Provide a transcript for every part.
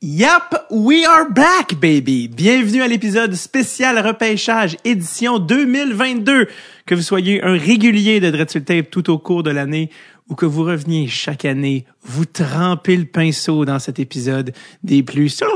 Yep, we are back, baby! Bienvenue à l'épisode spécial repêchage édition 2022. Que vous soyez un régulier de Dreadful Tape tout au cours de l'année ou que vous reveniez chaque année, vous trempez le pinceau dans cet épisode des plus...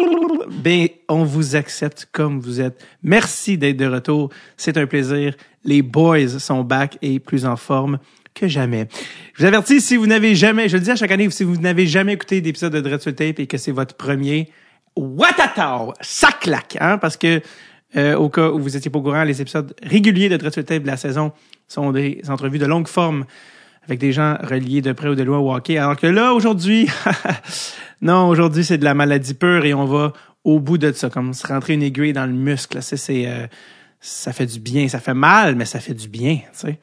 Ben, on vous accepte comme vous êtes. Merci d'être de retour. C'est un plaisir. Les boys sont back et plus en forme que jamais. Je vous avertis, si vous n'avez jamais, je le dis à chaque année, si vous n'avez jamais écouté d'épisode de Dreadful Tape et que c'est votre premier, watatao, ça claque, hein, parce que euh, au cas où vous étiez pas au courant, les épisodes réguliers de Dreadful Tape de la saison sont des entrevues de longue forme avec des gens reliés de près ou de loin au hockey. Alors que là, aujourd'hui, non, aujourd'hui, c'est de la maladie pure et on va au bout de ça, comme se rentrer une aiguille dans le muscle. C'est, euh, ça fait du bien. Ça fait mal, mais ça fait du bien, tu sais.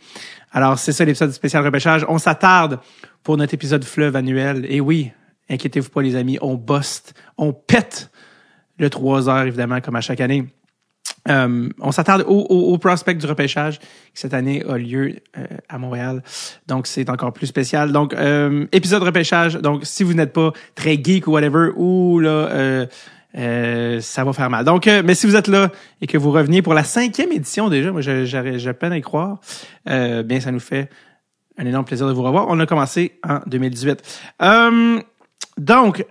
Alors, c'est ça l'épisode spécial repêchage. On s'attarde pour notre épisode fleuve annuel. Et oui, inquiétez-vous pas, les amis, on buste, on pète le 3 heures, évidemment, comme à chaque année. Euh, on s'attarde au, au, prospect du repêchage qui cette année a lieu euh, à Montréal. Donc, c'est encore plus spécial. Donc, euh, épisode repêchage. Donc, si vous n'êtes pas très geek ou whatever, ou là, euh, ça va faire mal. Donc, euh, mais si vous êtes là et que vous reveniez pour la cinquième édition déjà, moi j'ai peine à y croire, euh, bien ça nous fait un énorme plaisir de vous revoir. On a commencé en 2018. donc,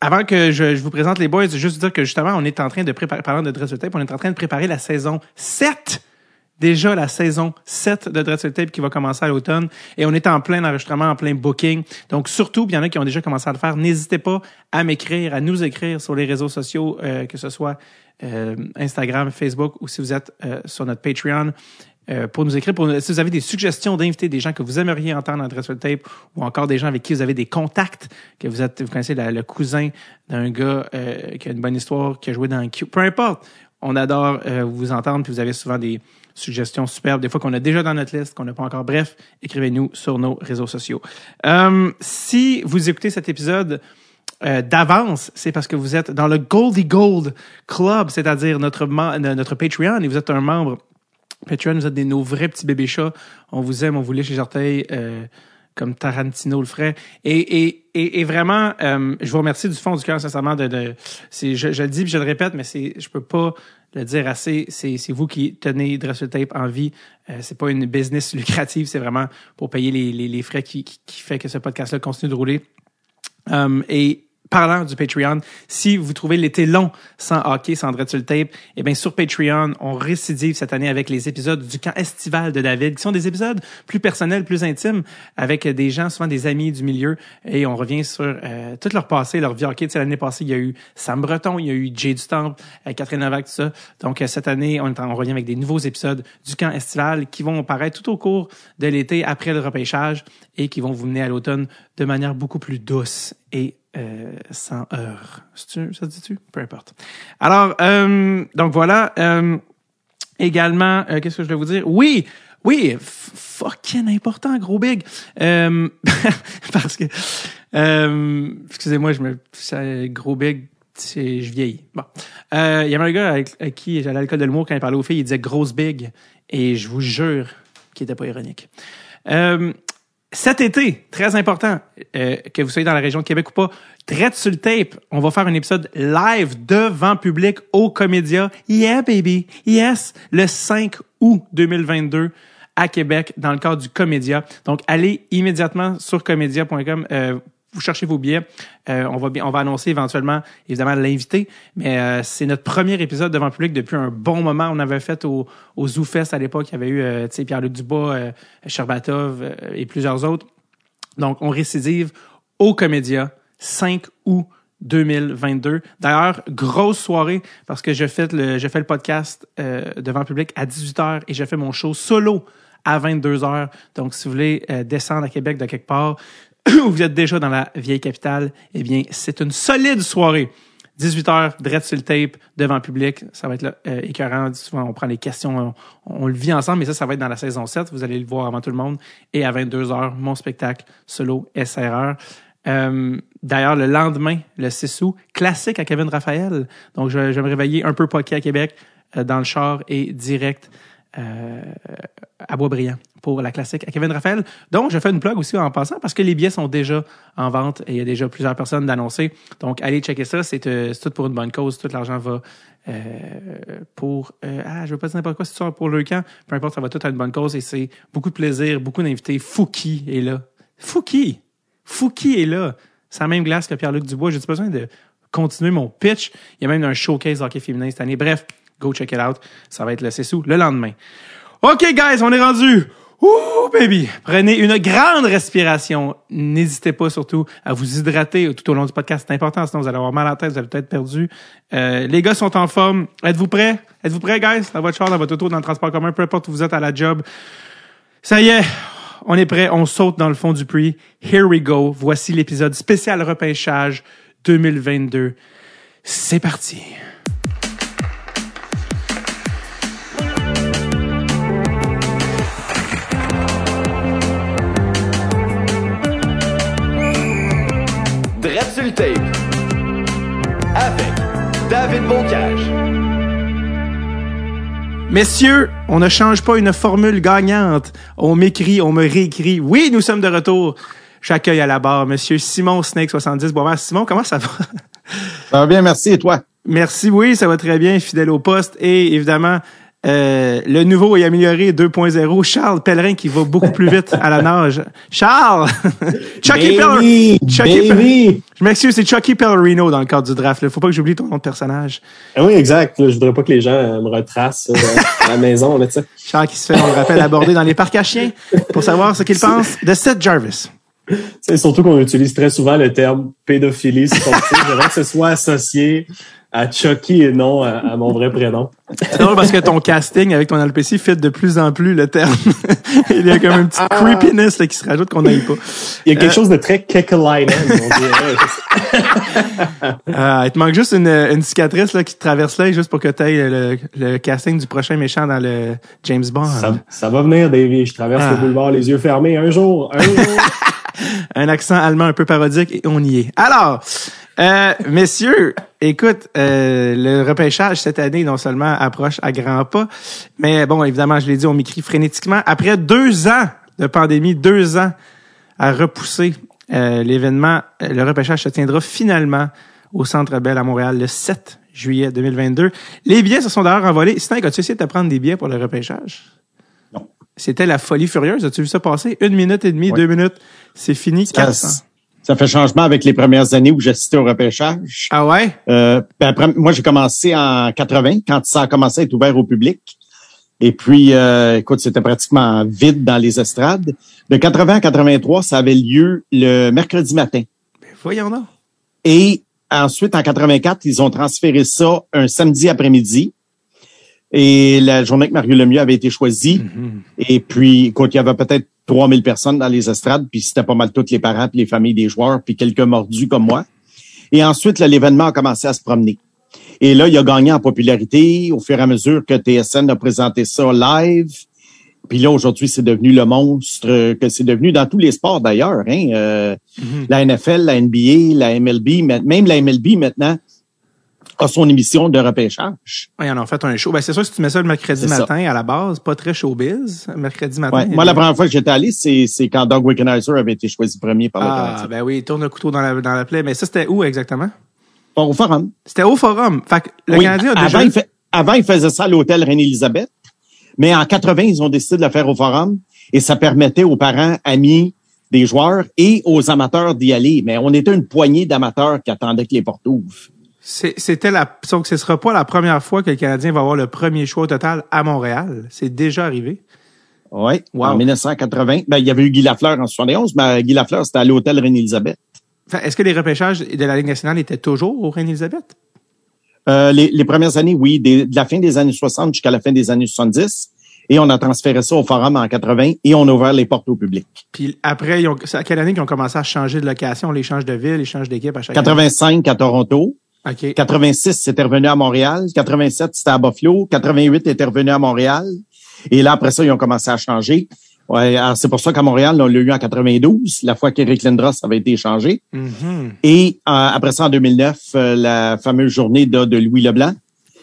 avant que je, vous présente les boys, juste dire que justement, on est en train de préparer, parlant de Dress Tape, on est en train de préparer la saison 7 déjà la saison 7 de Dreadful Tape qui va commencer à l'automne et on est en plein enregistrement, en plein booking. Donc surtout, il y en a qui ont déjà commencé à le faire. N'hésitez pas à m'écrire, à nous écrire sur les réseaux sociaux, euh, que ce soit euh, Instagram, Facebook ou si vous êtes euh, sur notre Patreon. pour nous écrire, pour, si vous avez des suggestions d'inviter des gens que vous aimeriez entendre en Dreadful Tape ou encore des gens avec qui vous avez des contacts, que vous êtes, vous connaissez le cousin d'un gars qui a une bonne histoire, qui a joué dans Q, peu importe. On adore vous entendre, puis vous avez souvent des, suggestions superbes, des fois qu'on a déjà dans notre liste, qu'on n'a pas encore. Bref, écrivez-nous sur nos réseaux sociaux. Euh, si vous écoutez cet épisode euh, d'avance, c'est parce que vous êtes dans le Goldie Gold Club, c'est-à-dire notre, notre Patreon, et vous êtes un membre Patreon, vous êtes des, nos vrais petits bébés chats. On vous aime, on vous lèche les orteils. Euh, comme Tarantino le ferait. Et, et, et, vraiment, euh, je vous remercie du fond du cœur, sincèrement. De, de je, je, le dis puis je le répète, mais c'est, je peux pas le dire assez. C'est, c'est vous qui tenez Dressel Tape en vie. Euh, c'est pas une business lucrative, c'est vraiment pour payer les, les, les frais qui, qui, qui, fait que ce podcast-là continue de rouler. Um, et parlant du Patreon, si vous trouvez l'été long sans hockey, sans Dreadful Tape, eh bien sur Patreon, on récidive cette année avec les épisodes du camp estival de David, qui sont des épisodes plus personnels, plus intimes, avec des gens, souvent des amis du milieu, et on revient sur euh, tout leur passé, leur vie hockey. L'année passée, il y a eu Sam Breton, il y a eu Jay du Temple, euh, Catherine Novak, tout ça. Donc euh, cette année, on, on revient avec des nouveaux épisodes du camp estival qui vont apparaître tout au cours de l'été après le repêchage et qui vont vous mener à l'automne de manière beaucoup plus douce et euh, sans heures. Ça dit-tu? Peu importe. Alors, euh, donc voilà. Euh, également, euh, qu'est-ce que je dois vous dire? Oui! Oui, fucking important, gros big. Euh, parce que, euh, excusez-moi, je me, gros big, je vieillis. Bon, il y avait un gars avec, qui j'allais à l'école de l'humour quand il parlait aux filles, il disait grosse big, et je vous jure qu'il était pas ironique. Euh, cet été, très important, euh, que vous soyez dans la région de Québec ou pas, traite sur le tape. On va faire un épisode live devant public au Comédia. Yeah, baby. Yes. Le 5 août 2022 à Québec dans le cadre du Comédia. Donc, allez immédiatement sur comédia.com. vous cherchez vos billets. Euh, on, va, on va annoncer éventuellement, évidemment, l'invité. Mais euh, c'est notre premier épisode devant le public depuis un bon moment. On avait fait au, au ZooFest à l'époque. Il y avait eu euh, Pierre-Luc Dubois, Sherbatov et plusieurs autres. Donc, on récidive au Comédia 5 août 2022. D'ailleurs, grosse soirée parce que je fais le, podcast devant le public à 18h et je fais mon show solo à 22h. Donc, si vous voulez descendre à Québec de quelque part, vous êtes déjà dans la vieille capitale, eh bien, c'est une solide soirée. 18h, dread sur le tape, devant public. Ça va être là, euh, écœurant. Souvent, on prend les questions, on, le vit ensemble, mais ça, ça va être dans la saison 7. Vous allez le voir avant tout le monde. Et à 22h, mon spectacle solo SRR. Euh, D'ailleurs, le lendemain, le 6 août, classique à Kevin Raphaël. Donc, je, je vais me réveiller un peu poqué à Québec, euh, dans le char et direct euh, à Boisbriand pour la classique à Kevin Raphaël. Donc, je fais une plug aussi en passant parce que les billets sont déjà en vente et il y a déjà plusieurs personnes d'annoncer. Donc, allez checker ça. C'est euh, tout pour une bonne cause. Tout l'argent va euh, pour... euh, ah, je veux pas dire n'importe quoi. C'est pour le camp. Peu importe, ça va tout à une bonne cause et c'est beaucoup de plaisir, beaucoup d'invités. Fouki est là. Fouki! Fouki est là. C'est la même glace que Pierre-Luc Dubois. J'ai besoin de continuer mon pitch? Il y a même un showcase hockey féminin cette année. Bref, go check it out. Ça va être le sous le lendemain. OK, guys, on est rendu. Ouh, baby! Prenez une grande respiration. N'hésitez pas surtout à vous hydrater tout au long du podcast. C'est important, sinon vous allez avoir mal à la tête, vous allez peut-être perdu. Euh, les gars sont en forme. Êtes-vous prêts? Êtes-vous prêts, guys? Dans votre char, dans votre auto, dans le transport commun, peu importe où vous êtes à la job. Ça y est, on est prêt. On saute dans le fond du prix. Here we go. Voici l'épisode spécial repêchage 2022. C'est parti. Tape. Avec David Bocage. Messieurs, on ne change pas une formule gagnante. On m'écrit, on me réécrit. Oui, nous sommes de retour. J'accueille à la barre Monsieur Simon Snake 70. Bon, ben, Simon, comment ça va? Ça va bien, merci. Et toi? Merci, oui, ça va très bien, fidèle au poste. Et évidemment, euh, le nouveau et amélioré 2.0, Charles Pellerin qui va beaucoup plus vite à la nage. Charles! Chucky Baby! Pellerino! Chucky! Pel- Je m'excuse, c'est Chucky Pellerino dans le cadre du draft. Il faut pas que j'oublie ton nom de personnage. Ah oui, exact. Là, je voudrais pas que les gens euh, me retracent euh, à la maison. Là. Charles qui se fait, on le rappelle, aborder dans les parcs à chiens pour savoir ce qu'il pense de Seth Jarvis. Sais, surtout qu'on utilise très souvent le terme pédophilie sportive. J'aimerais que ce soit associé à Chucky et non à, à mon vrai prénom. C'est drôle parce que ton casting avec ton LPC fit de plus en plus le terme. Il y a comme une petite creepiness là, qui se rajoute qu'on n'aille pas. Il y a quelque chose de très dirait. Euh, il te manque juste une, une cicatrice là, qui te traverse l'œil juste pour que tu ailles le, le casting du prochain méchant dans le James Bond. Ça, ça va venir, Davy. Je traverse Ah. le boulevard les yeux fermés un jour. Un jour. un accent allemand un peu parodique et on y est. Alors, euh, messieurs, écoute, euh, le repêchage cette année non seulement approche à grands pas, mais bon, évidemment, je l'ai dit, on m'écrit frénétiquement. Après deux ans de pandémie, deux ans à repousser euh, l'événement, euh, le repêchage se tiendra finalement au Centre Bell à Montréal le 7 juillet 2022. Les billets se sont d'ailleurs envolés. Sinon, as-tu essayé de prendre des billets pour le repêchage? C'était la folie furieuse. As-tu vu ça passer? Une minute et demie, Ouais. deux minutes. C'est fini. Ça, 400. ça fait changement avec les premières années où j'assistais au repêchage. Ah ouais? Euh, ben après, moi, j'ai commencé en 80, quand ça a commencé à être ouvert au public. Et puis, euh, écoute, c'était pratiquement vide dans les estrades. De 80 à 83, ça avait lieu le mercredi matin. Ben, voyons donc. Et ensuite, en 84, ils ont transféré ça un samedi après-midi. Et la journée que Mario Lemieux avait été choisi. Et puis, écoute, il y avait peut-être 3000 personnes dans les estrades, puis c'était pas mal toutes les parents, puis les familles des joueurs, puis quelques mordus comme moi. Et ensuite, là, l'événement a commencé à se promener. Et là, il a gagné en popularité au fur et à mesure que TSN a présenté ça live. Puis là, aujourd'hui, c'est devenu le monstre que c'est devenu dans tous les sports d'ailleurs. Hein? Euh, La NFL, la NBA, la MLB, même la MLB maintenant a son émission de repêchage. Ils en ont fait un show. Ben, c'est sûr, si tu mets ça le mercredi ça. matin à la base, pas très showbiz, mercredi matin. Ouais. Moi, la première fois que j'étais allé, c'est c'est quand Doug Wickenheiser avait été choisi premier par le Ah, ben oui, il tourne le couteau dans la, dans la plaie. Mais ça, c'était où exactement? Au forum. C'était au Forum. Fait que le Oui, Canadien a avant, déjà... il fait- avant, ils faisaient ça à l'hôtel Reine-Élisabeth. Mais en 80, ils ont décidé de le faire au forum et ça permettait aux parents, amis des joueurs et aux amateurs d'y aller. Mais on était une poignée d'amateurs qui attendaient que les portes ouvrent. C'était la... Donc, ce sera pas la première fois que le Canadien va avoir le premier choix au total à Montréal. C'est déjà arrivé. Oui, Wow. en 1980. Ben, il y avait eu Guy Lafleur en 71, mais Guy Lafleur, c'était à l'hôtel Reine-Élisabeth. Est-ce que les repêchages de la Ligue nationale étaient toujours au Reine-Élisabeth? Euh, les, les premières années, oui, des- de la fin des années 60 jusqu'à la fin des années 70. Et on a transféré ça au forum en 80 et on a ouvert les portes au public. Puis après, ils ont... c'est à quelle année qu'ils ont commencé à changer de location, les changes de ville, les changes d'équipe à chaque année? 85 à Toronto. OK. 86, c'était revenu à Montréal. 87, c'était à Buffalo. 88 était revenu à Montréal. Et là, après ça, ils ont commencé à changer. Ouais, alors c'est pour ça qu'à Montréal, on l'a eu en 92, la fois qu'Éric Lindros avait été échangé. Mhm. Et euh, après ça, en 2009, euh, la fameuse journée de, de Louis Leblanc.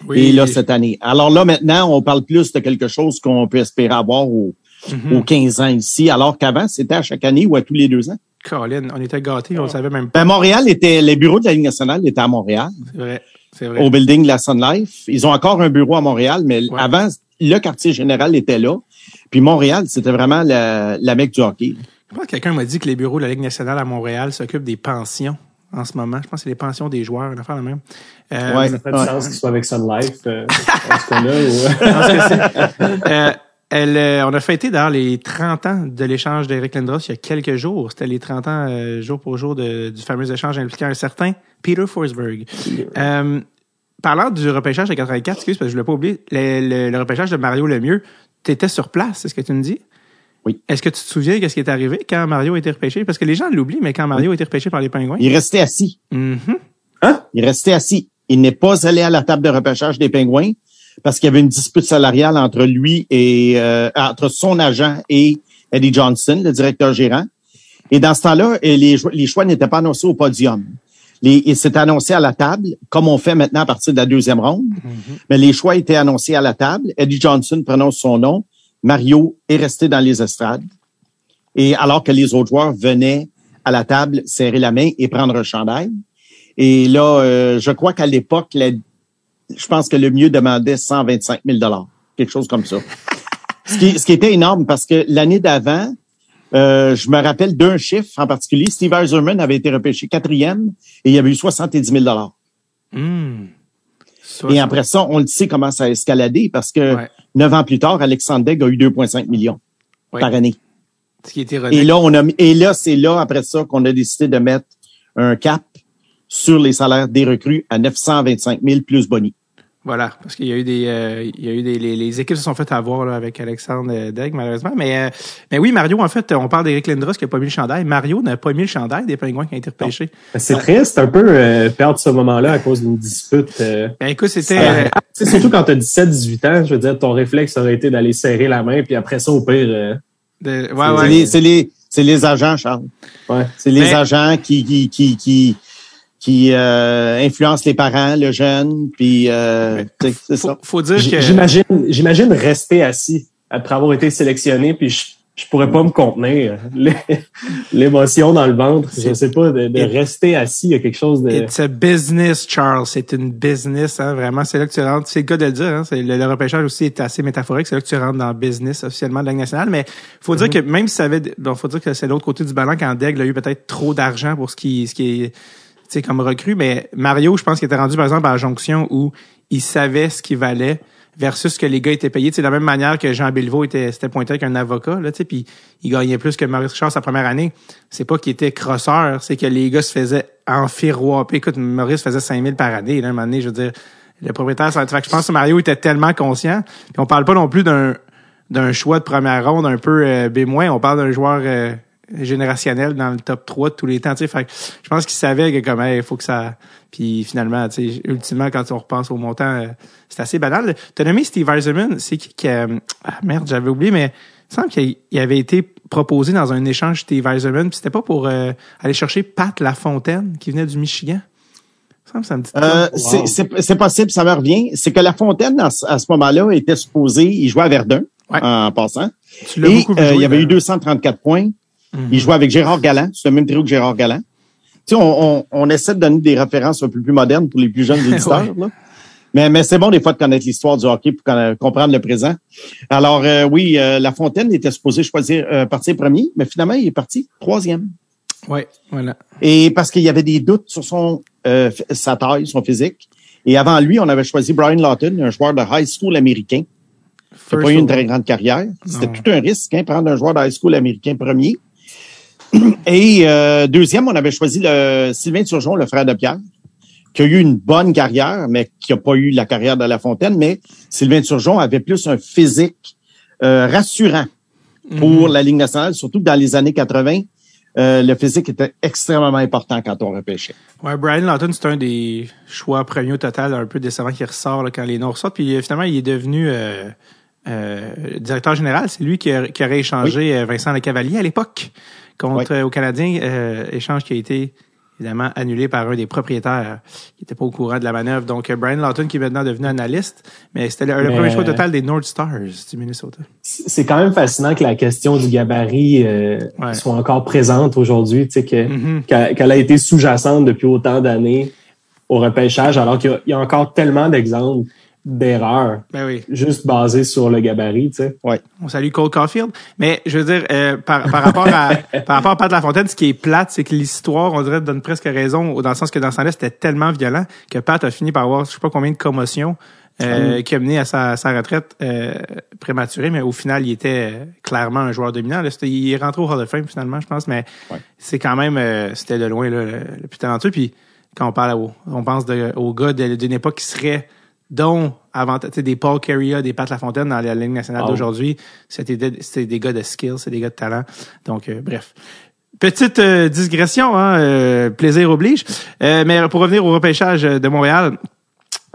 Oui. Et là, cette année. Alors là, maintenant, on parle plus de quelque chose qu'on peut espérer avoir au- Mhm. aux 15 ans ici, alors qu'avant, c'était à chaque année ou à tous les deux ans. Colin, on était gâtés, on le savait même pas. Ben, Montréal était, les bureaux de la Ligue nationale étaient à Montréal, C'est vrai. C'est vrai. au building de la Sun Life. Ils ont encore un bureau à Montréal, mais Ouais. avant, le quartier général était là. Puis Montréal, c'était vraiment la, la mecque du hockey. Je pense que quelqu'un m'a dit que les bureaux de la Ligue nationale à Montréal s'occupent des pensions en ce moment. Je pense que c'est les pensions des joueurs, une affaire la même. Euh, Ouais. Ça fait du Ouais. sens qu'il soit avec Sun Life, euh, ce cas-là. ou- elle, euh, on a fêté d'ailleurs les 30 ans de l'échange d'Eric Lindros il y a quelques jours. C'était les 30 ans euh, jour pour jour de- du fameux échange impliquant un certain Peter Forsberg. Euh, parlant du repêchage de 84, excuse, parce que je voulais pas oublier, le, le- le repêchage de Mario Lemieux, tu étais sur place, c'est ce que tu me dis? Oui. Est-ce que tu te souviens qu'est-ce qui est arrivé quand Mario a été repêché? Parce que les gens l'oublient, mais quand Mario a été repêché par les Pingouins. Il restait assis. Mhm. Il restait assis. Il n'est pas allé à la table de repêchage des Pingouins parce qu'il y avait une dispute salariale entre lui et euh, entre son agent et Eddie Johnson, le directeur gérant. Et dans ce temps-là, les, choix- les choix n'étaient pas annoncés au podium. Les, et c'était annoncé à la table, comme on fait maintenant à partir de la deuxième ronde. Mais les choix étaient annoncés à la table. Eddie Johnson prononce son nom. Mario est resté dans les estrades. Et alors que les autres joueurs venaient à la table serrer la main et prendre un chandail. Et là, euh, je crois qu'à l'époque, la- je pense que le mieux demandait 125 000 quelque chose comme ça. ce, qui, ce qui était énorme parce que l'année d'avant, euh, je me rappelle d'un chiffre en particulier. Steve Eiserman avait été repêché quatrième et il y avait eu 70 000 Hmm. Ça, Et après ça, on le sait comment ça a escaladé parce que neuf ans plus tard, Alexandre Degg a eu 2,5 millions Ouais. par année. Ce qui est ironique. Et là, on a, et là, c'est là, après ça, qu'on a décidé de mettre un cap sur les salaires des recrues à 925 000 plus boni. Voilà, parce qu'il y a eu des, euh, il y a eu des, les, les équipes se sont fait avoir là, avec Alexandre euh, Degg malheureusement, mais euh, mais oui Mario en fait, on parle d'Eric Lindros qui a pas mis le chandail. Mario n'a pas mis le chandail des Pingouins qui a été repêché. C'est triste un peu euh, perdre ce moment-là à cause d'une dispute. euh. Ben écoute, c'était Euh, euh, tu sais, surtout quand t'as 17-18 ans, je veux dire, ton réflexe aurait été d'aller serrer la main, puis après ça, au pire, euh, de- ouais, C'est ouais. les, c'est les, c'est les agents, Charles. ouais. C'est les Mais- agents qui, qui, qui, qui, qui euh, influencent les parents, le jeune, puis euh, c'est ça. faut dire que J'imagine, j'imagine rester assis après avoir été sélectionné, puis je, je pourrais pas me contenir. L'é- L'émotion dans le ventre, je sais pas, de, de rester assis, il y a quelque chose de... It's a business, Charles. C'est une business, hein, vraiment. C'est là que tu rentres. C'est le cas de le dire. Hein, c'est- le, le repêchage aussi est assez métaphorique. C'est là que tu rentres dans le business officiellement de la Ligue nationale. Mais faut dire que même si ça avait, bon, faut dire que c'est l'autre côté du ballon quand Daigle a eu peut-être trop d'argent pour ce qui, ce qui est, sais, comme recrue. Mais Mario, je pense qu'il était rendu par exemple à la jonction où il savait ce qu'il valait versus ce que les gars étaient payés. C'est de la même manière que Jean Béliveau était, s'était pointé avec un avocat, là, puis il gagnait plus que Maurice Richard sa première année. C'est pas qu'il était crosseur, c'est que les gars se faisaient enfiroiper. Écoute, Maurice faisait 5000 par année, là, un moment donné, je veux dire, le propriétaire, ça fait je pense que Mario était tellement conscient. Puis on parle pas non plus d'un, d'un choix de première ronde un peu euh. On parle d'un joueur euh, générationnel dans le top 3 de tous les temps. Tu sais, fait je pense qu'il savait que comme il faut que ça. Puis finalement, tu sais, ultimement, quand on repense au montant, euh, c'est assez banal. T'as nommé Steve Eiserman, c'est qui qui euh, ah, merde, j'avais oublié, mais il semble qu'il il avait été proposé dans un échange Steve Eiserman, puis c'était pas pour euh, aller chercher Pat Lafontaine qui venait du Michigan. Me ça me dit. Euh, c'est- possible, ça me revient. C'est que La Fontaine, à, ce- à ce moment-là, était supposé, il jouait à Verdun, Ouais. en passant. tu l'as Et beaucoup euh, il y avait eu là. 234 points. Il jouait avec Gérard Galland. C'est le même trio que Gérard Galland. Tu sais, on, on, on essaie de donner des références un peu plus modernes pour les plus jeunes auditeurs. là. Mais, mais c'est bon des fois de connaître l'histoire du hockey pour comprendre le présent. Alors euh, oui, euh, La Fontaine était supposé choisir euh, partir premier, mais finalement il est parti troisième. Ouais, voilà. Et parce qu'il y avait des doutes sur son euh, sa taille, son physique. Et avant lui, on avait choisi Brian Lawton, un joueur de high school américain. qui n'a pas eu une très grande carrière. C'était tout un risque, hein, prendre un joueur de high school américain premier. Et euh, deuxième, on avait choisi le Sylvain Turgeon, le frère de Pierre, qui a eu une bonne carrière, mais qui n'a pas eu la carrière de La Fontaine. Mais Sylvain Turgeon avait plus un physique euh, rassurant pour la Ligue nationale, surtout que dans les années 80, euh, le physique était extrêmement important quand on repêchait. Ouais, Brian Lawton, c'est un des choix premiers au total, un peu décevant qui ressort là, quand les noms ressortent. Puis euh, finalement, il est devenu euh, euh, directeur général. C'est lui qui, a- qui aurait échangé euh, Vincent Le Cavalier à l'époque contre Oui. euh, au Canadien, euh, échange qui a été évidemment annulé par un des propriétaires qui n'était pas au courant de la manœuvre. Donc, euh, Brian Lawton qui est maintenant devenu analyste, mais c'était le, premier choix total des North Stars du Minnesota. C'est quand même fascinant que la question du gabarit euh, Ouais. soit encore présente aujourd'hui, tu sais, Mhm. qu'elle qu'elle a été sous-jacente depuis autant d'années au repêchage, alors qu'il y, a encore tellement d'exemples d'erreurs Ben oui. juste basées sur le gabarit, tu sais. On salue Cole Caulfield. Mais je veux dire, euh, par, par rapport à par rapport à Pat Lafontaine, ce qui est plate, c'est que l'histoire, on dirait, donne presque raison, dans le sens que dans ce temps-là, c'était tellement violent que Pat a fini par avoir, je sais pas combien de commotions, euh, qui a mené à sa, sa retraite euh, prématurée, mais au final, il était euh, clairement un joueur dominant. Là, C'était- il est rentré au Hall of Fame finalement, je pense, mais Ouais. c'est quand même, euh, c'était de loin là, le, le plus talentueux. Puis quand on parle, au, on pense de, aux gars de- d'une époque qui serait dont avant tu sais, des Paul Carrier, des Pat Lafontaine dans la Ligue nationale d'aujourd'hui, c'était des, c'était des gars de skill, c'est des gars de talent. Donc euh, bref. Petite euh, digression, hein, euh, plaisir oblige. Euh, mais pour revenir au repêchage de Montréal,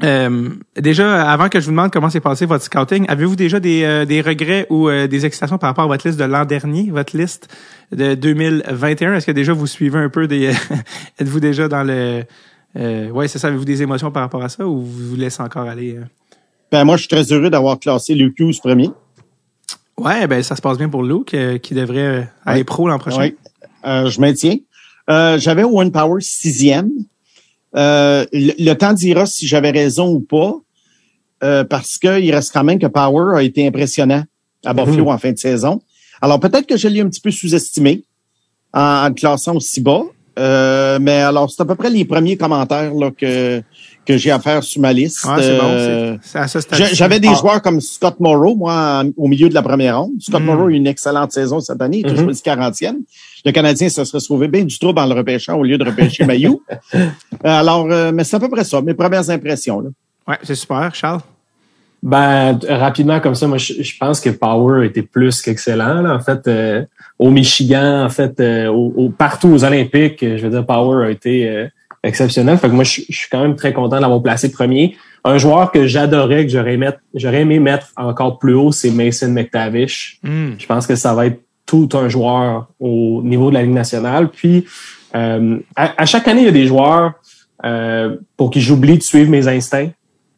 euh, déjà, avant que je vous demande comment s'est passé votre scouting, avez-vous déjà des, euh, des regrets ou euh, des excitations par rapport à votre liste de l'an dernier, votre liste de 2021? Est-ce que déjà vous suivez un peu des... Êtes-vous déjà dans le... Euh, ouais, c'est ça. Avez-vous des émotions par rapport à ça ou vous vous laissez encore aller? euh? Ben, moi, je suis très heureux d'avoir classé Luke Hughes premier. Ouais, ben ça se passe bien pour Luke, euh, qui devrait euh, aller Ouais. pro l'an prochain. Oui. Euh, je maintiens. Euh, j'avais One Power sixième. Euh, le, le temps dira si j'avais raison ou pas, euh, parce qu'il reste quand même que Power a été impressionnant à Buffalo Mhm. en fin de saison. Alors peut-être que je l'ai un petit peu sous-estimé en, en le classant aussi bas. Euh, mais alors, c'est à peu près les premiers commentaires là, que, que j'ai à faire sur ma liste. Ouais, c'est bon. Euh, J'avais des Ah. joueurs comme Scott Morrow, moi, au milieu de la première ronde. Scott Mm. Morrow a eu une excellente saison cette année. Il a Mhm. choisi 40e. Le Canadien se serait sauvé bien du trouble en le repêchant au lieu de repêcher Mayou. Alors, euh, mais c'est à peu près ça, mes premières impressions. Là. Ouais, c'est super, Charles. Ben, rapidement comme ça, moi, je, je pense que Power était plus qu'excellent. En fait, euh, au Michigan, en fait, euh, au, au- partout aux Olympiques, euh, je veux dire, Power a été euh, exceptionnel. Fait que moi, je, je suis quand même très content d'avoir placé premier. Un joueur que j'adorais, que j'aurais aimé mettre encore plus haut, c'est Mason McTavish. Hmm. Je pense que ça va être tout un joueur au niveau de la Ligue nationale. Puis, euh, à, à chaque année, il y a des joueurs euh, pour qui j'oublie de suivre mes instincts.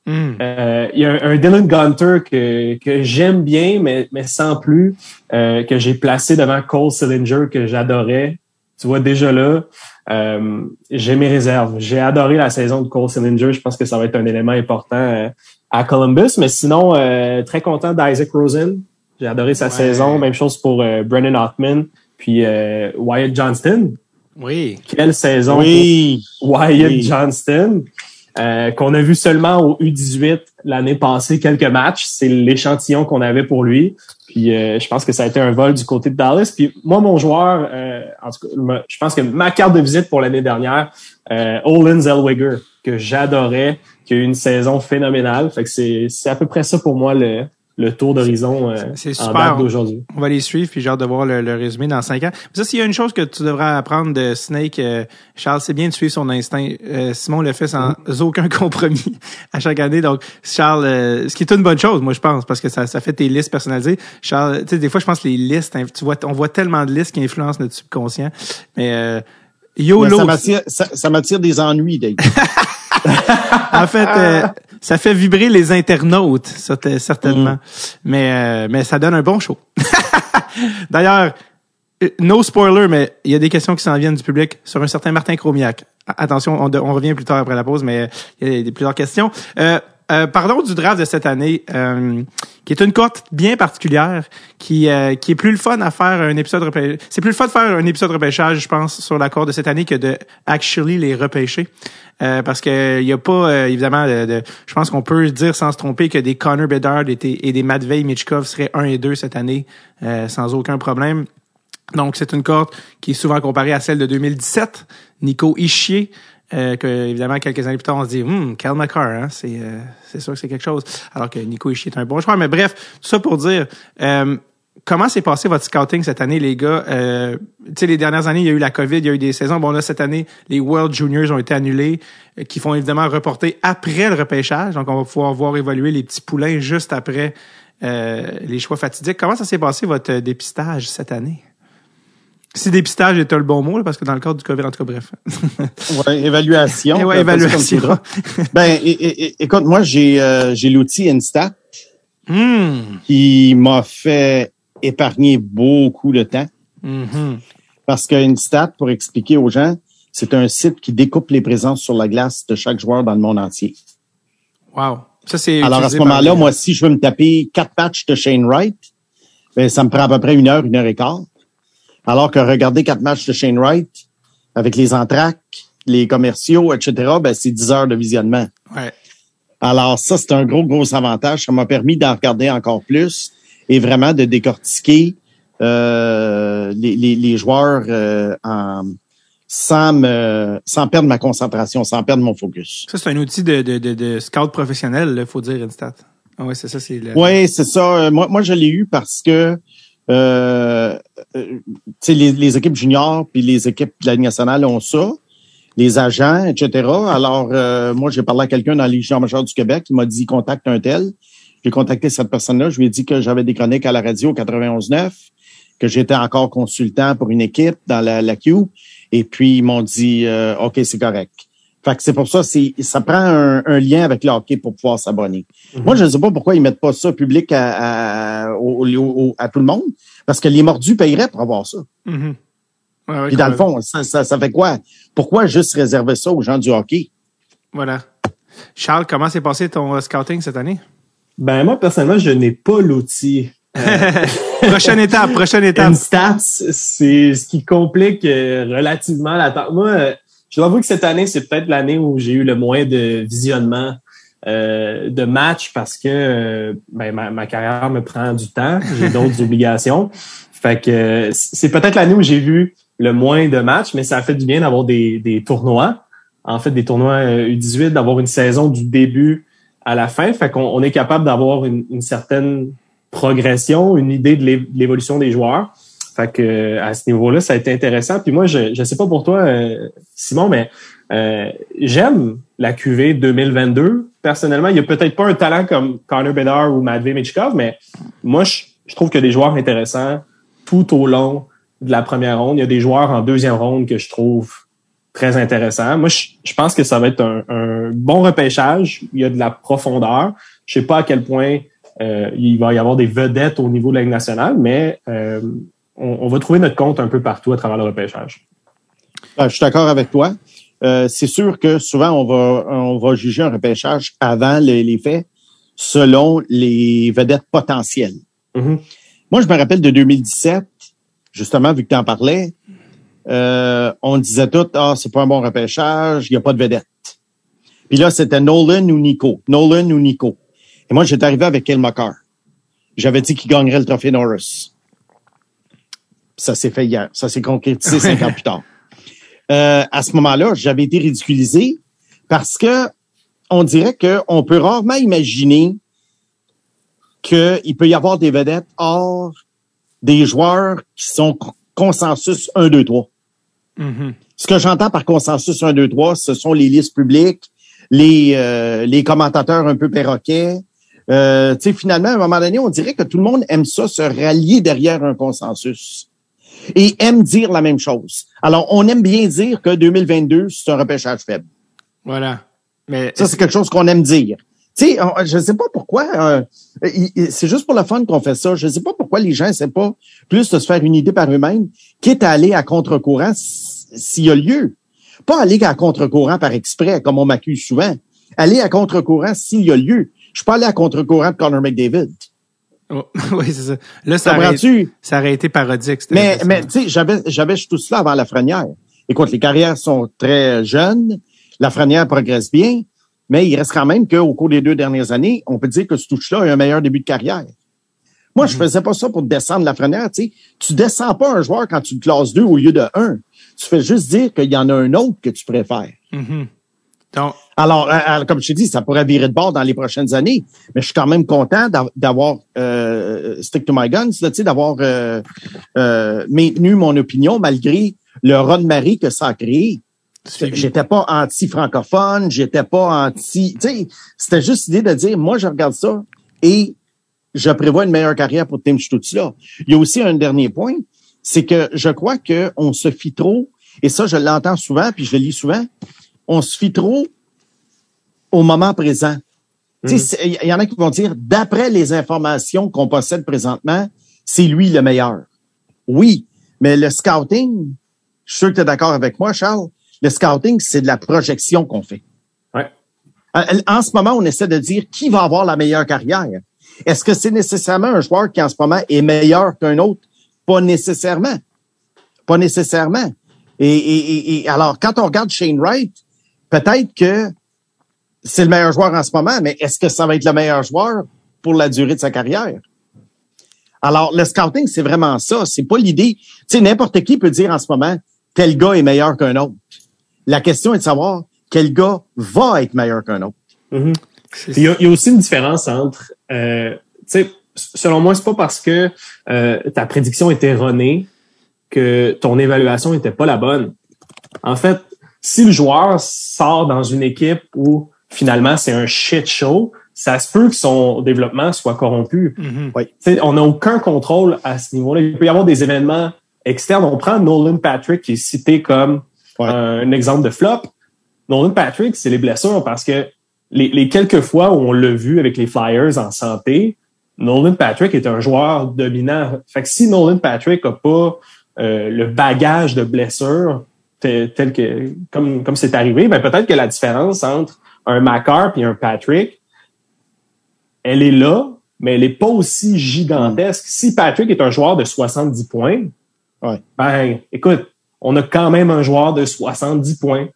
Hmm. Euh, il y a un, un Dylan Gunter que, que j'aime bien, mais, mais sans plus, euh, que j'ai placé devant Cole Sillinger, que j'adorais. Tu vois, déjà là, euh, j'ai mes réserves. J'ai adoré la saison de Cole Sillinger. Je pense que ça va être un élément important euh, à Columbus. Mais sinon, euh, très content d'Isaac Rosen. J'ai adoré sa Ouais. saison. Même chose pour euh, Brennan Ottman. Puis euh, Wyatt Johnston. Oui. Quelle saison Oui. Wyatt Oui. Johnston, euh, qu'on a vu seulement au U18 l'année passée, quelques matchs. C'est l'échantillon qu'on avait pour lui. Puis euh, je pense que ça a été un vol du côté de Dallas. Puis moi, mon joueur, euh, en tout cas, je pense que ma carte de visite pour l'année dernière, Olin Zellweger, que j'adorais, qui a eu une saison phénoménale. Fait que c'est c'est à peu près ça pour moi le, le tour d'horizon euh, C'est en super. date d'aujourd'hui. On va les suivre, puis j'ai hâte de voir le, le résumé dans cinq ans. Ça, s'il y a une chose que tu devrais apprendre de Snake, euh, Charles, c'est bien de suivre son instinct. Euh, Simon le fait sans aucun compromis à chaque année. Donc, Charles, euh, ce qui est une bonne chose, moi, je pense, parce que ça, ça fait tes listes personnalisées. Charles, tu sais, des fois, je pense que les listes, tu vois, on voit tellement de listes qui influencent notre subconscient. Mais euh, Mais YOLO, ça m'attire, ça, ça m'attire des ennuis, Dave. en fait, euh, ça fait vibrer les internautes, certainement. Mais, euh, mais ça donne un bon show. D'ailleurs, euh, no spoiler, mais il y a des questions qui s'en viennent du public sur un certain Martin Cromiac. Attention, on revient plus tard après la pause, mais euh, il y a des, plusieurs questions. Euh, euh, parlons du draft de cette année, euh, qui est une cote bien particulière, qui euh, qui est plus le fun à faire un épisode repêchage. C'est plus le fun de faire un épisode repêchage, je pense, sur la cote de cette année que de actually les repêcher. Euh, parce que il y a pas euh, évidemment de, de- je pense qu'on peut dire sans se tromper que des Connor Bedard et des, et des Matvei Michkov seraient 1 et 2 cette année euh, sans aucun problème. Donc c'est une cote qui est souvent comparée à celle de 2017, Nico Ischier euh, que évidemment quelques années plus tard on se dit hum Cal McCarr hein, c'est euh, c'est sûr que c'est quelque chose alors que Nico Ischier est un bon joueur mais bref tout ça pour dire euh, Comment s'est passé votre scouting cette année, les gars? Euh, tu sais, les dernières années, il y a eu la COVID, il y a eu des saisons. Bon, là, cette année, les World Juniors ont été annulés, euh, qui font évidemment reporter après le repêchage. Donc, on va pouvoir voir évoluer les petits poulains juste après euh, les choix fatidiques. Comment ça s'est passé, votre euh, dépistage cette année? Si dépistage était le bon mot, là, parce que dans le cadre du COVID, en tout cas, bref. Ouais, évaluation. Ouais, ça comme évaluation. ben, écoute, moi, j'ai euh, j'ai l'outil Instat Hmm. qui m'a fait épargner beaucoup de temps. Mhm. Parce que Instat, pour expliquer aux gens, c'est un site qui découpe les présences sur la glace de chaque joueur dans le monde entier. Wow. Ça, c'est. Alors, à ce moment-là, moi, si je veux me taper quatre matchs de Shane Wright, ben, ça me prend à peu près une heure, une heure et quart. Alors que regarder quatre matchs de Shane Wright avec les entraques, les commerciaux, etc., ben, c'est 10 heures de visionnement. Ouais. Alors ça, c'est un gros, gros avantage. Ça m'a permis d'en regarder encore plus et vraiment de décortiquer euh, les, les, les joueurs euh, en, sans, me, sans perdre ma concentration, sans perdre mon focus. Ça, c'est un outil de, de, de, de scout professionnel, il faut dire, Instat. Ah ouais, c'est ça. Oui, c'est ça. Euh, Moi, moi je l'ai eu parce que euh, euh, les, les équipes juniors puis les équipes de la Ligue nationale ont ça, les agents, etc. Alors, euh, moi, j'ai parlé à quelqu'un dans juniors majeurs du Québec qui m'a dit contacte un tel. J'ai contacté cette personne-là. Je lui ai dit que j'avais des chroniques à la radio 91.9, que j'étais encore consultant pour une équipe dans la, la Q. Et puis, ils m'ont dit euh, OK, c'est correct. Fait que c'est pour ça, c'est ça prend un, un lien avec le hockey pour pouvoir s'abonner. Moi, je ne sais pas pourquoi ils mettent pas ça public à, à, au- au- au- à tout le monde, parce que les mordus paieraient pour avoir ça. Mhm. Ouais, ouais, Puis dans le fond, ça, ça, ça fait quoi? Pourquoi juste réserver ça aux gens du hockey? Voilà. Charles, comment s'est passé ton euh, scouting cette année? Ben moi, personnellement, je n'ai pas l'outil. prochaine étape, prochaine étape. Instats, c'est ce qui complique euh, relativement la tâche. Moi, euh, je dois avouer que cette année, c'est peut-être l'année où j'ai eu le moins de visionnement euh, de matchs parce que euh, ben, ma, ma carrière me prend du temps, j'ai d'autres obligations. Fait que euh, c'est peut-être l'année où j'ai vu le moins de matchs, mais ça a fait du bien d'avoir des, des tournois. En fait, des tournois euh, U18, d'avoir une saison du début à la fin. Fait qu'on on est capable d'avoir une, une certaine progression, une idée de l'évolution des joueurs. Fait que euh, à ce niveau-là, ça a été intéressant. Puis moi, je je sais pas pour toi, euh, Simon, mais euh, j'aime la QV 2022. Personnellement, il y a peut-être pas un talent comme Connor Bedard ou Matvey Michkov, mais moi, je, je trouve qu'il y a des joueurs intéressants tout au long de la première ronde. Il y a des joueurs en deuxième ronde que je trouve très intéressants. Moi, je, je pense que ça va être un, un bon repêchage. Il y a de la profondeur. Je sais pas à quel point euh, il va y avoir des vedettes au niveau de la nationale, mais euh, on, on va trouver notre compte un peu partout à travers le repêchage. Euh, je suis d'accord avec toi. Euh, c'est sûr que souvent, on va, on va juger un repêchage avant les, les faits selon les vedettes potentielles. Mhm. Moi, je me rappelle de 2017, justement, vu que tu en parlais, euh, on disait tout, ah, c'est pas un bon repêchage, il n'y a pas de vedette. Puis là, c'était Nolan ou Nico. Nolan ou Nico. Et moi, j'étais arrivé avec Elmacar. J'avais dit qu'il gagnerait le trophée Norris. Ça s'est fait hier. Ça s'est concrétisé cinq ans plus tard. Euh, à ce moment-là, j'avais été ridiculisé parce que on dirait qu'on peut rarement imaginer qu'il peut y avoir des vedettes hors des joueurs qui sont co- consensus 1, 2, 3. Mhm. Ce que j'entends par consensus 1, 2, 3, ce sont les listes publiques, les, euh, les commentateurs un peu perroquets. Euh, tu sais, finalement, à un moment donné, on dirait que tout le monde aime ça, se rallier derrière un consensus. Et aime dire la même chose. Alors, on aime bien dire que 2022, c'est un repêchage faible. Voilà. Mais Ça, c'est quelque chose qu'on aime dire. Tu sais, on- je ne sais pas pourquoi. euh, c'est juste pour le fun qu'on fait ça. Je ne sais pas pourquoi les gens essaient pas plus de se faire une idée par eux-mêmes, quitte à aller à contre-courant s'il y a lieu. Pas aller à contre-courant par exprès, comme on m'accuse souvent. Aller à contre-courant s'il y a lieu. Je suis pas allé à contre-courant de Connor McDavid. Oh, oui, c'est ça. Là, ça aurait, ça aurait été parodique. Mais, mais tu sais, j'avais, j'avais tout cela avant Lafrenière. Écoute, les carrières sont très jeunes. Lafrenière progresse bien, mais il reste quand même qu'au cours des deux dernières années, on peut dire que ce touche-là a eu un meilleur début de carrière. Moi, je faisais pas ça pour descendre Lafrenière, tu sais. Tu descends pas un joueur quand tu le classes deux au lieu de un. Tu fais juste dire qu'il y en a un autre que tu préfères. Mhm. Donc, Alors, euh, euh, comme je t'ai dit, ça pourrait virer de bord dans les prochaines années, mais je suis quand même content d'av- d'avoir euh, stick to my guns, là, tu sais, d'avoir euh, euh, maintenu mon opinion malgré le run Marie que ça a créé. J'étais pas anti-francophone, j'étais pas anti, tu sais, c'était juste l'idée de dire, moi, je regarde ça, et je prévois une meilleure carrière pour Tim Stutzla. Il y a aussi un dernier point. c'est que je crois que on se fie trop, et ça, je l'entends souvent, puis je le lis souvent, on se fie trop au moment présent. Mhm. Il y en a qui vont dire, d'après les informations qu'on possède présentement, c'est lui le meilleur. Oui, mais le scouting, je suis sûr que tu es d'accord avec moi, Charles, le scouting, c'est de la projection qu'on fait. Ouais. En en ce moment, on essaie de dire qui va avoir la meilleure carrière. Est-ce que c'est nécessairement un joueur qui, en ce moment, est meilleur qu'un autre? Pas nécessairement. Pas nécessairement. Et, et, et, et alors, quand on regarde Shane Wright, peut-être que c'est le meilleur joueur en ce moment, mais est-ce que ça va être le meilleur joueur pour la durée de sa carrière? Alors, le scouting, c'est vraiment ça. C'est pas l'idée. Tu sais, n'importe qui peut dire en ce moment, tel gars est meilleur qu'un autre. La question est de savoir quel gars va être meilleur qu'un autre. Mhm. Il y, a, il y a aussi une différence entre, euh, tu sais, selon moi, c'est pas parce que euh, ta prédiction est erronée que ton évaluation était pas la bonne. En fait, si le joueur sort dans une équipe où finalement c'est un shit show, ça se peut que son développement soit corrompu. Mhm. Tu sais, on n'a aucun contrôle à ce niveau-là. Il peut y avoir des événements externes. On prend Nolan Patrick qui est cité comme Ouais. un exemple de flop. Nolan Patrick, c'est les blessures parce que les, les quelques fois où on l'a vu avec les Flyers en santé, Nolan Patrick est un joueur dominant. Fait que si Nolan Patrick a pas euh, le bagage de blessures tel, tel que comme comme c'est arrivé, ben peut-être que la différence entre un Macar et un Patrick, elle est là, mais elle est pas aussi gigantesque. Si Patrick est un joueur de 70 points, Ouais. ben écoute, on a quand même un joueur de 70 points. Tu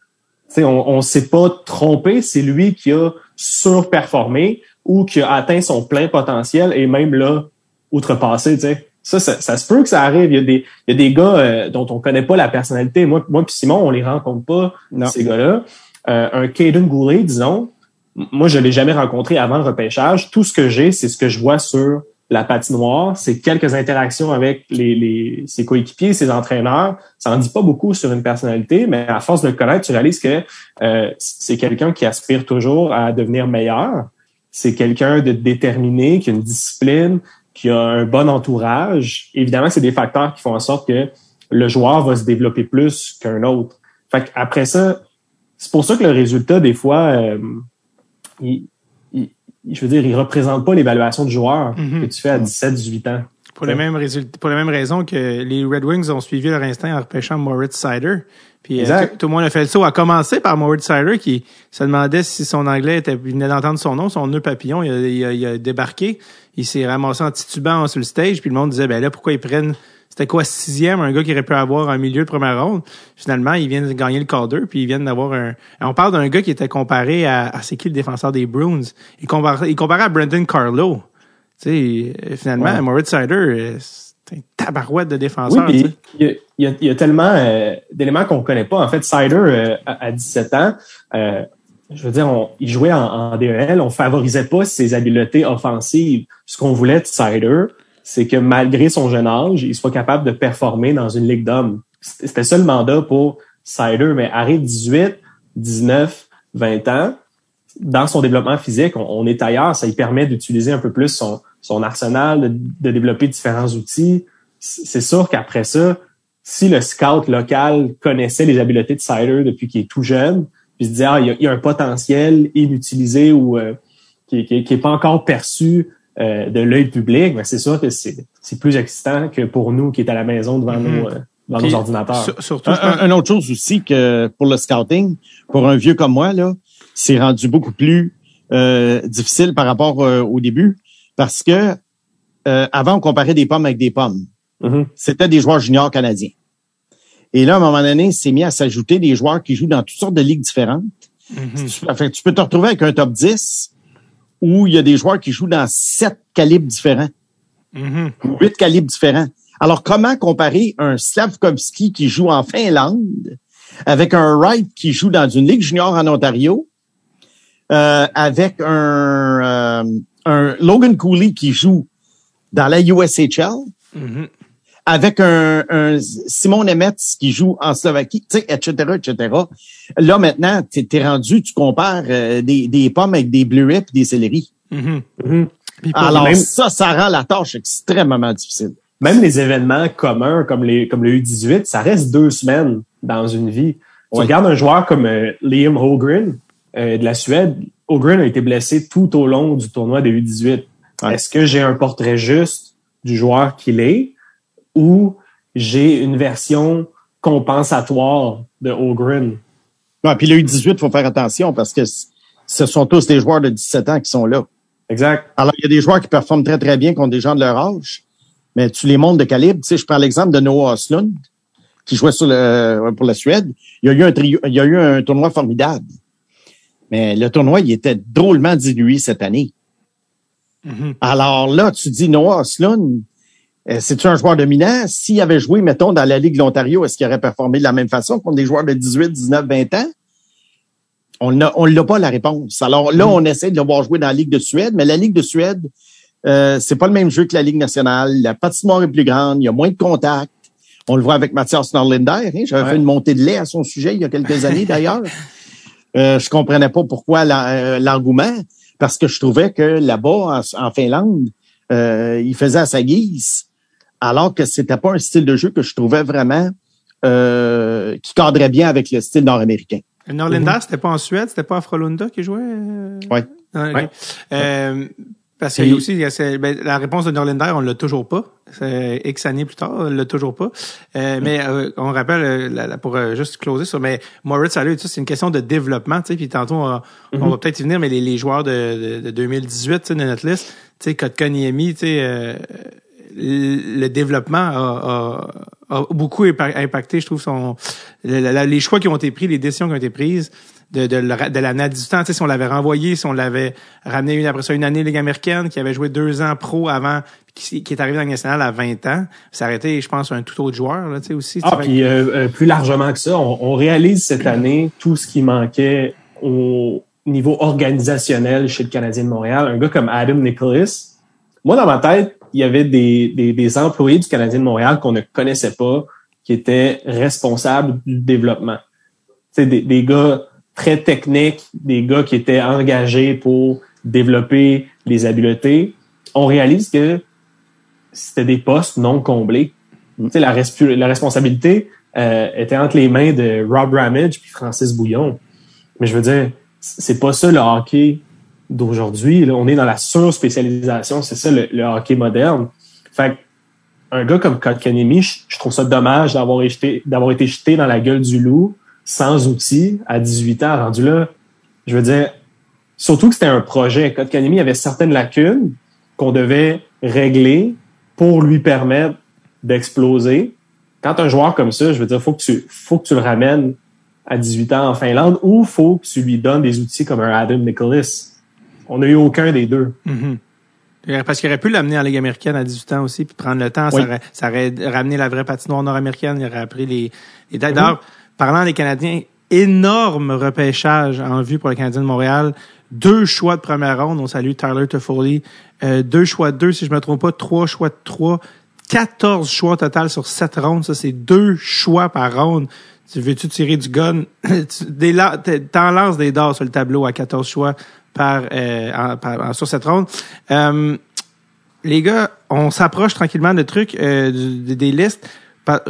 sais, on, on s'est pas trompé, c'est lui qui a surperformé ou qui a atteint son plein potentiel et même là outrepassé. Tu sais. Ça, ça, ça se peut que ça arrive. Il y a des, il y a des gars euh, dont on connaît pas la personnalité. Moi, moi puis Simon, on les rencontre pas Non. ces gars-là. Euh, un Caden Goulet, disons, moi je l'ai jamais rencontré avant le repêchage. Tout ce que j'ai, c'est ce que je vois sur la patinoire, c'est quelques interactions avec les, les, ses coéquipiers, ses entraîneurs. Ça en dit pas beaucoup sur une personnalité, mais à force de le connaître, tu réalises que euh, c'est quelqu'un qui aspire toujours à devenir meilleur. C'est quelqu'un de déterminé, qui a une discipline, qui a un bon entourage. Évidemment, c'est des facteurs qui font en sorte que le joueur va se développer plus qu'un autre. Fait après ça, c'est pour ça que le résultat, des fois, euh, il, il- je veux dire, il représente pas l'évaluation du joueur Mhm. que tu fais à 17, 18 ans. Pour les mêmes résultats, pour la même raison que les Red Wings ont suivi leur instinct en repêchant Moritz Sider. Puis euh, Exact. tout, tout le monde a fait le saut, à commencer par Moritz Sider qui se demandait si son anglais était, il venait d'entendre son nom, son nœud papillon, il a, il a- il a débarqué, il s'est ramassé en titubant sur le stage, puis le monde disait, ben là, pourquoi ils prennent, c'était quoi, sixième, un gars qui aurait pu avoir un milieu de première ronde? Finalement, ils viennent de gagner le Calder, puis ils viennent d'avoir un, on parle d'un gars qui était comparé à, à c'est qui le défenseur des Bruins? Il comparait, il comparait à Brendan Carlo. Tu sais, finalement, Ouais. Moritz Sider, c'est un tabarouette de défenseur. il y y a tellement euh, d'éléments qu'on connaît pas. En fait, Sider, euh, à, à 17 ans, euh, je veux dire, on, il jouait en, en DEL, on favorisait pas ses habiletés offensives. Ce qu'on voulait de Sider, c'est que malgré son jeune âge, il soit capable de performer dans une ligue d'hommes. C'était ça le mandat pour Sider, mais arrive 18, 19, 20 ans, dans son développement physique, on, est ailleurs. Ça lui permet d'utiliser un peu plus son, son arsenal, de, de développer différents outils. C'est sûr qu'après ça, si le scout local connaissait les habiletés de Sider depuis qu'il est tout jeune, puis se disait ah il y a, il y a un potentiel inutilisé ou euh, qui, qui, qui est pas encore perçu euh, de l'œil public, ben c'est sûr que c'est c'est plus excitant que pour nous qui est à la maison devant Mhm. nos euh, devant Puis, nos ordinateurs. sur- surtout, Un, autre chose aussi que pour le scouting, pour un vieux comme moi, là, c'est rendu beaucoup plus euh, difficile par rapport euh, au début parce que euh, avant, on comparait des pommes avec des pommes. Mhm. C'était des joueurs juniors canadiens. Et là, à un moment donné, c'est mis à s'ajouter des joueurs qui jouent dans toutes sortes de ligues différentes. Mhm. Enfin, tu peux te retrouver avec un top 10 où il y a des joueurs qui jouent dans sept calibres différents, Mhm. huit calibres différents. Alors, comment comparer un Slavkovski qui joue en Finlande avec un Wright qui joue dans une ligue junior en Ontario, euh, avec un, euh, un Logan Cooley qui joue dans la USHL, Mhm. Avec un, un Simon Nemetz qui joue en Slovaquie, tu sais, etc., etc. Là, maintenant, t'es es rendu, tu compares euh, des, des pommes avec des bleuets et des céleris. Puis pour- Alors, même- ça, ça rend la tâche extrêmement difficile. même les événements communs comme les comme le U18, ça reste deux semaines dans une vie. Tu Oui. regardes un joueur comme euh, Liam Holgren euh, de la Suède. Holgren a été blessé tout au long du tournoi des U18. Ouais. Est-ce que j'ai un portrait juste du joueur qu'il est? Ou j'ai une version compensatoire de Holgren? Ouais, puis le U18, faut faire attention parce que ce sont tous des joueurs de 17 ans qui sont là. Exact. Alors, il y a des joueurs qui performent très, très bien contre des gens de leur âge, mais tu les montres de calibre. Tu sais, je prends l'exemple de Noah Oslund, qui jouait sur le, pour la Suède. Il y a eu un trio, il y a eu un tournoi formidable. Mais le tournoi, il était drôlement dilué cette année. Mhm. Alors là, tu dis Noah Oslund, euh, c'est-tu un joueur dominant? S'il avait joué, mettons, dans la Ligue de l'Ontario, est-ce qu'il aurait performé de la même façon contre des joueurs de 18, 19, 20 ans? On n'a on l'a pas la réponse. Alors là, on essaie de le voir jouer dans la Ligue de Suède, mais la Ligue de Suède, euh, c'est pas le même jeu que la Ligue nationale. La patinoire est plus grande, il y a moins de contact. On le voit avec Mathias Norlinder. Hein? J'avais Ouais. fait une montée de lait à son sujet il y a quelques années d'ailleurs. Euh, je comprenais pas pourquoi la- euh, l'engouement, parce que je trouvais que là-bas, en, en Finlande, euh, il faisait à sa guise, alors que c'était pas un style de jeu que je trouvais vraiment euh, qui cadrait bien avec le style nord-américain. Norlinder, c'était pas en Suède, c'était pas à Frölunda qui jouait? euh? Ouais. Ah. Ouais. Euh, parce qu'il y a aussi, il y a ce- ben, la réponse de Norlinder, on l'a toujours pas. C'est X années plus tard, on l'a toujours pas. Euh, mais euh, on rappelle, euh, la- la- pour euh, juste closer sur, mais Moritz Alleux, c'est une question de développement, tu sais, puis tantôt, on, on va peut-être y venir, mais les, les joueurs de, de, de 2018, tu sais, de notre liste, tu sais, Kotkaniemi, tu sais, euh, le le développement a, a- a beaucoup impa- impacté, je trouve, son le- la- les choix qui ont été pris, les décisions qui ont été prises de, de, le ra- de l'année à 18 ans. Tu sais, si on l'avait renvoyé, si on l'avait ramené une, après ça une année Ligue américaine, qui avait joué deux ans pro avant, qui, qui est arrivé dans la Ligue nationale à 20 ans, ça aurait été, je pense, un tout autre joueur, là, tu sais, aussi. Ah, puis euh, euh, plus largement que ça, on, on réalise cette année tout ce qui manquait au niveau organisationnel chez le Canadien de Montréal. Un gars comme Adam Nicholas, moi, dans ma tête, il y avait des, des, des employés du Canadien de Montréal qu'on ne connaissait pas, qui étaient responsables du développement. C'est des, des gars très techniques, des gars qui étaient engagés pour développer les habiletés. On réalise que c'était des postes non comblés. Sais, la, la responsabilité euh, était entre les mains de Rob Ramage puis Francis Bouillon. Mais je veux dire, c'est pas ça le hockey d'aujourd'hui. On est dans la surspécialisation. C'est ça le, hockey moderne. Fait un gars comme Kotkaniemi, je, je trouve ça dommage d'avoir été, d'avoir été jeté dans la gueule du loup sans outils à 18 ans. Rendu là, je veux dire, surtout que c'était un projet. Kotkaniemi avait certaines lacunes qu'on devait régler pour lui permettre d'exploser. Quand un joueur comme ça, je veux dire, faut que tu, faut que tu le ramènes à 18 ans en Finlande ou faut que tu lui donnes des outils comme un Adam Nicholas. On n'a eu aucun des deux. Mhm. Parce qu'il aurait pu l'amener en Ligue américaine à 18 ans aussi, puis prendre le temps. Ça, aurait, ça aurait ramené la vraie patinoire nord-américaine. Il aurait appris les, les dates. D'ailleurs, parlant des Canadiens, énorme repêchage en vue pour le Canadien de Montréal. Deux choix de première ronde. On salue Tyler Toffoli. Euh, deux choix de deux, si je me trompe pas. Trois choix de trois. 14 choix au total sur sept rondes. Ça, c'est deux choix par ronde. Tu veux-tu tirer du gun? T'en lances des dards sur le tableau à 14 choix par, euh, par- sur cette ronde. Euh, les gars, on s'approche tranquillement de trucs, euh, des listes.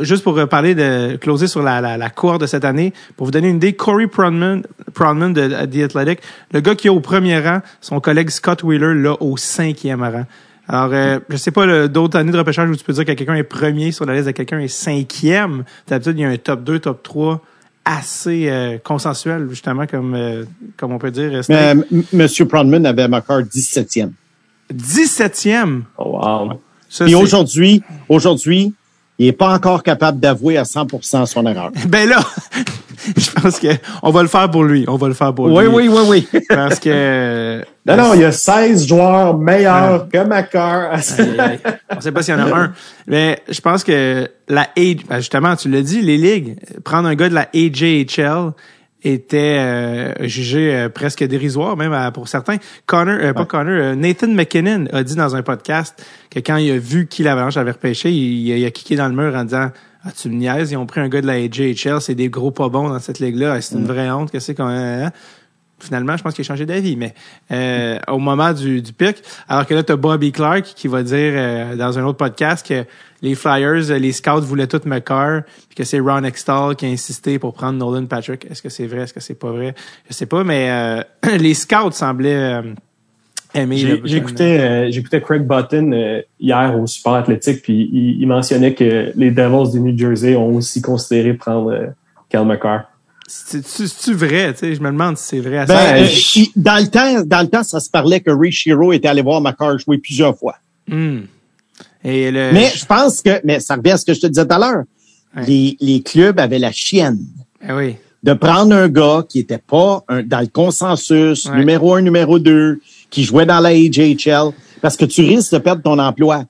Juste pour parler de closer sur la, la, la cour de cette année, pour vous donner une idée, Corey Pronman, Pronman de, The Athletic, le gars qui est au premier rang, son collègue Scott Wheeler, là, au cinquième rang. Alors, euh, je sais pas d'autres années de repêchage où tu peux dire que quelqu'un est premier sur la liste de quelqu'un est cinquième. D'habitude, il y a un top 2, top 3 assez euh, consensuel, justement, comme, euh, comme on peut dire. euh, Mais M. Monsieur Pronman avait encore 17e. 17e. Oh, wow. Ça, Et aujourd'hui, aujourd'hui, il est pas encore capable d'avouer à 100% son erreur. Ben là, je pense que on va le faire pour lui. On va le faire pour Oui, lui. oui, oui, oui. Parce que. Non, non, il y a 16 joueurs meilleurs que Macar. On sait pas s'il y en a un. Mais je pense que la age, ben justement, tu l'as dit, les ligues, prendre un gars de la AJHL était euh, jugé euh, presque dérisoire, même à- pour certains. Connor, euh, pas Connor, euh, Nathan McKinnon a dit dans un podcast que quand il a vu qui l'Avalanche avait repêché, il, il a kické dans le mur en disant ah, tu me niaises, ils ont pris un gars de la AJHL, c'est des gros pas bons dans cette ligue-là, c'est une vraie honte, qu'est-ce qu'on... hein? Finalement, je pense qu'il a changé d'avis, mais euh, au moment du, du pic, alors que là, tu as Bobby Clark qui va dire euh, dans un autre podcast que les Flyers, les scouts voulaient tout McCarr, puis que c'est Ron Extall qui a insisté pour prendre Nolan Patrick. Est-ce que c'est vrai? Est-ce que c'est pas vrai? Je sais pas, mais euh, les scouts semblaient euh, aimer. J'écoutais euh, j'écoutais Craig Button euh, hier au Support Athlétique, puis il, il mentionnait que les Devils du New Jersey ont aussi considéré prendre Cal McCarr. C'est- C'est c'est-tu vrai? Tu sais, je me demande si c'est vrai. à Ben, ça. euh, dans le temps, dans le temps, ça se parlait que Ray Shiro était allé voir McCarr jouer plusieurs fois. Hmm. Et le, Mais je pense que, mais ça revient à ce que je te disais tout à l'heure. Ouais. Les, les clubs avaient la chienne oui. de prendre un gars qui était pas un- dans le consensus, Ouais. numéro un, numéro deux, qui jouait dans la AJHL, parce que tu risques de perdre ton emploi.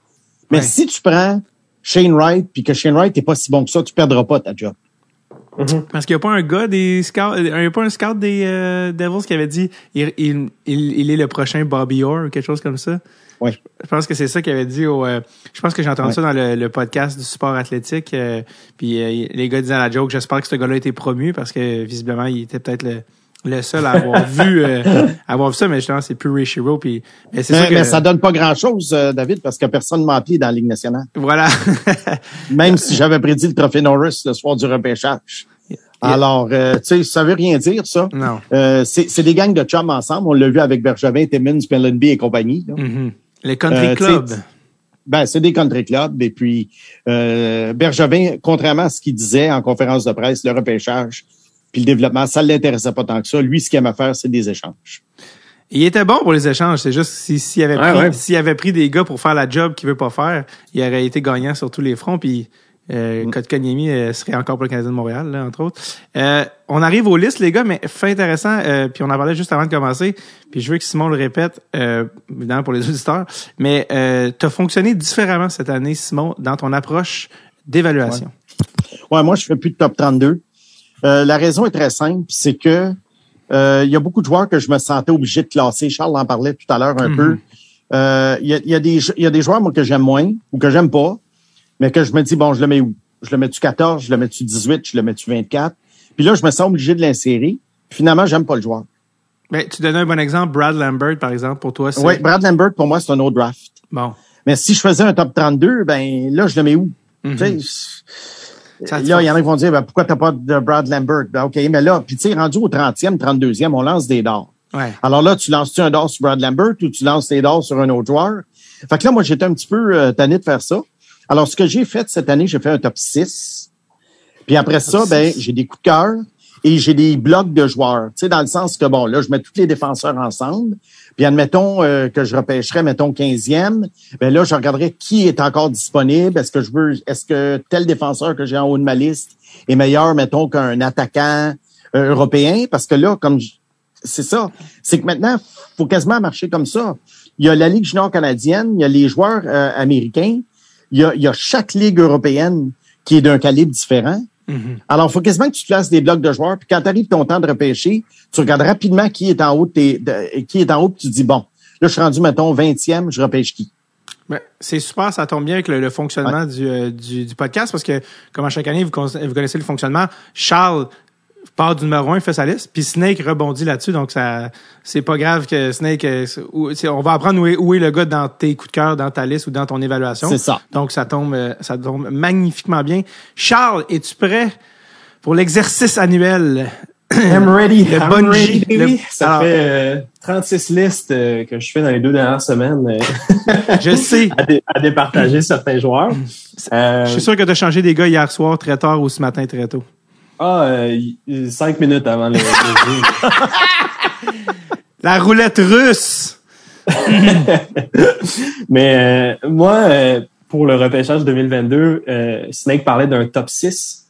Mais Ouais. si tu prends Shane Wright, puis que Shane Wright n'est pas si bon que ça, tu perdras pas ta job. Parce qu'il n'y a pas un gars des scouts, il n'y a pas un scout des euh, Devils qui avait dit il, il, il, il est le prochain Bobby Orr ou quelque chose comme ça. Oui. Je pense que c'est ça qu'il avait dit au. euh, je pense que j'ai entendu ça dans le, le podcast du sport athlétique. euh, puis euh, les gars disaient à la joke, j'espère que ce gars-là a été promu parce que visiblement il était peut-être le, le seul à avoir vu euh, avoir vu ça, mais justement c'est plus Ray Shiro. Puis mais c'est Mais, que mais ça donne pas grand-chose, euh, David, parce que personne ne m'a appelé dans la Ligue nationale. voilà. Même si j'avais prédit le trophée Norris le soir du repêchage. Alors, euh, tu sais, ça veut rien dire, ça. non. C'est c'est des gangs de chums ensemble. On l'a vu avec Bergevin, Timmins, Mellenby et compagnie. là. Mhm. Le country club. tu sais, Ben, c'est des country clubs. Et puis, euh, Bergevin, contrairement à ce qu'il disait en conférence de presse, le repêchage puis le développement, ça ne l'intéressait pas tant que ça. Lui, ce qu'il aimait faire, c'est des échanges. Il était bon pour les échanges. C'est juste si- s'il avait, Ouais, pris- ouais. s'il avait pris des gars pour faire la job qu'il veut pas faire, il aurait été gagnant sur tous les fronts. Puis euh, Kotkaniemi euh, serait encore pour le Canadien de Montréal, là, entre autres. Euh, on arrive aux listes, les gars, mais fait intéressant. euh, puis on en parlait juste avant de commencer. Puis je veux que Simon le répète, euh, évidemment pour les auditeurs. Mais euh, tu as fonctionné différemment cette année, Simon, dans ton approche d'évaluation. Ouais, moi, je fais plus de top 32. Euh, la raison est très simple, c'est que euh, il y a beaucoup de joueurs que je me sentais obligé de classer. Charles en parlait tout à l'heure un peu. Euh, Il y, a, y, a des, y a des joueurs, moi, que j'aime moins ou que j'aime pas, mais que je me dis, bon, je le mets où? Je le mets-tu 14, je le mets-tu 18, je le mets-tu 24? Puis là, je me sens obligé de l'insérer. Finalement, j'aime pas le joueur. Ben, tu donnais un bon exemple, Brad Lambert, par exemple, pour toi. Oui, Brad Lambert, pour moi, c'est un autre draft. Bon. Mais si je faisais un top 32, ben là, je le mets où? Mhm. Tu sais, Ça là, il y en a qui vont dire, ben, pourquoi t'as pas de Brad Lambert? Ben, OK, mais là, puis tu sais, rendu au 30e, 32e, on lance des dards. Ouais. Alors là, tu lances-tu un dard sur Brad Lambert ou tu lances tes dards sur un autre joueur? Fait que là, moi, j'étais un petit peu euh, tanné de faire ça. Alors, ce que j'ai fait cette année, j'ai fait un top 6. Puis après ça, ben, j'ai des coups de cœur et j'ai des blocs de joueurs. Tu sais, dans le sens que, bon, là, je mets tous les défenseurs ensemble. Puis admettons euh, que je repêcherais, mettons, 15e. Ben là, je regarderais qui est encore disponible. Est-ce que je veux, est-ce que tel défenseur que j'ai en haut de ma liste est meilleur, mettons, qu'un attaquant euh, européen? Parce que là, comme c'est ça. C'est que maintenant, faut quasiment marcher comme ça. Il y a la Ligue junior canadienne, il y a les joueurs euh, américains, il y a chaque ligue européenne qui est d'un calibre différent. Mhm. Alors, il faut quasiment que tu te places des blocs de joueurs, puis quand tu arrives ton temps de repêcher, tu regardes rapidement qui est en haut de de- qui est en haut, puis tu te dis, bon, là, je suis rendu, mettons, 20e, je repêche qui? Ben, c'est super, ça tombe bien avec le, le fonctionnement du, euh, du, du podcast parce que, comme à chaque année, vous connaissez le fonctionnement. Charles part du numéro un, il fait sa liste, puis Snake rebondit là-dessus, donc ça, c'est pas grave que Snake, euh, on va apprendre où est, où est le gars dans tes coups de cœur, dans ta liste ou dans ton évaluation. C'est ça. Donc ça tombe, euh, ça tombe magnifiquement bien. Charles, es-tu prêt pour l'exercice annuel? I'm ready. Le I'm bungee, ready, baby. le- Ça Alors- fait euh, 36 listes euh, que je fais dans les deux dernières semaines euh, Je sais. à, dé- à départager certains joueurs. Euh, Je suis sûr que tu as changé des gars hier soir très tard ou ce matin très tôt. Ah, euh, cinq minutes avant le, le jeu. La roulette russe! Mais euh, moi, euh, pour le repêchage 2022, euh, Snake parlait d'un top 6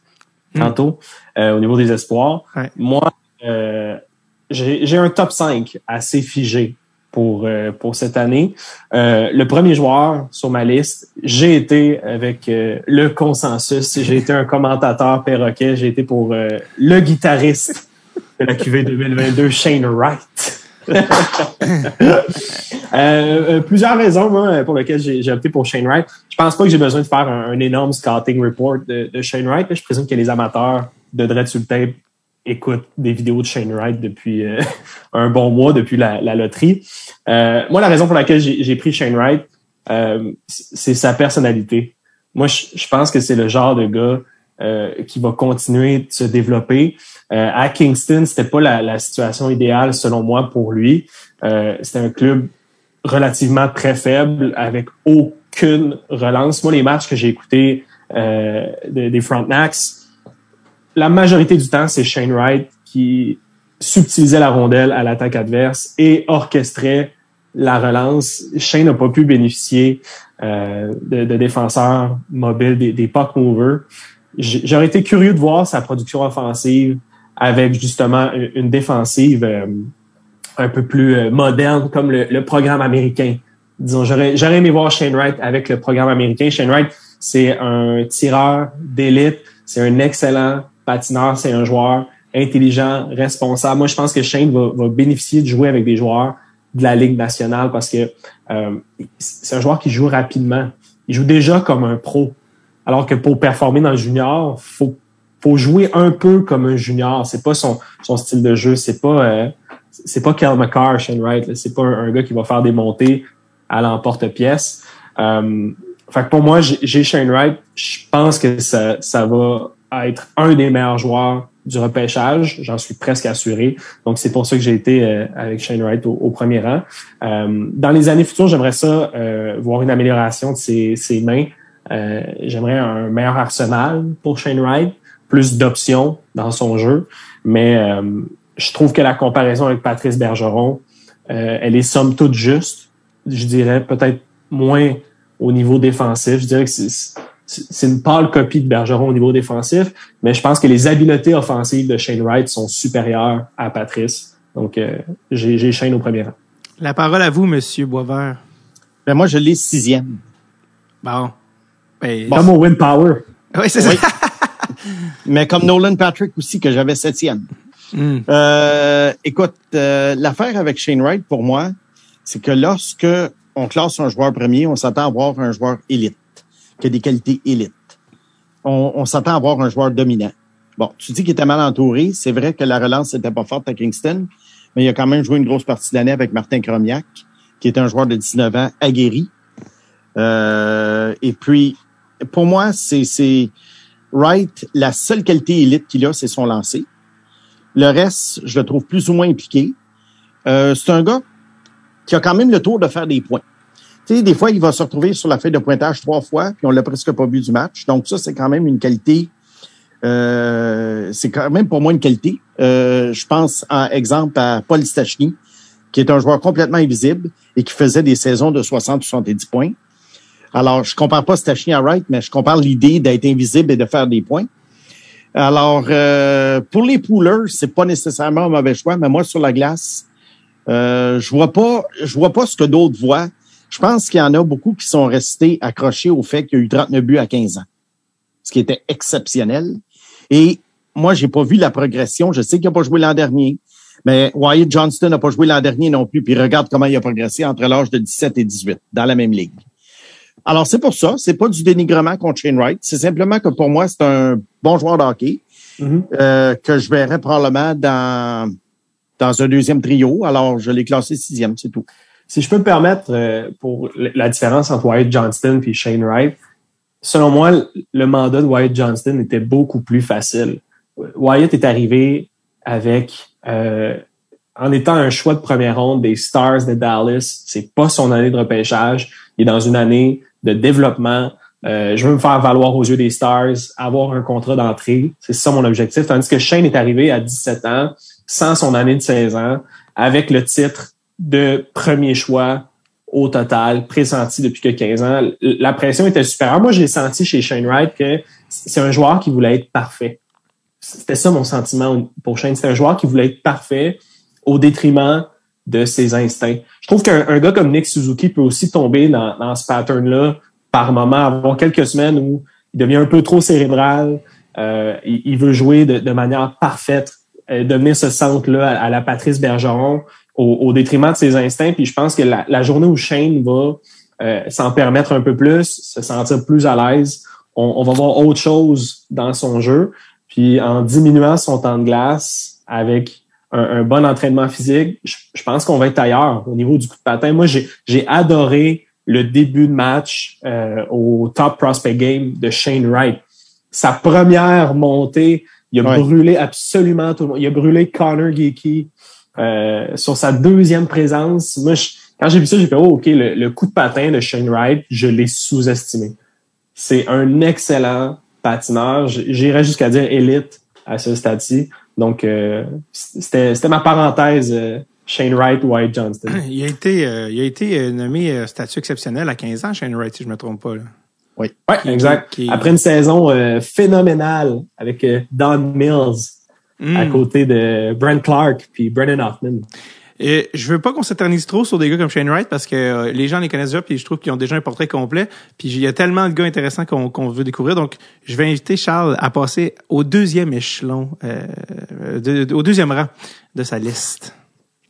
tantôt euh, au niveau des espoirs. Ouais. Moi, j'ai j'ai un top 5 assez figé pour, euh, pour cette année. Euh, le premier joueur sur ma liste, j'ai été avec euh, le consensus. J'ai été un commentateur perroquet. J'ai été pour le guitariste de la QV 2022, Shane Wright. Plusieurs raisons moi, pour lesquelles j'ai opté pour Shane Wright. Je pense pas que j'ai besoin de faire un, énorme scouting report de, Shane Wright. Je présume que les amateurs de Dread sur le tape écoute des vidéos de Shane Wright depuis euh, un bon mois, depuis la, la loterie. Euh, moi, la raison pour laquelle j'ai pris Shane Wright, euh, c'est sa personnalité. Moi, je, je pense que c'est le genre de gars qui va continuer de se développer. à Kingston, c'était pas la, la, situation idéale selon moi pour lui. c'était un club relativement très faible avec aucune relance. Moi, les matchs que j'ai écoutés euh, des Frontenacs, la majorité du temps, c'est Shane Wright qui subtilisait la rondelle à l'attaque adverse et orchestrait la relance. Shane n'a pas pu bénéficier euh, de, défenseurs mobiles, des, des puck movers. J'aurais été curieux de voir sa production offensive avec justement une défensive euh, un peu plus euh, moderne comme le, le programme américain. Disons, j'aurais, j'aurais aimé voir Shane Wright avec le programme américain. Shane Wright, c'est un tireur d'élite, c'est un excellent patineur, c'est un joueur intelligent, responsable. Moi, je pense que Shane va, va, bénéficier de jouer avec des joueurs de la Ligue nationale parce que euh, c'est un joueur qui joue rapidement. Il joue déjà comme un pro. Alors que pour performer dans le junior, faut faut jouer un peu comme un junior. C'est pas son, style de jeu. C'est pas euh, c'est pas Kel McCarr, Shane Wright. C'est pas un, gars qui va faire des montées à l'emporte-pièce. Euh, fait que pour moi, j'ai Shane Wright. Je pense que ça, ça va être un des meilleurs joueurs du repêchage. J'en suis presque assuré. Donc, c'est pour ça que j'ai été euh, avec Shane Wright au, premier rang. Euh, dans les années futures, j'aimerais ça euh, voir une amélioration de ses, ses mains. j'aimerais un meilleur arsenal pour Shane Wright, plus d'options dans son jeu. Mais je trouve que la comparaison avec Patrice Bergeron, elle est somme toute juste. Je dirais peut-être moins au niveau défensif. Je dirais que c'est une pâle copie de Bergeron au niveau défensif, mais je pense que les habiletés offensives de Shane Wright sont supérieures à Patrice. Donc, euh, j'ai Shane au premier rang. La parole à vous, Monsieur Boisvert. Ben moi, je l'ai sixième. Bon. Ben, comme au Win Power. Oui, c'est ça. mais comme Nolan Patrick aussi, que j'avais septième. Hmm. Euh, écoute, euh, l'affaire avec Shane Wright, pour moi, c'est que lorsque on classe un joueur premier, on s'attend à voir un joueur élite, qui a des qualités élites. On, s'attend à voir un joueur dominant. Bon, tu dis qu'il était mal entouré. C'est vrai que la relance n'était pas forte à Kingston, mais il a quand même joué une grosse partie de l'année avec Martin Kromiak, qui est un joueur de 19 ans aguerri. Euh, et puis, pour moi, c'est Wright, la seule qualité élite qu'il a, c'est son lancer. Le reste, je le trouve plus ou moins impliqué. Euh, c'est un gars qui a quand même le tour de faire des points. Tu sais, des fois, il va se retrouver sur la feuille de pointage trois fois, puis on l'a presque pas vu du match. Donc ça, c'est quand même une qualité. Euh, c'est quand même pour moi une qualité. Euh, je pense, en exemple, à Paul Stachny, qui est un joueur complètement invisible et qui faisait des saisons de 60-70 points. Alors, je compare pas Stachny à Wright, mais je compare l'idée d'être invisible et de faire des points. Alors, euh, pour les poolers, c'est pas nécessairement un mauvais choix, mais moi, sur la glace, euh, je vois pas, je vois pas ce que d'autres voient. Je pense qu'il y en a beaucoup qui sont restés accrochés au fait qu'il y a eu 39 buts à 15 ans, ce qui était exceptionnel. Et moi, j'ai pas vu la progression. Je sais qu'il n'a pas joué l'an dernier, mais Wyatt Johnston n'a pas joué l'an dernier non plus. Puis regarde comment il a progressé entre l'âge de 17 et 18 dans la même ligue. Alors c'est pour ça, c'est pas du dénigrement contre Shane Wright. C'est simplement que pour moi, c'est un bon joueur de hockey mm-hmm. euh, que je verrais probablement dans dans un deuxième trio. Alors, je l'ai classé sixième, c'est tout. Si je peux me permettre, euh, pour la différence entre Wyatt Johnston et Shane Wright, selon moi, le mandat de Wyatt Johnston était beaucoup plus facile. Wyatt est arrivé avec, euh, en étant un choix de première ronde des Stars de Dallas. C'est pas son année de repêchage. Il est dans une année de développement. Euh, je veux me faire valoir aux yeux des Stars, avoir un contrat d'entrée. C'est ça mon objectif. Tandis que Shane est arrivé à 17 ans sans son année de 16 ans, avec le titre de premier choix au total, pressenti depuis que 15 ans. La pression était supérieure. Moi, j'ai senti chez Shane Wright que c'est un joueur qui voulait être parfait. C'était ça mon sentiment pour Shane. C'était un joueur qui voulait être parfait au détriment de ses instincts. Je trouve qu'un gars comme Nick Suzuki peut aussi tomber dans, ce pattern-là par moment, avoir quelques semaines où il devient un peu trop cérébral, euh, il, veut jouer de, de manière parfaite euh, devenir ce centre-là à, la Patrice Bergeron au, détriment de ses instincts. Puis je pense que la, journée où Shane va euh, s'en permettre un peu plus, se sentir plus à l'aise, on, va voir autre chose dans son jeu. Puis en diminuant son temps de glace avec un, un bon entraînement physique, je, je pense qu'on va être ailleurs au niveau du coup de patin. Moi, j'ai, j'ai adoré le début de match euh, au Top Prospect Game de Shane Wright. Sa première montée, il a Ouais. brûlé absolument tout le monde. Il a brûlé Connor Geeky euh, sur sa deuxième présence. Moi, je- quand j'ai vu ça, j'ai fait, oh, OK, le, le coup de patin de Shane Wright, je l'ai sous-estimé. C'est un excellent patineur. J'irais jusqu'à dire élite à ce stade-ci. Donc, euh, c'était c'était ma parenthèse euh, Shane Wright, White Johnston. Il a été, euh, il a été nommé euh, statut exceptionnel à 15 ans, Shane Wright, si je me trompe pas. Là. Ouais, Qui- exact. qui- Après une saison euh, phénoménale avec euh, Don Mills à Hmm. côté de Brent Clark puis Brennan Hoffman. Et je veux pas qu'on s'éternise trop sur des gars comme Shane Wright parce que euh, les gens les connaissent déjà puis je trouve qu'ils ont déjà un portrait complet. Puis il y a tellement de gars intéressants qu'on veut découvrir. Donc je vais inviter Charles à passer au deuxième échelon, euh, de- au deuxième rang de sa liste.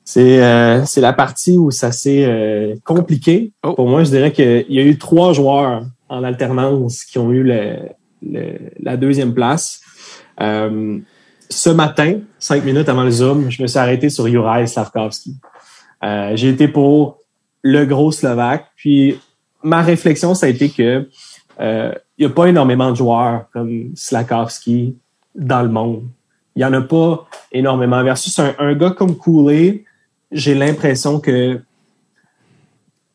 C'est euh, c'est la partie où ça s'est euh, compliqué. Oh. Pour moi, je dirais qu'il y a eu trois joueurs en alternance qui ont eu le, le- la deuxième place. Ce matin, cinq minutes avant le Zoom, je me suis arrêté sur Juraj Slavkovski. Euh, J'ai été pour le gros Slovaque. Puis ma réflexion, ça a été que euh, il n'y a pas énormément de joueurs comme Slavkovski dans le monde. Il y en a pas énormément. Versus un, gars comme Cooley, j'ai l'impression que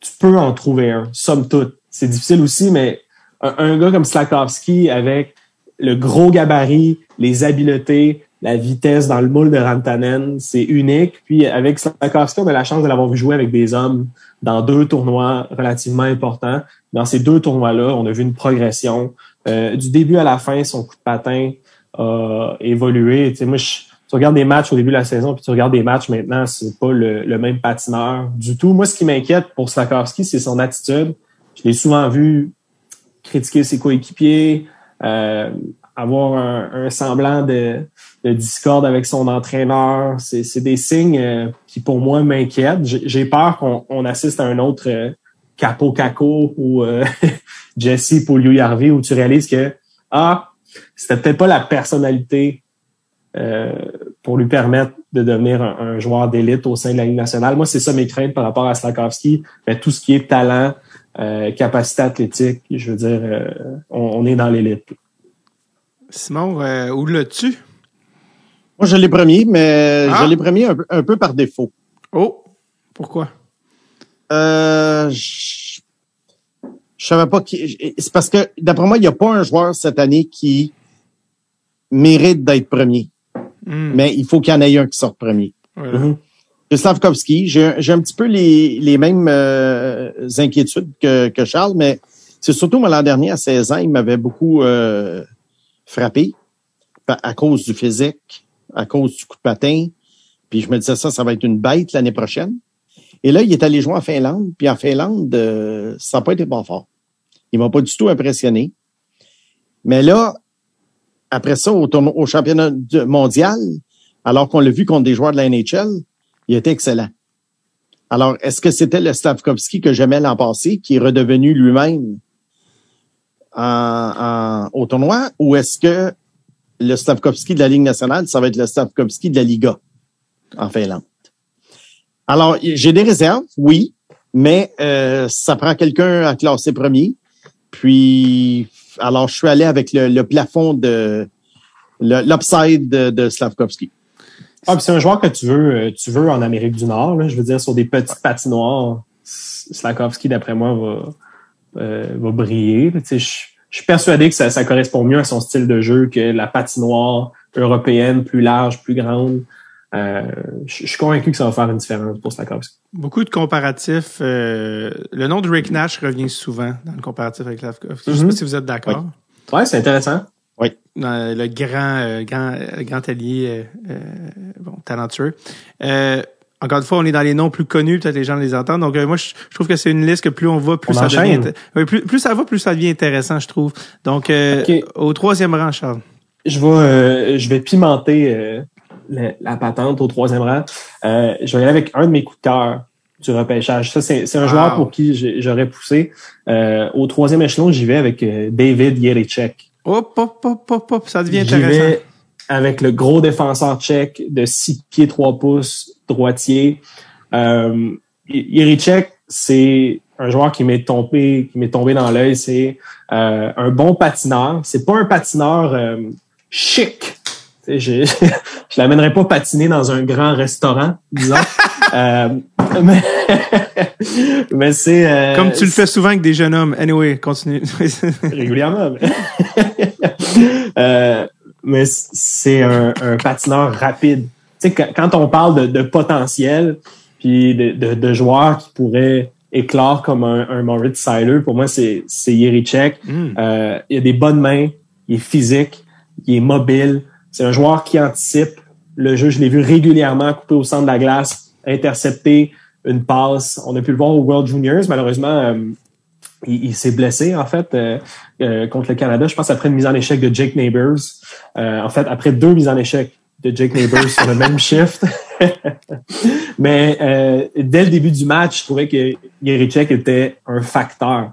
tu peux en trouver un, somme toute. C'est difficile aussi, mais un, un gars comme Slakowski avec le gros gabarit, les habiletés, la vitesse dans le moule de Rantanen, c'est unique. Puis avec Slakowski, on a la chance de l'avoir vu jouer avec des hommes dans deux tournois relativement importants. Dans ces deux tournois-là, on a vu une progression. Euh, du début à la fin, son coup de patin a évolué. Tu sais, moi, je, tu regardes des matchs au début de la saison, puis tu regardes des matchs maintenant, c'est pas le, même patineur du tout. Moi, ce qui m'inquiète pour Slakowski, c'est son attitude. Je l'ai souvent vu critiquer ses coéquipiers, euh, avoir un, un semblant de, de discorde avec son entraîneur. C'est des signes euh, qui, pour moi, m'inquiètent. J'ai peur qu'on on assiste à un autre euh, Capo Caco ou euh, Jesse Pouliou-Harvey où tu réalises que ah, c'était peut-être pas la personnalité euh, pour lui permettre de devenir un, un joueur d'élite au sein de la Ligue nationale. Moi, c'est ça mes craintes par rapport à Slakowski. Mais tout ce qui est talent, euh, capacité athlétique, je veux dire, euh, on, on est dans l'élite. Simon, euh, où l'as-tu? Moi, je l'ai premier, mais Ah. je l'ai premier un, peu- un peu par défaut. Oh, pourquoi? Euh, je, je savais pas qui. C'est parce que, d'après moi, il n'y a pas un joueur cette année qui mérite d'être premier. Hmm, Mais il faut qu'il y en ait un qui sorte premier. voilà. Slavkovski. J'ai j'ai un petit peu les, les mêmes euh, inquiétudes que, Charles, mais c'est surtout moi l'an dernier, à 16 ans, il m'avait beaucoup euh, frappé à cause du physique, à cause du coup de patin. Puis je me disais ça, ça va être une bête l'année prochaine. Et là, il est allé jouer en Finlande. Puis en Finlande, euh, ça n'a pas été bon fort. Il m'a pas du tout impressionné. Mais là, après ça, au, au championnat mondial, alors qu'on l'a vu contre des joueurs de la NHL, il était excellent. Alors, est-ce que c'était le Slavkovski que j'aimais l'an passé, qui est redevenu lui-même au tournoi, ou est-ce que le Slavkovski de la Ligue nationale, ça va être le Slavkovski de la Liga en Finlande? Alors, j'ai des réserves, oui, mais euh, ça prend quelqu'un à classer premier. Puis, alors, je suis allé avec le, plafond de l'upside de, de. Ah, c'est un joueur que tu veux, euh, tu veux en Amérique du Nord. là. je veux dire, sur des petites patinoires, Slakowski, d'après moi, va, euh, va briller. Tu sais, Je, je suis persuadé que ça, ça correspond mieux à son style de jeu que la patinoire européenne, plus large, plus grande. Euh, je, je suis convaincu que ça va faire une différence pour Slakowski. Beaucoup de comparatifs. euh, le nom de Rick Nash revient souvent dans le comparatif avec Slavkovski. Je sais Mhm. pas si vous êtes d'accord. Ouais, c'est intéressant. Dans le grand, euh, grand, euh, grand allié, euh, euh, bon, talentueux. Euh, encore une fois, on est dans les noms plus connus, peut-être les gens les entendent. Donc, euh, moi, je, je trouve que c'est une liste que plus on va, plus On ça enchaîne. devient. oui, plus, plus ça va, plus ça devient intéressant, je trouve. Donc, euh, au troisième rang, Charles. je vais, euh, je vais pimenter euh, la, la patente au troisième rang. Euh, je vais y aller avec un de mes coups de cœur du repêchage. Ça, c'est un Wow. joueur pour qui j'aurais poussé. Euh, au troisième échelon, j'y vais avec euh, David Yerechek. Hop, hop, hop, hop, hop, ça devient J'y intéressant. vais, avec le gros défenseur tchèque de 6 pieds 3 pouces, droitier. Euh, Irichek, c'est un joueur qui m'est tombé, qui m'est tombé dans l'œil. C'est euh, un bon patineur. C'est pas un patineur euh, chic. Je, je l'amènerais pas patiner dans un grand restaurant, disons. euh, mais, mais c'est euh, Comme tu le fais souvent avec des jeunes hommes. Anyway, continue. régulièrement. Mais, euh, mais c'est un, un, patineur rapide. Tu sais, quand on parle de, de potentiel, puis de, de, de, joueurs qui pourraient éclore comme un, un Moritz Seiler, pour moi, c'est Yerichek. Mm. Euh, il a des bonnes mains, il est physique, il est mobile. C'est un joueur qui anticipe le jeu. Je l'ai vu régulièrement couper au centre de la glace, intercepter une passe. On a pu le voir au World Juniors. Malheureusement, euh, il, il s'est blessé, en fait, euh, euh, contre le Canada. Je pense après une mise en échec de Jake Neighbors. en fait, après deux mises en échec de Jake Neighbors sur le même shift. Mais dès le début du match, je trouvais que Yerichek était un facteur.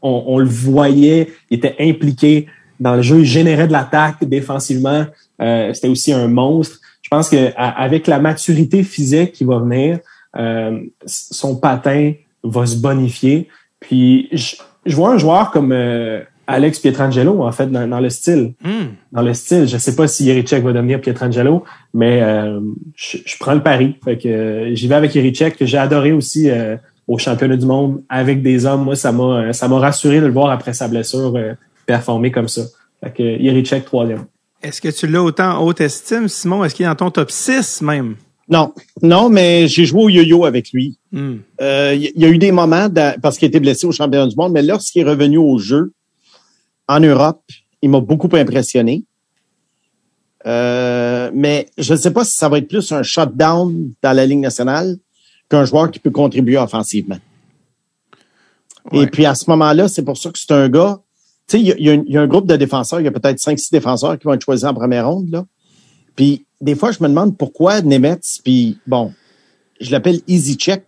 On, on, le voyait, il était impliqué dans le jeu, il générait de l'attaque défensivement. C'était aussi un monstre. Je pense que avec la maturité physique qui va venir, euh, son patin va se bonifier. Puis je, je vois un joueur comme euh, Alex Pietrangelo, en fait, dans, dans le style. Mm. Dans le style. Je sais pas si Yerichek va devenir Pietrangelo, mais euh, je, je, prends le pari. Fait que euh, j'y vais avec Yerichek, que j'ai adoré aussi euh, au championnat du monde avec des hommes. Moi, ça m'a ça m'a rassuré de le voir après sa blessure performer comme ça. Fait que Yerichek, troisième. Est-ce que tu l'as autant en haute estime, Simon? Est-ce qu'il est dans ton top 6 même? Non, non, mais j'ai joué au yo-yo avec lui. Il Mm. euh, y, y a eu des moments, parce qu'il était blessé au championnat du monde, mais lorsqu'il est revenu au jeu en Europe, il m'a beaucoup impressionné. Euh, mais je ne sais pas si ça va être plus un shutdown dans la Ligue nationale qu'un joueur qui peut contribuer offensivement. Ouais. Et puis à ce moment-là, c'est pour ça que c'est un gars. Tu sais, il y a, il y a un- il y a un groupe de défenseurs, il y a peut-être cinq, six défenseurs qui vont être choisis en première ronde. Là. Puis des fois, je me demande pourquoi Nemetz, puis bon, je l'appelle Easy Check,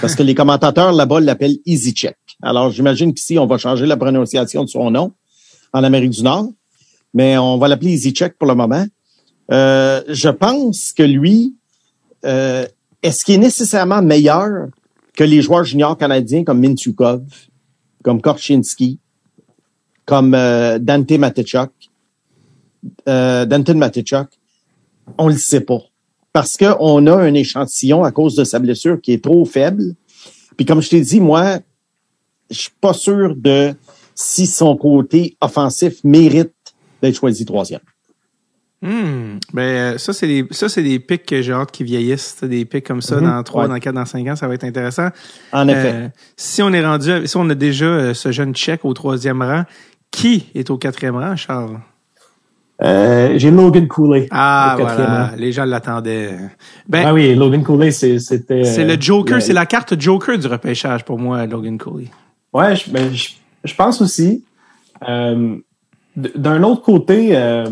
parce que les commentateurs là-bas l'appellent Easy Check. Alors, j'imagine qu'ici, on va changer la prononciation de son nom en Amérique du Nord, mais on va l'appeler Easy Check pour le moment. Euh, je pense que lui, euh, est-ce qu'il est nécessairement meilleur que les joueurs juniors canadiens comme Mintukov, comme Korchinski, comme euh, Dante Matechuk, euh, Danton Matechuk? On le sait pas. Parce qu'on a un échantillon à cause de sa blessure qui est trop faible. Puis comme je t'ai dit, moi, je suis pas sûr de si son côté offensif mérite d'être choisi troisième. Hmm. Ben, euh, ça, c'est des, ça, c'est des pics que j'ai hâte qu'ils vieillissent. Des pics comme ça Mhm. dans 3, Ouais. dans 4, dans 5 ans, ça va être intéressant. En effet. Euh, si on est rendu, si on a déjà euh, ce jeune tchèque au troisième rang, qui est au quatrième rang, Charles? Euh, J'ai Logan Cooley. Ah, voilà. Les gens l'attendaient. Ben, Ah oui, Logan Cooley, c'était. c'est euh, le Joker, le- c'est la carte Joker du repêchage pour moi, Logan Cooley. Ouais, je, ben, je, je pense aussi. Euh, D'un autre côté, euh,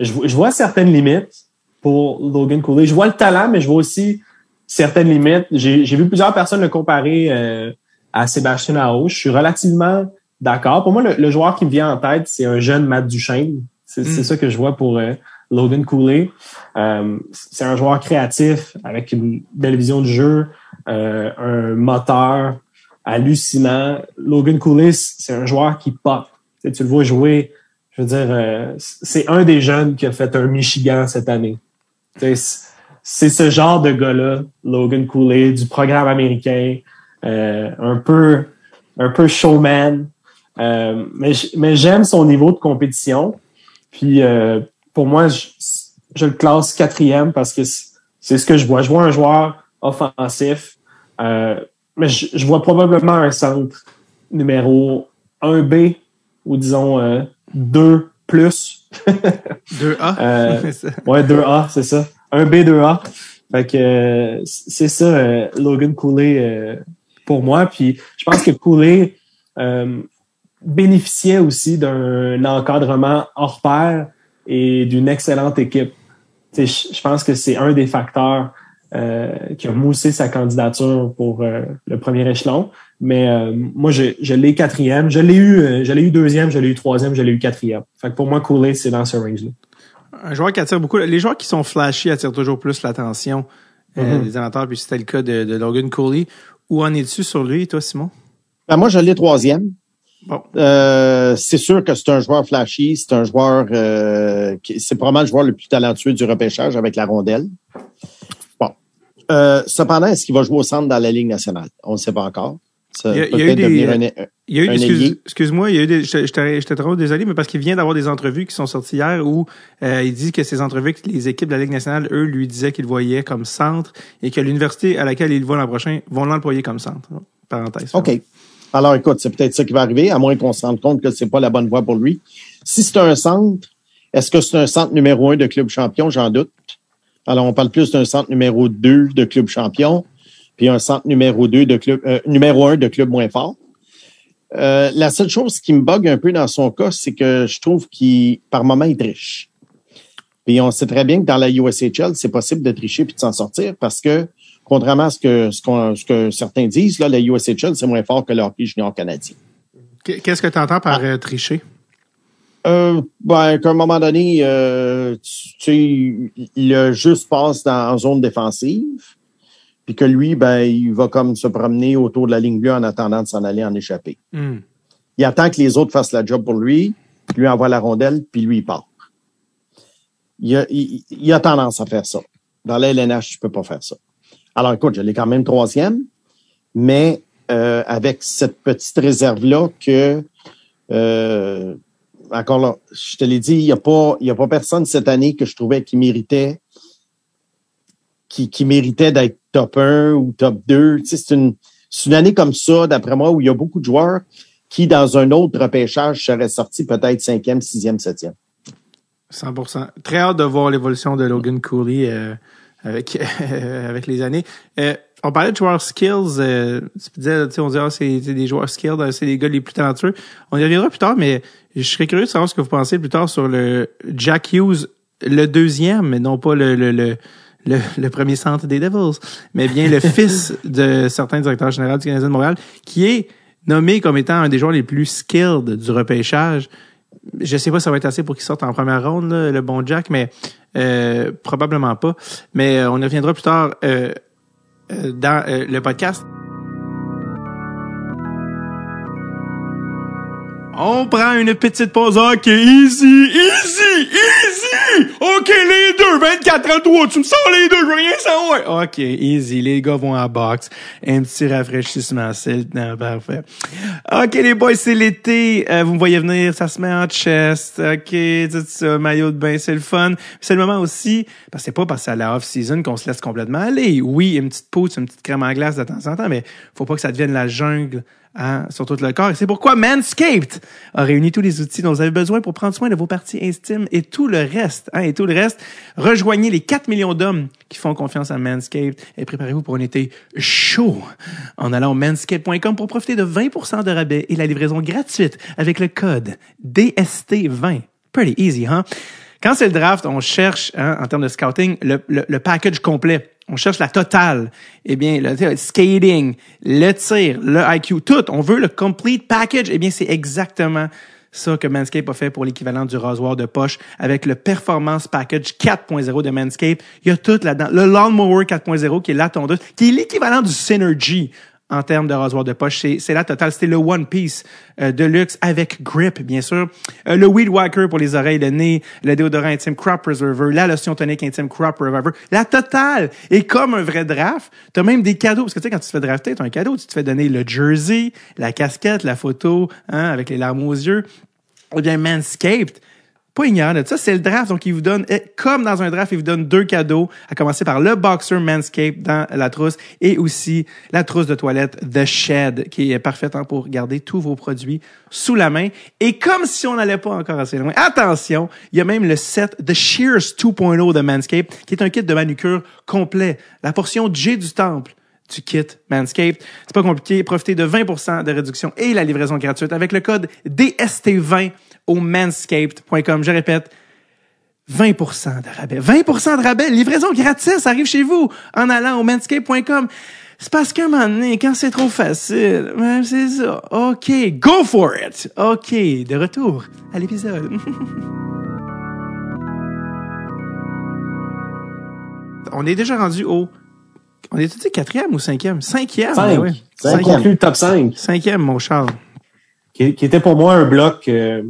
je, vois- je vois certaines limites pour Logan Cooley. Je vois le talent, mais je vois aussi certaines limites. J'ai vu plusieurs personnes le comparer euh, à Sébastien Aho. Je suis relativement d'accord. Pour moi, le, le joueur qui me vient en tête, c'est un jeune Matt Duchesne. C'est c'est Mm. ça que je vois pour euh, Logan Cooley. Euh, c'est un joueur créatif avec une belle vision du jeu, euh, un moteur hallucinant. Logan Cooley, c'est un joueur qui pop. Tu, sais, tu le vois jouer. Je veux dire, euh, c'est un des jeunes qui a fait un Michigan cette année. Tu sais, c'est- ce genre de gars-là, Logan Cooley, du programme américain, euh, un peu, un peu showman. Euh, mais j'aime son niveau de compétition. Puis euh, pour moi, je, je le classe quatrième parce que c'est ce que je vois. Je vois un joueur offensif, euh, mais je, je vois probablement un centre numéro 1B ou disons euh, 2 plus. 2A. Euh, C'est ça. Ouais, 2A, c'est ça. Un B, 2A. Fait que c'est ça, Logan Cooley pour moi. Puis je pense que Cooley bénéficiait aussi d'un encadrement hors pair et d'une excellente équipe. Je pense que c'est un des facteurs euh, qui a moussé sa candidature pour euh, le premier échelon. Mais euh, moi, je, je l'ai quatrième. Je l'ai eu, euh, je l'ai eu deuxième, je l'ai eu troisième, je l'ai eu quatrième. Fait que pour moi, Cooley, c'est dans ce range-là. Un joueur qui attire beaucoup. Les joueurs qui sont flashy attirent toujours plus l'attention euh, Mhm. des amateurs, puis c'était le cas de, de Logan Cooley. Où en es-tu sur lui, toi, Simon? Ben, moi, je l'ai troisième. Bon. Euh, c'est sûr que c'est un joueur flashy, c'est un joueur euh, qui- c'est probablement le joueur le plus talentueux du repêchage avec la rondelle. Bon. Euh, cependant, est-ce qu'il va jouer au centre dans la Ligue nationale? On ne sait pas encore. Ça Il y a- peut il y a eu des, devenir un- un- Il y a eu, Un excuse, ailier. excuse-moi, il y a eu des, je, je trop désolé, mais parce qu'il vient d'avoir des entrevues qui sont sorties hier où euh, il dit que ces entrevues, que les équipes de la Ligue nationale, eux, lui disaient qu'ils voyaient comme centre et que l'université à laquelle il va l'an prochain vont l'employer comme centre. Parenthèse. OK. Alors, écoute, c'est peut-être ça qui va arriver, à moins qu'on se rende compte que c'est pas la bonne voie pour lui. Si c'est un centre, est-ce que c'est un centre numéro un de club champion? J'en doute. Alors, on parle plus d'un centre numéro deux de club champion, puis un centre numéro deux de club, euh, numéro un de club moins fort. Euh, la seule chose qui me bug un peu dans son cas, c'est que je trouve qu'il, par moment, il triche. Puis on sait très bien que dans la USHL, c'est possible de tricher puis de s'en sortir parce que, contrairement à ce que, ce, qu'on- ce que certains disent, là, la USHL, c'est moins fort que le hockey junior canadien. Qu'est-ce que tu entends par euh, tricher? Euh, ben, qu'à un moment donné, euh, tu tu le juste passe dans, en zone défensive, puis que lui, ben, il va comme se promener autour de la ligne bleue en attendant de s'en aller en échapper. Hmm. Il attend que les autres fassent la job pour lui, lui envoie la rondelle, puis lui, il part. Il a, il, il a tendance à faire ça. Dans la LNH, tu peux pas faire ça. Alors, écoute, je l'ai quand même troisième, mais euh, avec cette petite réserve-là que, euh, encore là, je te l'ai dit, il n'y a pas, a pas personne cette année que je trouvais qui méritait, qui, qui méritait d'être top 1 ou top 2. Tu sais, c'est une, une année comme ça, d'après moi, où il y a beaucoup de joueurs qui, dans un autre repêchage, seraient sortis peut-être cinquième, sixième, septième. 100%. Très hâte de voir l'évolution de Logan Cooley euh, avec avec les années. Euh, on parlait de joueurs skills. Euh, tu disais, on disait, ah, c'est des joueurs skills, euh, c'est les gars les plus talentueux. On y reviendra plus tard, mais je serais curieux de savoir ce que vous pensez plus tard sur le Jack Hughes, le deuxième, mais non pas le, le, le le, le premier centre des Devils, mais bien le fils de certains directeurs généraux du Canadien de Montréal, qui est nommé comme étant un des joueurs les plus skilled du repêchage. Je sais pas si ça va être assez pour qu'il sorte en première ronde, le bon Jack, mais euh, probablement pas. Mais euh, on y reviendra plus tard euh, euh, dans le podcast. On prend une petite pause. OK, easy, easy, easy. OK, les deux, 24 à 3. Tu me sors les deux, je veux rien savoir. OK, easy. Les gars vont en box. Un petit rafraîchissement. C'est le temps, parfait. OK, les boys, c'est l'été. Euh, vous me voyez venir, ça se met en chest. OK, tout ça, maillot de bain, c'est le fun. C'est le moment aussi, parce que c'est pas parce que c'est à la off-season qu'on se laisse complètement aller. Oui, une petite pousse, une petite crème en glace de temps en temps, mais faut pas que ça devienne la jungle hein, sur tout le corps. C'est pourquoi Manscaped a réuni tous les outils dont vous avez besoin pour prendre soin de vos parties intimes et tout le reste. Hein, et tout le reste. Rejoignez les 4 millions d'hommes qui font confiance à Manscaped et préparez-vous pour un été chaud en allant au manscaped.com pour profiter de 20% de rabais et la livraison gratuite avec le code DST20. Pretty easy, hein? Quand c'est le draft, on cherche, hein, en termes de scouting, le package complet. On cherche la totale. Eh bien, le, skating, le tir, le IQ, tout. On veut le complete package. Eh bien, c'est exactement ça que Manscaped a fait pour l'équivalent du rasoir de poche avec le Performance Package 4.0 de Manscaped. Il y a tout là-dedans. Le Lawnmower 4.0 qui est la tondeuse, qui est l'équivalent du Synergy en termes de rasoir de poche. C'est, la totale. C'était le One Piece euh, de luxe avec grip, bien sûr. Euh, le Weed Whacker pour les oreilles, le nez, le déodorant intime Crop Preserver, la lotion tonique intime Crop Reviver. La totale est comme un vrai draft. T'as même des cadeaux. Parce que tu sais, quand tu te fais drafter, t'as un cadeau. Tu te fais donner le jersey, la casquette, la photo, hein, avec les larmes aux yeux. Eh bien, Manscaped, pas ignorant de ça, c'est le draft. Donc, il vous donne, eh, comme dans un draft, il vous donne deux cadeaux, à commencer par le Boxer Manscaped dans la trousse et aussi la trousse de toilette The Shed, qui est parfaite hein, pour garder tous vos produits sous la main. Et comme si on n'allait pas encore assez loin, attention, il y a même le set The Shears 2.0 de Manscaped, qui est un kit de manucure complet. La portion J du temple du kit Manscaped. C'est pas compliqué. Profitez de 20% de réduction et la livraison gratuite avec le code DST20 au manscaped.com. Je répète, 20% de rabais. 20% de rabais, livraison gratuite, ça arrive chez vous en allant au manscaped.com. C'est parce qu'à un moment donné, quand c'est trop facile, ben c'est ça. OK, go for it. OK, de retour à l'épisode. on est déjà rendu au. On est dit quatrième ou cinquième? Cinquième. Cinq. ben ouais. Cinquième. conclut le top 5, Cinquième, mon Charles. qui, qui était pour moi un bloc euh,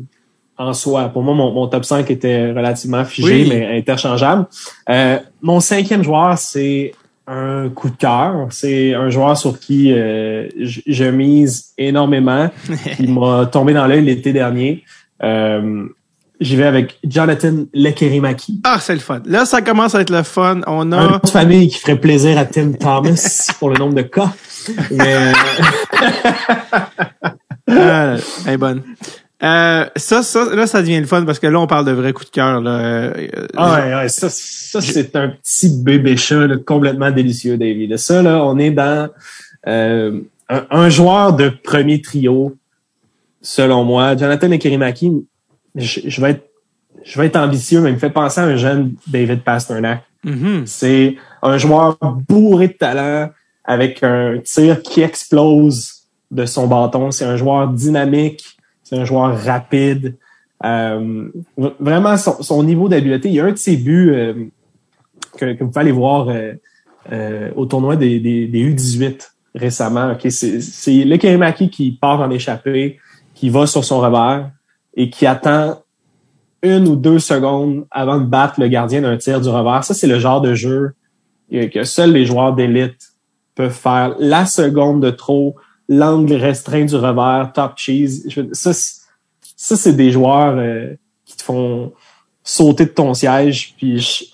en soi. Pour moi, mon, mon top 5 était relativement figé, Oui. mais interchangeable. Euh, mon cinquième joueur, c'est un coup de cœur. C'est un joueur sur qui euh, je, je mise énormément. Il m'a tombé dans l'œil l'été dernier. Euh, J'y vais avec Jonathan Lekerimaki. Ah, c'est le fun. Là, ça commence à être le fun. On a. de famille qui ferait plaisir à Tim Thomas pour le nombre de cas. Mais euh, elle est bonne. Euh, ça, ça, là, ça devient le fun parce que là, on parle de vrais coups de cœur. Là. Euh, Ah ouais, ouais, ça, ça c'est un petit bébé chat là, complètement délicieux, David. Ça, là, on est dans euh, un, un joueur de premier trio, selon moi. Jonathan Ekerimaki, je, je vais être je vais être ambitieux, mais il me fait penser à un jeune David Pasternak. mhm. C'est un joueur bourré de talent avec un tir qui explose de son bâton. C'est un joueur dynamique, c'est un joueur rapide. Euh, vraiment, son, son niveau d'habileté, il y a un de ses buts euh, que, que vous pouvez aller voir euh, euh, au tournoi des, des, des U18 récemment. Ok, C'est le Kerimaki qui part en échappée, qui va sur son revers et qui attend une ou deux secondes avant de battre le gardien d'un tir du revers. Ça, c'est le genre de jeu que seuls les joueurs d'élite peuvent faire. La seconde de trop, l'angle restreint du revers, top cheese. Ça, c'est- ça, c'est des joueurs euh, qui te font sauter de ton siège. Puis je,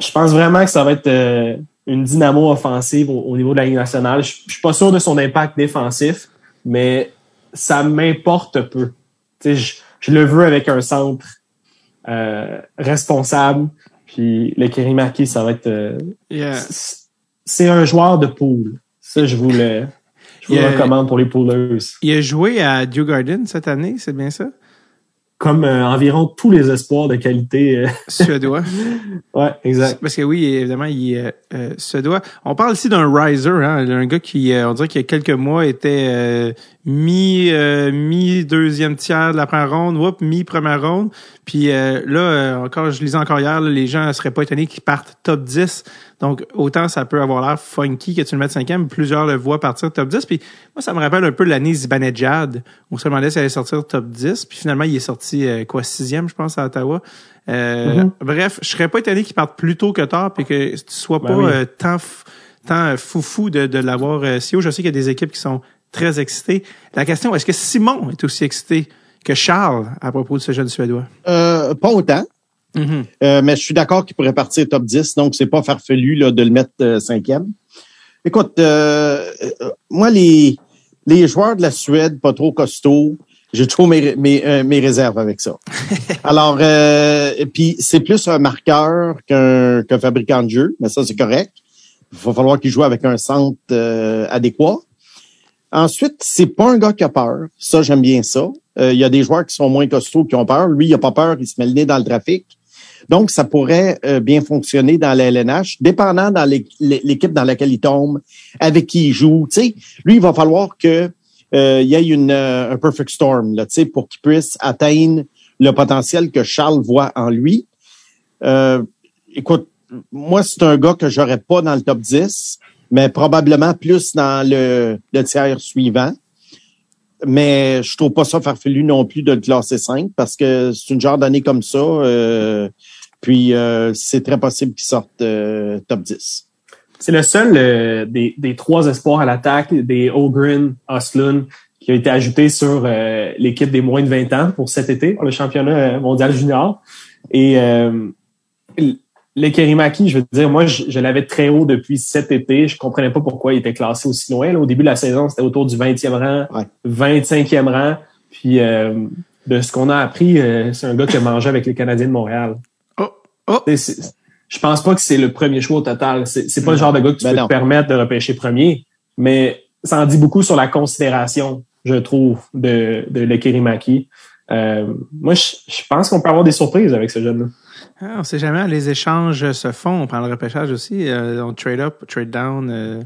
je pense vraiment que ça va être euh, une dynamo offensive au, au niveau de la Ligue nationale. Je, je suis pas sûr de son impact défensif, mais ça m'importe peu. Tu sais, je, je le veux avec un centre euh, responsable. Puis le Kerimaki, ça va être. Yeah. c'est un joueur de pool. Ça, je vous le, je vous Yeah. recommande pour les poolers. Il a joué à Dew Garden cette année, c'est bien ça? Comme euh, environ tous les espoirs de qualité. euh, Suédois. ouais, exact. Parce que oui, évidemment, il est euh, suédois. On parle ici d'un riser, hein, un gars qui, euh, on dirait qu'il y a quelques mois, était euh, mi euh, mi deuxième tiers de la première ronde, whoop, mi première ronde. Puis euh, là, euh, encore, je lisais encore hier, là, les gens seraient pas étonnés qu'ils partent top 10. Donc, autant ça peut avoir l'air funky que tu le mettes cinquième, plusieurs le voient partir top 10. Puis moi, ça me rappelle un peu l'année Zibanejad, où on se demandait s'il allait sortir top 10. Puis finalement, il est sorti, euh, quoi, sixième, je pense, à Ottawa. Euh, Mhm. Bref, je serais pas étonné qu'il parte plus tôt que tard, puis que tu sois Ben pas oui. euh, tant, tant foufou de, de l'avoir si haut. Je sais qu'il y a des équipes qui sont très excitées. La question, est-ce que Simon est aussi excité que Charles à propos de ce jeune Suédois? Euh, pas autant. Mhm. Euh, mais je suis d'accord qu'il pourrait partir top 10, donc c'est pas farfelu là, de le mettre euh, cinquième. Écoute, moi, les, les joueurs de la Suède, pas trop costauds, j'ai toujours mes, mes, mes réserves avec ça. Alors, euh, puis c'est plus un marqueur qu'un qu'un fabricant de jeu, mais ça, c'est correct. Il va falloir qu'il joue avec un centre euh, adéquat. Ensuite, c'est pas un gars qui a peur. Ça, j'aime bien ça. Euh, Il y a des joueurs qui sont moins costauds qui ont peur. Lui, il a pas peur, il se met le nez dans le trafic. Donc, ça pourrait euh, bien fonctionner dans la LNH, dépendant dans l'é- l'é- l'équipe dans laquelle il tombe, avec qui il joue. Tu sais, lui, il va falloir que euh, il y ait une, euh, un perfect storm, là, pour qu'il puisse atteindre le potentiel que Charles voit en lui. Euh, écoute, moi, c'est un gars que j'aurais pas dans le top 10, mais probablement plus dans le, le tiers suivant. Mais je trouve pas ça farfelu non plus de le classer 5 parce que c'est une genre d'année comme ça. euh, puis euh, c'est très possible qu'il sorte euh, top 10. C'est le seul euh, des, des trois espoirs à l'attaque, des Ogren, Oslund, qui a été ajouté sur euh, l'équipe des moins de 20 ans pour cet été, pour le championnat euh, mondial junior. Et le Kerimaki, je veux dire, moi, je, je l'avais très haut depuis cet été. Je comprenais pas pourquoi il était classé aussi loin. Là, au début de la saison, c'était autour du 20e rang, Ouais. 25e rang. Puis euh, de ce qu'on a appris, euh, c'est un gars qui a mangé avec les Canadiens de Montréal. Oh, oh, Je pense pas que c'est le premier choix au total. C'est c'est pas le genre de gars que tu Ben peux non. te permettre de repêcher premier, mais ça en dit beaucoup sur la considération, je trouve, de, de Le Kerimaki. Euh, moi, je, je pense qu'on peut avoir des surprises avec ce jeune-là. Ah, on sait jamais, les échanges se font. On prend le repêchage aussi. euh, on trade up, trade down. euh,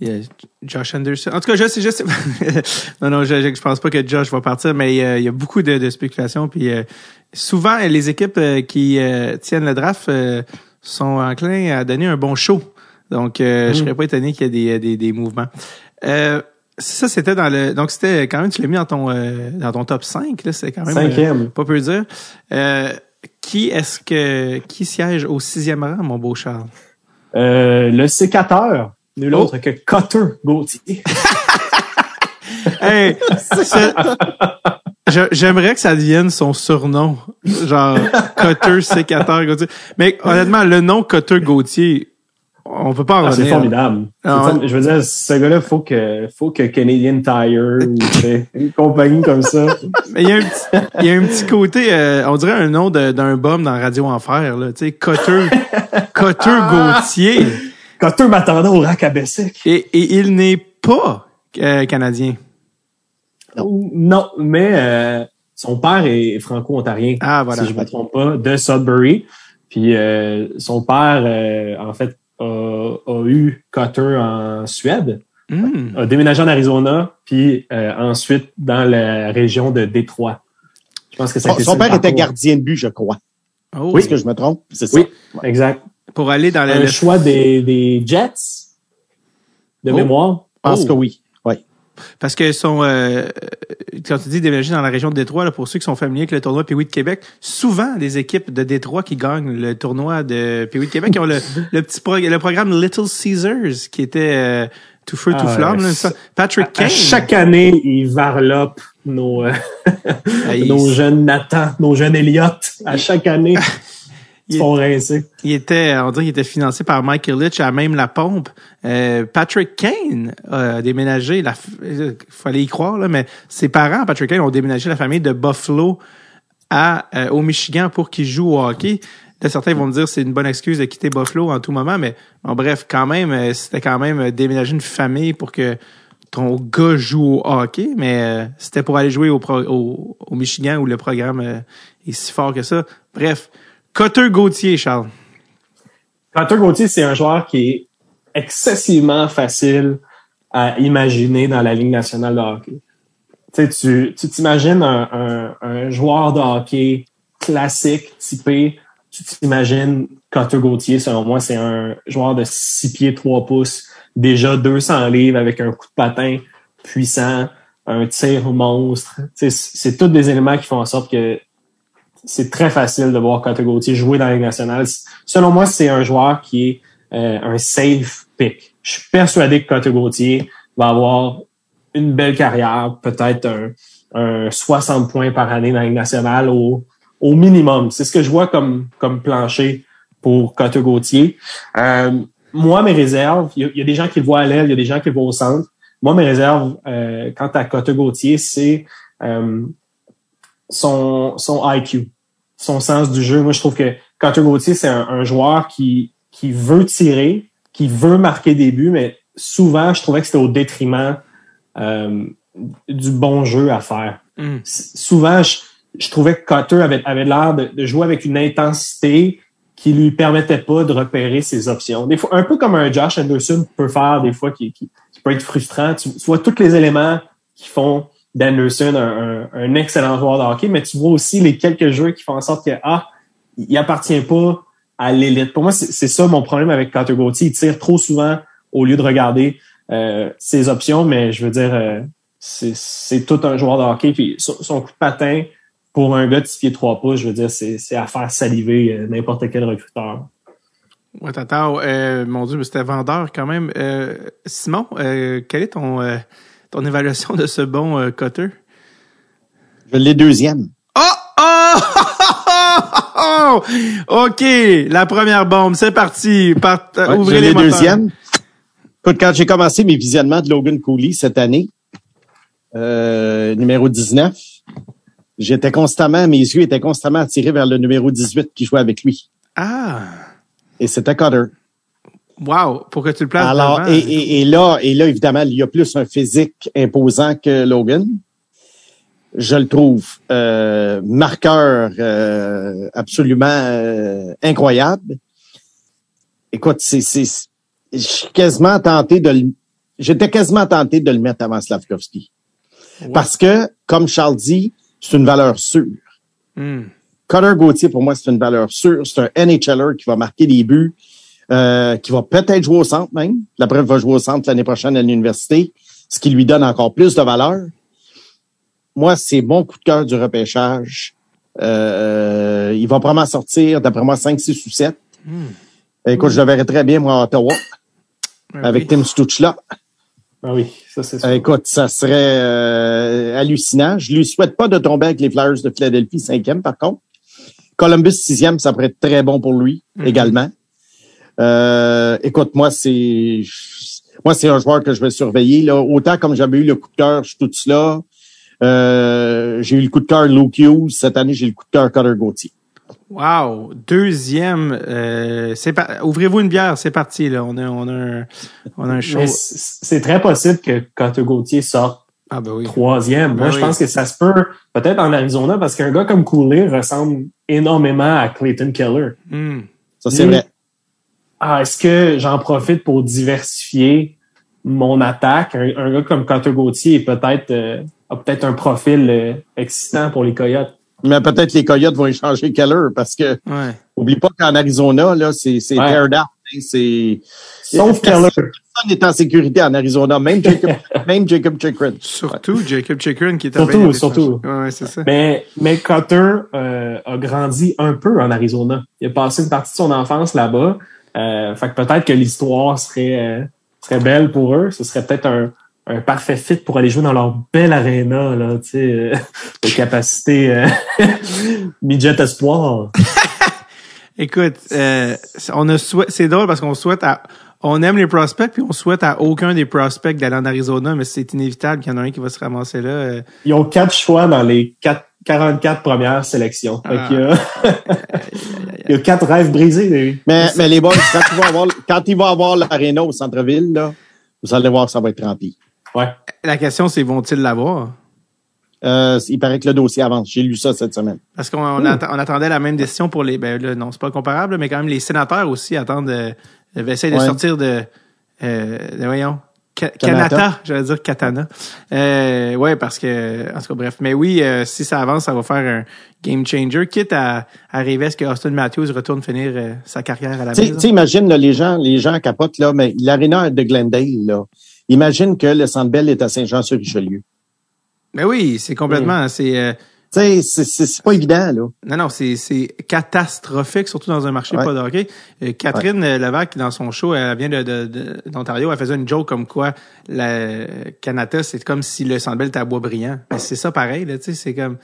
il y a Josh Anderson. En tout cas, je sais, je sais. non, non, je, je, je pense pas que Josh va partir, mais il y a, il y a beaucoup de, de spéculations. Puis euh, souvent, les équipes euh, qui euh, tiennent le draft euh, sont enclins à donner un bon show. Donc, euh, je Mm. serais pas étonné qu'il y ait des, des, des mouvements. Euh, ça, c'était dans le. Donc, c'était quand même, tu l'as mis dans ton euh, dans ton top 5, là. C'est quand même. euh, Cinquième. pas peu dire. Qui est-ce que qui siège au sixième rang, mon beau Charles? Euh, le sécateur, nul Oh. autre que Cutter Gauthier. Hey, j'aimerais que ça devienne son surnom. Genre, Cutter Sécateur Gauthier. Mais honnêtement, le nom Cutter Gauthier, on peut pas en Ah, c'est formidable. Ah, form- Je veux dire, ce gars-là, faut que, faut que Canadian Tire ou une compagnie comme ça. Mais il y a un petit, il y a un petit côté, euh, on dirait un nom d'un bum dans Radio Enfer, là. Tu sais, Cutter, Cutter Gauthier. Cutter m'attendait au rack à Bessic. Et, et il n'est pas euh, canadien. Non, mais euh, son père est franco-ontarien, Ah, voilà. si je me trompe pas, de Sudbury. Puis euh, son père, euh, en fait, a, a eu Cutter en Suède, Hmm. a déménagé en Arizona, puis euh, ensuite dans la région de Détroit. Je pense que ça a Son, son père était gardien de but, je crois. Oh, Est-ce que je me trompe? C'est ça. Oui, exact. Pour aller dans Un le... choix des, des Jets de Oh. mémoire? Je pense Oh. que oui. Parce que euh, quand tu dis déménager dans la région de Détroit, là, pour ceux qui sont familiers avec le tournoi Pee-Wee de Québec, souvent des équipes de Détroit qui gagnent le tournoi de Pee-Wee de Québec, ont le, le petit le programme Little Caesars, qui était euh, tout feu, tout Ah, flamme. là, ça. Patrick À Kane. chaque année, ils varlopent nos, euh, nos jeunes Nathan, nos jeunes Elliott. À chaque année, ils. Il était, on dirait qu'il était financé par Michael Litch à même la pompe. Euh, Patrick Kane a déménagé, la, fallait y croire, là, mais ses parents, Patrick Kane, ont déménagé la famille de Buffalo à, euh, au Michigan pour qu'il joue au hockey. Là, certains vont me dire que c'est une bonne excuse de quitter Buffalo en tout moment, mais bon, bref, quand même, euh, c'était quand même euh, déménager une famille pour que ton gars joue au hockey, mais euh, c'était pour aller jouer au, pro- au, au Michigan où le programme euh, est si fort que ça. Bref, Cotter Gauthier, Charles. Cutter Gauthier, c'est un joueur qui est excessivement facile à imaginer dans la Ligue nationale de hockey. Tu t'imagines un, un, joueur de hockey classique, typé, tu t'imagines Cutter Gauthier, selon moi, c'est un joueur de 6 pieds 3 pouces, déjà 200 livres avec un coup de patin puissant, un tir monstre. C'est tous des éléments qui font en sorte que c'est très facile de voir Cutter Gauthier jouer dans la Ligue nationale. Selon moi, c'est un joueur qui est euh, un safe pick. Je suis persuadé que Cutter Gauthier va avoir une belle carrière, peut-être un, un 60 points par année dans la Ligue nationale au, au minimum. C'est ce que je vois comme, comme plancher pour Cutter Gauthier. Euh, moi, mes réserves, il y, y a des gens qui le voient à l'aile, il y a des gens qui le voient au centre. Moi, mes réserves, euh, quant à Cutter Gauthier, c'est euh, son, son IQ, son sens du jeu. Moi, je trouve que Cutter Gauthier, c'est un, un joueur qui, qui veut tirer, qui veut marquer des buts, mais souvent, je trouvais que c'était au détriment euh, du bon jeu à faire. Mm. Souvent, je, je trouvais que Cutter avait, avait l'air de, de jouer avec une intensité qui lui permettait pas de repérer ses options. Des fois, un peu comme un Josh Anderson peut faire des fois, qui, qui, qui peut être frustrant. Tu, tu vois tous les éléments qui font d'Anderson un, un, un excellent joueur de hockey, mais tu vois aussi les quelques jeux qui font en sorte que ah, il appartient pas à l'élite. Pour moi, c'est ça mon problème avec Cutter Gauthier. Il tire trop souvent au lieu de regarder euh, ses options, mais je veux dire, euh, c'est tout un joueur de hockey. Puis son, coup de patin, pour un gars de 6 pieds 3 pouces, je veux dire, c'est à faire saliver euh, n'importe quel recruteur. Ouais, tata, euh, mon Dieu, mais c'était vendeur quand même. Euh, Simon, quelle est ton, ton évaluation de ce bon euh, Cutter? Je l'ai deuxième. Oh! Oh! OK, la première bombe, c'est parti. Part, euh, Ouais, ouvrez je les moteurs. deuxième. Écoute, quand j'ai commencé mes visionnements de Logan Cooley cette année, euh, numéro 19, j'étais constamment, mes yeux étaient constamment attirés vers le numéro 18 qui jouait avec lui. Ah! Et c'était Cutter. Wow! Pour que tu le places Alors, et, et, et là, et là, évidemment, il y a plus un physique imposant que Logan. Je le trouve euh, marqueur euh, absolument euh, incroyable. Écoute, c'est, c'est, je suis quasiment tenté de le, j'étais quasiment tenté de le mettre avant Slavkovski. Parce que, comme Charles dit, c'est une valeur sûre. Hmm. Connor Gauthier, pour moi, c'est une valeur sûre. C'est un NHLer qui va marquer des buts, euh, qui va peut-être jouer au centre même. La preuve va jouer au centre l'année prochaine à l'université, ce qui lui donne encore plus de valeur. Moi, c'est mon coup de cœur du repêchage. Euh, il va probablement sortir, d'après moi, 5, 6 ou 7. Écoute, je le verrais très bien, moi, à Ottawa, avec Oui. Tim Stutzla. Ah oui, ça c'est sûr. Écoute, ça serait euh, hallucinant. Je lui souhaite pas de tomber avec les Flyers de Philadelphie, cinquième par contre. Columbus, sixième, ça pourrait être très bon pour lui Mhm. également. Euh, écoute, moi, c'est moi, c'est un joueur que je vais surveiller. Là. Autant comme j'avais eu le coup de cœur, je suis tout cela. Euh, j'ai eu le coup de cœur Luke Hughes. Cette année, j'ai le coup de cœur Connor Gauthier. Wow! Deuxième, euh, c'est par- ouvrez-vous une bière, c'est parti, là. On a, on a un, on a un show. C'est très possible que quand Gauthier sorte Ah, ben oui. troisième, moi Ben je oui. pense que ça se peut peut-être en Arizona parce qu'un gars comme Cooley ressemble énormément à Clayton Keller. Hmm. Ça, c'est vrai. Ah, est-ce que j'en profite pour diversifier mon attaque? Un, un gars comme Carter Gauthier est peut-être euh, a peut-être un profil euh, excitant pour les Coyotes. Mais peut-être les Coyotes vont échanger Keller parce que Ouais. oublie pas qu'en Arizona, là, c'est c'est Ouais. tear down, hein, C'est Sauf Keller. personne n'est en sécurité en Arizona, même Jacob, même Jacob Chikrin. Surtout Jacob Chikrin qui est Surtout, surtout. ouais, c'est ça. Mais, mais Cutter euh, a grandi un peu en Arizona. Il a passé une partie de son enfance là-bas. Euh, fait que peut-être que l'histoire serait, euh, serait belle pour eux. Ce serait peut-être un, un parfait fit pour aller jouer dans leur belle arena, là, tu sais, euh, de capacité euh, midget espoir. Écoute, euh, on a c'est drôle parce qu'on souhaite à, on aime les prospects puis on souhaite à aucun des prospects d'aller en Arizona, mais c'est inévitable qu'il y en a un qui va se ramasser là. euh. Ils ont quatre choix dans les quatre, 44 premières sélections. Fait Ah. qu'il y a, il y a quatre rêves brisés. David. Mais, mais les boys, quand ils vont avoir, quand ils vont avoir l'aréna au centre-ville, là, vous allez voir que ça va être rempli. Ouais. La question c'est vont-ils l'avoir? Euh, il paraît que le dossier avance. J'ai lu ça cette semaine. Parce qu'on on on attendait la même décision pour les. Ben là, non, c'est pas comparable, mais quand même les sénateurs aussi attendent de essayer de Ouais. sortir de, euh, de voyons. Ka- Kanata. Kanata, j'allais dire Katana. Euh, ouais, parce que, en tout cas, bref. Mais oui, euh, si ça avance, ça va faire un game changer, quitte à, à arriver à ce que Austin Matthews retourne finir euh, sa carrière à la maison. tu sais, imagine, là, les gens, les gens capotent, là, mais l'aréna de Glendale, là, imagine que le Centre Bell est à Saint-Jean-sur-Richelieu. Mais oui, c'est complètement, c'est, sais, c'est- pas évident, là. non, non, c'est, c'est catastrophique, surtout dans un marché Ouais. pas de hockey. Euh, Catherine euh, Levac, dans son show, elle vient de, de, de- d'Ontario, elle faisait une joke comme quoi la Canada, c'est comme si le Centre Bell était à Bois-Brillant. Ben, c'est ça pareil, là, tu sais, c'est comme,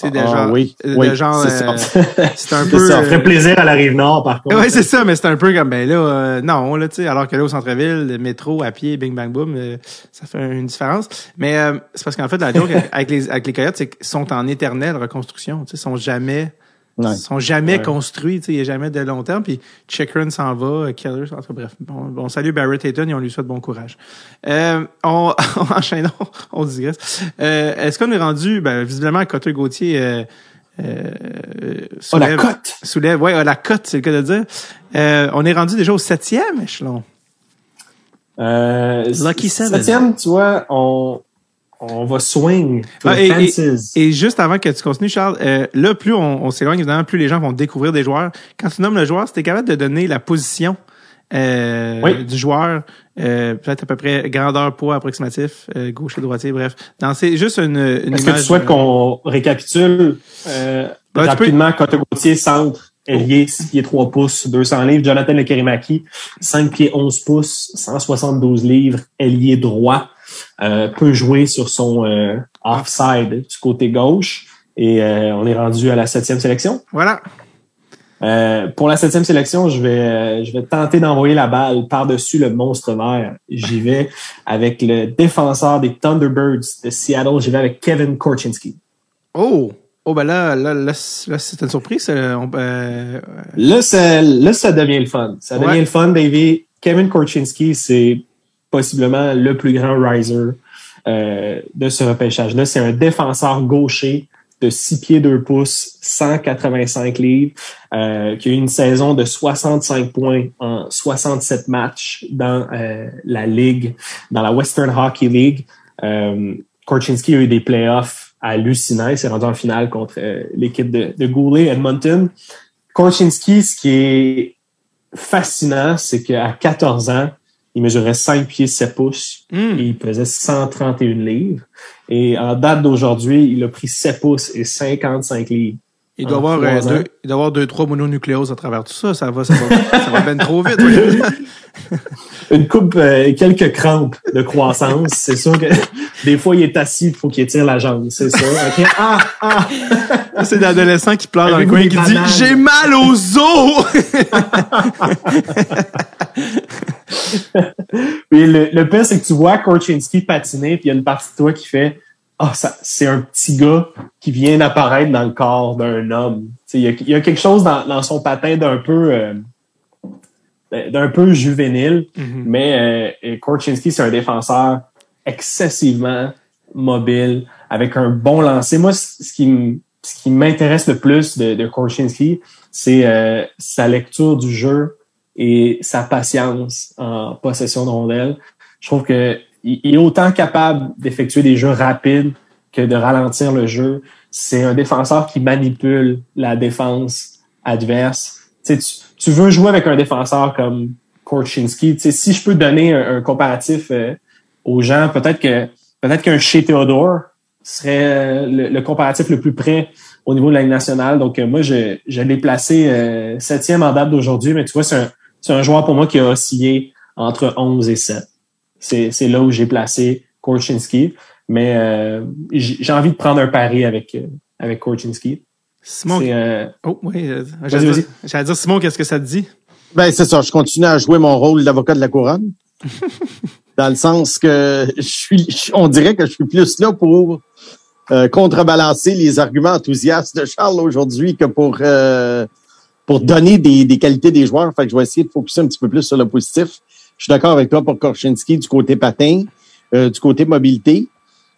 sais, de Ah, genre, oui, de oui, genre, c'est euh, un peu, ça, ferait euh, plaisir à la rive nord, par contre. Ouais, c'est ça, mais c'est un peu comme, ben là, euh, non, là, tu sais, alors que là, au centre-ville, le métro, à pied, bing, bang, boom, euh, ça fait une différence. Mais euh, c'est parce qu'en fait, la joke avec les, avec les coyotes, c'est qu'ils sont en éternelle reconstruction, tu sais, sont jamais, Ouais. sont jamais Ouais. construits, tu sais, il n'y a jamais de long terme, puis Chikrin s'en va, euh, Keller, en tout bref. Bon, on salue Barrett Hayton et on lui souhaite bon courage. Euh, on, on enchaîne, on, on digresse. Euh, est-ce qu'on est rendu, ben, visiblement, Cotter Gauthier, euh, euh, Oh, la soulève- cote! soulève, ouais, euh, la cote, c'est le cas de dire. Euh, on est rendu déjà au septième échelon. Euh, Lucky Seven. Septième, tu vois, on, on va swing to Ah, et, et- fences. et juste avant que tu continues, Charles, euh, là, plus on, on s'éloigne, évidemment, plus les gens vont découvrir des joueurs. Quand tu nommes le joueur, c'était capable de donner la position euh, Oui. du joueur, euh, peut-être à peu près grandeur, poids approximatif, euh, gaucher, droitier, bref. C'est juste une, une Est-ce que tu souhaites euh, qu'on récapitule euh, tu rapidement Cote Gauthier, centre, ailier, 6 pieds 3 pouces, 200 livres. Jonathan Lekerimaki, 5 pieds 11 pouces, 172 livres, ailier droit. Euh, peut jouer sur son euh, offside du côté gauche. Et euh, on est rendu à la septième sélection. Voilà. Euh, pour la septième sélection, je vais, euh, je vais tenter d'envoyer la balle par-dessus le monstre vert. J'y vais avec le défenseur des Thunderbirds de Seattle. J'y vais avec Kevin Korchinski. Oh! Oh, ben là, là, là, c'est là, c'est une surprise. On, Là, ça, là, ça devient le fun. Ça devient Ouais. le fun, Davy. Kevin Korchinski, c'est possiblement le plus grand riser euh, de ce repêchage-là. C'est un défenseur gaucher de 6 pieds 2 pouces, 185 livres, euh, qui a eu une saison de 65 points en 67 matchs dans euh, la ligue, dans la Western Hockey League. Euh, Korchinski a eu des playoffs hallucinant. Il s'est rendu en finale contre euh, l'équipe de, de Goulet, Edmonton. Korchinski, ce qui est fascinant, c'est qu'à 14 ans, il mesurait 5 pieds 7 pouces Hmm. et il pesait 131 livres. Et en date d'aujourd'hui, il a pris 7 pouces et 55 livres. Il doit, avoir, euh, deux, il doit avoir deux, trois mononucléoses à travers tout ça. Ça va, ça va, ça va ben trop vite. Une coupe, euh, quelques crampes de croissance. C'est sûr que des fois, il est assis, il faut qu'il étire la jambe. C'est ça. Ah, ah. C'est l'adolescent qui pleure dans le coin et qui dit? J'ai mal aux os! Puis le, le pire, c'est que tu vois Korchinski patiner, puis il y a une partie de toi qui fait Ah, c'est un petit gars qui vient d'apparaître dans le corps d'un homme. Il y, a, il y a quelque chose dans, dans son patin d'un peu euh, d'un peu juvénile, Mhm. mais euh, Korchinski, c'est un défenseur excessivement mobile, avec un bon lancer. Moi, ce qui ce qui m'intéresse le plus de, de Korchinski, c'est euh, sa lecture du jeu et sa patience en possession de rondelle. Je trouve que il il est autant capable d'effectuer des jeux rapides que de ralentir le jeu. C'est un défenseur qui manipule la défense adverse. Tu, tu, veux jouer avec un défenseur comme Korchinski. Si je peux donner un, comparatif euh, aux gens, peut-être que peut-être qu'un chez Theodore serait euh, le, comparatif le plus près au niveau de la nationale. Donc, euh, moi, je, je l'ai placé septième en date d'aujourd'hui, mais tu vois, c'est un, c'est un joueur pour moi qui a oscillé entre 11 et 7. C'est, c'est là où j'ai placé Korchinski. Mais euh, j'ai envie de prendre un pari avec, euh, avec Korchinski. Simon, C'est, euh, oh, oui, euh, Vas-y, j'allais vas-y. dire, j'allais dire, Simon, qu'est-ce que ça te dit? Ben, c'est ça. Je continue à jouer mon rôle d'avocat de la couronne. dans le sens que je suis, je- on dirait que je suis plus là pour euh, contrebalancer les arguments enthousiastes de Charles aujourd'hui que pour euh, pour donner des, des qualités des joueurs. Fait que je vais essayer de focuser un petit peu plus sur le positif. Je suis d'accord avec toi pour Korchinski du côté patin, euh, du côté mobilité.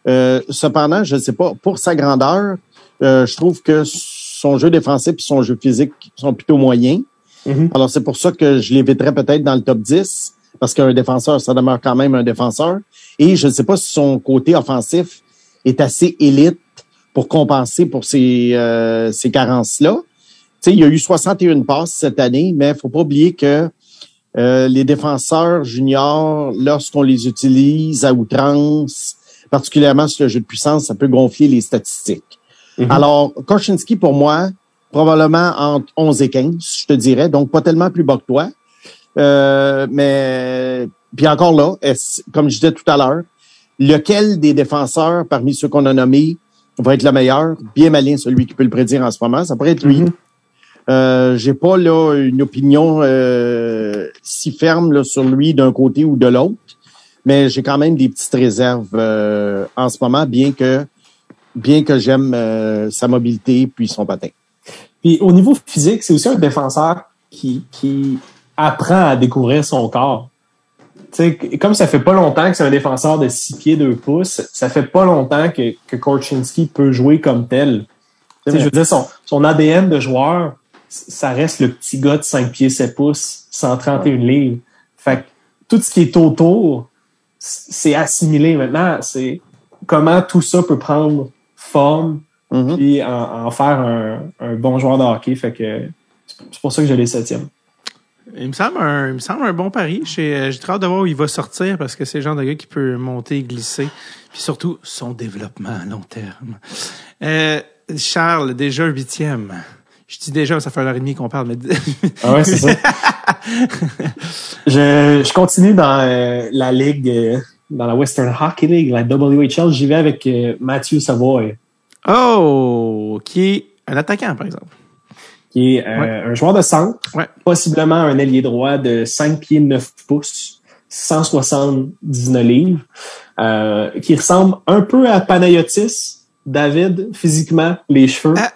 Euh, cependant, je ne sais pas, pour sa grandeur, euh, je trouve que son jeu défensif et son jeu physique sont plutôt moyens. Mhm. Alors, c'est pour ça que je l'éviterais peut-être dans le top 10, parce qu'un défenseur, ça demeure quand même un défenseur. Et je ne sais pas si son côté offensif est assez élite pour compenser pour ces, euh, ces carences-là. Tu sais, il y a eu 61 passes cette année, mais faut pas oublier que euh, les défenseurs juniors, lorsqu'on les utilise à outrance, particulièrement sur le jeu de puissance, ça peut gonfler les statistiques. Mhm. Alors, Korchinski, pour moi, probablement entre 11 et 15, je te dirais, donc pas tellement plus bas que toi. Euh, mais, puis encore là, est-ce- comme je disais tout à l'heure, lequel des défenseurs parmi ceux qu'on a nommés va être le meilleur? Bien malin, celui qui peut le prédire en ce moment. Ça pourrait être lui. Mhm. Euh, j'ai pas là une opinion euh, si ferme là, sur lui d'un côté ou de l'autre, mais j'ai quand même des petites réserves euh, en ce moment, bien que bien que j'aime euh, sa mobilité puis son patin. Puis au niveau physique, c'est aussi un défenseur qui, qui apprend à découvrir son corps. Comme ça fait pas longtemps que c'est un défenseur de 6 pieds 2 pouces, ça fait pas longtemps que, que Korchinski peut jouer comme tel. Je veux dire, son, son ADN de joueur, ça reste le petit gars de 5 pieds 7 pouces, 131 livres. Fait que tout ce qui est autour, c'est assimilé maintenant. C'est comment tout ça peut prendre forme Mhm. puis en, en faire un, un bon joueur de hockey. Fait que c'est pour ça que je l'ai septième. Il me semble un, il me semble un bon pari. J'ai euh, j'ai très hâte de voir où il va sortir parce que c'est le genre de gars qui peut monter et glisser. Puis surtout, son développement à long terme. Euh, Charles, déjà huitième. Je dis déjà, ça fait une heure et demie qu'on parle, mais Ah ouais, c'est ça. je, je continue dans euh, la ligue, euh, dans la Western Hockey League, la WHL. J'y vais avec euh, Matthew Savoy, Oh, qui est un attaquant, par exemple. qui est un joueur de centre, Ouais. possiblement un ailier droit de 5 pieds 9 pouces, 179 livres, qui ressemble un peu à Panayotis, David, physiquement, les cheveux, Ah.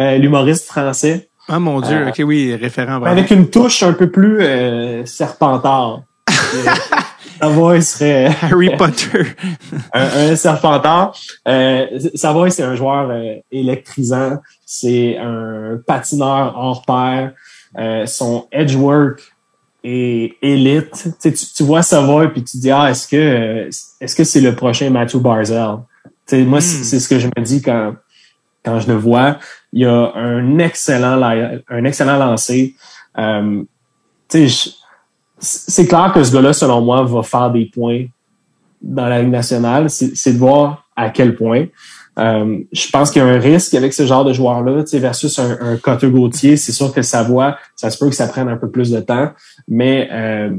euh, l'humoriste français. Ah mon Dieu, Euh, ok, oui, référent. vraiment. Avec une touche un peu plus euh, serpentard. Savoy serait Harry Potter. un, un serpentard. Euh, Savoy, c'est un joueur euh, électrisant. C'est un patineur hors pair. Euh, son edge work est élite. Tu, sais, tu, tu vois Savoy puis tu te dis ah est-ce que est-ce que c'est le prochain Matthew Barzell? Moi, c'est ce que je me dis quand, quand je le vois. Il y a un excellent, un excellent lancé. Euh, c'est clair que ce gars-là, selon moi, va faire des points dans la Ligue nationale. C'est de voir à quel point. Euh, je pense qu'il y a un risque avec ce genre de joueur-là, versus un, un Cotter Gauthier. C'est sûr que sa voix, ça se peut que ça prenne un peu plus de temps, mais euh,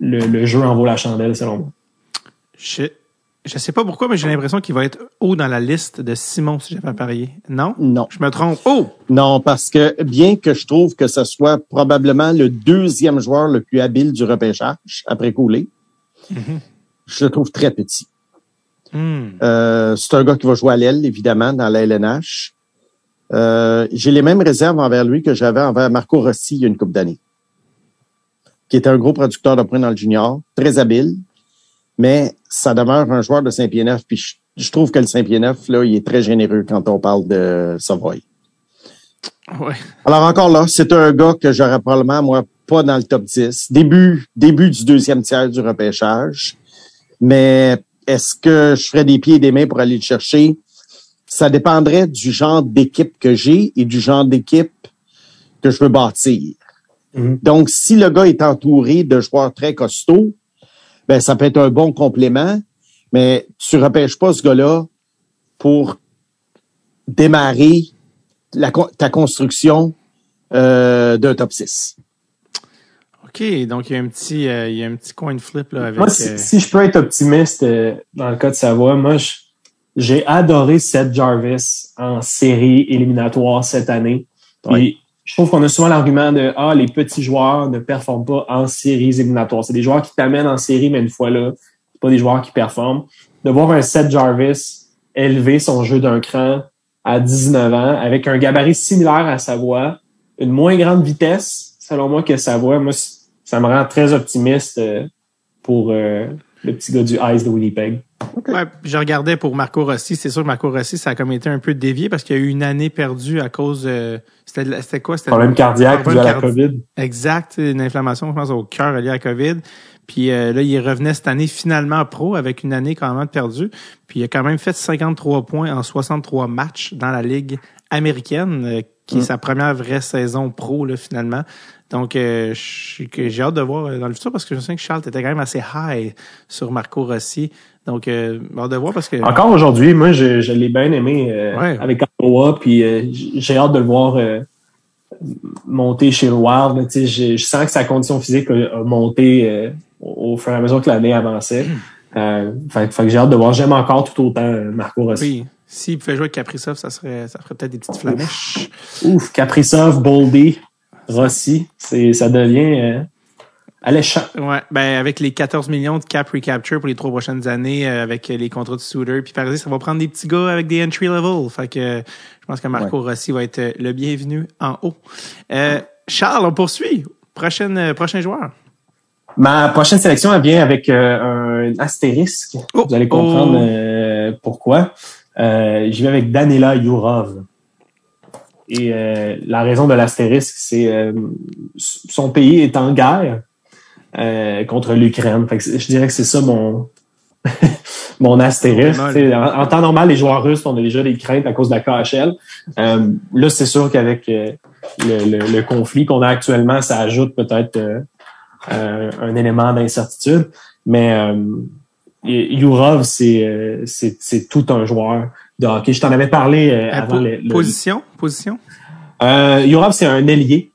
le, le, jeu en vaut la chandelle, selon moi. Je, je sais pas pourquoi, mais j'ai l'impression qu'il va être haut dans la liste de Simon, si j'avais parier. Non? Non. Je me trompe. Oh! Non, parce que bien que je trouve que ce soit probablement le deuxième joueur le plus habile du repêchage après Coulé, mm-hmm. je le trouve très petit. Hmm. Euh, c'est un gars qui va jouer à l'aile, évidemment, dans la LNH. Euh, j'ai les mêmes réserves envers lui que j'avais envers Marco Rossi il y a une couple d'années, qui était un gros producteur de points dans le junior, très habile, mais ça demeure un joueur de Saint-Pierre neuf. Puis je, trouve que le Saint-Pierre neuf, là, il est très généreux quand on parle de Savoy. Ouais. Alors encore là, c'est un gars que j'aurais probablement, moi, pas dans le top 10. Début, début du deuxième tiers du repêchage. Mais est-ce que je ferais des pieds et des mains pour aller le chercher? Ça dépendrait du genre d'équipe que j'ai et du genre d'équipe que je veux bâtir. Mm-hmm. Donc, si le gars est entouré de joueurs très costauds, ben, ça peut être un bon complément, mais tu repêches pas ce gars-là pour démarrer ta construction euh, d'un top 6. OK, donc il y a un petit, euh, il y a un petit coin flip là avec. Moi, si, euh, je peux être optimiste euh, dans le cas de Savoie, moi, j'ai adoré Seth Jarvis en série éliminatoire cette année. Puis, je trouve qu'on a souvent l'argument de ah les petits joueurs ne performent pas en séries éliminatoires. C'est des joueurs qui t'amènent en série, mais une fois là, c'est pas des joueurs qui performent. De voir un Seth Jarvis élever son jeu d'un cran à 19 ans avec un gabarit similaire à Savoie, une moins grande vitesse, selon moi, que Savoie. Moi, ça me rend très optimiste euh, pour euh, le petit gars du Ice de Winnipeg. Ouais, je regardais pour Marco Rossi. C'est sûr que Marco Rossi, ça a comme été un peu dévié parce qu'il y a eu une année perdue à cause. Euh, c'était quoi? C'était problème cardiaque dû à la COVID. Exact, une inflammation, je pense, au cœur liée à la COVID. Puis là, il revenait cette année finalement pro avec une année quand même perdue. Puis il a quand même fait 53 points en 63 matchs dans la ligue américaine, qui est mm. sa première vraie saison pro là, finalement. Donc, euh, j'ai hâte de voir euh, dans le futur parce que je sais que Charles était quand même assez high sur Marco Rossi. Donc, euh, hâte de voir parce que... Encore aujourd'hui, moi, je, je l'ai bien aimé euh, avec Ottawa, puis j'ai hâte de le voir monter chez le Wild. Je, je sens que sa condition physique a, monté au, fur et à mesure que l'année avançait. Euh, fait, que j'ai hâte de voir. J'aime encore tout autant Marco Rossi. Oui. S'il pouvait jouer avec Kaprizov, ça serait, ça ferait peut-être des petites flamèches. Ouf, Kaprizov, Boldy. Rossi, c'est ça devient euh, alléchant. Ouais, ben avec les 14 millions de cap recapture pour les trois prochaines années, euh, avec les contrats de Souter, puis par exemple, ça va prendre des petits gars avec des entry level. Fait que je pense que Marco Rossi va être le bienvenu en haut. Euh, Charles, on poursuit. Prochaine, prochain joueur. Ma prochaine sélection elle vient avec un astérisque. Oh, Vous allez comprendre oh. pourquoi. J'y vais avec Danila Yurov. Et euh, la raison de l'astérisque, c'est euh, son pays est en guerre euh, contre l'Ukraine. Je dirais que c'est ça mon mon astérisque. En, temps normal, les joueurs russes ont déjà des craintes à cause de la KHL. là, c'est sûr qu'avec le, le, conflit qu'on a actuellement, ça ajoute peut-être un élément d'incertitude. Mais Yurov, c'est c'est tout un joueur je t'en avais parlé euh, avant le, Position? Position? Euh, c'est un ailier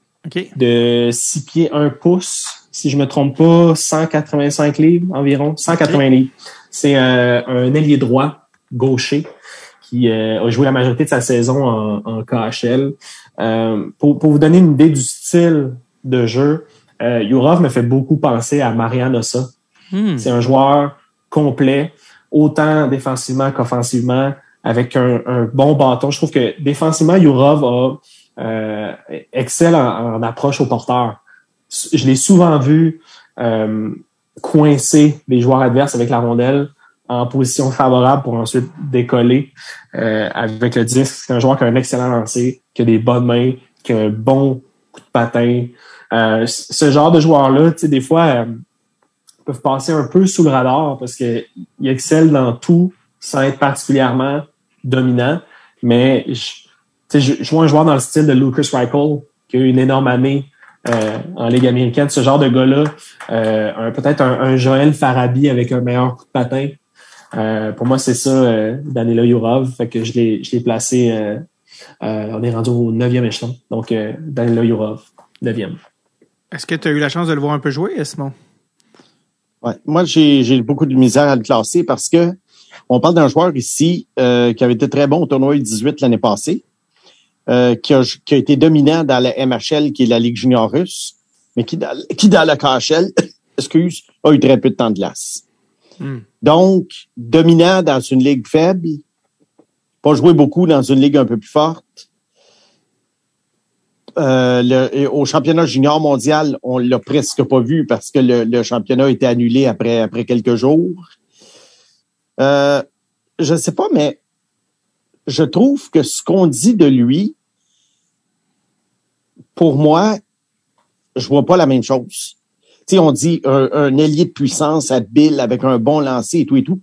de 6 pieds 1 pouce. Si je me trompe pas, 185 livres environ, 180 livres. C'est euh, un ailier droit, gaucher, qui euh, a joué la majorité de sa saison en, en KHL. pour, pour vous donner une idée du style de jeu, euh, Yurov me fait beaucoup penser à Marian Ossa. Hmm. C'est un joueur complet, autant défensivement qu'offensivement avec un, bon bâton. Je trouve que défensivement, Yurov a euh, excelle en, approche au porteur. Je l'ai souvent vu euh, coincer les joueurs adverses avec la rondelle en position favorable pour ensuite décoller euh, avec le disque. C'est un joueur qui a un excellent lancer, qui a des bonnes mains, qui a un bon coup de patin. Euh, ce genre de joueurs-là, tu sais, des fois, peuvent passer un peu sous le radar parce qu'ils excellent dans tout sans être particulièrement dominant. Mais je, je, je vois un joueur dans le style de Lucas Reichel, qui a eu une énorme année euh, en Ligue américaine. Ce genre de gars-là, euh, peut-être un, Joël Farabi avec un meilleur coup de patin. Euh, pour moi, c'est ça, euh, Danilo Yurov. Fait que je l'ai, placé. Euh, on est rendu au neuvième échelon. Donc, Danilo Yurov, neuvième. Est-ce que tu as eu la chance de le voir un peu jouer, Esmond? Ouais. Moi, j'ai, beaucoup de misère à le classer parce que on parle d'un joueur ici qui avait été très bon au tournoi 18 l'année passée. Euh, qui, a, qui, a, été dominant dans la MHL, qui est la Ligue junior russe, mais qui, dans, qui dans la KHL, excuse, a eu très peu de temps de glace. Hmm. Donc, dominant dans une ligue faible, pas joué beaucoup dans une ligue un peu plus forte. Euh, le, au championnat junior mondial, on l'a presque pas vu parce que le, le, championnat a été annulé après, après quelques jours. Euh, je sais pas, mais je trouve que ce qu'on dit de lui, pour moi, je vois pas la même chose. Tu on dit un, un ailier de puissance habile avec un bon lancer et tout et tout.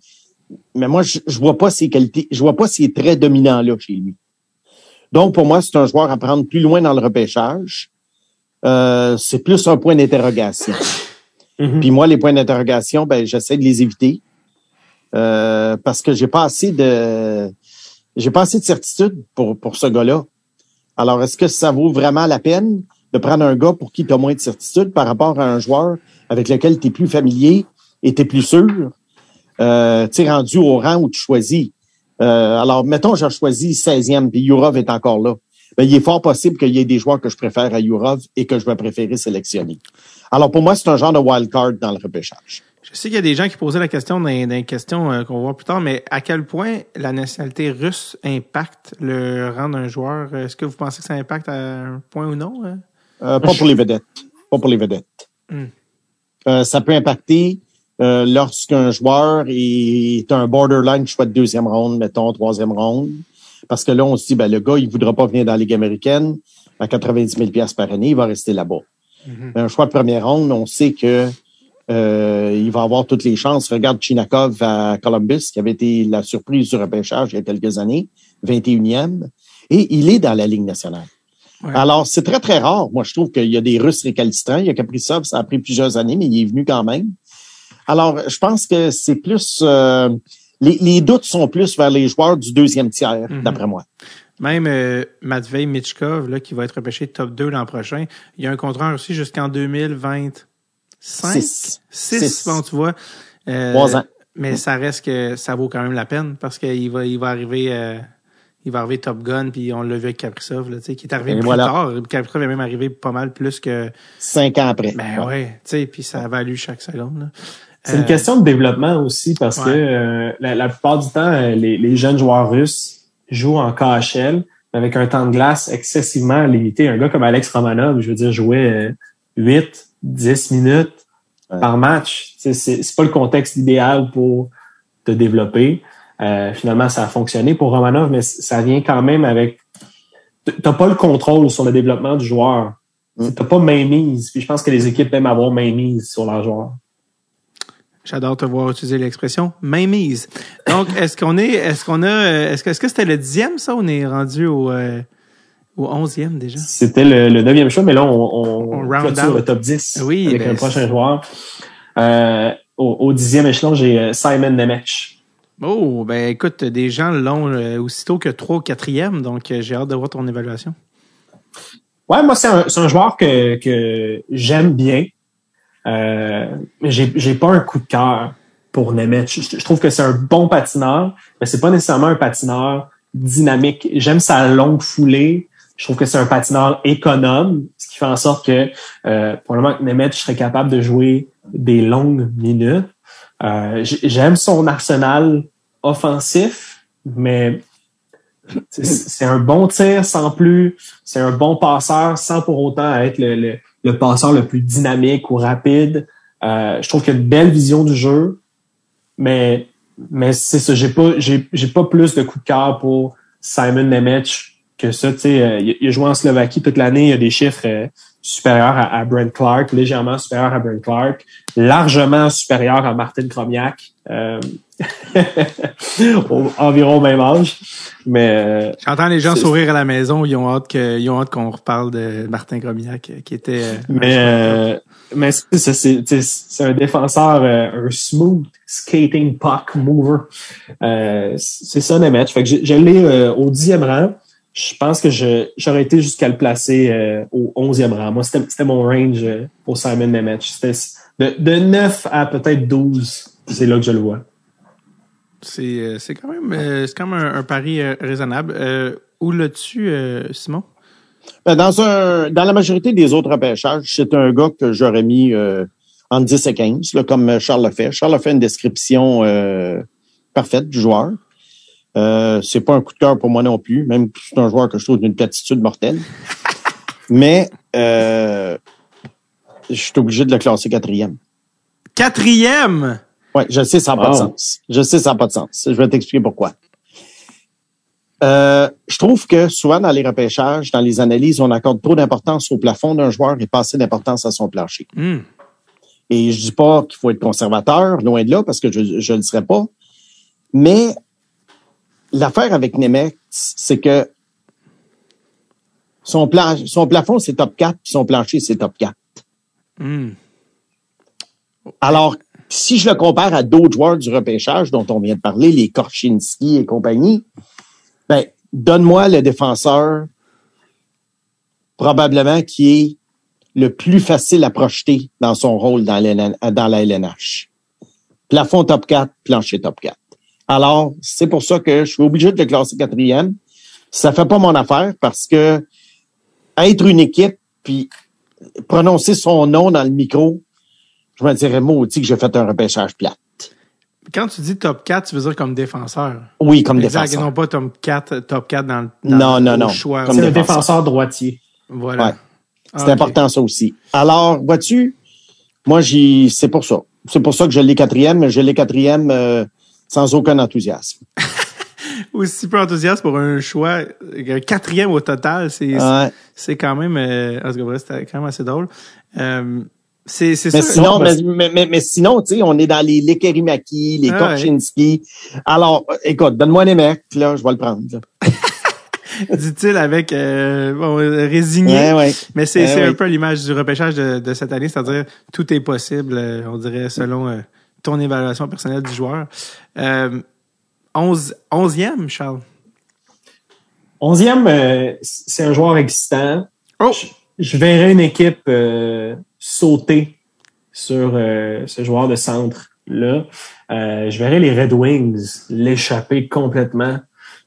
Mais moi, je, je vois pas ses qualités, je vois pas ses traits dominants là chez lui. Donc, pour moi, c'est un joueur à prendre plus loin dans le repêchage. Euh, c'est plus un point d'interrogation. Mm-hmm. Puis moi, les points d'interrogation, ben, j'essaie de les éviter. Euh, parce que j'ai pas assez de j'ai pas assez de certitude pour, pour ce gars-là. Alors, est-ce que ça vaut vraiment la peine de prendre un gars pour qui tu as moins de certitude par rapport à un joueur avec lequel tu es plus familier et tu es plus sûr? Euh, tu es rendu au rang où tu choisis. Euh, alors, mettons, j'ai choisi 16e, puis Yurov est encore là. Ben, il est fort possible qu'il y ait des joueurs que je préfère à Yurov et que je vais préférer sélectionner. Alors, pour moi, c'est un genre de wild card dans le repêchage. Je sais qu'il y a des gens qui posaient la question dans, dans les questions euh, qu'on va voir plus tard, mais à quel point la nationalité russe impacte le rang d'un joueur? Est-ce que vous pensez que ça impacte à un point ou non? Hein? Euh, pas pour les vedettes. Pas pour les vedettes. Hmm. Euh, ça peut impacter euh, lorsqu'un joueur est un borderline choix de deuxième ronde, mettons, troisième ronde. Parce que là, on se dit, ben, le gars, il voudra pas venir dans la Ligue américaine à 90 000 par année, il va rester là-bas. Hmm. Un choix de première ronde, on sait que euh, il va avoir toutes les chances. Regarde Chinakov à Columbus, qui avait été la surprise du repêchage il y a quelques années, 21e, et il est dans la Ligue nationale. Alors, c'est très, très rare. Moi, je trouve qu'il y a des Russes récalcitrants. Il y a Kaprizov, ça a pris plusieurs années, mais il est venu quand même. Alors, je pense que c'est plus... Euh, les, doutes sont plus vers les joueurs du deuxième tiers, mhm. d'après moi. Même euh, Matvei Michkov, là, qui va être repêché top 2 l'an prochain, il y a un contrat aussi jusqu'en 2020. Six. Six, bon, tu vois. Euh, Trois ans. Mais ça reste que ça vaut quand même la peine parce qu'il va, il va arriver, euh, il va arriver Top Gun puis on l'a vu avec Kaprizov, là, tu sais, qui est arrivé plus tard. Kaprizov est même arrivé pas mal plus que. Cinq ans après. Ben ouais, tu sais, puis ça a valu chaque seconde. C'est une question de développement aussi parce que euh, la, plupart du temps, les, les, jeunes joueurs russes jouent en KHL avec un temps de glace excessivement limité. Un gars comme Alex Romanov, je veux dire, jouait 8, 10 minutes par match. C'est, c'est pas le contexte idéal pour te développer. Euh, finalement, ça a fonctionné pour Romanov, mais ça vient quand même avec. T'as pas le contrôle sur le développement du joueur. Mm. T'as pas main mise. Puis je pense que les équipes aiment avoir main mise sur leurs joueurs. J'adore te voir utiliser l'expression main mise. Donc, est-ce qu'on est, est-ce qu'on a, est-ce que, est-ce que c'était le dixième ça? On est rendu au, euh, au 11e déjà? C'était le, le 9e choix, mais là, on, on, on le top 10 oui, avec ben, un prochain joueur. Euh, au, au dixième échelon, j'ai euh, Simon Nemec. Oh, ben écoute, des gens l'ont euh, aussitôt que 3 ou 4e, donc j'ai hâte de voir ton évaluation. Ouais, moi, c'est un, un, joueur que, que j'aime bien. Euh, j'ai, pas un coup de cœur pour Nemec. Je, je trouve que c'est un bon patineur, mais c'est pas nécessairement un patineur dynamique. J'aime sa longue foulée. Je trouve que c'est un patineur économe, ce qui fait en sorte que euh, probablement que Nemeth serait capable de jouer des longues minutes. Euh, J'aime son arsenal offensif, mais c'est un bon tir sans plus. C'est un bon passeur sans pour autant être le, le, passeur le plus dynamique ou rapide. Euh, je trouve qu'il a une belle vision du jeu, mais mais c'est ça. J'ai pas j'ai pas plus de coup de cœur pour Simon Nemec que ça. Tu sais, euh, il, a joué en Slovaquie toute l'année. Il a des chiffres euh, supérieurs à, Brent Clark, légèrement supérieurs à Brent Clark, largement supérieurs à Martin Kromiak. Environ au même âge. Mais euh, J'entends les gens sourire à la maison. Ils ont hâte que, ils ont hâte qu'on reparle de Martin Gromignac, euh, qui était. euh, Mais, euh, mais c'est un défenseur, un smooth skating puck mover. Euh, c'est ça. Fait que je, je l'ai euh, au dixième rang. Je pense que j'aurais été jusqu'à le placer au onzième rang. Moi, c'était, mon range pour Simon Nemeth. C'était de, de 9 à peut-être 12. C'est là que je le vois. C'est, euh, c'est quand même, euh, c'est quand même un, un pari euh, raisonnable. Euh, où l'as-tu, Simon? Ben, Dans un, dans la majorité des autres repêchages, c'est un gars que j'aurais mis entre 10 et 15, là, comme Charles l'a fait. Charles a fait une description parfaite du joueur. C'est pas un coup de cœur pour moi non plus, même que c'est un joueur que je trouve d'une platitude mortelle. Mais je suis obligé de le classer quatrième. Quatrième! Ouais, je sais, ça n'a pas de sens. Je sais, ça n'a pas de sens. Je vais t'expliquer pourquoi. Euh, je trouve que souvent dans les repêchages, dans les analyses, on accorde trop d'importance au plafond d'un joueur et pas assez d'importance à son plancher. Hmm. Et je dis pas qu'il faut être conservateur, loin de là, parce que je ne le serais pas. Mais l'affaire avec Nemeth, c'est que son, pla- son plafond, c'est top 4, puis son plancher, c'est top 4. Hmm. Alors, si je le compare à d'autres joueurs du repêchage dont on vient de parler, les Korchinski et compagnie, ben, donne-moi le défenseur probablement qui est le plus facile à projeter dans son rôle dans, la LNH. Plafond top 4, plancher top 4. Alors, c'est pour ça que je suis obligé de le classer quatrième. Ça fait pas mon affaire parce que être une équipe puis prononcer son nom dans le micro, je me dirais maudit que j'ai fait un repêchage plat. Quand tu dis top 4, tu veux dire comme défenseur. Oui, comme exact, et défenseur. non pas top 4, top 4 dans, le- dans Non, le non, non. choix. Comme C'est le défenseur. droitier. Voilà. Ouais. C'est important ça aussi. Alors, vois-tu, moi j'y c'est pour ça. C'est pour ça que je l'ai quatrième, mais je l'ai quatrième euh, sans aucun enthousiasme. Aussi peu enthousiaste pour un choix. euh, Quatrième au total, c'est Ouais. c'est quand même... Euh, en tout cas, c'était quand même assez drôle. Euh, c'est c'est Mais sinon, mais, mais, mais, mais sinon, tu sais, on est dans les Lekerimaki, les Ah, Korchinski. Alors, euh, écoute, donne-moi les mecs, là, je vais le prendre. dit-il avec euh, bon, euh, résigné. Ouais, ouais. Mais c'est c'est un peu l'image du repêchage de, de cette année, c'est-à-dire tout est possible, on dirait, selon euh, ton évaluation personnelle du joueur. Euh, onze, onzième, Charles. Onzième, euh, c'est un joueur existant. Oh! Je, je verrais une équipe euh, sauter sur euh, ce joueur de centre-là. Euh, je verrais les Red Wings l'échapper complètement,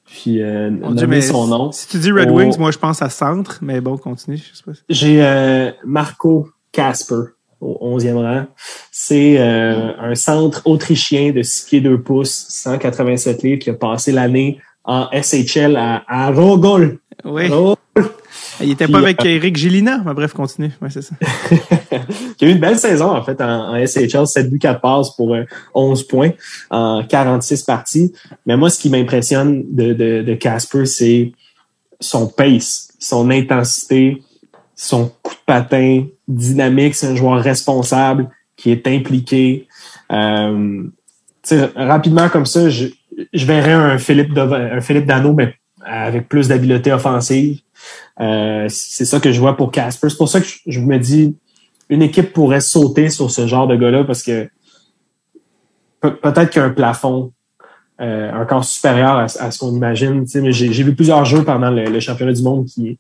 puis euh, nommer mais son nom. Si tu dis Red. Wings, moi je pense à centre, mais bon, continue, je sais pas. J'ai euh, Marco Casper au 11e rang. C'est euh, un centre autrichien de 6 pieds 2 pouces, 187 livres, qui a passé l'année en SHL à, à Rogol. Oui. Rogol. Il était Puis, pas avec euh, Eric Gélina, mais bref, continue. Ouais, c'est ça. qui a eu une belle saison en fait en, en SHL, 7 buts 4 passes pour euh, 11 points en 46 parties. Mais moi, ce qui m'impressionne de, de, de Casper, c'est son pace, son intensité, son coup de patin dynamique. C'est un joueur responsable qui est impliqué. Euh, rapidement comme ça, je, je verrais un Philippe, un Philippe Dano, mais avec plus d'habileté offensive. Euh, c'est ça que je vois pour Casper. C'est pour ça que je, me dis une équipe pourrait sauter sur ce genre de gars-là parce que pe- peut-être qu'il y a un plafond euh, encore supérieur à, ce qu'on imagine. Mais j'ai vu plusieurs jeux pendant le, championnat du monde qui,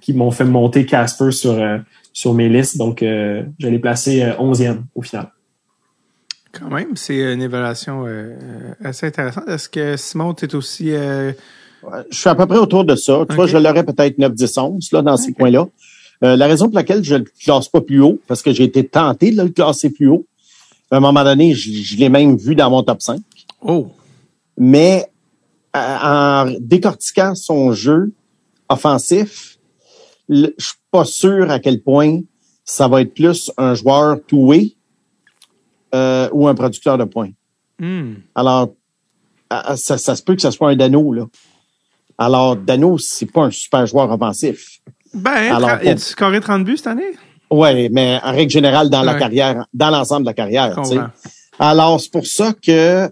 qui m'ont fait monter Casper sur, euh, sur mes listes. Donc, euh, je l'ai placé euh, 11e au final. Quand même, c'est une évaluation assez intéressante. Est-ce que Simon, tu es aussi... euh, Je suis à peu près autour de ça. Tu vois, je l'aurais peut-être 9, 10, 11, là, dans ces coins-là. Euh, la raison pour laquelle je le classe pas plus haut, parce que j'ai été tenté de le classer plus haut. À un moment donné, je, je l'ai même vu dans mon top 5. Oh! Mais euh, en décortiquant son jeu offensif, le- je suis pas sûr à quel point ça va être plus un joueur two-way euh, ou un producteur de points. Hmm. Alors, à- ça, ça se peut que ce soit un Dano, là. Alors, Dano, c'est pas un super joueur offensif. Ben, Alors, tra- pour- as-tu scoré 30 buts cette année? Ouais, mais en règle générale, dans la carrière, dans l'ensemble de la carrière. Alors, c'est pour ça que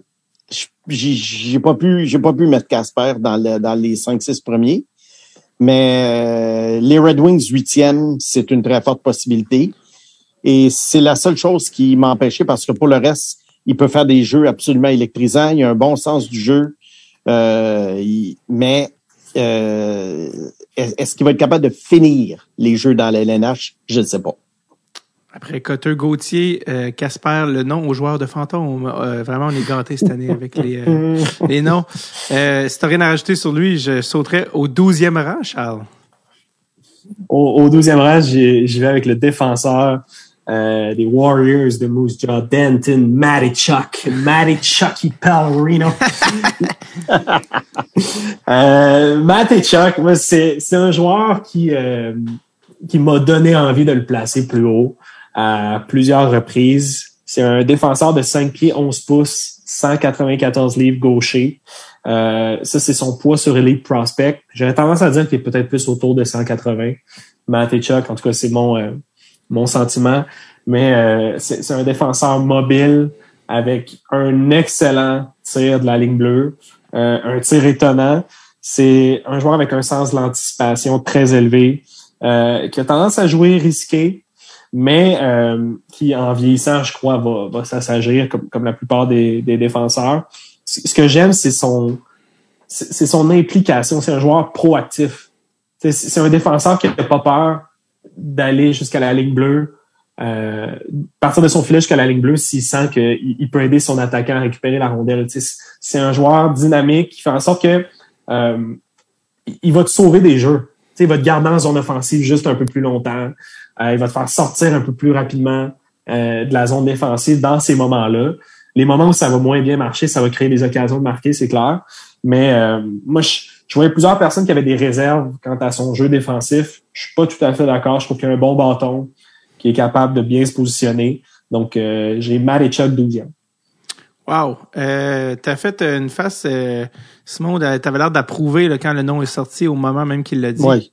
j'ai pas pu j'ai pas pu mettre Casper dans le, dans les 5-6 premiers. Mais euh, les Red Wings huitième, c'est une très forte possibilité. Et c'est la seule chose qui m'a empêché parce que pour le reste, il peut faire des jeux absolument électrisants. Il a un bon sens du jeu. Euh, il- mais euh, est-ce qu'il va être capable de finir les jeux dans la LNH? Je ne sais pas. Après Cotter, Gauthier, euh, Casper, le nom aux joueurs de fantômes. Euh, vraiment, on est gâtés cette année avec les, euh, les noms. Euh, si t'as rien à rajouter sur lui, je sauterais au 12e rang, Charles. Au, au 12e rang, j'y j'y vais avec le défenseur euh, des Warriors de Moose Jaw, Denton Matty Chuck. Matty Chucky Pellerino. euh, Matty Chuck, moi, c'est c'est un joueur qui, euh, qui m'a donné envie de le placer plus haut à plusieurs reprises. C'est un défenseur de 5 pieds 11 pouces, 194 livres gaucher. Euh, ça, c'est son poids sur Elite Prospect. J'aurais tendance à dire qu'il est peut-être plus autour de 180. Matt et Chuck, en tout cas, c'est mon, euh, mon sentiment. Mais euh, c'est un défenseur mobile avec un excellent tir de la ligne bleue, euh, un tir étonnant. C'est un joueur avec un sens de l'anticipation très élevé, euh, qui a tendance à jouer risqué, mais euh, qui, en vieillissant, je crois, va, va s'assagir comme, comme la plupart des, des défenseurs. Ce que j'aime, c'est son c'est son implication. C'est un joueur proactif. C'est un défenseur qui n'a pas peur d'aller jusqu'à la ligne bleue, euh, partir de son filet jusqu'à la ligne bleue s'il sent qu'il il peut aider son attaquant à récupérer la rondelle. C'est un joueur dynamique qui fait en sorte que euh, il va te sauver des jeux. Tu sais, il va te garder en zone offensive juste un peu plus longtemps. Euh, il va te faire sortir un peu plus rapidement euh, de la zone défensive dans ces moments-là. Les moments où ça va moins bien marcher, ça va créer des occasions de marquer, c'est clair. Mais euh, moi, je, je voyais plusieurs personnes qui avaient des réserves quant à son jeu défensif. Je suis pas tout à fait d'accord. Je trouve qu'il a un bon bâton, qui est capable de bien se positionner. Donc, euh, j'ai Chuck 12e. Wow. Euh, t'as fait une face, euh, Simon, t'avais l'air d'approuver là, quand le nom est sorti au moment même qu'il l'a dit. Oui.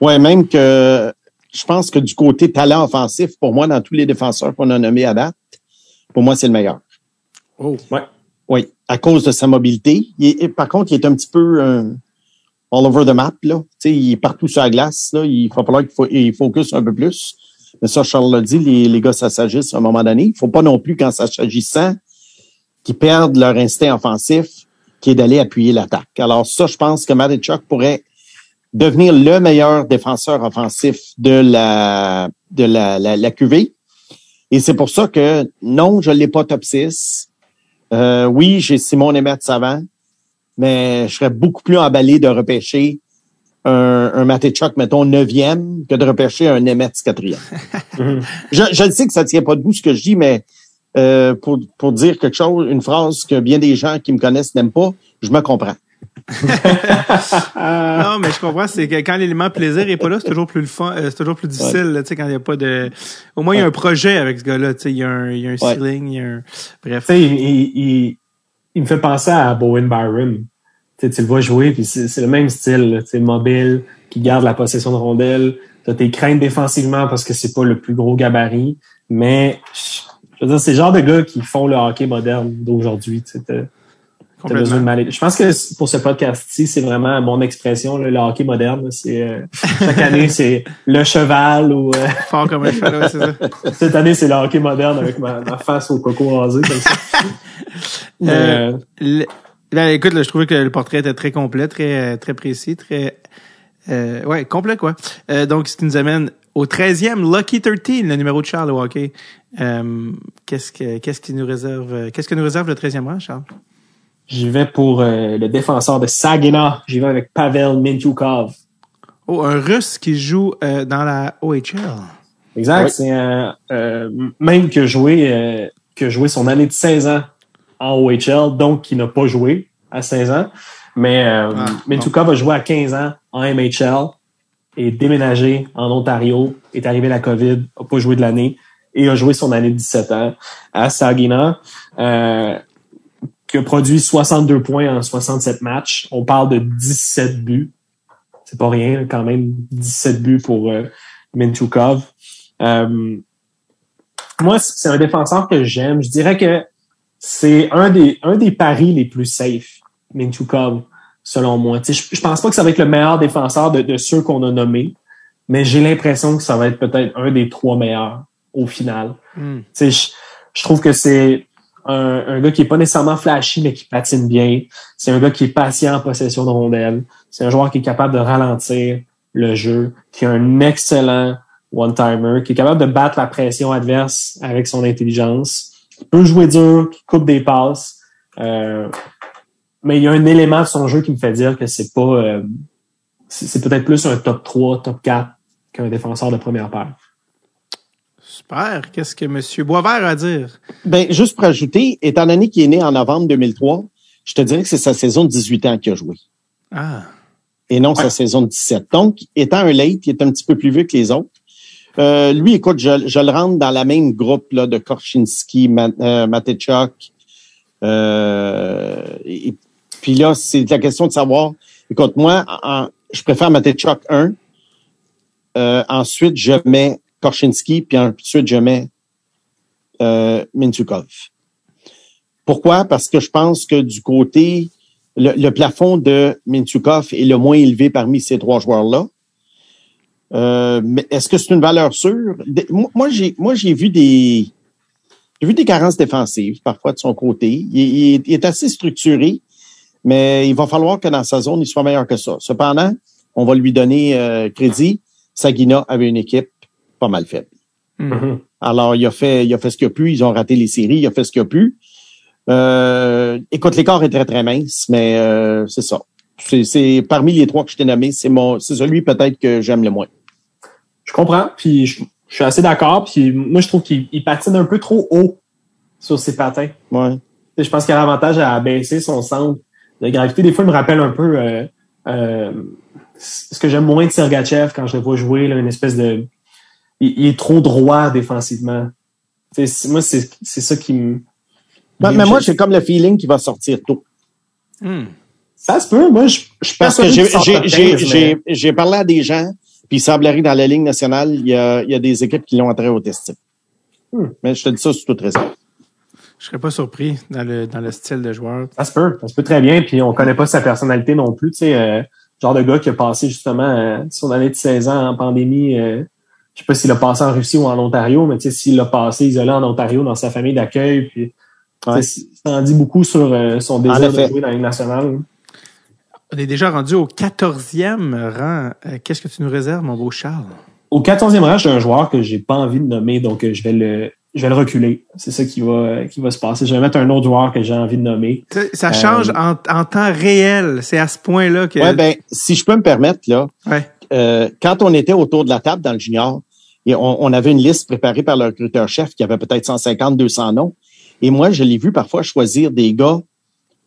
Ouais, même que je pense que du côté talent offensif, pour moi, dans tous les défenseurs qu'on a nommés à date, pour moi, c'est le meilleur. Oh. Ouais. Oui, à cause de sa mobilité. Par contre, il est un petit peu euh, all over the map. Là. Tu sais, il est partout sur la glace. Là. Il va falloir qu'il focus un peu plus. Mais ça, Charles l'a dit, les, gars, ça s'agisse à un moment donné. Il faut pas non plus, quand ça s'agissant, qu'ils perdent leur instinct offensif, qui est d'aller appuyer l'attaque. Alors ça, je pense que Marichuk pourrait devenir le meilleur défenseur offensif de la de la, la, la QV. Et c'est pour ça que non, je l'ai pas top 6. Euh, oui, j'ai Simon Nemeth savant, mais je serais beaucoup plus emballé de repêcher un, un Matechuk, mettons, neuvième, que de repêcher un Nemeth quatrième. je, je le sais que ça tient pas debout ce que je dis, mais euh, pour, pour dire quelque chose, une phrase que bien des gens qui me connaissent n'aiment pas, je me comprends. Non, mais je comprends, c'est que quand l'élément plaisir est pas là, c'est toujours plus le fun, euh, c'est toujours plus difficile, tu sais, quand il y a pas de, au moins il y a un projet avec ce gars-là, tu sais, il y a un, il y a un Ouais. ceiling, il y a un, bref. Tu sais, il, il, il, me fait penser à Bowen Byron. Tu sais, tu le vois jouer, puis c'est le même style, tu sais, mobile, qui garde la possession de rondelle. Tu as tes craintes défensivement parce que c'est pas le plus gros gabarit, mais je veux dire, c'est le genre de gars qui font le hockey moderne d'aujourd'hui. Tu sais, t'as- t'as besoin de Complètement. mal. Je pense que pour ce podcast-ci, c'est vraiment mon expression, le hockey moderne. C'est euh, chaque année, c'est le cheval ou euh, Fort comme un cheval, ouais, c'est ça. cette année, c'est le hockey moderne avec ma, ma face au coco rasé comme ça. Euh, Le- ben, écoute, là, je trouvais que le portrait était très complet, très, euh, très précis, très, euh, ouais, complet, quoi. Euh, donc, ce qui nous amène au 13e, Lucky 13, le numéro de Charles au hockey. Euh, qu'est-ce que, qu'est-ce qui nous réserve, qu'est-ce que nous réserve le 13e rang, Charles? J'y vais pour euh, le défenseur de Saginaw. J'y vais avec Pavel Mintyukov. Oh, un Russe qui joue euh, dans la OHL. Exact. Oui. C'est un euh, même que joué euh, que joué son année de 16 ans en OHL, donc qui n'a pas joué à 16 ans. Mais euh, Ah, Mintyukov a joué à 15 ans en MHL et déménagé en Ontario, est arrivé la COVID, a pas joué de l'année et a joué son année de 17 ans à Saginaw. Euh, qui a produit 62 points en 67 matchs. On parle de 17 buts. C'est pas rien, quand même, 17 buts pour euh. Euh, moi, c'est un défenseur que j'aime. Je dirais que c'est un des, un des paris les plus safe, Minchukov, selon moi. Je, je pense pas que ça va être le meilleur défenseur de, de ceux qu'on a nommés, mais j'ai l'impression que ça va être peut-être un des trois meilleurs au final. Hmm. Je, je trouve que c'est un, un, gars qui est pas nécessairement flashy, mais qui patine bien. C'est un gars qui est patient en possession de rondelles. C'est un joueur qui est capable de ralentir le jeu, qui a un excellent one-timer, qui est capable de battre la pression adverse avec son intelligence, qui peut jouer dur, qui coupe des passes. Euh, mais il y a un élément de son jeu qui me fait dire que c'est pas euh, c'est peut-être plus un top 3, top 4 qu'un défenseur de première paire. Super. Qu'est-ce que M. Boisvert a à dire? Ben, juste pour ajouter, étant donné qu'il est né en novembre 2003, je te dirais que c'est sa saison de 18 ans qu'il a joué. Ah. Et non sa saison de 17. Donc, étant un late, il est un petit peu plus vieux que les autres. Euh, lui, écoute, je, je, le rentre dans la même groupe là, de Korchinski, euh, Matechuk. Euh, et, puis là, c'est la question de savoir. Écoute, moi, en, je préfère Matechuk 1. Euh, ensuite, je mets Korchinski, puis ensuite, je mets euh, Mintukov. Pourquoi? Parce que je pense que du côté, le, plafond de Mintukov est le moins élevé parmi ces trois joueurs-là. Euh, mais est-ce que c'est une valeur sûre? Moi, j'ai moi j'ai vu des j'ai vu des carences défensives parfois de son côté. Il, est assez structuré, mais il va falloir que dans sa zone, il soit meilleur que ça. Cependant, on va lui donner euh, crédit. Sagina avait une équipe pas mal faible. Hmm. Mm-hmm. Alors, il a fait, il a fait ce qu'il a pu. Ils ont raté les séries. Il a fait ce qu'il a pu. Euh, écoute, l'écart est très, très mince, mais euh, c'est ça. C'est parmi les trois que je t'ai nommés, c'est mon, c'est celui peut-être que j'aime le moins. Je comprends, puis je, je suis assez d'accord. Puis moi, je trouve qu'il patine un peu trop haut sur ses patins. Ouais. Je pense qu'il a l'avantage à baisser son centre de gravité. Des fois, il me rappelle un peu euh, euh, ce que j'aime moins de Sergachev quand je le vois jouer, là, une espèce de... Il, il est trop droit défensivement. T'sais, moi, c'est ça qui me... Mais, mais moi, j'ai comme le feeling qu'il va sortir tôt. Hmm. Ça se peut. Moi, je, je Parce que j'ai mais... parlé à des gens, puis il semblerait que dans la Ligue nationale, il y a, il y a des équipes qui l'ont entré au test. Hmm. Mais je te dis ça sous toute réserve. Je serais pas surpris dans le, dans le style de joueur. Ça se peut. Ça se peut très bien. Puis on connaît pas sa personnalité non plus. Tu sais, euh, genre de gars qui a passé justement euh, son année de 16 ans en pandémie. Euh, je sais pas s'il a passé en Russie ou en Ontario, mais tu sais, s'il a passé isolé en Ontario dans sa famille d'accueil, puis ouais. ça en dit beaucoup sur euh, son désir de jouer dans la Ligue nationale. On est déjà rendu au 14e rang. Euh, Qu'est-ce que tu nous réserves, mon beau Charles? Au 14e rang, j'ai un joueur que j'ai pas envie de nommer, donc je vais le je vais le reculer. C'est ça qui va qui va se passer. Je vais mettre un autre joueur que j'ai envie de nommer. Ça, ça change euh, en, en, temps réel. C'est à ce point-là que. Ouais, ben si je peux me permettre là. Ouais. Euh, quand on était autour de la table dans le junior, et on, on avait une liste préparée par le recruteur-chef qui avait peut-être 150, 200 noms. Et moi, je l'ai vu parfois choisir des gars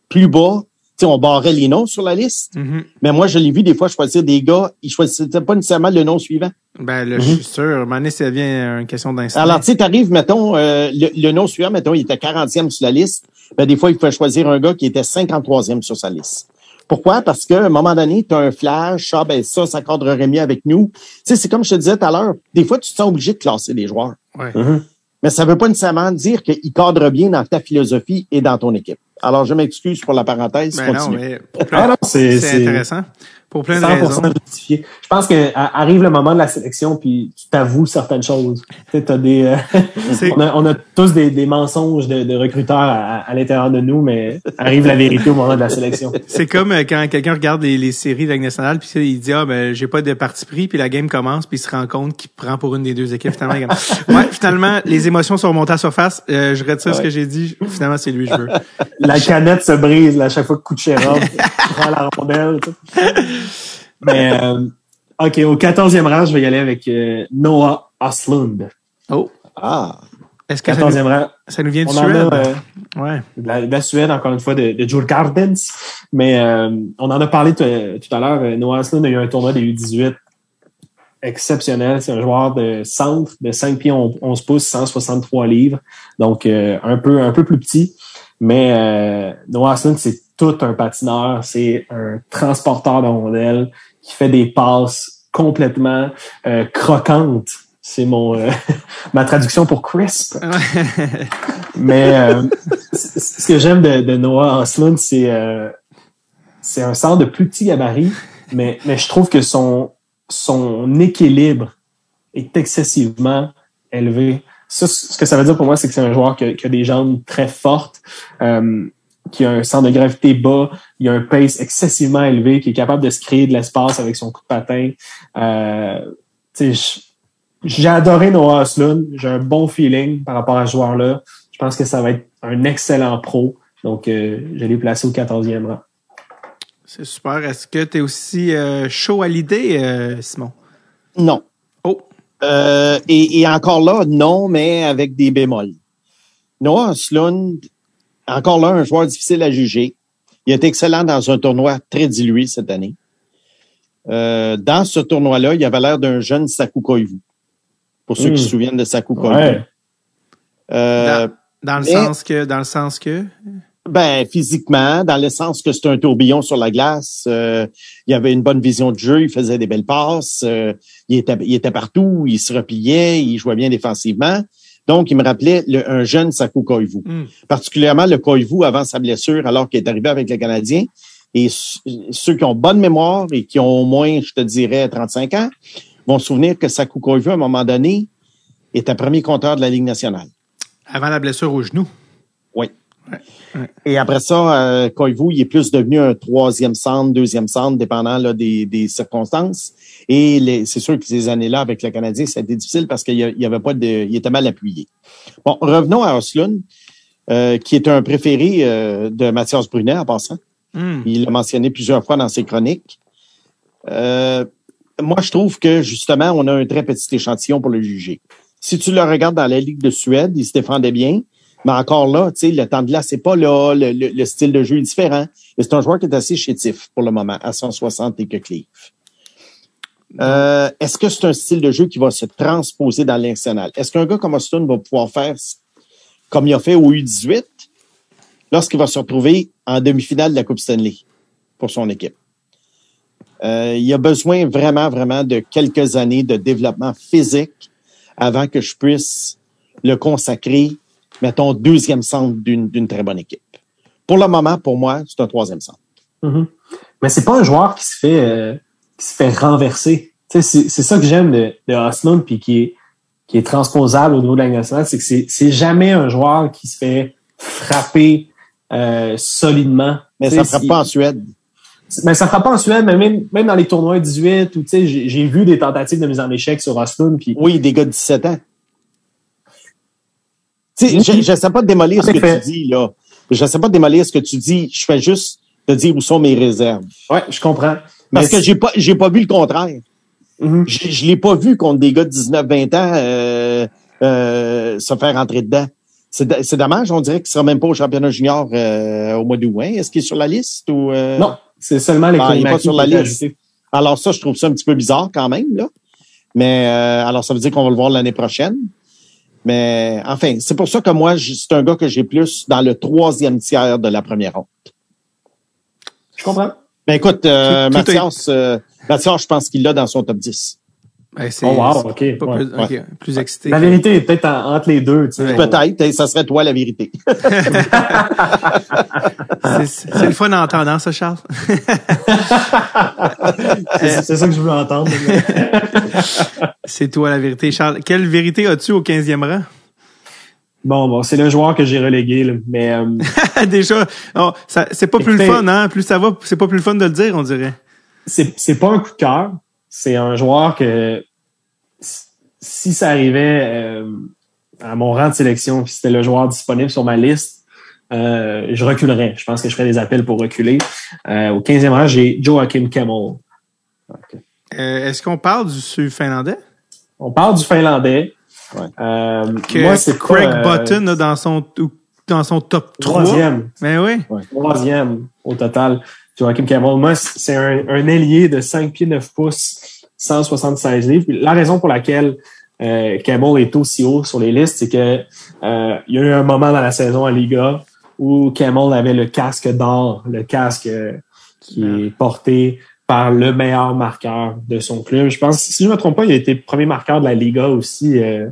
plus bas. Tu sais, on barrait les noms sur la liste. Mm -hmm. Mais moi, je l'ai vu des fois choisir des gars, ils choisissaient pas nécessairement le nom suivant. Ben, là, mm -hmm. je suis sûr. Mané, ça devient une question d'instinct. Alors, tu sais, t'arrives, mettons, euh, le, le, nom suivant, mettons, il était 40e sur la liste. Ben, des fois, il faut choisir un gars qui était 53e sur sa liste. Pourquoi? Parce qu'à un moment donné, tu as un flash, ah ben ça, ça cadrerait mieux avec nous. Tu sais, c'est comme je te disais tout à l'heure, des fois, tu te sens obligé de classer les joueurs. Ouais. Mm -hmm. Mais ça veut pas nécessairement dire qu'ils cadrent bien dans ta philosophie et dans ton équipe. Alors, je m'excuse pour la parenthèse. Ben continue. non, mais ah c'est intéressant. Pour plein de 100% raisons. justifié. Je pense que arrive le moment de la sélection puis tu t'avoues certaines choses. Tu sais, as des, euh, on, a, on, a, tous des, des mensonges de, de recruteurs à, à l'intérieur de nous, mais arrive la vérité au moment de la sélection. C'est comme euh, quand quelqu'un regarde les, les, séries de la nationale puis il dit ah ben j'ai pas de parti pris puis la game commence puis il se rend compte qu'il prend pour une des deux équipes finalement. ouais, finalement les émotions sont remontées à surface. Euh, je retire ouais. ce que j'ai dit. Finalement c'est lui que je veux. La canette se brise là, à chaque fois que Kucherov prend la rondelle. Mais, euh, OK, au 14e rang, je vais y aller avec euh, Noah Oslund. Oh. Ah. Est-ce que 14e ça nous, rang. Ça nous vient de on Suède? A, euh, ouais. de, la, de la Suède, encore une fois, de, de Joel Gardens. Mais euh, on en a parlé tout à l'heure. Noah Oslund a eu un tournoi des U18 exceptionnel. C'est un joueur de centre de 5 pieds 11 pouces, 163 livres. Donc, euh, un peu un peu plus petit. Mais euh, Noah Oslund, c'est tout un patineur. C'est un transporteur de rondelles qui fait des passes complètement euh, croquantes. C'est mon euh, ma traduction pour crisp. Mais euh, ce que j'aime de, de Noah Oslund, c'est euh, c'est un centre de plus petit gabarit, mais, mais je trouve que son, son équilibre est excessivement élevé. Ça, ce que ça veut dire pour moi, c'est que c'est un joueur qui a, qui a des jambes très fortes, euh, qui a un centre de gravité bas, il a un pace excessivement élevé, qui est capable de se créer de l'espace avec son coup de patin. Euh, j'ai adoré Noah Oslund. J'ai un bon feeling par rapport à ce joueur-là. Je pense que ça va être un excellent pro. Donc, euh, je l'ai placé au 14e rang. C'est super. Est-ce que tu es aussi euh, chaud à l'idée, euh, Simon? Non. Oh, Euh, et, et encore là, non, mais avec des bémols. Noah Slund, encore là, un joueur difficile à juger. Il est excellent dans un tournoi très dilué cette année. Euh, dans ce tournoi-là, il avait l'air d'un jeune Saku Koivu. Pour ceux qui se souviennent de Saku Koivu. Ouais. Euh, dans le mais- sens que, dans le sens que? Ben, physiquement, dans le sens que c'est un tourbillon sur la glace, euh, il avait une bonne vision de jeu, il faisait des belles passes, euh, il, était, il était partout, il se repliait, il jouait bien défensivement. Donc, il me rappelait le- un jeune Saku Koivu. Hmm. Particulièrement le Koivu avant sa blessure, alors qu'il est arrivé avec le Canadien. Et ceux qui ont bonne mémoire et qui ont au moins, je te dirais, 35 ans, vont se souvenir que Saku Koivu, à un moment donné, était premier compteur de la Ligue nationale. Avant la blessure au genou. Oui. Et après ça, euh, Koivu, il est plus devenu un troisième centre, deuxième centre, dépendant là, des, des circonstances. Et c'est sûr que ces années-là, avec le Canadien, ça a été difficile parce qu'il y avait pas de, il était mal appuyé. Bon, revenons à Oslund, euh, qui est un préféré euh, de Mathias Brunet en passant. Hmm. Il l'a mentionné plusieurs fois dans ses chroniques. Euh, moi, je trouve que justement, on a un très petit échantillon pour le juger. Si tu le regardes dans la Ligue de Suède, il se défendait bien. Mais encore là, tu sais, le temps de glace, c'est pas là, le, le- le style de jeu est différent. C'est un joueur qui est assez chétif pour le moment, à 160 et que clé. Euh, Est-ce que c'est un style de jeu qui va se transposer dans l'international? Est-ce qu'un gars comme Austin va pouvoir faire comme il a fait au U18 lorsqu'il va se retrouver en demi-finale de la Coupe Stanley pour son équipe? Euh, il a besoin vraiment, vraiment de quelques années de développement physique avant que je puisse le consacrer, mettons, deuxième centre d'une très bonne équipe. Pour le moment, pour moi, c'est un troisième centre. Mhm. Mais c'est pas un joueur qui se fait euh, qui se fait renverser. Sais, C'est c'est ça que j'aime de, de Osman puis qui est qui est transposable au niveau de la nationale, c'est que c'est c'est jamais un joueur qui se fait frapper euh, solidement. Mais ça sais, ne frappe pas en Suède. mais ça frappe pas en Suède, mais même, même dans les tournois 18, où, sais, j'ai j'ai vu des tentatives de mise en échec sur Osman, puis Oui, des gars de 17 ans. Sais, Oui. je- j'essaie pas de démolir ce que tu dis, là. J'essaie pas de démolir ce que tu dis. Je fais juste te dire où sont mes réserves. ouais, je comprends. Parce Mais que j'ai pas, j'ai pas vu le contraire. Mhm. Je, je l'ai pas vu contre des gars de 19-20 ans euh, euh, se faire entrer dedans. C'est dommage, on dirait qu'il sera même pas au championnat junior euh, au mois d'août. hein. Est-ce qu'il est sur la liste ou euh? Non, c'est seulement les Ah, il est pas sur la liste. Alors ça, je trouve ça un petit peu bizarre quand même, là. Mais euh, alors ça veut dire qu'on va le voir l'année prochaine. Mais enfin, c'est pour ça que moi, c'est un gars que j'ai plus dans le troisième tiers de la première ronde. Je comprends. Ben écoute, euh, Tout- tout est- Mathias, euh, Mathias, je pense qu'il l'a dans son top 10. Ben, c'est- Oh, wow, ok, pas ouais, plus, plus excité. La vérité est peut-être en- entre les deux. Tu sais. Peut-être, et ça serait toi la vérité. C'est c'est le fun d'entendre, hein, ça, Charles? C'est c'est ça que je voulais entendre. C'est toi la vérité, Charles. Quelle vérité as-tu au 15e rang? Bon, bon, c'est le joueur que j'ai relégué, là. mais euh, Déjà, c'est pas plus le fun, hein? Plus ça va, c'est pas plus le fun de le dire, on dirait. c'est pas un coup de cœur. C'est un joueur que si ça arrivait euh, à mon rang de sélection, puis c'était le joueur disponible sur ma liste, euh, je reculerais. Je pense que je ferais des appels pour reculer. Euh, au 15e rang, j'ai Joachim Kemmel. Est-ce qu'on parle du Sud finlandais? On parle du Finlandais. Ouais. Euh, Que moi, c'est Craig pas, euh, Button dans son, dans son top 3. troisième. Ben oui. troisième au total. Joachim Campbell. Moi, c'est un, un ailier de 5 pieds 9 pouces, 176 livres. Puis La raison pour laquelle euh, Campbell est aussi haut sur les listes, c'est que euh, il y a eu un moment dans la saison à Liga où Campbell avait le casque d'or, le casque euh, qui est porté par le meilleur marqueur de son club. Je pense, si je ne me trompe pas, il a été premier marqueur de la Liga aussi euh,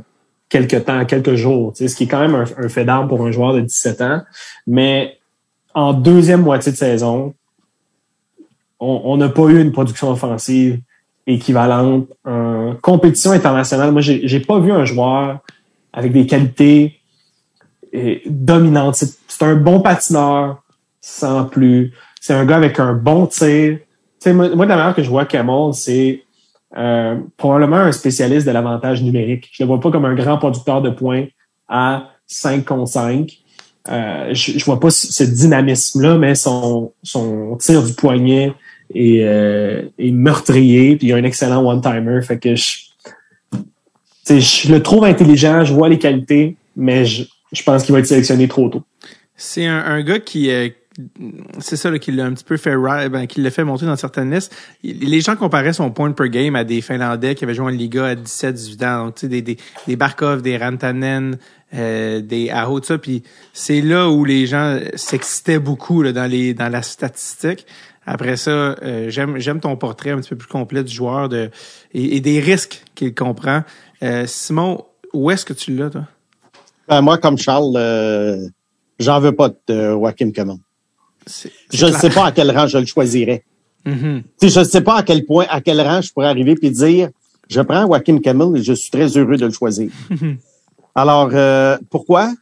quelques temps, quelques jours, ce qui est quand même un, fait d'arme pour un joueur de 17 ans. Mais en deuxième moitié de saison, on n'a pas eu une production offensive équivalente en compétition internationale. Moi, j'ai, pas vu un joueur avec des qualités euh, dominantes. C'est, un bon patineur, sans plus. C'est un gars avec un bon tir. sais, moi, moi, la manière que je vois Camel, c'est euh, probablement un spécialiste de l'avantage numérique. Je le vois pas comme un grand producteur de points à 5 contre 5. Euh, je, je vois pas ce dynamisme-là, mais son, son tir du poignet, et, euh, meurtrier, puis il a un excellent one-timer. Fait que je, je le trouve intelligent, je vois les qualités, mais je, je pense qu'il va être sélectionné trop tôt. C'est un, un, gars qui, euh, c'est ça là, qui l'a un petit peu fait ben, qui l'a fait monter dans certaines listes. Les gens comparaient son point per game à des Finlandais qui avaient joué en Liga à 17-18 ans. Donc, tu sais, des, des, des Barkov, des Rantanen, euh, des Aho, ça. Puis c'est là où les gens s'excitaient beaucoup là, dans les dans la statistique. Après ça, euh, j'aime j'aime ton portrait un petit peu plus complet du joueur de et, des risques qu'il comprend. Euh, Simon, où est-ce que tu l'as, toi? Ben, moi, comme Charles, euh, j'en veux pas de Joachim Common. Je ne sais pas à quel rang je le choisirais. Mm Je ne sais pas à quel point, à quel rang je pourrais arriver et dire je prends Joachim Camel et je suis très heureux de le choisir. Alors, pourquoi?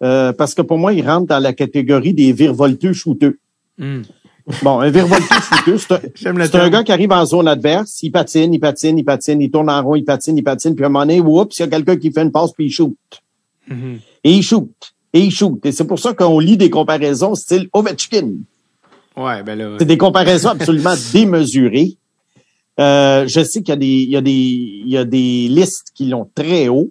parce que pour moi, il rentre dans la catégorie des virevolteux shooteux. Mm. Bon, un virevolté fouteux, c'est un, un, gars qui arrive en zone adverse, il patine, il patine, il patine, il tourne en rond, il patine, il patine, puis à un moment donné, oups, il y a quelqu'un qui fait une passe, puis il shoot. Mm-hmm. Et il shoot. Et il shoot. Et c'est pour ça qu'on lit des comparaisons style Ovechkin. Ouais, ben là. C'est des comparaisons absolument démesurées. Euh, je sais qu'il y a des, il y a des, il y a des listes qui l'ont très haut.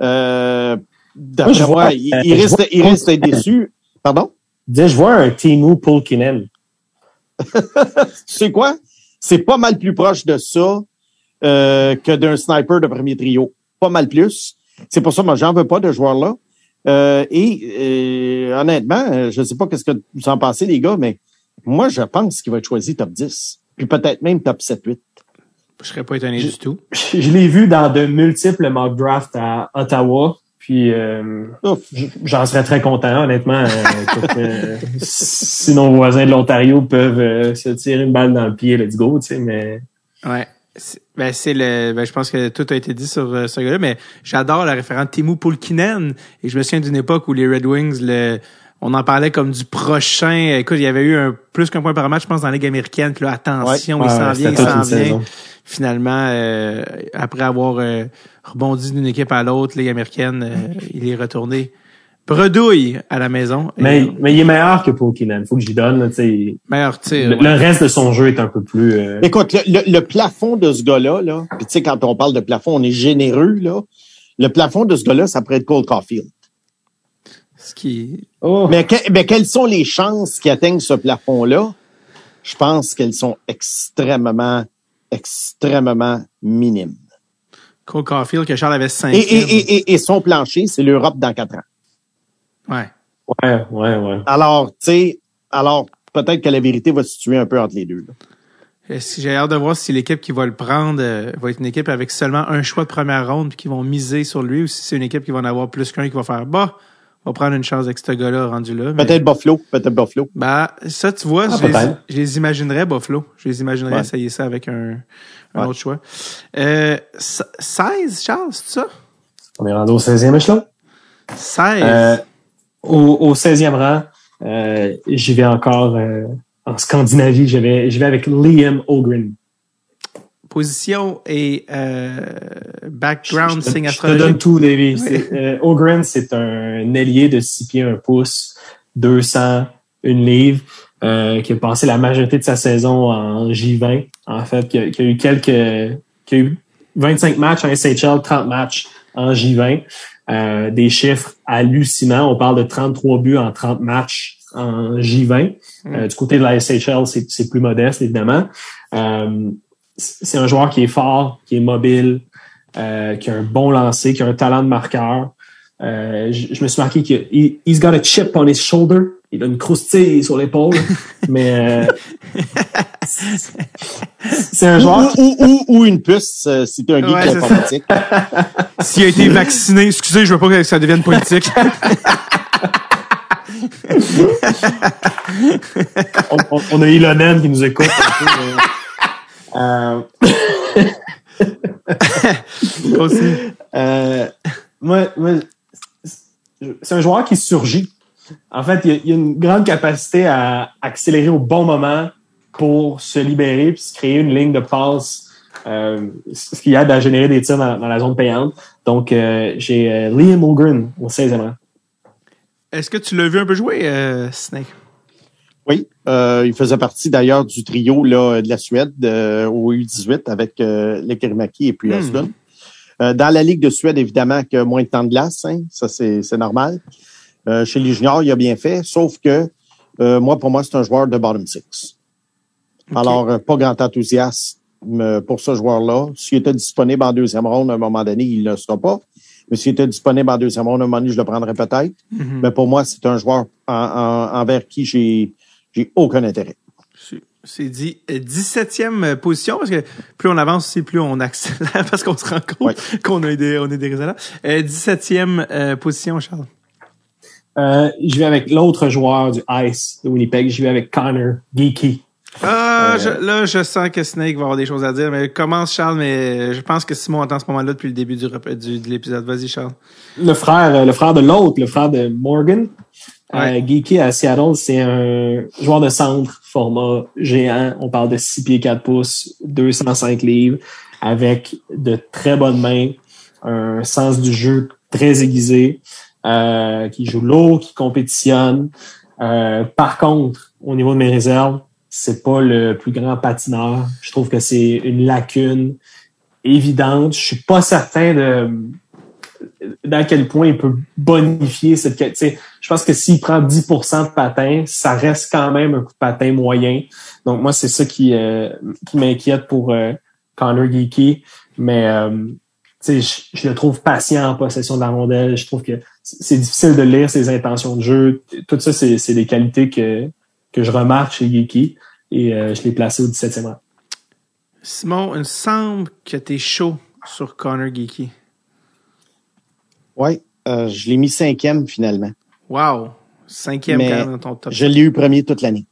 Euh, D'après moi, il, il, reste, il reste déçu. Pardon? je vois un Timu Pulkinen. tu sais quoi? C'est pas mal plus proche de ça euh, que d'un sniper de premier trio. Pas mal plus. C'est pour ça, moi, j'en veux pas de joueur là. Euh, et euh, honnêtement, je sais pas qu'est-ce que vous en pensez, les gars, mais moi, je pense qu'il va être choisi top 10. Puis peut-être même top 7-8. Je serais pas étonné du tout. Je l'ai vu dans de multiples mock drafts à Ottawa. Puis euh, j'en serais très content, honnêtement. Euh, euh, si nos voisins de l'Ontario peuvent se tirer une balle dans le pied, let's go, tu sais, mais. Ouais. Ben, c'est le, ben, je pense que tout a été dit sur ce gars-là, mais j'adore la référence Timu Pulkinen. Et je me souviens d'une époque où les Red Wings, le, on en parlait comme du prochain. Écoute, il y avait eu un plus qu'un point par match, je pense, dans la Ligue américaine. Puis là, attention, il s'en vient, il s'en vient. Finalement, après avoir rebondi d'une équipe à l'autre, Ligue américaine, euh, il est retourné bredouille à la maison. Mais, mais il est meilleur que Il Faut que j'y donne. meilleur tir. Le, reste de son jeu est un peu plus. Euh, Écoute, le, plafond de ce gars-là, là, tu sais, quand on parle de plafond, on est généreux, là. Le plafond de ce gars-là, ça pourrait être Cole Caulfield. Ce qui. Oh. Mais, mais quelles sont les chances qu'il atteigne ce plafond-là? Je pense qu'elles sont extrêmement, extrêmement minimes. Cole Caulfield, que Charles avait 5 et, et, et, et, son plancher, c'est l'Europe dans 4 ans. Ouais. Ouais, ouais, ouais. Alors, tu sais, alors peut-être que la vérité va se situer un peu entre les deux. J'ai hâte de voir si l'équipe qui va le prendre euh, va être une équipe avec seulement un choix de première ronde puis qui vont miser sur lui ou si c'est une équipe qui va en avoir plus qu'un qui va faire bah on va prendre une chance avec ce gars-là rendu là. Peut-être Buffalo, peut-être Buffalo. Bah ça tu vois, ah, je, les, je, les, imaginerais Buffalo, je les imaginerais essayer ça avec un un autre choix. Euh, 16, Charles, c'est ça? On est rendu au 16e échelon. 16. Euh, au, au 16e rang, euh, j'y vais encore euh, en Scandinavie. Je vais, je vais avec Liam Ogren. Position et euh, background, signe astrologique. Je te donne tout, Davy. Euh, Ogren, c'est un ailier de 6 pieds 1 pouce, 200, une livre. Euh, qui a passé la majorité de sa saison en J20, en fait, qui a, eu quelques, qui a eu 25 matchs en SHL, 30 matchs en J20. Euh, des chiffres hallucinants. On parle de 33 buts en 30 matchs en J20. Mm. Euh, du côté de la SHL, c'est plus modeste, évidemment. c'est un joueur qui est fort, qui est mobile, qui a un bon lancer, qui a un talent de marqueur. je, me suis marqué qu'il he's got a chip on his shoulder il a une croustille sur l'épaule, mais euh, c'est un joueur. Ou, ou, ou, ou une puce, euh, si t'es un geek Ouais, informatique. S'il a été vacciné, excusez, je veux pas que ça devienne politique. on, on- on a Ilonen qui nous écoute. un peu, mais, euh, Aussi. Euh, moi, moi, c'est un joueur qui surgit. En fait, il y a, il y a une grande capacité à accélérer au bon moment pour se libérer puis se créer une ligne de passe, euh, ce qui aide à générer des tirs dans, dans la zone payante. Donc, euh, j'ai euh, Liam Ogren au 16e rang. Est-ce que tu l'as vu un peu jouer, euh, Snake? Oui, euh, il faisait partie d'ailleurs du trio là, de la Suède euh, au U18 avec euh, Lekerimaki et puis Hmm. Östlund. Euh, dans la Ligue de Suède, évidemment, que moins de temps de glace, hein, ça c'est c'est normal. Euh, chez les juniors, il a bien fait, sauf que euh, moi, pour moi, c'est un joueur de bottom six. Alors, euh, pas grand enthousiasme euh, pour ce joueur-là. S'il était disponible en deuxième ronde, à un moment donné, il ne le sera pas. Mais s'il était disponible en deuxième ronde, à un moment donné, je le prendrais peut-être. Mhm. Mais pour moi, c'est un joueur en- en- envers qui j'ai aucun intérêt. C'est- dit euh, 17e position, parce que plus on avance, c'est plus on accélère, parce qu'on se rend compte qu'on a des, on est des. Euh, 17e euh, position, Charles. Euh, je vais avec l'autre joueur du Ice de Winnipeg. Je vais avec Connor Geeky. Ah, Euh, je- là, je sens que Snake va avoir des choses à dire, mais commence, Charles, mais je pense que Simon entend ce moment-là depuis le début du, rep- du- de l'épisode. Vas-y, Charles. le frère, euh, le frère de l'autre, le frère de Morgan. Ouais. Euh, Geeky à Seattle, c'est un joueur de centre, format géant. On parle de 6 pieds 4 pouces, 205 livres, avec de très bonnes mains, un sens du jeu très aiguisé, euh, qui joue lourd, qui compétitionne. Euh, par contre, au niveau de mes réserves, c'est pas le plus grand patineur. Je trouve que c'est une lacune évidente. Je suis pas certain de d'à quel point il peut bonifier cette qualité. Je pense que s'il prend 10% de patin, ça reste quand même un coup de patin moyen. Donc moi, c'est ça qui, euh, qui m'inquiète pour euh, Connor Geeky. Mais euh, je, je le trouve patient en possession de la rondelle. Je trouve que c'est difficile de lire ses intentions de jeu. Tout ça, c'est des qualités que, que je remarque chez Geeky. Et euh, je l'ai placé au 17e rang. Simon, il me semble que t'es chaud sur Connor Geeky. Oui, euh, je l'ai mis cinquième finalement. Wow. Cinquième Mais quand même dans ton top. Je l'ai eu premier toute l'année.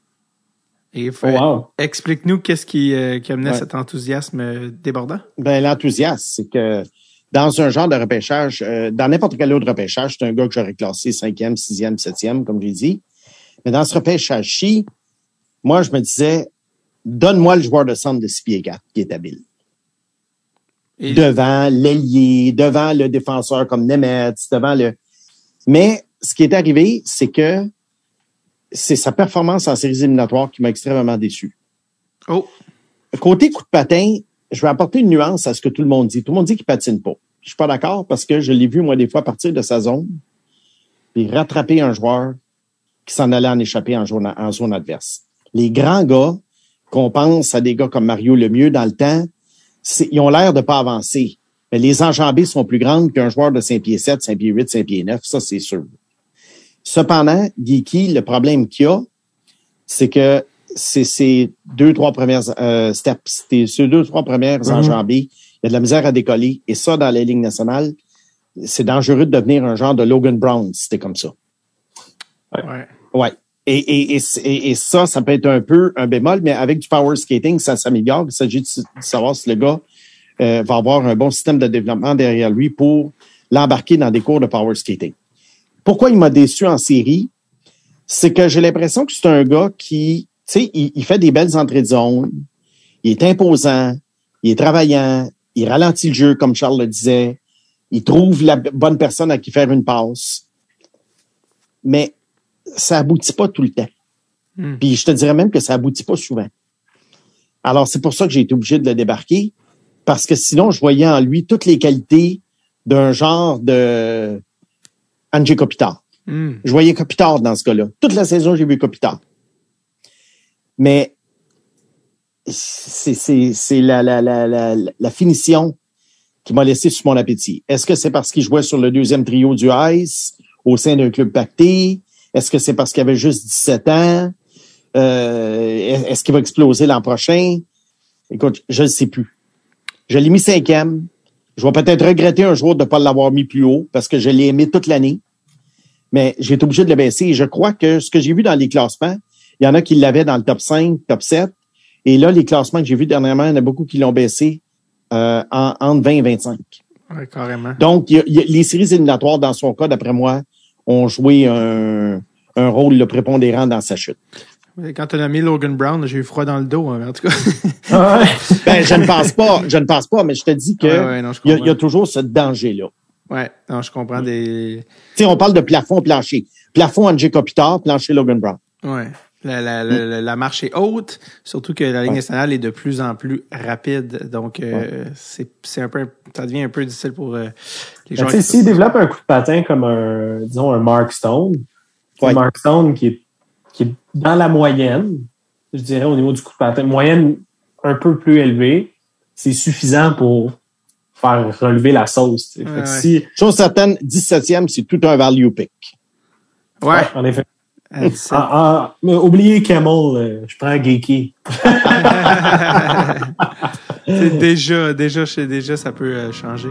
Et Oh, wow. explique-nous qu'est-ce qui, euh, qui amenait Ouais. cet enthousiasme euh, débordant. Ben, l'enthousiasme, c'est que dans un genre de repêchage, euh, dans n'importe quel autre repêchage, c'est un gars que j'aurais classé cinquième, sixième, septième, comme j'ai dit. Mais dans ce repêchage-ci, moi, je me disais, donne-moi le joueur de centre de 6 pieds 4 qui est habile. Et- Devant l'ailier, devant le défenseur comme Nemetz, devant le... Mais ce qui est arrivé, c'est que c'est sa performance en séries éliminatoires qui m'a extrêmement déçu. Oh, Côté coup de patin, je vais apporter une nuance à ce que tout le monde dit. Tout le monde dit qu'il patine pas. Je suis pas d'accord parce que je l'ai vu, moi, des fois, partir de sa zone et rattraper un joueur qui s'en allait en échapper en zone, en zone adverse. Les grands gars, qu'on pense à des gars comme Mario Lemieux dans le temps, ils ont l'air de pas avancer. Mais les enjambées sont plus grandes qu'un joueur de 5 pieds 7, 5 pieds 8, 5 pieds 9, ça, c'est sûr. Cependant, Geeky, le problème qu'il a, c'est que c'est ces deux, trois premières euh, steps, ces ces deux, trois premières Mhm. enjambées, il y a de la misère à décoller. Et ça, dans la Ligue nationale, c'est dangereux de devenir un genre de Logan Brown si c'était comme ça. ouais. Ouais. Et, et, et, et- et ça, ça peut être un peu un bémol, mais avec du power skating, ça s'améliore. Il s'agit de, de savoir si le gars euh, va avoir un bon système de développement derrière lui pour l'embarquer dans des cours de power skating. Pourquoi il m'a déçu en série? C'est que j'ai l'impression que c'est un gars qui, tu sais, il, il fait des belles entrées de zone, il est imposant, il est travaillant, il ralentit le jeu, comme Charles le disait, il trouve la bonne personne à qui faire une passe. Mais ça aboutit pas tout le temps. Hmm. Puis je te dirais même que ça aboutit pas souvent. Alors, c'est pour ça que j'ai été obligé de le débarquer, parce que sinon, je voyais en lui toutes les qualités d'un genre de André Kopitar. Hmm. Je voyais Kopitar dans ce gars-là. Toute la saison, j'ai vu Kopitar. Mais c'est c'est- c'est la, la, la, la, la finition qui m'a laissé sur mon appétit. Est-ce que c'est parce qu'il jouait sur le deuxième trio du Ice au sein d'un club pacté? Est-ce que c'est parce qu'il avait juste 17 ans? Euh, est-ce qu'il va exploser l'an prochain? Écoute, je ne sais plus. Je l'ai mis cinquième. Je vais peut-être regretter un jour de ne pas l'avoir mis plus haut parce que je l'ai aimé toute l'année. Mais j'ai été obligé de le baisser. Et je crois que ce que j'ai vu dans les classements, il y en a qui l'avaient dans le top 5, top 7. Et là, les classements que j'ai vus dernièrement, il y en a beaucoup qui l'ont baissé euh, en, entre 20 et 25. Ouais, carrément. Donc, il y a- il y a- les séries éliminatoires, dans son cas, d'après moi, ont joué un, un rôle le prépondérant dans sa chute. Quand tu as nommé Logan Brown, j'ai eu froid dans le dos, hein, en tout cas. Ah. Ben, je ne pense pas, je ne pense pas, mais je te dis que Ouais, ouais, non, je il y, a- il y a comprends. toujours ce danger-là. Ouais, non, je comprends des. Tu sais, on parle de plafond, plancher. Plafond, André Kopitar, plancher, Logan Brown. Ouais. La, la, la, la marche est haute, surtout que la Ligue Ouais. nationale est de plus en plus rapide. Donc, euh, c'est c'est un peu, ça devient un peu difficile pour euh, les Ben, gens. tu sais, s'il développe un coup de patin comme un, disons, un Mark Stone, Ouais. un Mark Stone qui est, qui est dans la moyenne, je dirais, au niveau du coup de patin, moyenne un peu plus élevée, c'est suffisant pour faire relever la sauce. Fait si, Chose certaine, 17e, c'est tout un value pick. Ouais. en effet. À 17. Ah, ah, mais oubliez Camel, euh, je prends Geeky. C'est déjà, déjà, déjà, ça peut euh, changer.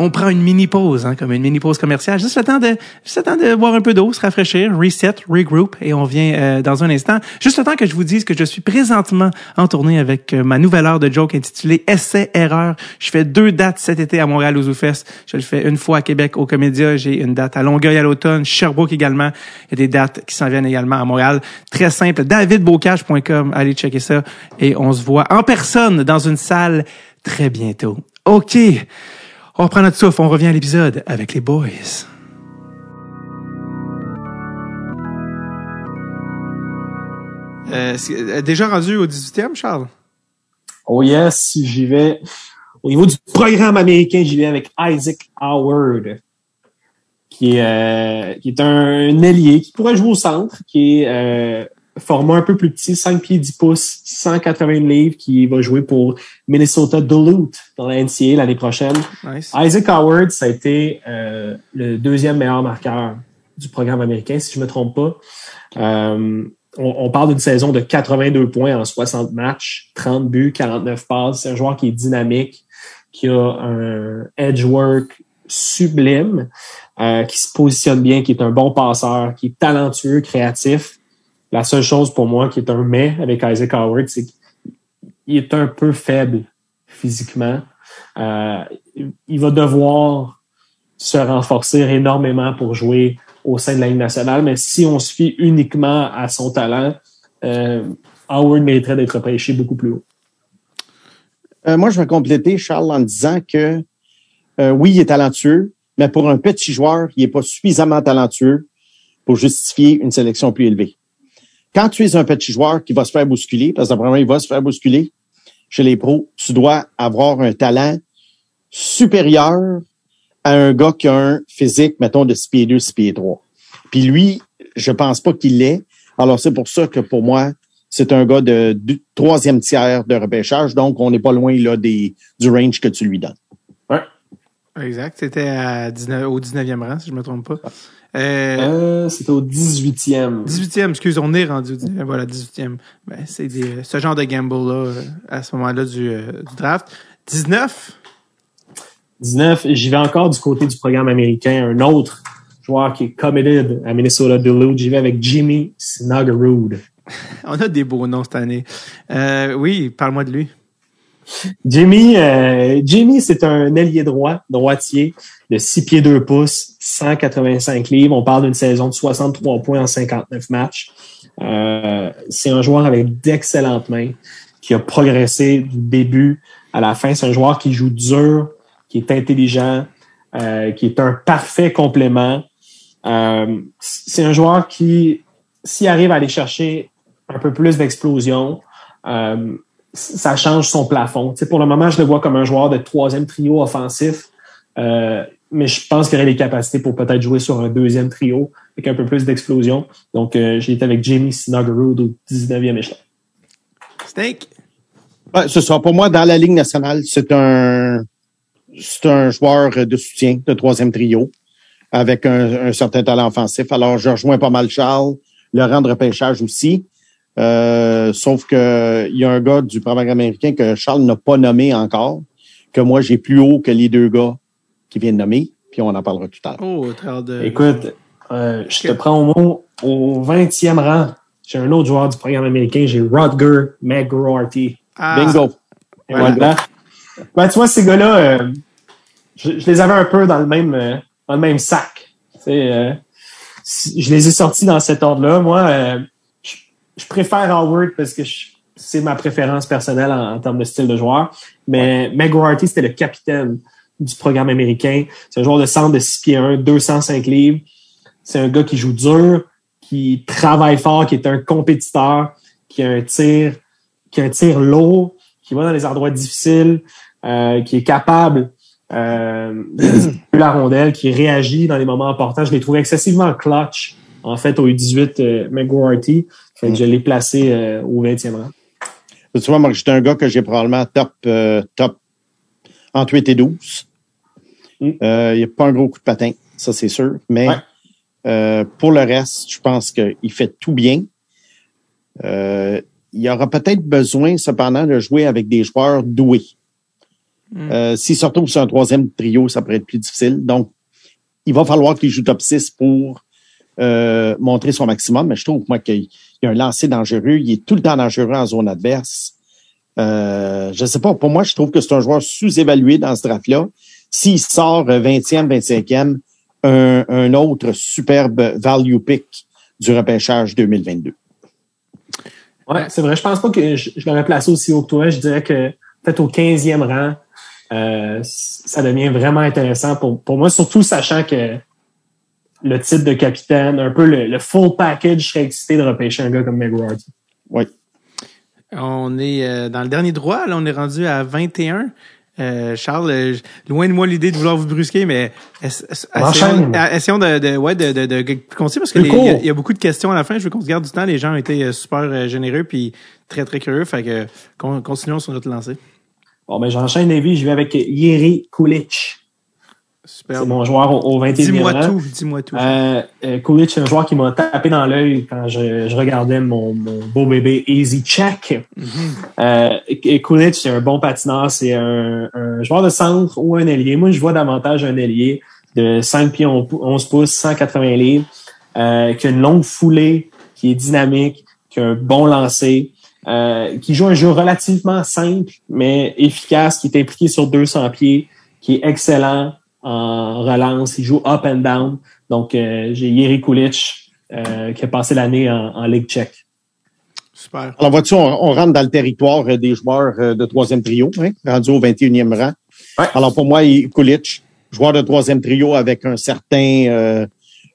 On prend une mini pause, hein, comme une mini pause commerciale, juste le temps de, juste le temps de boire un peu d'eau, se rafraîchir, reset, regroup, et on vient euh, dans un instant. Juste le temps que je vous dise que je suis présentement en tournée avec euh, ma nouvelle heure de joke intitulée Essai Erreur. Je fais deux dates cet été à Montréal au ZooFest. Je le fais une fois à Québec au Comédia. J'ai une date à Longueuil à l'automne, Sherbrooke également. Il y a des dates qui s'en viennent également à Montréal. Très simple, davidbocage.com. Allez checker ça. Et on se voit en personne dans une salle très bientôt. OK. On reprend notre souffle. On revient à l'épisode avec les boys. Euh, euh, déjà rendu au 18e, Charles? Oh yes, j'y vais. Au niveau du programme américain, j'y vais avec Isaac Howard, qui est, euh, qui est un ailier qui pourrait jouer au centre, qui est euh, format un peu plus petit, 5 pieds 10 pouces, 180 livres, qui va jouer pour Minnesota Duluth dans la NCAA l'année prochaine. Nice. Isaac Howard, ça a été euh, le deuxième meilleur marqueur du programme américain, si je me trompe pas. Euh, on, on parle d'une saison de 82 points en 60 matchs, 30 buts, 49 passes. C'est un joueur qui est dynamique, qui a un edge work sublime, euh, qui se positionne bien, qui est un bon passeur, qui est talentueux, créatif. La seule chose pour moi qui est un mais avec Isaac Howard, c'est qu'il est un peu faible physiquement. Euh, il va devoir se renforcer énormément pour jouer au sein de la Ligue nationale, mais si on se fie uniquement à son talent, euh, Howard mériterait d'être pêché beaucoup plus haut. Euh, moi, je vais compléter, Charles, en disant que euh, oui, il est talentueux, mais pour un petit joueur, il n'est pas suffisamment talentueux pour justifier une sélection plus élevée. Quand tu es un petit joueur qui va se faire bousculer, parce que moi, il va se faire bousculer chez les pros, tu dois avoir un talent supérieur à un gars qui a un physique, mettons, de 6 pieds 2, 6 pieds 3. Puis lui, je pense pas qu'il l'est. Alors, c'est pour ça que pour moi, c'est un gars de, troisième tiers de repêchage, donc on n'est pas loin là des, du range que tu lui donnes. Exact. C'était à 19 au 19e rang, si je me trompe pas. Euh, Euh, C'était au 18e. 18e, excuse, on est rendu au 19e. Voilà, 18e. Ben, c'est des, ce genre de gamble-là, euh, à ce moment-là du, euh, du draft. 19, 19, j'y vais encore du côté du programme américain. Un autre joueur qui est committed à Minnesota Duluth, j'y vais avec Jimmy Snuggerud. on a des beaux noms cette année. Euh, oui, parle-moi de lui. Jimmy, euh, Jimmy, c'est un ailier droit, droitier, de 6 pieds 2 pouces, 185 livres. On parle d'une saison de 63 points en 59 matchs. Euh, c'est un joueur avec d'excellentes mains, qui a progressé du début à la fin. C'est un joueur qui joue dur, qui est intelligent, euh, qui est un parfait complément. Euh, c'est un joueur qui, s'il arrive à aller chercher un peu plus d'explosion, euh, ça change son plafond. Pour le moment, je le vois comme un joueur de troisième trio offensif, euh, mais je pense qu'il aurait les capacités pour peut-être jouer sur un deuxième trio avec un peu plus d'explosion. Donc, euh, j'ai été avec Jamie Snuggerud au 19e échelon. Snake. Ouais, ce sera pour moi dans la Ligue nationale, c'est un c'est un joueur de soutien de troisième trio avec un, un, certain talent offensif. Alors, je rejoins pas mal Charles, le rang de repêchage aussi. Euh, sauf que il y a un gars du programme américain que Charles n'a pas nommé encore, que moi j'ai plus haut que les deux gars qui viennent nommer, puis on en parlera tout à l'heure. Oh, de... Écoute, euh, je te prends au mot au 20e rang. J'ai un autre joueur du programme américain, j'ai Rodger McGroarty. Ah. Bingo. voilà. Ben, tu vois, ces gars-là, euh, je, les avais un peu dans le même, euh, dans le même sac. Euh, je les ai sortis dans cet ordre-là. Moi, euh, je, préfère Howard parce que c'est ma préférence personnelle en, termes de style de joueur. Mais McGroarty, c'était le capitaine du programme américain. C'est un joueur de centre de 6 pieds 1, 205 livres. C'est un gars qui joue dur, qui travaille fort, qui est un compétiteur, qui a un tir, qui a un tir lourd, qui va dans les endroits difficiles, euh, qui est capable euh, la rondelle, qui réagit dans les moments importants. Je l'ai trouvé excessivement clutch, en fait, au U18 euh, McGuarty. Fait que je l'ai placé euh, au 20e rang. Tu vois, moi, j'étais un gars que j'ai probablement top, euh, top entre 8 et 12. Mm. Il n'y a pas un gros coup de patin, ça c'est sûr. Mais pour le reste, je pense qu'il fait tout bien. il y aura peut-être besoin, cependant, de jouer avec des joueurs doués. Mm. Euh, S'il se retrouve sur un troisième trio, ça pourrait être plus difficile. Donc, il va falloir qu'il joue top 6 pour euh, montrer son maximum. Mais je trouve, moi, qu'il y a un lancer dangereux. Il est tout le temps dangereux en zone adverse. Euh, je sais pas. Pour moi, je trouve que c'est un joueur sous-évalué dans ce draft-là. S'il sort 20e, 25e, un, autre superbe value pick du repêchage 2022. Ouais, c'est vrai. Je pense pas que je, je l'aurais placé aussi haut que toi. Je dirais que peut-être au 15e rang, euh, ça devient vraiment intéressant pour, pour moi, surtout sachant que le titre de capitaine, un peu le, full package, je serais excité de repêcher un gars comme McGrady. Oui. On est euh, dans le dernier droit, là, on est rendu à 21. Euh, Charles, loin de moi l'idée de vouloir vous brusquer, mais essayons, de, de, ouais, de, de, de, continuer parce que il y, a beaucoup de questions à la fin. Je veux qu'on se garde du temps. Les gens ont été super généreux puis très très curieux. Fait que continuons sur notre lancée. Bon, ben, j'enchaîne les vies. Je vais avec Yeri Kulich. C'est mon joueur au, 21e Dis-moi tout, dis-moi tout. Euh, euh, c'est un joueur qui m'a tapé dans l'œil quand je, regardais mon, beau bébé Easy Check. Mm -hmm. c'est un bon patineur. C'est un, joueur de centre ou un ailier. Moi, je vois davantage un ailier de 5 pieds 11 pouces, 180 livres, euh, qui a une longue foulée, qui est dynamique, qui a un bon lancer. Euh, qui joue un jeu relativement simple, mais efficace, qui est impliqué sur 200 pieds, qui est excellent en relance. Il joue up and down. Donc, euh, j'ai Yeri Kulich euh, qui a passé l'année en, en Ligue tchèque. Super. Alors, vois-tu, on, rentre dans le territoire des joueurs de troisième trio, hein, rendu au 21e rang. Alors, pour moi, Kulich, joueur de troisième trio avec un certain,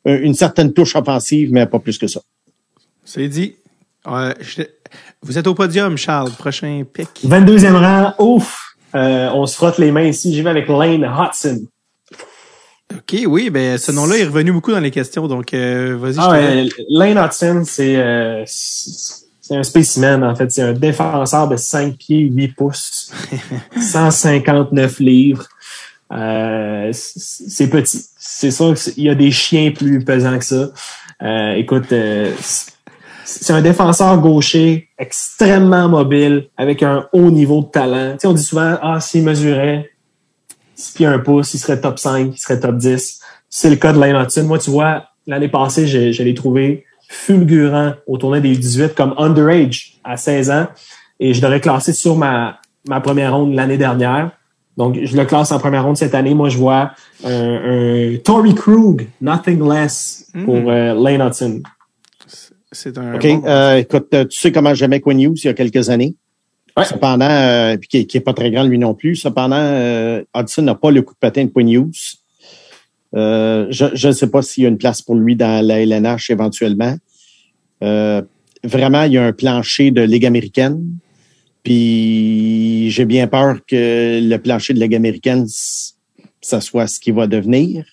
une certaine touche offensive, mais pas plus que ça. C'est dit. Je, vous êtes au podium, Charles. Prochain pick. 22e rang. Ouf! Euh, on se frotte les mains ici. J'y vais avec Lane Hudson. OK, oui, ben ce nom-là est revenu beaucoup dans les questions, donc euh, vas-y. Ah, ouais, Lane Hudson, c'est euh, c'est un spécimen, en fait. C'est un défenseur de 5 pieds, 8 pouces, 159 livres. Euh, c'est petit. C'est sûr qu'il y a des chiens plus pesants que ça. Euh, écoute, euh, c'est un défenseur gaucher extrêmement mobile, avec un haut niveau de talent. Tu sais, on dit souvent, ah, s'il mesurait 6 pieds 1 pouce, il serait top 5, il serait top 10. C'est le cas de Lane Hudson. Moi, tu vois, l'année passée, je, je l'ai trouvé fulgurant au tournoi des 18 comme underage à 16 ans. Et je l'aurais classé sur ma, ma première ronde l'année dernière. Donc, je le classe en première ronde cette année. Moi, je vois un, un Tory Krug, nothing less, pour mm. euh, Lane Hudson. C'est un. OK. Euh, écoute, tu sais comment j'aimais Quinn Hughes il y a quelques années? Cependant, euh, qui, qui est pas très grand lui non plus. Cependant, euh, Hudson n'a pas le coup de patin de Quinn. Euh, je ne sais pas s'il y a une place pour lui dans la LNH éventuellement. Euh, vraiment, il y a un plancher de Ligue américaine. Puis j'ai bien peur que le plancher de Ligue américaine, ça soit ce qui va devenir.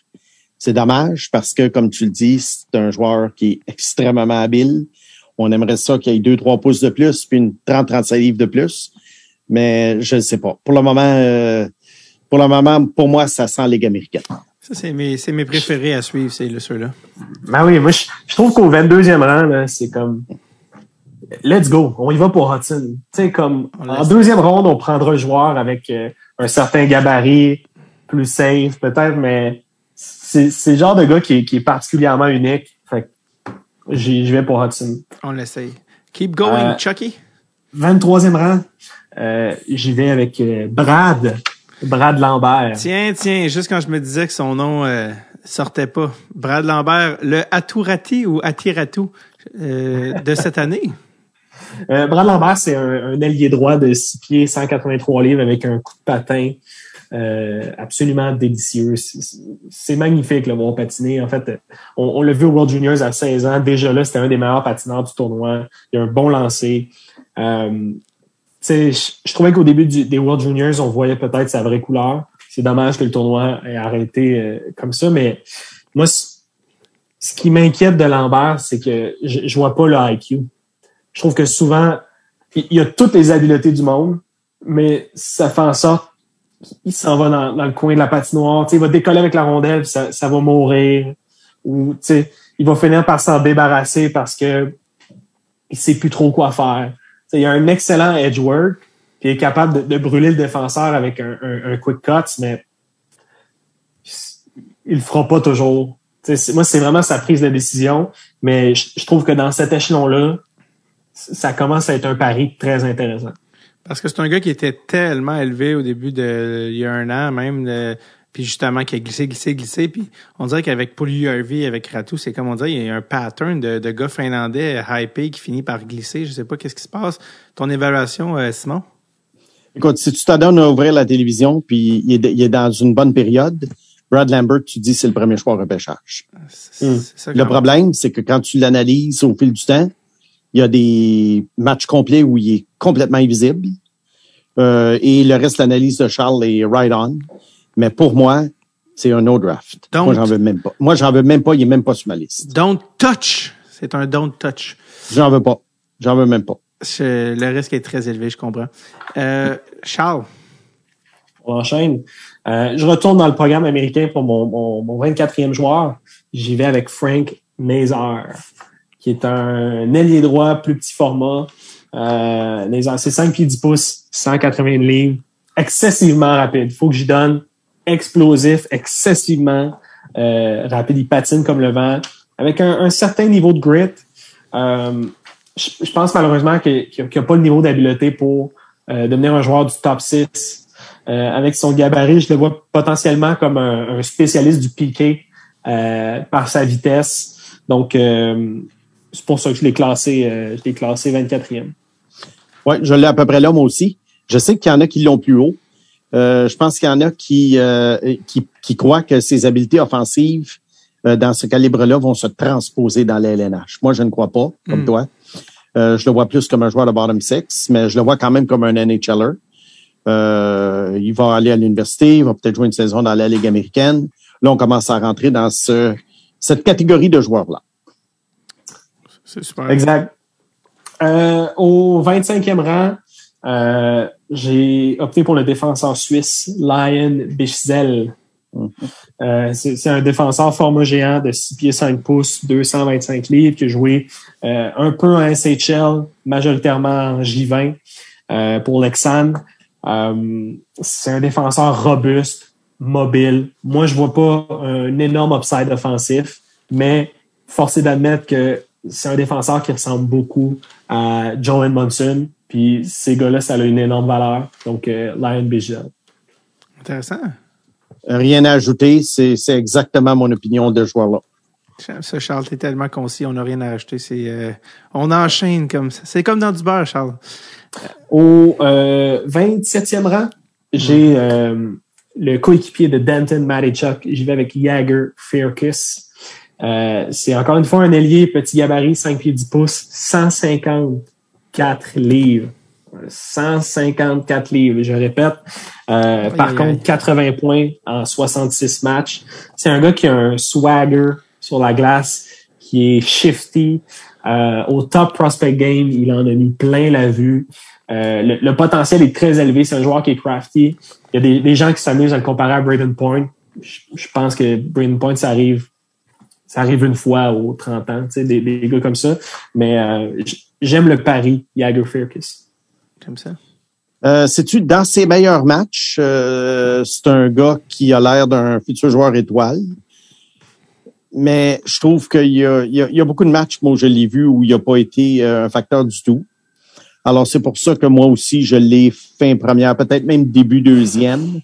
C'est dommage parce que, comme tu le dis, c'est un joueur qui est extrêmement habile. On aimerait ça qu'il ait deux, trois pouces de plus, puis une 30-35 livres de plus. Mais je ne sais pas. Pour le moment, euh, pour le moment, pour moi, ça sent Ligue américaine. Ça, c'est mes, c'est mes préférés à suivre, c'est le- ceux-là. Ben oui, moi, je, je trouve qu'au 22e rang, là, c'est comme, let's go, on y va pour Hudson. Tu sais, comme, en deuxième ronde, on prendra un joueur avec euh, un certain gabarit, plus safe, peut-être, mais c'est, c'est le genre de gars qui est, qui est particulièrement unique. J'y vais pour Hudson. On l'essaye. Keep going, Euh, Chucky. 23e rang, euh, j'y vais avec euh, Brad. Brad Lambert. Tiens, tiens, juste quand je me disais que son nom euh, sortait pas. Brad Lambert, le Aturati ou Atiratu euh, de cette année? Brad Lambert, c'est un, un ailier droit de 6 pieds, 183 livres avec un coup de patin euh, absolument délicieux. C'est- magnifique le voir patiner. En fait, on, l'a vu au World Juniors à 16 ans. Déjà là, c'était un des meilleurs patineurs du tournoi. Il a un bon lancer. Euh, je, trouvais qu'au début du- des World Juniors, on voyait peut-être sa vraie couleur. C'est dommage que le tournoi ait arrêté euh, comme ça, mais moi, ce qui m'inquiète de Lambert, c'est que je, je vois pas le IQ. Je trouve que souvent, il y a toutes les habiletés du monde, mais ça fait en sorte qu'il s'en va dans, le coin de la patinoire. Tu sais, il va décoller avec la rondelle, ça, ça va mourir. Ou tu sais, il va finir par s'en débarrasser parce que il sait plus trop quoi faire. Tu sais, il y a un excellent edge work, puis il est capable de, brûler le défenseur avec un, un, un quick cut, mais il le fera pas toujours. Moi, c'est vraiment sa prise de décision, mais je trouve que dans cet échelon-là, ça commence à être un pari très intéressant. Parce que c'est un gars qui était tellement élevé au début de il y a un an même de- puis justement qui a glissé glissé glissé. Puis on dirait qu'avec Paul Harvey avec Ratou c'est comme on dirait il y a un pattern de, de gars finlandais hypé qui finit par glisser. Je sais pas qu'est-ce qui se passe. Ton évaluation euh, Simon? Écoute, si tu t'adonnes à ouvrir la télévision, puis il est, il est dans une bonne période, Brad Lambert, tu dis c'est le premier choix au repêchage. ça Le problème, c'est que quand tu l'analyses au fil du temps, il y a des matchs complets où il est complètement invisible. Euh, et le reste, l'analyse de Charles est right on. Mais pour moi, c'est un no draft. Donc- moi, j'en veux même pas. Moi, j'en veux même pas. Il est même pas sur ma liste. don't touch c'est un don't touch J'en veux pas. J'en veux même pas. Je- le risque est très élevé je comprends euh, Charles On enchaîne. Euh, je retourne dans le programme américain pour mon, mon, mon 24e joueur. J'y vais avec Frank Nazar, qui est un ailier droit, plus petit format. Euh, c'est 5 pieds 10 pouces, 180 livres, excessivement rapide. Faut que j'y donne explosif, excessivement euh, rapide. Il patine comme le vent, avec un, un certain niveau de grit. Euh, je, je pense malheureusement qu'il n'a pas le niveau d'habileté pour euh, devenir un joueur du top 6. Euh, avec son gabarit, je le vois potentiellement comme un, un spécialiste du piqué euh, par sa vitesse. Donc, c'est pour ça que je l'ai classé, euh, je l'ai classé 24e. Ouais, je l'ai à peu près là, moi aussi. Je sais qu'il y en a qui l'ont plus haut. Euh, je pense qu'il y en a qui, euh, qui, qui croient que ses habiletés offensives euh, dans ce calibre-là vont se transposer dans la LNH. Moi, je ne crois pas, comme Mm. toi. Euh, je le vois plus comme un joueur de bottom six, mais je le vois quand même comme un NHLer. Euh, il va aller à l'université, il va peut-être jouer une saison dans la Ligue américaine. Là, on commence à rentrer dans ce, cette catégorie de joueurs-là. C'est super Exact. Euh, au 25e rang, euh, j'ai opté pour le défenseur suisse Lion Bichzel. Euh, c'est un défenseur format géant de 6 pieds 5 pouces, 225 livres, qui a joué un peu en SHL, majoritairement en J20 euh, pour l'Exan. C'est un défenseur robuste, mobile. Moi, je vois pas un énorme upside offensif, mais forcé d'admettre que c'est un défenseur qui ressemble beaucoup à Joel Munson. Puis ces gars-là, ça a une énorme valeur. Donc, euh, Lion Bichzel. intéressant Rien à ajouter, c'est c'est exactement mon opinion de ce joueur-là. J'aime ça, Charles. T'es tellement concis, on n'a rien à rajouter. C'est, euh, on enchaîne comme ça. C'est comme dans du beurre, Charles. Au euh, 27e rang, j'ai euh, le coéquipier de Danton Matichuk. J'y vais avec Jagger Fairkiss. Euh, c'est encore une fois un ailier, petit gabarit, 5 pieds 10 pouces, 154 livres. 154 livres, je répète. Euh, par contre, aïe. 80 points en 66 matchs. C'est un gars qui a un swagger sur la glace, qui est shifty. Euh, au top prospect game, il en a mis plein la vue. Euh, le, le, potentiel est très élevé. C'est un joueur qui est crafty. Il y a des, des gens qui s'amusent à le comparer à Braden Point. Je, je, pense que Braden Point, ça arrive, ça arrive une fois aux 30 ans, tu sais, des, des gars comme ça. Mais euh, j'aime le pari, Jagger Firkus. Comme ça. Euh, Sais-tu, dans ses meilleurs matchs, euh, c'est un gars qui a l'air d'un futur joueur étoile. Mais je trouve qu'il y y, a, il y a beaucoup de matchs, moi, je l'ai vu, où il n'a pas été euh, un facteur du tout. Alors, c'est pour ça que moi aussi, je l'ai fin première, peut-être même début deuxième.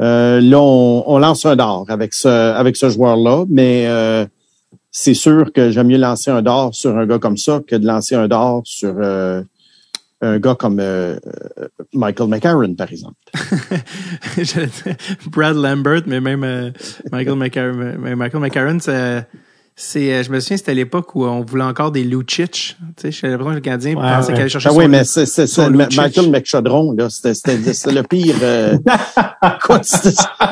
Euh, là, on, lance un d'or avec ce, joueur-là, mais euh, c'est sûr que j'aime mieux lancer un d'or sur un gars comme ça que de lancer un d'or sur euh, un gars comme Michael McCarron, par exemple. Brad Lambert, mais même Michael McCarron, Michael McCarron, c'est, je me souviens, c'était l'époque où on voulait encore des Lucic. Tu sais, j'ai l'impression que le Canadien ouais, pensait ouais. qu'il allait chercher ah, son Oui, mais c'est, c'est, c'est Michael McChodron, là. C'était, c'était, c'était le pire. Euh,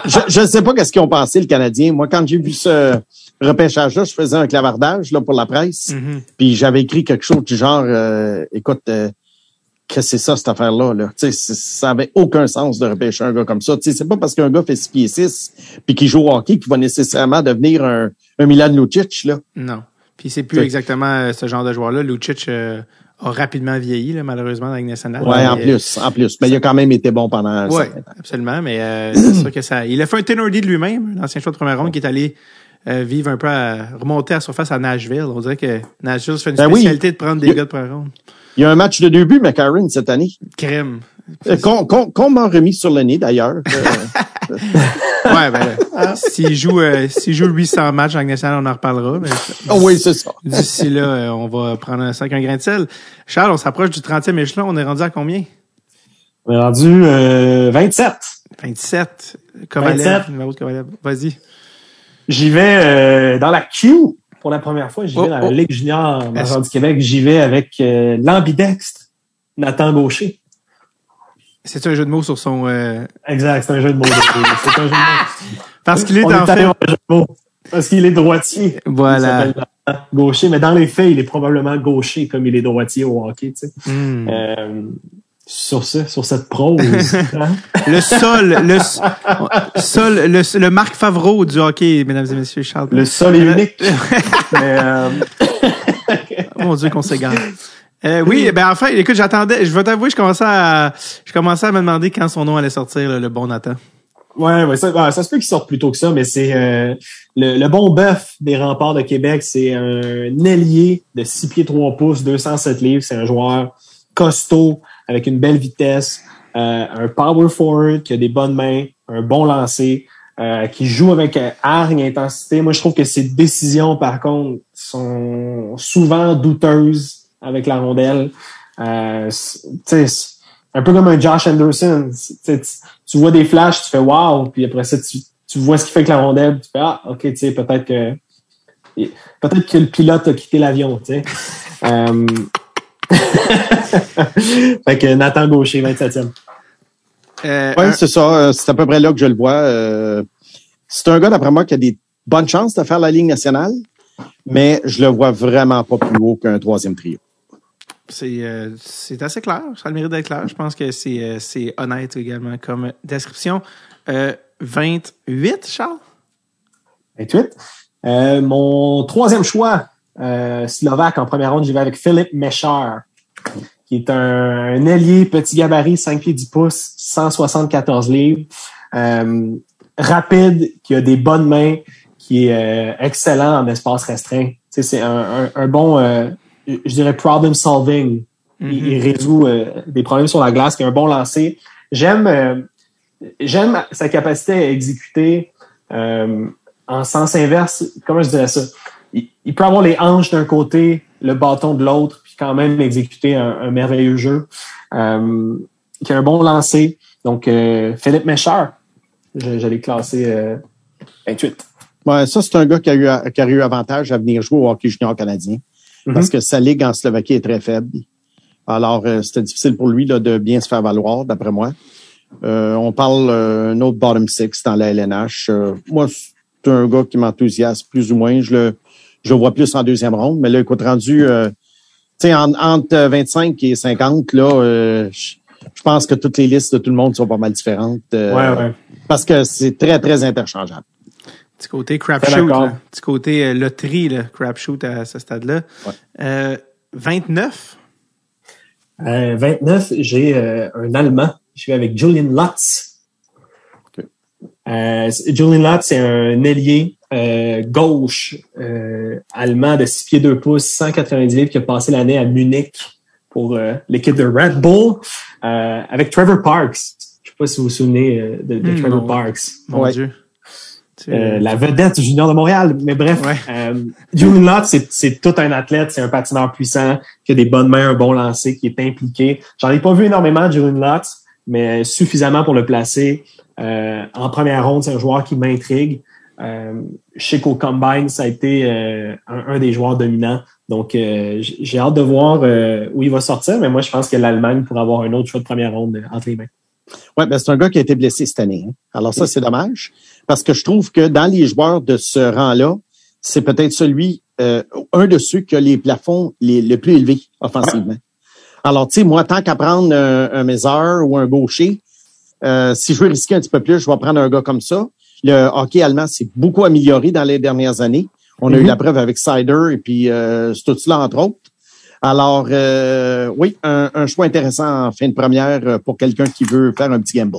je ne sais pas qu'est-ce qu'ils ont pensé, le Canadien. Moi, quand j'ai vu ce repêchage-là, je faisais un clavardage, là, pour la presse. Mm-hmm. Puis j'avais écrit quelque chose du genre, euh, écoute, euh, que c'est ça, cette affaire-là. Là. Ça avait aucun sens de repêcher un gars comme ça. C'est pas parce qu'un gars fait 6 pieds 6 puis qu'il joue au hockey qu'il va nécessairement devenir un, un Milan Lucic. Là. Non. Puis c'est plus exactement ce genre de joueur-là. Lucic euh, a rapidement vieilli, là, malheureusement, avec nationale. Oui, en plus, en plus. Mais il a quand même été bon pendant Oui, absolument. Mais euh, c'est sûr que ça. Il a fait un Tenordi de lui-même, l'ancien choix de première ronde, qui est allé euh, vivre un peu à remonter à la surface à Nashville. On dirait que Nashville se fait une ben spécialité oui. de prendre des il, gars de première ronde. Il y a un match de deux buts, McCarron, cette année. Crème. Euh, qu'on qu qu m'a remis sur le nez, d'ailleurs. ouais, ben, s'il joue, euh, s'il joue 800 matchs en national, on en reparlera. Mais, oh oui, c'est ça. D'ici là, euh, on va prendre ça avec un grain de sel. Charles, on s'approche du 30e échelon. On est rendu à combien? On est rendu euh, 27. 27. Kovalev, numéro de Kovalev. Vas-y. J'y vais euh, dans la queue pour la première fois. J'y vais oh, dans la Ligue junior du Québec. J'y vais avec euh, l'ambidextre Nathan Gaucher. C'est un jeu de mots sur son. Euh... Exact, c'est un jeu de mots. c'est un jeu de mots. Parce qu'il est en fait. Parce qu'il est droitier. Voilà. Il gaucher, mais dans les faits, il est probablement gaucher comme il est droitier au hockey. Tu sais. Mm. euh, sur ce, sur cette prose. hein? le sol, le sol, le, le Marc Favreau du hockey, mesdames et messieurs, Charles. Le sol est unique. mais, euh... Mon Dieu, qu'on s'égare. Euh, oui, ben enfin, écoute, j'attendais, je vais t'avouer, je commençais à, je commençais à me demander quand son nom allait sortir, là, le bon Nathan. Ouais, ouais, ça, ben, ça se peut qu'il sorte plus tôt que ça, mais c'est euh, le, le, bon bœuf des remparts de Québec, c'est un ailier de 6 pieds 3 pouces, 207 livres, c'est un joueur costaud, avec une belle vitesse, euh, un power forward qui a des bonnes mains, un bon lancer, euh, qui joue avec hargne, intensité. Moi, je trouve que ses décisions, par contre, sont souvent douteuses avec la rondelle. Euh, un peu comme un Josh Anderson. Tu, tu vois des flashs, tu fais wow, puis après ça, tu, tu vois ce qu'il fait avec la rondelle, tu fais ah, ok, tu sais, peut-être que peut-être que le pilote a quitté l'avion, tu sais. euh, fait que Nathan Gaucher, 27e. Euh, oui, c'est ça. C'est à peu près là que je le vois. Euh, c'est un gars, d'après moi, qui a des bonnes chances de faire la Ligue nationale, mais je le vois vraiment pas plus haut qu'un troisième trio. C'est euh, c'est assez clair. Ça a le mérite d'être clair. Je pense que c'est euh, c'est honnête également comme description. 28, Charles? 28. mon troisième choix, euh, slovaque en première ronde, j'y vais avec Philippe Méchard, qui est un, un, ailier petit gabarit, 5 pieds 10 pouces, 174 livres, euh, rapide, qui a des bonnes mains, qui est euh, excellent en espace restreint. C'est un, un, un, bon, euh, je dirais, problem solving. Mm -hmm. il, il, résout euh, des problèmes sur la glace, qui a un bon lancer. J'aime j'aime sa capacité à exécuter en sens inverse. Comment je dirais ça? Il peut avoir les hanches d'un côté, le bâton de l'autre, puis quand même exécuter un, un merveilleux jeu. Euh, qui a un bon lancer. Donc, euh, Philippe Méchard, j'allais classer euh, 28. Ouais, ça, c'est un gars qui a, eu, qui a eu avantage à venir jouer au hockey junior canadien. Mm -hmm. Parce que sa ligue en Slovaquie est très faible. Alors, euh, c'était difficile pour lui là, de bien se faire valoir, d'après moi. Euh, on parle euh, un autre bottom six dans la LNH. moi, c'est un gars qui m'enthousiasme plus ou moins. Je le, je vois plus en deuxième ronde. Mais là, écoute, rendu, euh, tu sais, en- entre 25 et 50, là, euh, je je pense que toutes les listes de tout le monde sont pas mal différentes. euh, Ouais, ouais. Parce que c'est très, très interchangeable. Petit côté crapshoot. Petit côté euh, loterie, là, crapshoot à ce stade-là. Ouais. Euh, 29. Euh, 29, j'ai euh, un Allemand. Je vais avec Julian Lutz. Euh, c'est- Julian Lutz, c'est un ailier euh, gauche euh, allemand de 6 pieds 2 pouces, 190 livres, qui a passé l'année à Munich pour euh, l'équipe de Red Bull euh, avec Trevor Parks. Je sais pas si vous vous souvenez euh, de, de Hmm, Trevor non. Parks. Mon Ouais. Dieu. Tu- Euh, la vedette junior de Montréal. Mais bref, Ouais. euh, Julian Lott, c'est, c'est tout un athlète, c'est un patineur puissant, qui a des bonnes mains, un bon lancer, qui est impliqué. J'en ai pas vu énormément de Julian Lott, mais suffisamment pour le placer. Euh, en première ronde, c'est un joueur qui m'intrigue. Euh, je sais qu'au Combine, ça a été euh, un, un des joueurs dominants. Donc, euh, j'ai hâte de voir euh, où il va sortir, mais moi, je pense que l'Allemagne pourrait avoir un autre choix de première ronde euh, entre les mains. Ouais, ben c'est un gars qui a été blessé cette année. hein. Alors ça, c'est dommage. Parce que je trouve que dans les joueurs de ce rang-là, c'est peut-être celui, euh, un de ceux qui a les plafonds les, le plus élevés offensivement. Alors, tu sais, moi, tant qu'à prendre un, un Mézard ou un Gaucher, euh, si je veux risquer un petit peu plus, je vais prendre un gars comme ça. Le hockey allemand s'est beaucoup amélioré dans les dernières années. On a eu Mhm. la preuve avec Sider et puis euh, Stutzla, entre autres. Alors, euh, oui, un, un choix intéressant en fin de première euh, pour quelqu'un qui veut faire un petit gamble.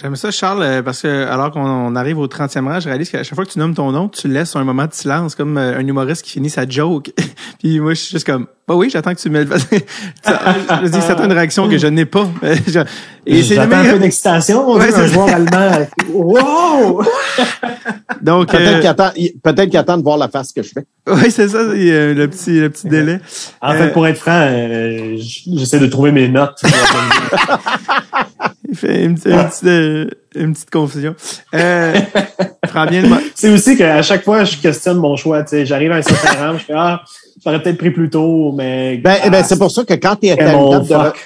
J'aime ça, Charles, euh, parce que alors qu'on on arrive au 30e rang, je réalise qu'à chaque fois que tu nommes ton nom, tu laisses un moment de silence, comme euh, un humoriste qui finit sa joke. Puis moi, je suis juste comme, bah oui, j'attends que tu me le fasses. Je dis, c'est une réaction que je n'ai pas. Et c'est J'attends un peu d'excitation. On Ouais, dirait un joueur allemand. Wow! Donc, Peut-être euh, qu'il attend, qu'il attend de voir la face que je fais. oui, c'est ça, le petit, le petit délai. En Euh, fait, pour être franc, euh, j'essaie de trouver mes notes. Il fait une, petite, euh, une petite confusion. Euh, bien c'est aussi qu'à chaque fois, je questionne mon choix. Tu sais, j'arrive à un certain rang, je fais ah, j'aurais peut-être pris plus tôt, mais Ben, eh ben, ah, c'est pour ça que quand tu es à une table de,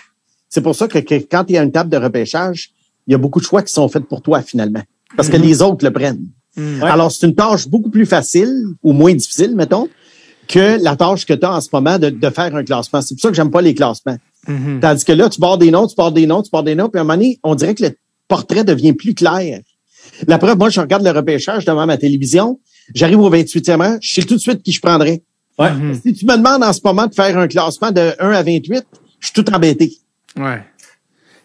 c'est pour ça que, que quand tu es à une table de repêchage, il y a beaucoup de choix qui sont faits pour toi finalement. Parce que les autres le prennent. Mm. Ouais. Alors, c'est une tâche beaucoup plus facile ou moins difficile, mettons, que la tâche que tu as en ce moment de, de faire un classement. C'est pour ça que j'aime pas les classements. Mhm. Tandis que là, tu barres des noms, tu barres des noms, tu barres des noms, puis à un moment donné, on dirait que le portrait devient plus clair. La preuve, moi, je regarde le repêchage devant ma télévision, j'arrive au 28e rang, je sais tout de suite qui je prendrais. Ouais. Mhm. Si tu me demandes en ce moment de faire un classement de 1 à 28, je suis tout embêté. Ouais.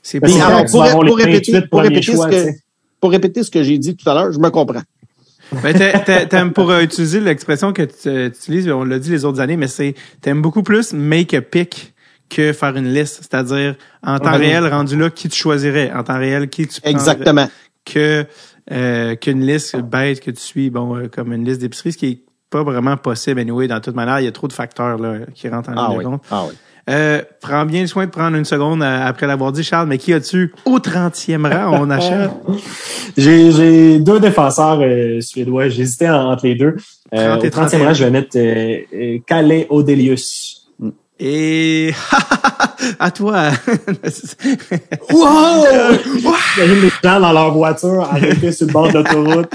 C'est pour- pour- pour répéter- 28 pour répéter ce que-. Pour répéter ce que j'ai dit tout à l'heure, je me comprends. Ben, t'a- t'a- t'aimes pour euh, utiliser l'expression que tu tu utilises, on l'a dit les autres années, mais c'est t'aimes beaucoup plus make a pick que faire une liste, c'est-à-dire en temps réel rendu là qui tu choisirais, en temps réel qui tu Exactement. que euh, qu'une liste bête que tu suis, bon euh, comme une liste d'épicerie, ce qui est pas vraiment possible anyway. Dans toute manière, il y a trop de facteurs là qui rentrent en Ah ligne oui. de compte. Ah oui. Euh, prends bien le soin de prendre une seconde euh, après l'avoir dit, Charles. Mais qui as-tu au 30e rang On achète? J'ai, j'ai deux défenseurs euh, suédois. J'hésitais en- entre les deux. Euh, 30 et au 30e 31. rang, je vais mettre euh, euh, Calais Odelius. Et à toi. Wow! J'imagine les gens dans leur voiture arrêtés sur le bord de l'autoroute.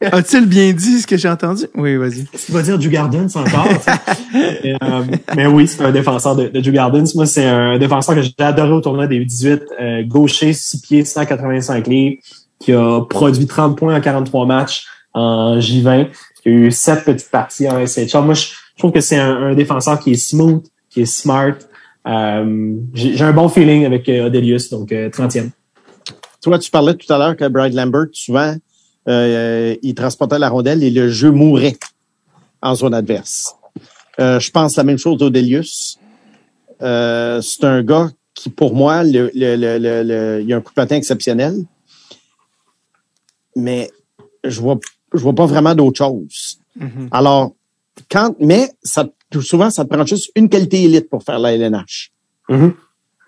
A-t-il bien dit ce que j'ai entendu? Oui, vas-y. Qu'il va dire du Gardens encore? tu? Et, euh, mais oui, c'est un défenseur de, de Drew Gardens. Moi, c'est un défenseur que j'ai adoré au tournoi des U18. Euh, gaucher, 6 pieds, 185 livres, qui a produit 30 points en 43 matchs en J20, qui a eu 7 petites parties en SHL. Moi, je, je trouve que c'est un, un défenseur qui est smooth, qui est smart. Euh, j'ai j'ai un bon feeling avec euh, Odelius, donc euh, 30e. Tu vois, tu parlais tout à l'heure que Brad Lambert, souvent, euh, il transportait la rondelle et le jeu mourait en zone adverse. Euh, je pense la même chose d'Odelius. Euh, c'est un gars qui, pour moi, le, le, le, le, le- il a un coup de patin exceptionnel. Mais je vois, je vois pas vraiment d'autre chose. Mhm. Alors, quand, mais ça, souvent, ça te prend juste une qualité élite pour faire la LNH. Mhm.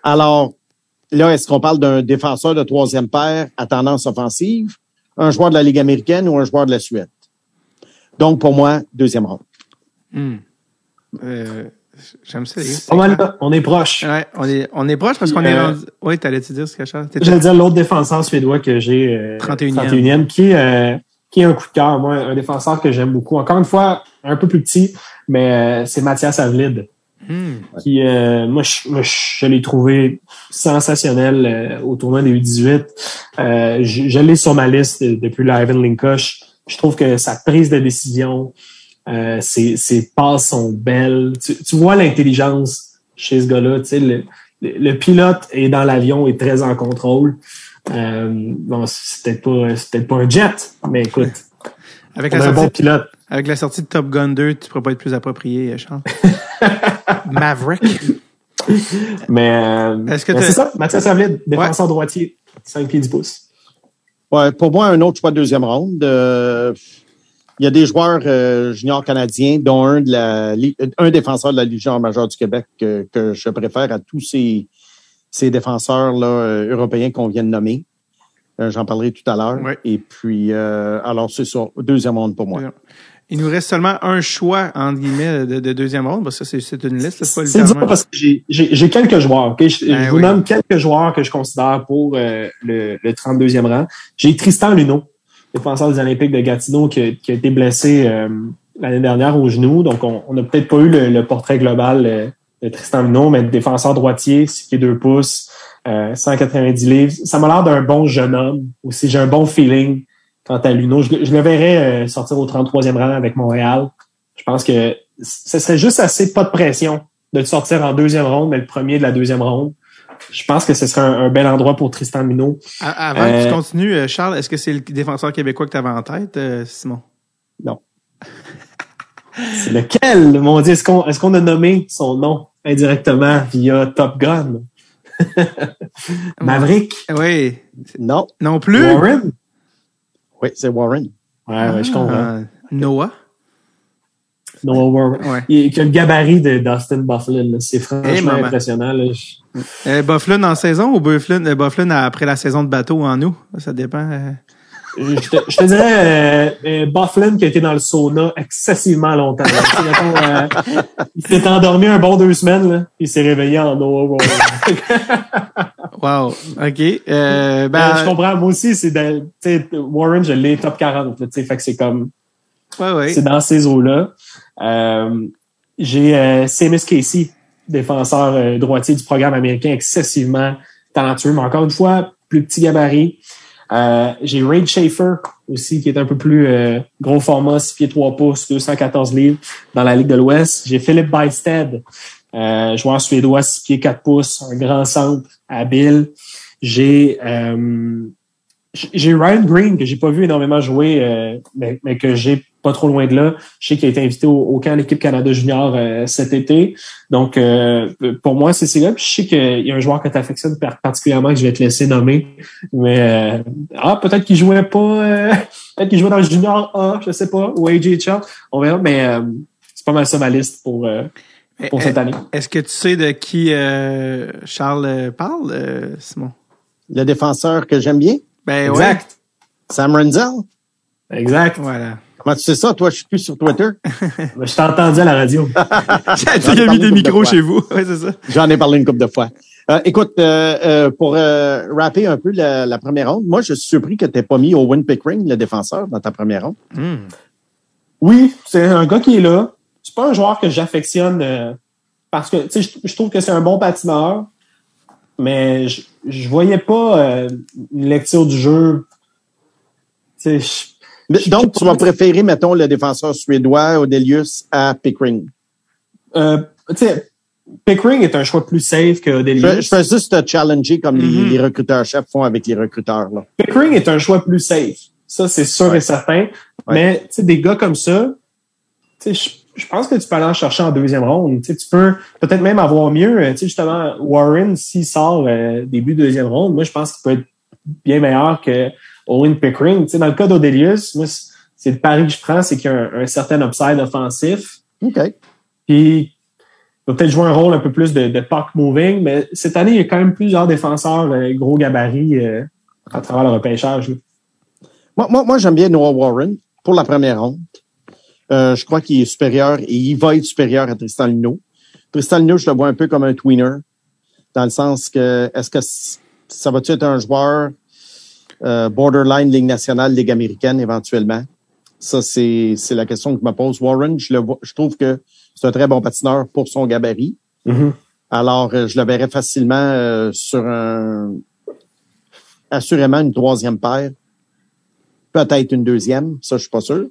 Alors, là, est-ce qu'on parle d'un défenseur de troisième paire à tendance offensive, un joueur de la Ligue américaine ou un joueur de la Suède? Donc, pour moi, deuxième ronde. Hmm. Euh, J'aime ça. On est proche. Ouais, on est, on est proche parce qu'on est Euh, rendu... Oui, t'allais-tu dire ce que? T'étais- J'allais dire l'autre défenseur suédois que j'ai, euh, 31e. 31e, qui euh, qui est un coup de cœur, moi, un défenseur que j'aime beaucoup. Encore une fois, un peu plus petit, mais euh, c'est Mathias Avlid. Hmm. Qui, euh, moi, je, moi, je l'ai trouvé sensationnel euh, au tournoi des U18. Euh, je, je l'ai sur ma liste depuis l'Ivan Linkosh. Je trouve que sa prise de décision, euh, ses, ses passes sont belles. Tu, tu vois l'intelligence chez ce gars-là. Tu sais, le, le, le pilote est dans l'avion, est très en contrôle. Euh, bon, c'est peut-être pas, c'est peut-être pas un jet, mais écoute, Avec on la, a un sortie, bon pilote. avec la sortie de Top Gun 2, tu pourrais pas être plus approprié, Charles. Maverick. Mais, euh, Est-ce que mais t'as- c'est ça, Mathias Avlid, défenseur droitier, 5 pieds 10 pouces. Ouais, pour moi, un autre choix de deuxième ronde. Euh, il y a des joueurs euh, juniors canadiens, dont un de la un défenseur de la Légion majeure du Québec que, que je préfère à tous ces, ces défenseurs là, euh, européens qu'on vient de nommer. Euh, J'en parlerai tout à l'heure. Et puis, euh, alors c'est ça, deuxième ronde pour moi. Il nous reste seulement un choix, entre guillemets, de, de deuxième ronde. parce que ça, c'est une liste, c'est pas C'est dur parce que j'ai- quelques joueurs. ok? Je, Ben je vous nomme quelques joueurs que je considère pour euh, le, le 32e rang. J'ai Tristan Luneau, défenseur des Olympiques de Gatineau, qui, a- qui a été blessé euh, l'année dernière au genou. Donc, on on n'a peut-être pas eu le, le portrait global euh, de Tristan Luneau, mais défenseur droitier, 6 pieds 2 pouces, euh, 190 livres. Ça m'a l'air d'un bon jeune homme. Aussi, j'ai un bon feeling quant à Luneau. Je, je le verrais euh, sortir au 33e rang avec Montréal. Je pense que ce serait juste assez pas de pression de te sortir en deuxième ronde, mais le premier de la deuxième ronde. Je pense que ce serait un, un bel endroit pour Tristan Minot. Avant que Euh, tu continues, euh, Charles, est-ce que c'est le défenseur québécois que tu avais en tête, euh, Simon? Non. C'est lequel, mon Dieu? Est-ce qu'on est-ce qu'on a nommé son nom indirectement via Top Gun? Maverick? Oui. Non. Non plus? Warren? Oui, c'est Warren. Ouais, ouais, je comprends. Ah, Noah? Noah Warren. Ouais. Il, il a le gabarit de Dustin Bufflin. C'est franchement impressionnant. Là. Je- Euh, Bufflin en saison ou Bufflin, euh, Bufflin après la saison de bateau en août? Ça dépend. euh. Je te, je te dirais euh, euh, Bufflin qui a été dans le sauna excessivement longtemps. là. Mettons, euh, il s'est endormi un bon deux semaines, là, il s'est réveillé en Noah Warren. Wow. OK. Euh, ben, Euh, je comprends, moi aussi, c'est Warren, je l'ai top 40. Là, tu sais, fait que c'est comme ouais, ouais. c'est dans ces eaux-là. Euh, J'ai euh, Seamus Casey, défenseur euh, droitier du programme américain, excessivement talentueux, mais encore une fois, plus petit gabarit. Euh, J'ai Ray Schaefer aussi, qui est un peu plus euh, gros format, 6 pieds 3 pouces, 214 livres dans la Ligue de l'Ouest. J'ai Philippe Bysted, euh, joueur suédois, 6 pieds 4 pouces, un grand centre, habile. J'ai euh, j'ai Ryan Green que j'ai pas vu énormément jouer, euh, mais, mais que j'ai pas trop loin de là. Je sais qu'il a été invité au, au camp de l'équipe Canada Junior euh, cet été. Donc, euh, pour moi, c'est c'est là. Puis je sais qu'il y a un joueur que tu affectionnes par- particulièrement que je vais te laisser nommer. Mais euh, ah, peut-être qu'il jouait pas. euh, peut-être qu'il jouait dans le Junior A, je sais pas, ou AJHL. On verra, mais euh, c'est pas mal ça ma liste pour, euh, pour cette année. Est-ce que tu sais de qui euh, Charles parle, Simon? Le défenseur que j'aime bien, Ben Exact. Sam Renzel. Exact. Voilà. Comment tu sais ça? Toi, je suis plus sur Twitter. Je t'ai entendu à la radio. Ai qu'il a mis des micros de chez vous. Ouais, c'est ça. J'en ai parlé une couple de fois. Euh, écoute, euh, euh, pour euh, rapper un peu la, la première ronde, moi, je suis surpris que tu n'aies pas mis Owen Pickering, le défenseur, dans ta première ronde. Hmm. Oui, c'est un gars qui est là. C'est pas un joueur que j'affectionne euh, parce que tu sais, je, je trouve que c'est un bon patineur, mais je, je voyais pas euh, une lecture du jeu. Tu sais, je- Mais- Je- Donc, tu vas préférer, mettons, le défenseur suédois, Odelius, à Pickering? euh, tu sais, Pickering est un choix plus safe que Je, Odelius. je fais juste te challenger comme les- Mhm. les, recruteurs-chefs font avec les recruteurs. Là. Pickering est un choix plus safe. Ça, c'est sûr et certain. Mais tu sais, des gars comme ça, tu sais, je, pense que tu peux aller en chercher en deuxième ronde. Tu sais, tu peux peut-être même avoir mieux. Euh, Tu sais, justement, Warren, s'il sort euh, début deuxième ronde, moi, je pense qu'il peut être bien meilleur que Owen Pickering. Tu sais, dans le cas d'Odelius, moi, c'est- le pari que je prends, c'est qu'il y a un, un certain upside offensif. OK. Puis, il va peut-être jouer un rôle un peu plus de, de puck moving, mais cette année, il y a quand même plusieurs défenseurs euh, gros gabarits euh, à travers le repêchage. là. Moi, moi, moi j'aime bien Noah Warren pour la première ronde. Euh, je crois qu'il est supérieur et il va être supérieur à Tristan Lino. Tristan Lino, je le vois un peu comme un tweener, dans le sens que est-ce que ça va-tu être un joueur Euh, borderline, Ligue nationale, Ligue américaine, éventuellement. Ça, c'est la question que je me pose. Warren, je, le vois, je trouve que c'est un très bon patineur pour son gabarit. Mhm. Alors, euh, je le verrais facilement euh, sur un... Assurément une troisième paire. Peut-être une deuxième, ça, je suis pas sûr.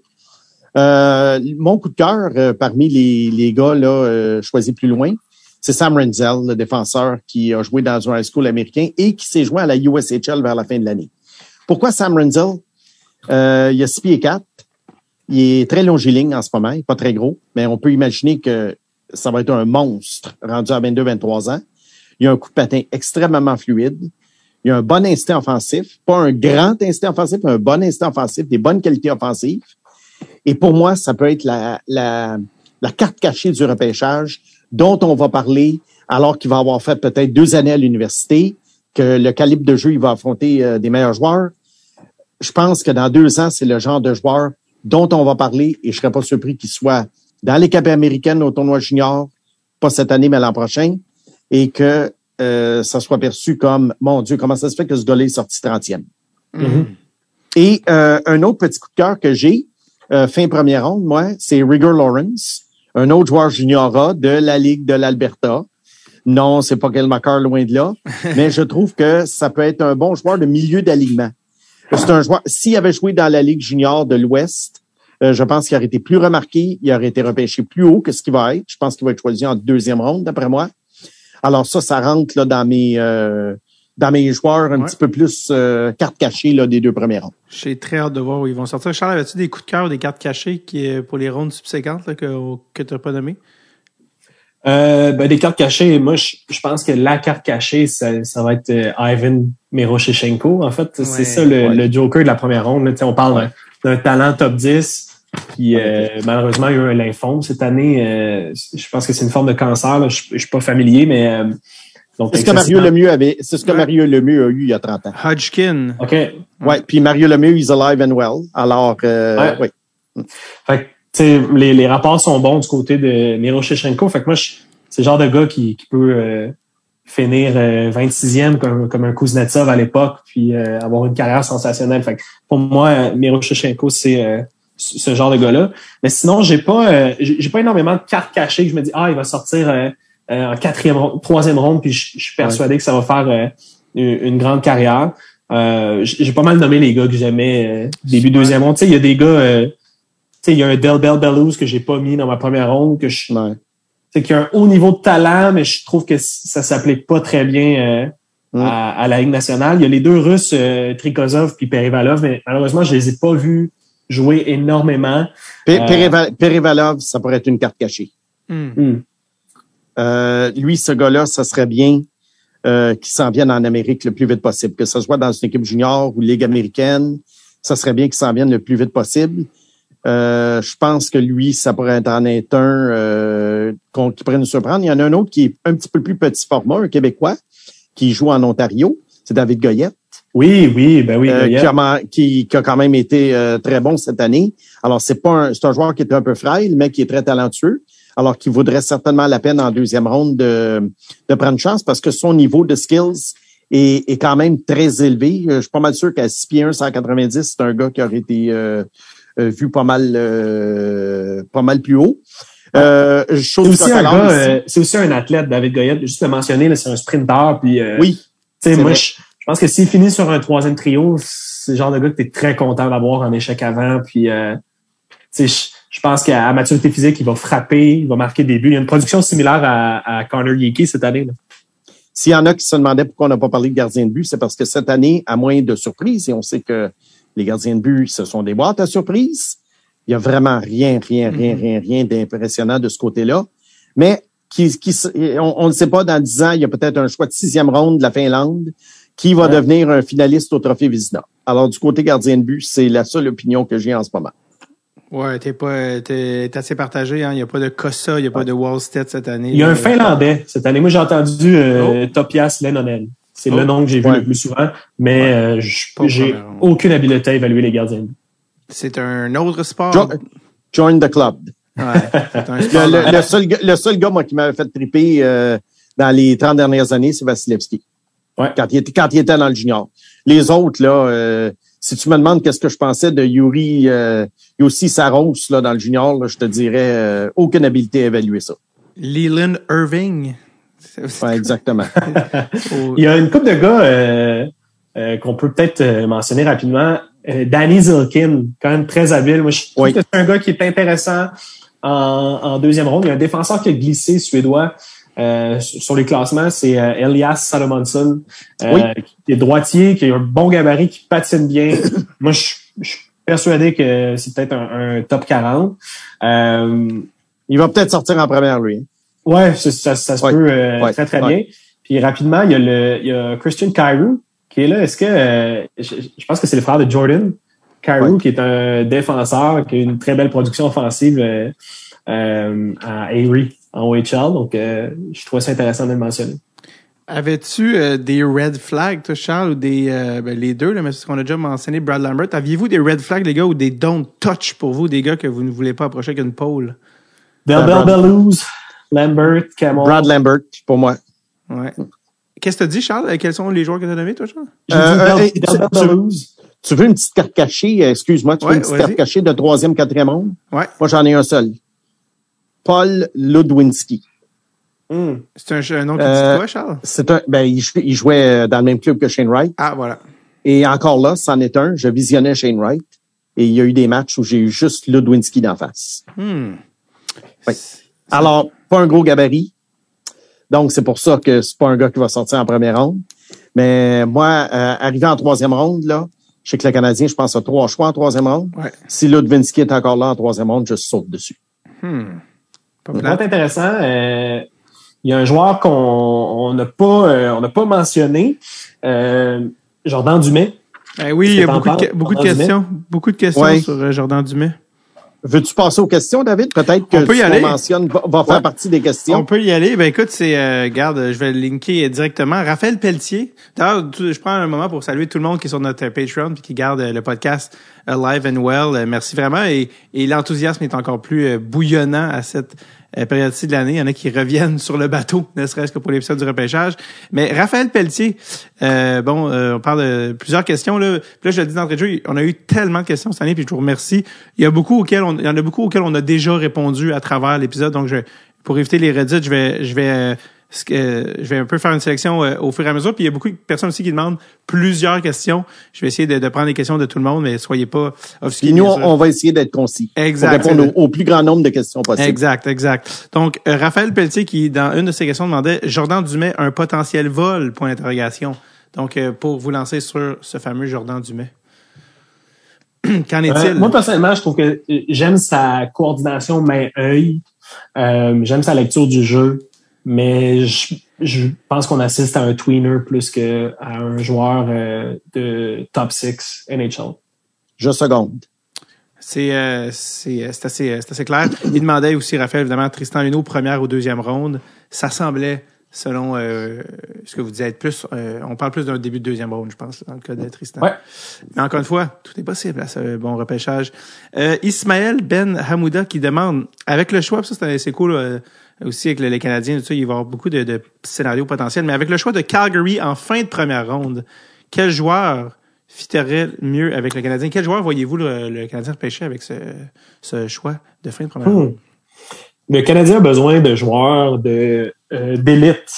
Euh, mon coup de cœur euh, parmi les, les gars là euh, choisis plus loin, c'est Sam Renzel, le défenseur qui a joué dans un high school américain et qui s'est joué à la USHL vers la fin de l'année. Pourquoi Sam Renzel? Euh, il a 6 pieds 4. Il est très longiligne en ce moment. Il est pas très gros, mais on peut imaginer que ça va être un monstre rendu à 22-23 ans. Il a un coup de patin extrêmement fluide. Il a un bon instinct offensif. Pas un grand instinct offensif, mais un bon instinct offensif, des bonnes qualités offensives. Et pour moi, ça peut être la, carte cachée du repêchage dont on va parler alors qu'il va avoir fait peut-être deux années à l'université, que le calibre de jeu, il va affronter euh, des meilleurs joueurs. Je pense que dans deux ans, c'est le genre de joueur dont on va parler et je serais pas surpris qu'il soit dans les capes américaines au tournoi junior, pas cette année, mais l'an prochain, et que euh, ça soit perçu comme, mon Dieu, comment ça se fait que ce gars-là est sorti 30e? Mhm. Et euh, un autre petit coup de cœur que j'ai, euh, fin première ronde, moi, c'est Rigor Lawrence, un autre joueur junior A de la Ligue de l'Alberta. Non, c'est pas Kelmacher loin de là, mais je trouve que ça peut être un bon joueur de milieu d'alignement. C'est un joueur, s'il avait joué dans la Ligue junior de l'Ouest, euh, je pense qu'il aurait été plus remarqué, il aurait été repêché plus haut que ce qu'il va être. Je pense qu'il va être choisi en deuxième ronde, d'après moi. Alors ça, ça rentre là dans mes euh, dans mes joueurs un Ouais. petit peu plus euh, carte cachée là, des deux premières rondes. J'ai très hâte de voir où ils vont sortir. Charles, as-tu des coups de cœur, des cartes cachées qui, euh, pour les rondes subséquentes là, que, que tu n'as pas nommées? Euh, ben, des cartes cachées, moi, je, je pense que la carte cachée, ça, ça va être euh, Ivan Miroshichenko. En fait, Ouais, c'est ça le, ouais. le joker de la première ronde. là. On parle d'un- d'un talent top 10 qui, euh, malheureusement, il y a eu un lymphome cette année. Euh, je pense que c'est une forme de cancer. là. Je, je suis pas familier, mais... euh, C'est ce que Mario Lemieux avait, c'est ce que Ouais. Mario Lemieux a eu il y a 30 ans. Hodgkin. OK. Ouais, puis Mario Lemieux, he's alive and well. Alors, euh, Ouais. oui. Fait les, les rapports sont bons du côté de Miroshichenko. Fait que moi, je- c'est le genre de gars qui, qui peut euh, finir euh, 26e comme, comme un Kuznetsov à l'époque, puis euh, avoir une carrière sensationnelle. Fait que pour moi, euh, Miroshichenko, c'est euh, ce genre de gars-là. Mais sinon, j'ai pas euh, j'ai pas énormément de cartes cachées que je me dis ah il va sortir euh, euh, en quatrième troisième ronde, puis je, suis persuadé que ça va faire euh, une, grande carrière. Euh, j'ai pas mal nommé les gars que j'aimais euh, début deuxième ronde. Tu sais, il y a des gars, euh, sais, il y a un Del Bell Bellows que j'ai pas mis dans ma première ronde, que je, Ouais. c'est qu'il y a un haut niveau de talent, mais je trouve que ça s'applique pas très bien euh, Mm. à, à la Ligue nationale. Il y a les deux Russes, euh, Trikozov puis Perivalov, mais malheureusement, je les ai pas vus jouer énormément. Euh. Perival- Perivalov, ça pourrait être une carte cachée. Hmm. Hmm. Euh, lui, ce gars-là, ça serait bien euh, qu'il s'en vienne en Amérique le plus vite possible. Que ce soit dans une équipe junior ou Ligue américaine, ça serait bien qu'il s'en vienne le plus vite possible. Euh, je pense que lui, ça pourrait être en être un euh, qu'on- qui pourrait nous surprendre. Il y en a un autre qui est un petit peu plus petit format, un Québécois, qui joue en Ontario. C'est David Goyette. Oui, oui, ben oui. euh, Goyette. qui, a, qui- qui a quand même été euh, très bon cette année. Alors, c'est pas un, c'est un joueur qui est un peu frêle, mais qui est très talentueux. Alors, qui vaudrait certainement la peine en deuxième ronde de, de prendre chance parce que son niveau de skills est, est quand même très élevé. Euh, Je suis pas mal sûr qu'à 6 pieds 1, 190, c'est un gars qui aurait été vu pas mal euh, pas mal plus haut. Euh, C'est aussi, un aussi. euh, athlète, David Goyette. Juste le mentionner, c'est un. Puis, euh, oui, moi, je, je pense que s'il finit sur un troisième trio, c'est le genre de gars que tu es très content d'avoir en échec avant. Puis, euh, je, je pense qu'à maturité physique, il va frapper, il va marquer des buts. Il y a une production similaire à, à Connor Yeki cette année. Là. S'il y en a qui se demandaient pourquoi on n'a pas parlé de gardien de but, c'est parce que cette année, à moins de surprises, et on sait que les gardiens de but, ce sont des boîtes à surprises, il y a vraiment rien, rien, rien, rien, rien d'impressionnant de ce côté-là. Mais qui, on on ne sait pas, dans dix ans, il y a peut-être un choix de sixième ronde de la Finlande qui va Ouais. devenir un finaliste au Trophée Vizina. Alors, du côté gardien de but, c'est la seule opinion que j'ai en ce moment. Ouais, t'es pas, t'es, t'es assez partagé, hein. Il n'y a pas de Kossa, il n'y a pas de Wallstead cette année. Il y a un Euh, Finlandais cette année. Moi, j'ai entendu euh, Topias Lennonen. C'est Oh. le nom que j'ai vu Ouais. le plus souvent, mais euh, j'ai aucune habileté à évaluer les gardiens. C'est un autre sport? Jo- Join the club. Ouais, c'est un sport. Le, le- le seul, gars- le seul gars, moi, qui m'avait fait triper euh, dans les 30 dernières années, c'est Vasilevski. Ouais. Quand, il était, quand il était dans le junior. Les autres, là, euh, si tu me demandes qu'est-ce que je pensais de Yuri, euh, Yossi Saros là, dans le junior, là, je te dirais euh, aucune habileté à évaluer ça. Leland Irving. Ouais, exactement. Il y a une couple de gars euh, euh, qu'on peut peut-être euh, mentionner rapidement. Euh, Danny Zilkin, quand même très habile. Moi, je trouve Oui. que c'est un gars qui est intéressant en, en deuxième ronde. Il y a un défenseur qui a glissé suédois euh, sur les classements, c'est euh, Elias Salomonson, euh, Oui. qui est droitier, qui a un bon gabarit, qui patine bien. Moi, je, je suis persuadé que c'est peut-être un, un top 40. Euh, Il va peut-être sortir en première, lui. Ouais, ça, ça, ça se Ouais. peut euh, Ouais. très, très Ouais. bien. Puis rapidement, il y a le il y a Christian Cairo qui est là. Est-ce que euh, je, je pense que c'est le frère de Jordan Cairo, Ouais. qui est un défenseur, qui a une très belle production offensive euh, euh, à Avery en OHL. Donc, euh, je trouvais ça intéressant de le mentionner. Avais-tu euh, des red flags, toi, Charles, ou des euh, ben, les deux, là, mais c'est ce qu'on a déjà mentionné, Brad Lambert. Aviez-vous des red flags, les gars, ou des don't touch pour vous, des gars que vous ne voulez pas approcher avec une pole? Bell Bell Bellows, Lambert, Camel. Brad Lambert, pour moi. Ouais. Qu'est-ce que tu dis, Charles? Quels sont les joueurs que tu as nommés, toi, Charles? Dit Euh, euh, tu- veux une petite carte cachée? euh, Excuse-moi, tu Ouais, veux une petite carte cachée de troisième, quatrième ronde? Ouais. Moi, j'en ai un seul. Paul Ludwinski. Hmm. C'est un, un nom qui Euh, dit quoi, Charles? C'est un, ben, il, jou- il jouait euh, dans le même club que Shane Wright. Ah, voilà. Et encore là, c'en est un. Je visionnais Shane Wright. Et il y a eu des matchs où j'ai eu juste Ludwinski d'en face. Hmm. Alors, pas un gros gabarit. Donc, c'est pour ça que c'est pas un gars qui va sortir en première ronde. Mais moi, euh, arrivé en troisième ronde, là, je sais que le Canadien, je pense, a trois choix en troisième ronde. Ouais. Si Ludwinski est encore là en troisième ronde, je saute dessus. Hmm. Pas être intéressant. Euh, il y a un joueur qu'on on n'a pas euh, on n'a pas mentionné, euh, Jordan Dumais. Ben oui, il y a beaucoup de, beaucoup de questions. Beaucoup de questions Ouais. sur euh, Jordan Dumais. Veux-tu passer aux questions, David? Peut-être que On peut y aller. mentionne va, va faire partie des On questions. peut y aller. Ben écoute, c'est euh, garde, je vais le linker directement. Raphaël Pelletier. D'ailleurs, je prends un moment pour saluer tout le monde qui est sur notre Patreon puis qui garde euh, le podcast euh, Live and Well. Euh, merci vraiment. Et, et l'enthousiasme est encore plus euh, bouillonnant à cette euh, période-ci de l'année. Il y en a qui reviennent sur le bateau, ne serait-ce que pour l'épisode du repêchage. Mais Raphaël Pelletier, euh, bon, euh, on parle de plusieurs questions. Là, Puis là je le dis d'entrée de jeu, on a eu tellement de questions cette année, puis je vous remercie. Il y a beaucoup auxquelles on, il y en a beaucoup auxquelles on a déjà répondu à travers l'épisode. Donc, je, pour éviter les Reddit, je vais, je vais, euh, ce que- je vais un peu faire une sélection euh, au fur et à mesure. Puis il y a beaucoup de personnes aussi qui demandent plusieurs questions. Je vais essayer de, de prendre les questions de tout le monde, mais soyez pas offusqués. Puis nous, on, va essayer d'être concis. Exact. Pour répondre au, au plus grand nombre de questions possibles. Exact, exact. Donc, euh, Raphaël Pelletier, qui, dans une de ses questions, demandait Jordan Dumais, un potentiel vol, point d'interrogation. Donc, euh, pour vous lancer sur ce fameux Jordan Dumais. Qu'en Euh, est-il? moi, personnellement, je trouve que j'aime sa coordination main-œil. Euh, j'aime sa lecture du jeu. Mais je, je pense qu'on assiste à un tweener plus qu'à un joueur euh, de top 6 NHL. Je seconde. C'est euh, c'est euh, c'est assez, euh, c'est assez clair. Il demandait aussi, Raphaël, évidemment, Tristan Luneau, première ou deuxième ronde. Ça semblait, selon euh, ce que vous disiez, être plus... euh, on parle plus d'un début de deuxième ronde, je pense, dans le cas de Tristan. Ouais. Mais encore une fois, tout est possible à ce bon repêchage. Euh, Ismaël Ben Hamouda qui demande, avec le choix, ça c'est c'est cool euh, aussi avec le- les Canadiens, tout ça, il va y avoir beaucoup de, de scénarios potentiels, mais avec le choix de Calgary en fin de première ronde, quel joueur fitterait mieux avec le Canadien? Quel joueur voyez-vous le, le Canadien repêcher avec ce, ce choix de fin de première Hmm. ronde? Le Canadien a besoin de joueurs de euh, d'élite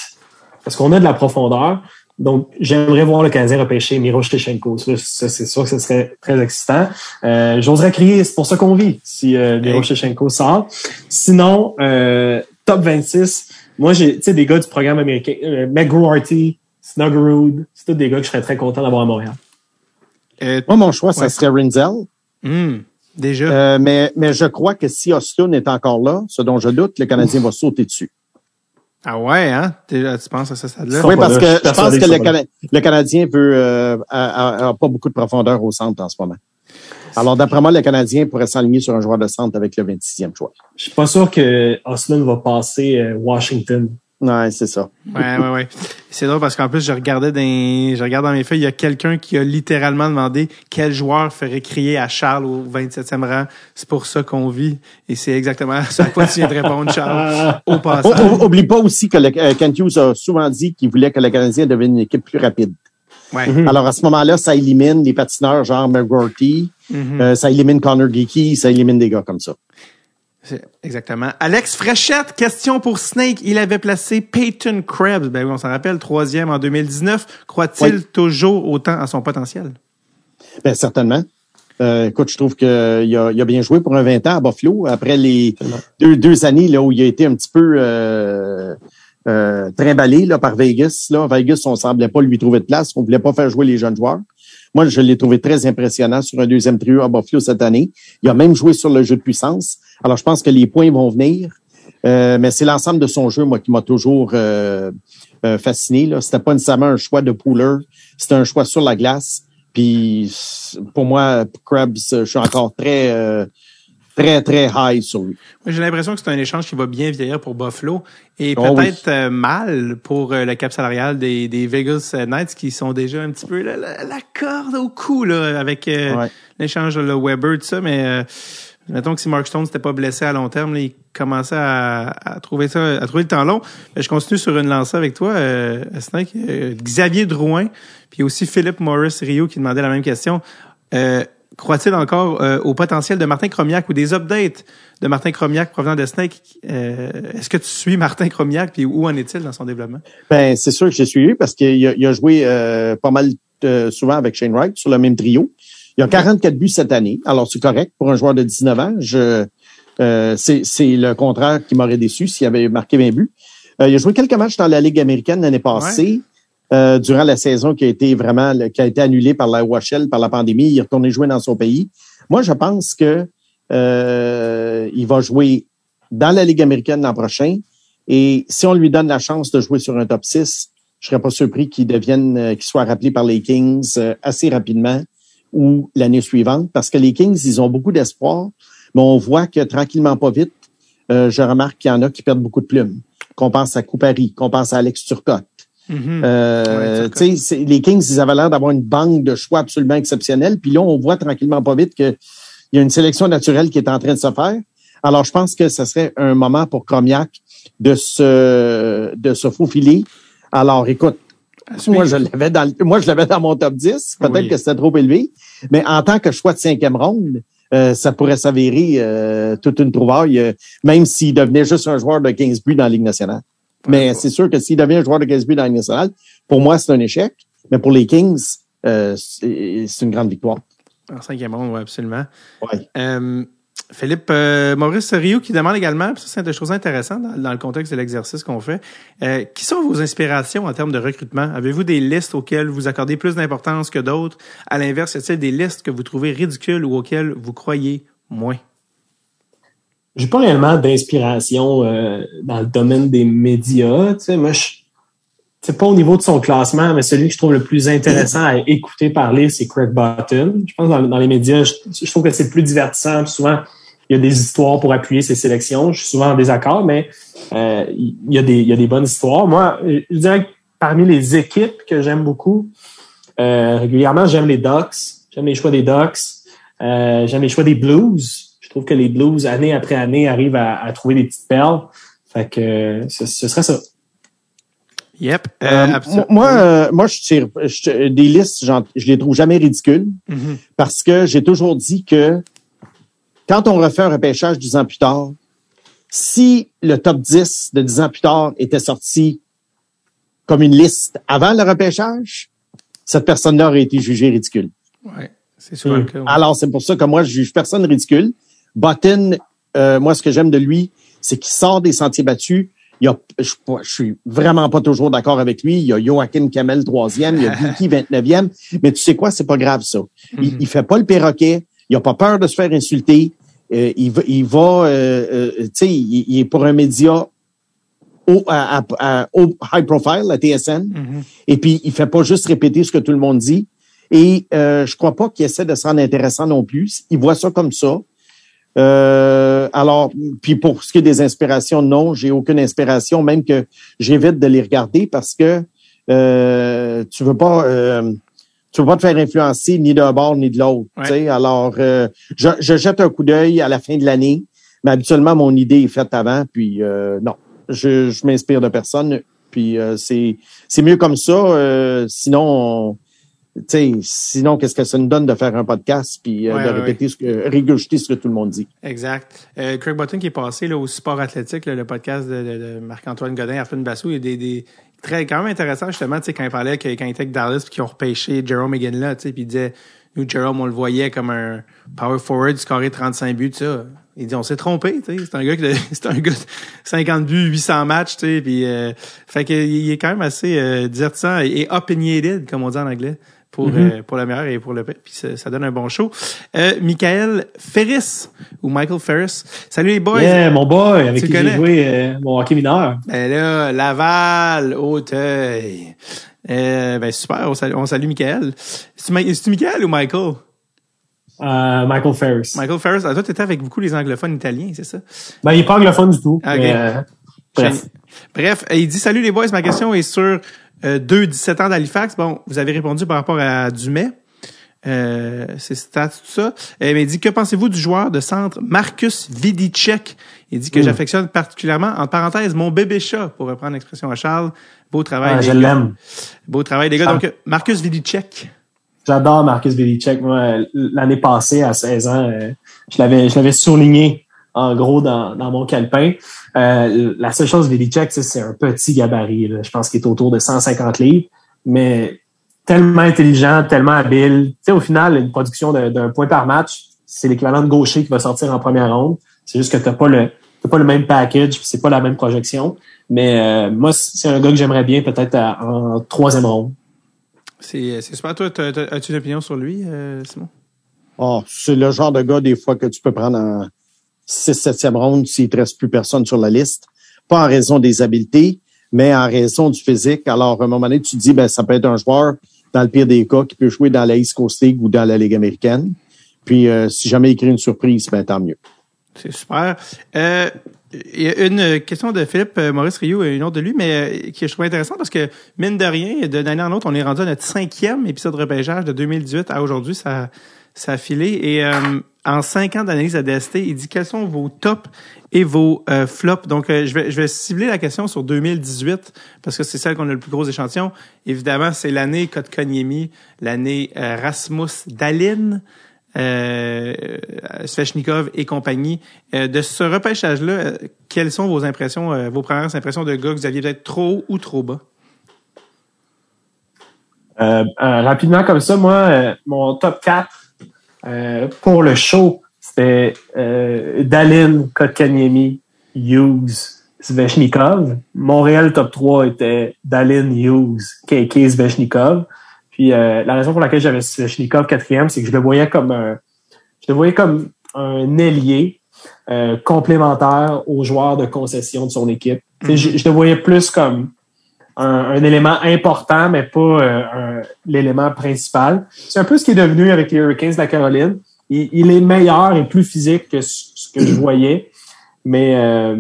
parce qu'on a de la profondeur. Donc, j'aimerais voir le Canadien repêcher Miro Stechenko. Ça, c'est sûr que ce serait très excitant. Euh, J'oserais crier, c'est pour ça qu'on vit, si euh, Miro sort. Sinon, euh, top 26, moi, j'ai tu sais, des gars du programme américain, euh, McGroarty, Snuggerud, c'est tous des gars que je serais très content d'avoir à Montréal. Euh, Moi, mon choix, ça serait Rinzel. hmm, déjà. Euh, mais, mais je crois que si Austin est encore là, ce dont je doute, le Canadien va sauter dessus. ah ouais, hein? Déjà, Tu penses à ce stade-là? Oui, parce là, que je pense que le, Cana- Canadien veut euh, a, a- a pas beaucoup de profondeur au centre en ce moment. Alors, d'après moi, le Canadien pourrait s'aligner sur un joueur de centre avec le 26e choix. Je suis pas sûr que Osman va passer euh, Washington Ouais, c'est ça. Ouais, ouais, ouais. C'est drôle parce qu'en plus, je regardais dans, je regarde dans mes feuilles, il y a quelqu'un qui a littéralement demandé quel joueur ferait crier à Charles au 27e rang. C'est pour ça qu'on vit. Et c'est exactement ce à quoi tu viens de répondre, Charles, au passage. o- Oublie pas aussi que le, euh, Kent Hughes a souvent dit qu'il voulait que le Canadien devienne une équipe plus rapide. Ouais. Alors, à ce moment-là, ça élimine les patineurs genre McGrorty, Mhm. euh, ça élimine Connor Geeky, ça élimine des gars comme ça. Exactement. Alex Fréchette, question pour Snake. Il avait placé Peyton Krebs. Ben oui, on s'en rappelle, troisième en 2019. Croit-il Oui. toujours autant à son potentiel? Ben, certainement. Euh, écoute, je trouve qu'il a, il a bien joué pour un 20 ans à Buffalo. Après les deux, deux années là, où il a été un petit peu euh, euh, trimballé là, par Vegas. Là. Vegas, on semblait pas lui trouver de place. On voulait pas faire jouer les jeunes joueurs. Moi, je l'ai trouvé très impressionnant sur un deuxième trio à Buffalo cette année. Il a même joué sur le jeu de puissance. Alors, je pense que les points vont venir. Euh, mais c'est l'ensemble de son jeu, moi, qui m'a toujours euh, euh, fasciné. Là. C'était pas nécessairement un choix de pooler. C'était un choix sur la glace. Puis, pour moi, Krebs, je suis encore très, euh, très, très high sur lui. J'ai l'impression que c'est un échange qui va bien vieillir pour Buffalo et Oh peut-être euh, mal pour euh, le cap salarial des, des Vegas euh, Knights qui sont déjà un petit peu la, la- la corde au cou là, avec euh, Ouais. l'échange de Weber, tout ça. Mais euh, mettons que si Mark Stone s'était pas blessé à long terme, là, il commençait à, à trouver ça, à trouver le temps long. Mais je continue sur une lancée avec toi, euh, Snake. Xavier Drouin, puis aussi Philippe Morris Rio qui demandait la même question. Croit-il encore euh, au potentiel de Martin Cromiac ou des updates de Martin Cromiac provenant de Snake? Euh, Est-ce que tu suis Martin Cromiac puis où en est-il dans son développement? Ben, c'est sûr que j'ai suivi parce qu'il a, il a joué euh, pas mal euh, souvent avec Shane Wright sur le même trio. Il a 44 buts cette année. Alors, c'est correct pour un joueur de 19 ans. Je, euh, c'est, c'est le contraire qui m'aurait déçu s'il avait marqué 20 buts. Euh, il a joué quelques matchs dans la Ligue américaine l'année passée. Euh, durant la saison qui a été vraiment qui a été annulée par la OHL, par la pandémie, il est retourné jouer dans son pays. Moi, je pense que euh, il va jouer dans la Ligue américaine l'an prochain. Et si on lui donne la chance de jouer sur un top 6, je serais pas surpris qu'il devienne, euh, qu'il soit rappelé par les Kings euh, assez rapidement ou l'année suivante, parce que les Kings, ils ont beaucoup d'espoir, mais on voit que tranquillement, pas vite, euh, je remarque qu'il y en a qui perdent beaucoup de plumes. Qu'on pense à Coupari, qu'on pense à Alex Turcotte. Mhm. Euh, Ouais, les Kings, ils avaient l'air d'avoir une banque de choix absolument exceptionnelle. Puis là, on voit tranquillement pas vite qu'il y a une sélection naturelle qui est en train de se faire. Alors, je pense que ce serait un moment pour Comiac de se, de se faufiler. Alors, écoute, moi, je l'avais dans, le- moi, je l'avais dans mon top 10. Peut-être Oui. que c'était trop élevé. Mais en tant que choix de cinquième ronde, euh, ça pourrait s'avérer euh, toute une trouvaille, euh, même s'il devenait juste un joueur de 15 buts dans la Ligue nationale. Mais c'est sûr que s'il devient un joueur de 15 buts dans la nationale, pour moi, c'est un échec. Mais pour les Kings, euh, c'est une grande victoire. En cinquième ronde, oui, absolument. Ouais. Euh, Philippe, euh, Maurice Rio qui demande également, ça c'est une chose intéressante dans, dans le contexte de l'exercice qu'on fait, euh, qui sont vos inspirations en termes de recrutement? Avez-vous des listes auxquelles vous accordez plus d'importance que d'autres? À l'inverse, y a-t-il des listes que vous trouvez ridicules ou auxquelles vous croyez moins? J'ai pas réellement d'inspiration euh, dans le domaine des médias. Tu sais, moi, je c'est pas au niveau de son classement, mais celui que je trouve le plus intéressant à écouter parler, c'est Craig Button. Je pense que dans, dans les médias, je, trouve que c'est plus divertissant. Souvent, il y a des histoires pour appuyer ses sélections. Je suis souvent en désaccord, mais euh, il, y a des, il y a des bonnes histoires. Moi, je dirais que parmi les équipes que j'aime beaucoup, euh, régulièrement, j'aime les Ducks. J'aime les choix des Ducks. J'aime les choix des Blues. Je trouve que les Blues, année après année, arrivent à, à trouver des petites perles. Fait que ce, ce serait ça. Yep. Euh, Euh, moi, euh, moi, je tire je- des listes, je les trouve jamais ridicules Mhm. parce que j'ai toujours dit que quand on refait un repêchage dix ans plus tard, si le top 10 de dix ans plus tard était sorti comme une liste avant le repêchage, cette personne-là aurait été jugée ridicule. Ouais, c'est souvent Mm. le cas. ouais. Alors, c'est pour ça que moi, je juge personne ridicule. Button, euh, moi, ce que j'aime de lui, c'est qu'il sort des sentiers battus. Il y a, je, je suis vraiment pas toujours d'accord avec lui. Il y a Joachim Kamel, troisième. Il y a Vicky, 29e. Mais tu sais quoi? C'est pas grave, ça. Il, il fait pas le perroquet. Il a pas peur de se faire insulter. Euh, il va, il va euh, euh, tu sais, il, il est pour un média au, à, à- à- au high profile, la TSN. Mhm. Et puis, il fait pas juste répéter ce que tout le monde dit. Et euh, je crois pas qu'il essaie de se rendre intéressant non plus. Il voit ça comme ça. Euh, alors, puis pour ce qui est des inspirations, non, j'ai aucune inspiration, même que j'évite de les regarder parce que euh, tu veux pas euh, tu veux pas te faire influencer ni d'un bord ni de l'autre. Ouais. tu sais. Alors, euh, je, je jette un coup d'œil à la fin de l'année, mais habituellement, mon idée est faite avant, puis euh, non, je, je m'inspire de personne, puis euh, c'est c'est mieux comme ça. euh, sinon, on- tu sais, sinon, qu'est-ce que ça nous donne de faire un podcast puis euh, Ouais, de ouais, répéter ce que régurgiter ce que tout le monde dit? Exact. Euh, Craig Button qui est passé là, au sport athlétique, là, le podcast de, de- de Marc-Antoine Godin, Arfin Bassou, il y a des, des très quand même intéressant justement, tu sais, quand il parlait que, quand il était avec Dallas puis qu'ils ont repêché Jerome McGinley, tu sais, puis il disait nous Jerome on le voyait comme un power forward scoré 35 buts, ça. Il dit on s'est trompé, tu sais, c'est un gars qui c'est un gars de 50 buts, 800 matchs, tu sais, puis euh, fait que il est quand même assez euh, divertissant et opinionated comme on dit en anglais pour euh, pour le meilleur et pour le pire. Puis ça, ça donne un bon show. Euh, Michael Ferris ou Michael Ferris. Salut les boys. Yeah, mon boy, avec Tu qui j'ai joué euh, mon hockey mineur. Ben là, Laval, Auteuil. Euh, ben super, on salue, on salue Michael. C'est-tu Mi- c'est-tu Michael ou Michael? Euh, Michael Ferris. Michael Ferris. Ah, toi, t'étais avec beaucoup les anglophones italiens, c'est ça? Ben, il est pas anglophone du tout. Ah, mais, euh, bref. Bref, il dit Salut les boys, ma question est sur euh, deux 17 ans d'Halifax. Bon, vous avez répondu par rapport à Dumais. Euh, ses stats, tout ça. Euh, mais il dit Que pensez-vous du joueur de centre Marcus Vidicek? Il dit que j'affectionne particulièrement, en parenthèse, mon bébé chat, pour reprendre l'expression à Charles. Beau travail. Ah, je l'aime. Beau travail, les gars. Ah. Donc, euh, Marcus Vidicek. J'adore Marcus Belichick. Moi, l'année passée, à 16 ans, euh, je l'avais, je l'avais surligné en gros dans, dans mon calepin. Euh, la seule chose, Belichick, c'est c'est un petit gabarit. là. Je pense qu'il est autour de 150 livres, mais tellement intelligent, tellement habile. Tu sais, au final, une production d'un point par match, c'est l'équivalent de gaucher qui va sortir en première ronde. C'est juste que t'as pas le t'as pas le même package, c'est pas la même projection. Mais euh, moi, c'est un gars que j'aimerais bien peut-être à- en troisième ronde. C'est c'est super. Toi, t'as- t'as- as-tu une opinion sur lui, euh, Simon? Oh, c'est le genre de gars, des fois, que tu peux prendre en 6 7e ronde s'il ne te reste plus personne sur la liste. Pas en raison des habiletés, mais en raison du physique. Alors, à un moment donné, tu te dis, ben, ça peut être un joueur, dans le pire des cas, qui peut jouer dans la East Coast League ou dans la Ligue américaine. Puis, euh, si jamais il crée une surprise, ben, tant mieux. C'est super. Euh, Il y a une question de Philippe euh, Maurice Rio et une autre de lui, mais euh, qui je trouve intéressant parce que, mine de rien, d'une année en autre, on est rendu à notre cinquième épisode de repêchage de 2018 à aujourd'hui. Ça, ça a filé. Et euh, en cinq ans d'analyse à DST, il dit quels sont vos tops et vos euh, flops. Donc, euh, je, vais, cibler la question sur 2018 parce que c'est celle qu'on a le plus gros échantillon. Évidemment, c'est l'année Kotkaniemi, l'année Rasmus Dalin, euh, Svechnikov et compagnie. De ce repêchage-là, quelles sont vos impressions, vos premières impressions de gars que vous aviez peut-être trop haut ou trop bas? Rapidement comme ça, moi, mon top 4 euh, pour le show, c'était euh, Dalin, Kotkaniemi, Hughes, Svechnikov. Mon réel top 3 était Dalin, Hughes, KK, Svechnikov. Puis euh, la raison pour laquelle j'avais Svechnikov quatrième, c'est que je le voyais comme un, je le voyais comme un ailier euh, complémentaire aux joueurs de concession de son équipe. Je, je le voyais plus comme un, un élément important, mais pas euh, l'élément principal. C'est un peu ce qui est devenu avec les Hurricanes de la Caroline. Il, il est meilleur et plus physique que ce que je voyais, mais euh,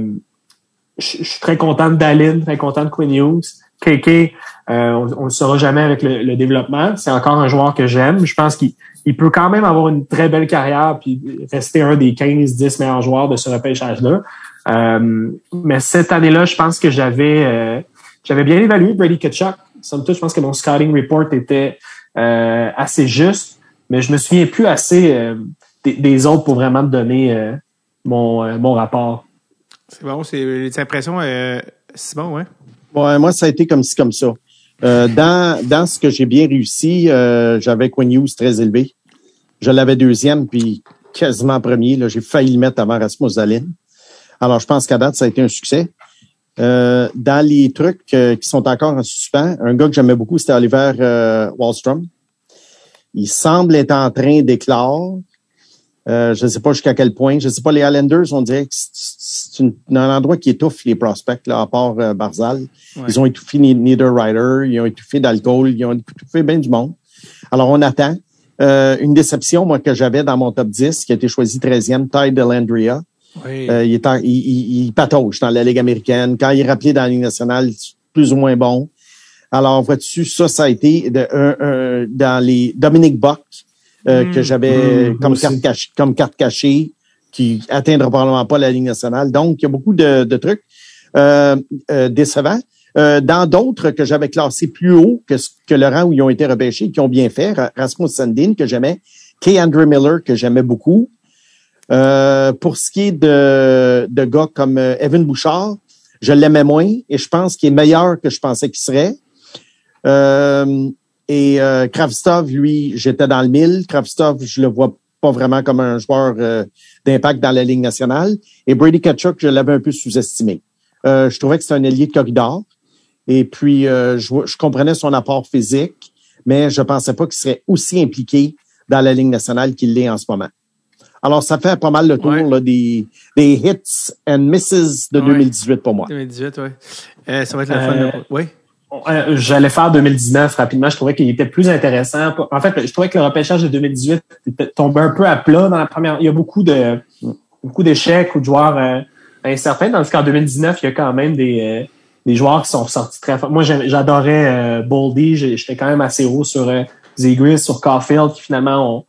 je, je suis très content de Dalin, très content de Quinn Hughes. KK, euh, on ne le saura jamais avec le, le développement. C'est encore un joueur que j'aime. Je pense qu'il il peut quand même avoir une très belle carrière puis rester un des 15-10 meilleurs joueurs de ce repêchage-là. Euh, mais cette année-là, je pense que j'avais euh, j'avais bien évalué Brady Kachuk. Somme toute, je pense que mon scouting report était euh, assez juste, mais je me souviens plus assez euh, des, des autres pour vraiment te donner euh, mon, euh, mon rapport. C'est bon, c'est les impressions. Euh, c'est bon, ouais. Ouais, moi, ça a été comme ci, comme ça. Euh, dans, dans ce que j'ai bien réussi, euh, j'avais Quinn Hughes très élevé. Je l'avais deuxième, puis quasiment premier. Là, j'ai failli le mettre avant Rasmus Dalin. Alors, je pense qu'à date, ça a été un succès. Euh, dans les trucs euh, qui sont encore en suspens, un gars que j'aimais beaucoup, c'était Oliver euh, Wallstrom. Il semble être en train d'éclore. Euh, je ne sais pas jusqu'à quel point. Je ne sais pas, les Islanders, on dirait que c'est- un endroit qui étouffe les prospects, là, à part euh, Barzal. Ouais. Ils ont étouffé Ni- Niederreiter, ils ont étouffé d'alcool, ils ont étouffé bien du monde. Alors, on attend. Euh, une déception, moi, que j'avais dans mon top 10, qui a été choisi 13e, Ty Delandria. Oui. Euh, il, est en- il, il, il patauge dans la Ligue américaine. Quand il est rappelé dans la Ligue nationale, c'est plus ou moins bon. Alors, vois-tu, ça, ça a été de, un- un- dans les Dominic Buck, euh, Mm. que j'avais Mm, comme, carte cachée, comme carte cachée, qui atteindra probablement pas la Ligue nationale. Donc, il y a beaucoup de, de trucs euh, euh, décevants. Euh, dans d'autres que j'avais classés plus haut que, ce- que le rang où ils ont été repêchés, qui ont bien fait, Ra- Rasmus Sandin, que j'aimais, Kay Andrew Miller, que j'aimais beaucoup. Euh, pour ce qui est de, de gars comme euh, Evan Bouchard, je l'aimais moins et je pense qu'il est meilleur que je pensais qu'il serait. Euh, et euh, lui, j'étais dans le mille. Kravstov, je le vois pas vraiment comme un joueur euh, d'impact dans la Ligue nationale. Et Brady Kachuk, je l'avais un peu sous-estimé. Euh, je trouvais que c'était un ailier de corridor. Et puis, je, je comprenais son apport physique, mais je pensais pas qu'il serait aussi impliqué dans la Ligue nationale qu'il l'est en ce moment. Alors, ça fait pas mal le tour Ouais. là, des, des hits and misses de Ouais. 2018 pour moi. 2018, oui. Euh, ça va être le fun. Euh, de- Oui? Euh, J'allais faire 2019 rapidement. Je trouvais qu'il était plus intéressant. En fait, je trouvais que le repêchage de 2018 était tombé un peu à plat dans la première. Il y a beaucoup de beaucoup d'échecs ou de joueurs euh, incertains. Tandis qu'en 2019, il y a quand même des, euh, des joueurs qui sont sortis très forts. Moi, j'adorais euh, Boldy. J'étais quand même assez haut sur euh, Zegris, sur Caulfield, qui finalement ont, euh,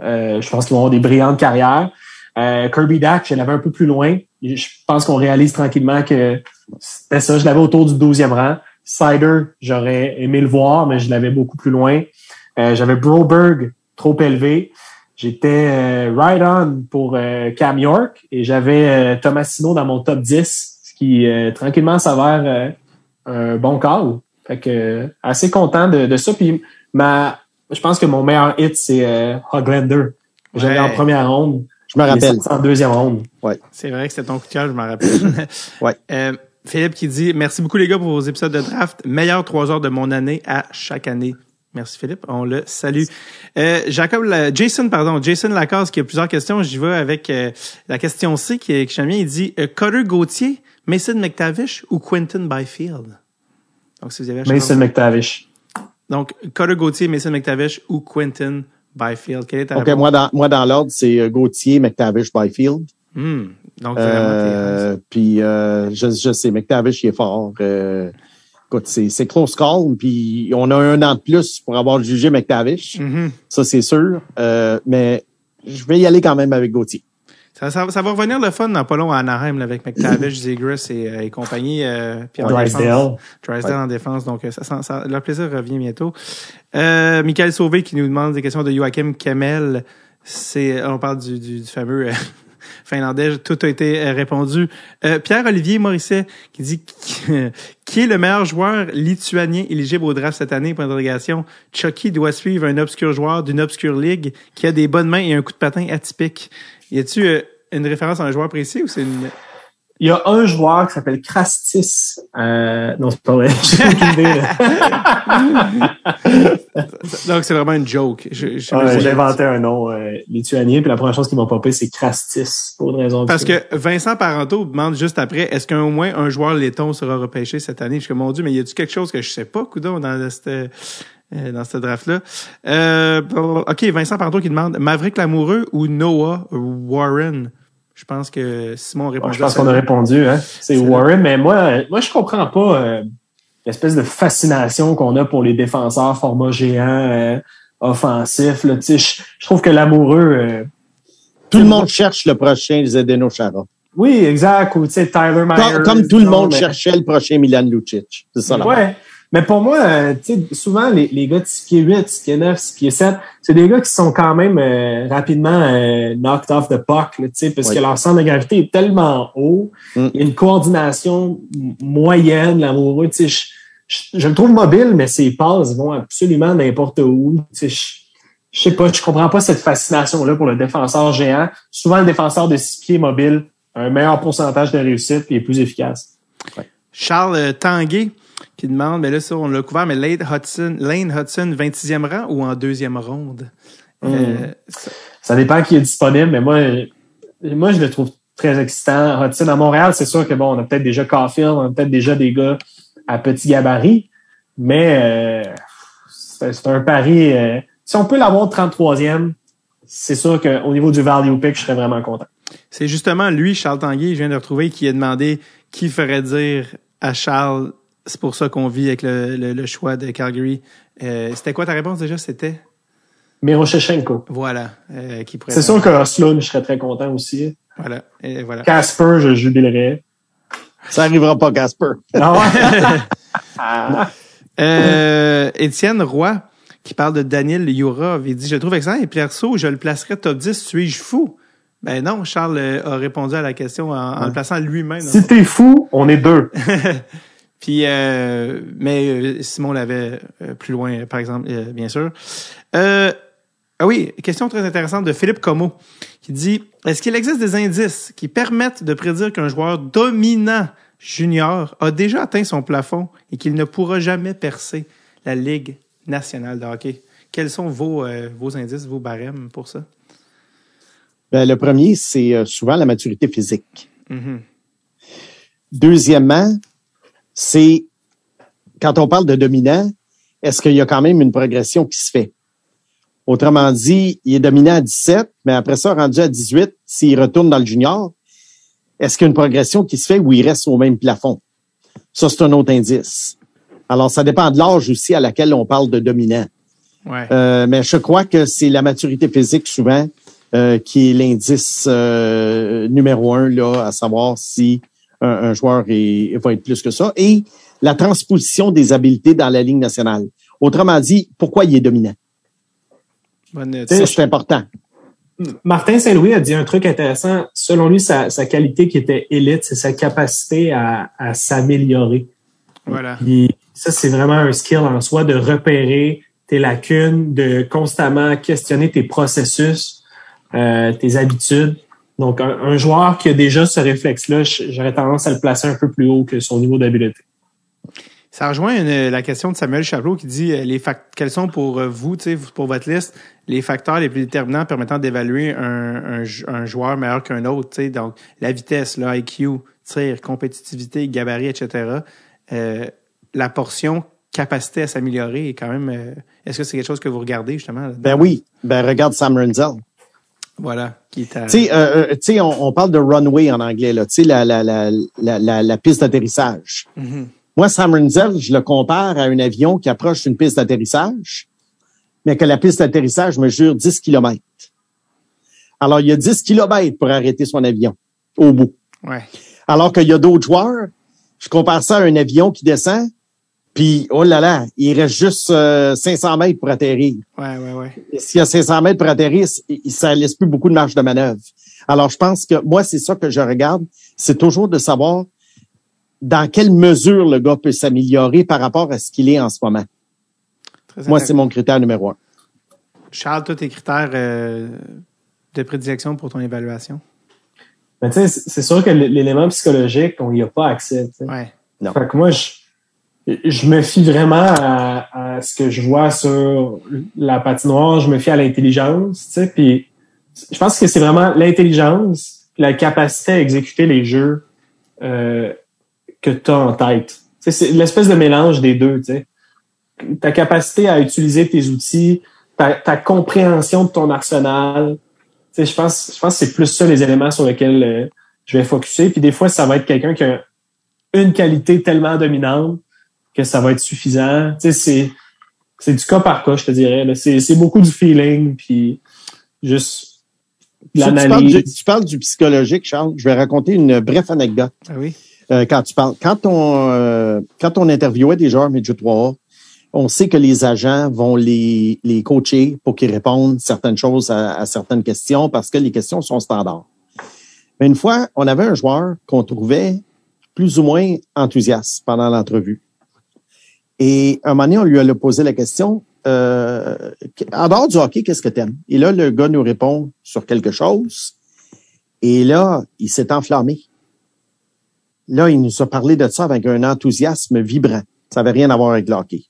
je pense qu'ils vont avoir des brillantes carrières. Euh, Kirby Dack, je l'avais un peu plus loin. Je pense qu'on réalise tranquillement que c'était ça. Je l'avais autour du 12e rang. Cider, j'aurais aimé le voir, mais je l'avais beaucoup plus loin. Euh, J'avais Broberg trop élevé. J'étais euh, right on pour euh, Cam York et j'avais euh, Tomasino dans mon top 10, ce qui euh, tranquillement s'avère euh, un bon call. Fait que euh, assez content de, de ça. Puis ma, je pense que mon meilleur hit c'est euh, Hoglander. J'avais Ouais. en première ronde. Je me rappelle. en deuxième ronde. C'est vrai que c'était ton coup de cœur, je m'en rappelle. Ouais. Euh, Philippe qui dit Merci beaucoup, les gars, pour vos épisodes de draft. Meilleur trois heures de mon année à chaque année. Merci Philippe, on le salue. Euh, Jacob, la- Jason, pardon, Jason Lacasse qui a plusieurs questions. J'y vais avec euh, la question C qui est que j'aime bien. Il dit euh, Cutter Gauthier, Mason McTavish ou Quentin Byfield? Donc si vous avez Mason McTavish. Donc Cutter Gauthier, Mason McTavish ou Quentin Byfield? Quelle est ta OK, réponse? moi, dans, moi, dans l'ordre, c'est euh, Gauthier, McTavish, Byfield. Hmm. Donc Euh, puis euh, je, je sais, McTavish, il est fort. Euh, écoute, c'est, c'est close call. Puis on a un an de plus pour avoir jugé McTavish. Mhm. Ça, c'est sûr. Euh, mais je vais y aller quand même avec Gauthier. Ça, ça, ça va revenir le fun dans pas long à Anaheim là, avec McTavish, Zegras et, euh, et compagnie. Euh, puis en Drysdale. défense. Drysdale en défense. Donc, euh, ça, ça, leur plaisir revient bientôt. Euh, Michael Sauvé qui nous demande des questions de Joachim Kemel. C'est, on parle du, du, du fameux euh, finlandais. Tout a été euh, répondu. Euh, Pierre-Olivier Morisset qui dit qui est le meilleur joueur lituanien éligible au draft cette année? Point d'interrogation. Chucky doit suivre un obscur joueur d'une obscure ligue qui a des bonnes mains et un coup de patin atypique. Y a-tu euh, une référence à un joueur précis ou c'est une... Il y a un joueur qui s'appelle Krastis. Euh, non, c'est pas vrai. J'ai aucune idée. là. Donc, c'est vraiment une joke. Ouais, J'ai inventé un nom euh, lituanien, puis la première chose qui m'a popé, c'est Krastis, pour une raison. Parce obscure. que Vincent Parenteau demande juste après, est-ce qu'au moins un joueur laiton sera repêché cette année? Je suis comme, mon Dieu, mais y a-tu quelque chose que je sais pas, coudon, dans cette, euh, dans ce draft-là? Euh, OK, Vincent Parenteau qui demande, Maverick Lamoureux ou Noah Warren? Je pense que Simon répond je pense qu'on a répondu, hein. C'est Warren, mais moi, moi, je comprends pas euh, l'espèce de fascination qu'on a pour les défenseurs format géant euh, offensif. Là. Tu sais, Je, je trouve que l'amoureux. euh, Tout le monde cherche le prochain Zdeno Chara. oui, exact. Ou tu sais, Tyler Myers. Comme, comme tout le non, monde mais- cherchait le prochain Milan Lucic. C'est ça, là. Ouais. Mais pour moi, euh, tu sais, souvent, les, les gars de 6 pieds 8, 6 pieds 9, 6 pieds 7, c'est des gars qui sont quand même euh, rapidement euh, knocked off the puck, là, tu sais, parce Oui. que leur centre de gravité est tellement haut. Mm. Il y a une coordination moyenne, l'amoureux. Tu sais, je, je, je le trouve mobile, mais ses passes vont absolument n'importe où. Tu sais, je, je sais pas, je comprends pas cette fascination-là pour le défenseur géant. Souvent, le défenseur de 6 pieds mobile a un meilleur pourcentage de réussite et est plus efficace. Charles euh, Tanguay qui demande, mais là, ça, on l'a couvert, mais Lane Hudson, Lane Hudson, 26e rang ou en deuxième ronde? Euh, ça- Ça dépend qui est disponible, mais moi, moi, je le trouve très excitant. Hudson, à Montréal, c'est sûr que bon, on a peut-être déjà Caulfield, on a peut-être déjà des gars à petit gabarit, mais euh, c'est c'est un pari. euh, si on peut l'avoir 33e, c'est sûr qu'au niveau du value pick, je serais vraiment content. C'est justement lui, Charles Tanguy, je viens de retrouver, qui a demandé qui ferait dire à Charles, c'est pour ça qu'on vit avec le, le, le choix de Calgary. Euh, C'était quoi ta réponse déjà? C'était? Miroshchenko. Voilà. Euh, qui pourrait C'est sûr que Sloan, je serais très content aussi. Voilà. Et voilà. Casper, je jubilerais. Ça arrivera pas, Casper. Ah ouais? Euh, Étienne Roy, qui parle de Daniel Yourov, il dit, je le trouve excellent et perso, je le placerai top 10, suis-je fou? Ben non, Charles a répondu à la question en, en le plaçant lui-même. si t'es fou, on est deux. Puis, euh, mais euh, Simon l'avait euh, plus loin, par exemple, euh, bien sûr. Euh, ah oui, question très intéressante de Philippe Como, qui dit Est-ce qu'il existe des indices qui permettent de prédire qu'un joueur dominant junior a déjà atteint son plafond et qu'il ne pourra jamais percer la Ligue nationale de hockey? Quels sont vos, euh, vos indices, vos barèmes pour ça? Ben, le premier, c'est euh, souvent la maturité physique. Mhm. Deuxièmement, c'est quand on parle de dominant, est-ce qu'il y a quand même une progression qui se fait? Autrement dit, il est dominant à 17, mais après ça, rendu à 18, s'il retourne dans le junior, est-ce qu'il y a une progression qui se fait ou il reste au même plafond? Ça, c'est un autre indice. Alors, ça dépend de l'âge aussi à laquelle on parle de dominant. Ouais. Euh, mais je crois que c'est la maturité physique souvent euh, qui est l'indice euh, numéro un là, à savoir si un, un joueur est, va être plus que ça. Et la transposition des habiletés dans la Ligue nationale. Autrement dit, pourquoi il est dominant? C'est important. Martin Saint-Louis a dit un truc intéressant. Selon lui, sa, sa qualité qui était élite, c'est sa capacité à, à s'améliorer. voilà. Puis ça, c'est vraiment un skill en soi de repérer tes lacunes, de constamment questionner tes processus, euh, tes habitudes. Donc, un, un joueur qui a déjà ce réflexe-là, j'aurais tendance à le placer un peu plus haut que son niveau d'habileté. Ça rejoint une- la question de Samuel Chaplot qui dit euh, les quels sont pour euh, vous, pour votre liste, les facteurs les plus déterminants permettant d'évaluer un, un, ju- un joueur meilleur qu'un autre, donc la vitesse, le IQ, tir, compétitivité, gabarit, etc. Euh, la portion capacité à s'améliorer est quand même. euh, Est-ce que c'est quelque chose que vous regardez justement? Ben oui, ben regarde Sam Renzel. Voilà. Tu sais, euh, euh, tu sais, on, on parle de runway en anglais, là. Tu sais, la, la, la, la, la, la piste d'atterrissage. Mhm. Moi, Sam Renzel, je le compare à un avion qui approche une piste d'atterrissage, mais que la piste d'atterrissage mesure 10 km. Alors, il y a 10 km pour arrêter son avion au bout. Ouais. Alors qu'il y a d'autres joueurs, je compare ça à un avion qui descend, puis oh là là, il reste juste euh, 500 mètres pour atterrir. Ouais, ouais, ouais. S'il y a 500 mètres pour atterrir, ça laisse plus beaucoup de marge de manœuvre. Alors, je pense que moi, c'est ça que je regarde, c'est toujours de savoir dans quelle mesure le gars peut s'améliorer par rapport à ce qu'il est en ce moment. Très Moi, c'est mon critère numéro un. Charles, toi, tes critères euh, de prédilection pour ton évaluation? Sais, c'est sûr que l'élément psychologique, on n'y a pas accès. tu sais. Ouais. Non. Fait que moi, je, je me fie vraiment à, à ce que je vois sur la patinoire, je me fie à l'intelligence, tu sais, puis je pense que c'est vraiment l'intelligence, la capacité à exécuter les jeux euh, que tu as en tête. C'est l'espèce de mélange des deux, tu sais. Ta capacité à utiliser tes outils, ta, ta compréhension de ton arsenal. Tu sais, je pense, je pense que c'est plus ça les éléments sur lesquels euh, je vais focuser. Puis des fois, ça va être quelqu'un qui a une qualité tellement dominante que ça va être suffisant. Tu sais, c'est, c'est du cas par cas, je te dirais. là. C'est, c'est beaucoup du feeling, puis juste de Tu, tu parles du, l'analyse. tu parles du psychologique, Charles. Je vais raconter une brève anecdote. Ah oui? Euh, quand tu parles, quand on, euh, quand on interviewait des joueurs Midget 3 on sait que les agents vont les, les coacher pour qu'ils répondent certaines choses à, à certaines questions parce que les questions sont standards. Mais une fois, on avait un joueur qu'on trouvait plus ou moins enthousiaste pendant l'entrevue. Et un moment donné, on lui a posé la question, euh, en dehors du hockey, qu'est-ce que t'aimes? Et là, le gars nous répond sur quelque chose. Et là, il s'est enflammé. Là, il nous a parlé de ça avec un enthousiasme vibrant. Ça n'avait rien à voir avec le hockey.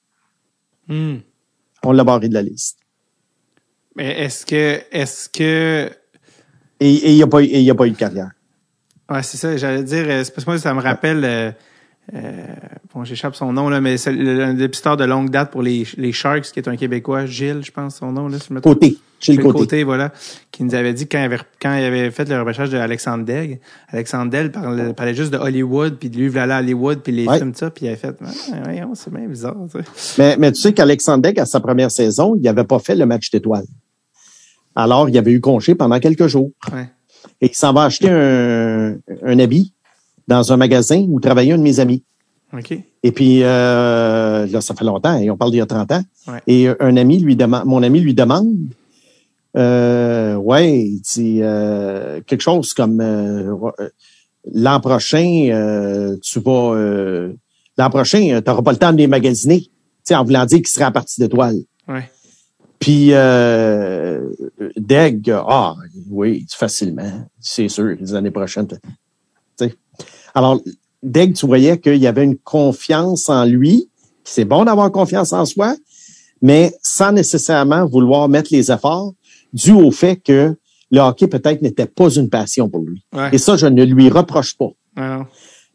Hmm. On l'a barré de la liste. Mais est-ce que, est-ce que, Et et il n'y a, a pas eu de carrière. ouais, c'est ça, j'allais dire, euh, c'est parce que moi, ça me rappelle euh, bon, j'échappe son nom, là, mais c'est un dépisteur de longue date pour les, les Sharks, qui est un Québécois, Gilles, je pense son nom, là, si je. Côté. Gilles côté. voilà, qui nous avait dit quand il avait, quand il avait fait le repêchage de Alexandre Degg, Alexandre Degg parlait, parlait juste de Hollywood, puis de lui, il voulait aller à Hollywood, puis les Ouais. films, ça, puis il avait fait, voyons, c'est bien bizarre. Mais, mais tu sais qu'Alexandre Degg, à sa première saison, il n'avait pas fait le match d'étoiles. Alors, il avait eu congé pendant quelques jours. Ouais. Et il s'en va acheter un, un habit dans un magasin où travaillait un de mes amis. Et puis, euh, là, ça fait longtemps, et on parle d'il y a 30 ans. Ouais. Et un ami lui demande, mon ami lui demande, euh, ouais, il dit, euh, quelque chose comme, l'an prochain, tu vas, l'an prochain, tu n'auras pas le temps de les magasiner. Tu sais, en voulant dire qu'il serait à partie d'étoile. Ouais. Puis, euh, Deg, ah, oui, facilement, c'est sûr, les années prochaines. Alors, Deg, tu voyais qu'il y avait une confiance en lui. C'est bon d'avoir confiance en soi, mais sans nécessairement vouloir mettre les efforts, dû au fait que le hockey peut-être n'était pas une passion pour lui. Ouais. Et ça, je ne lui reproche pas.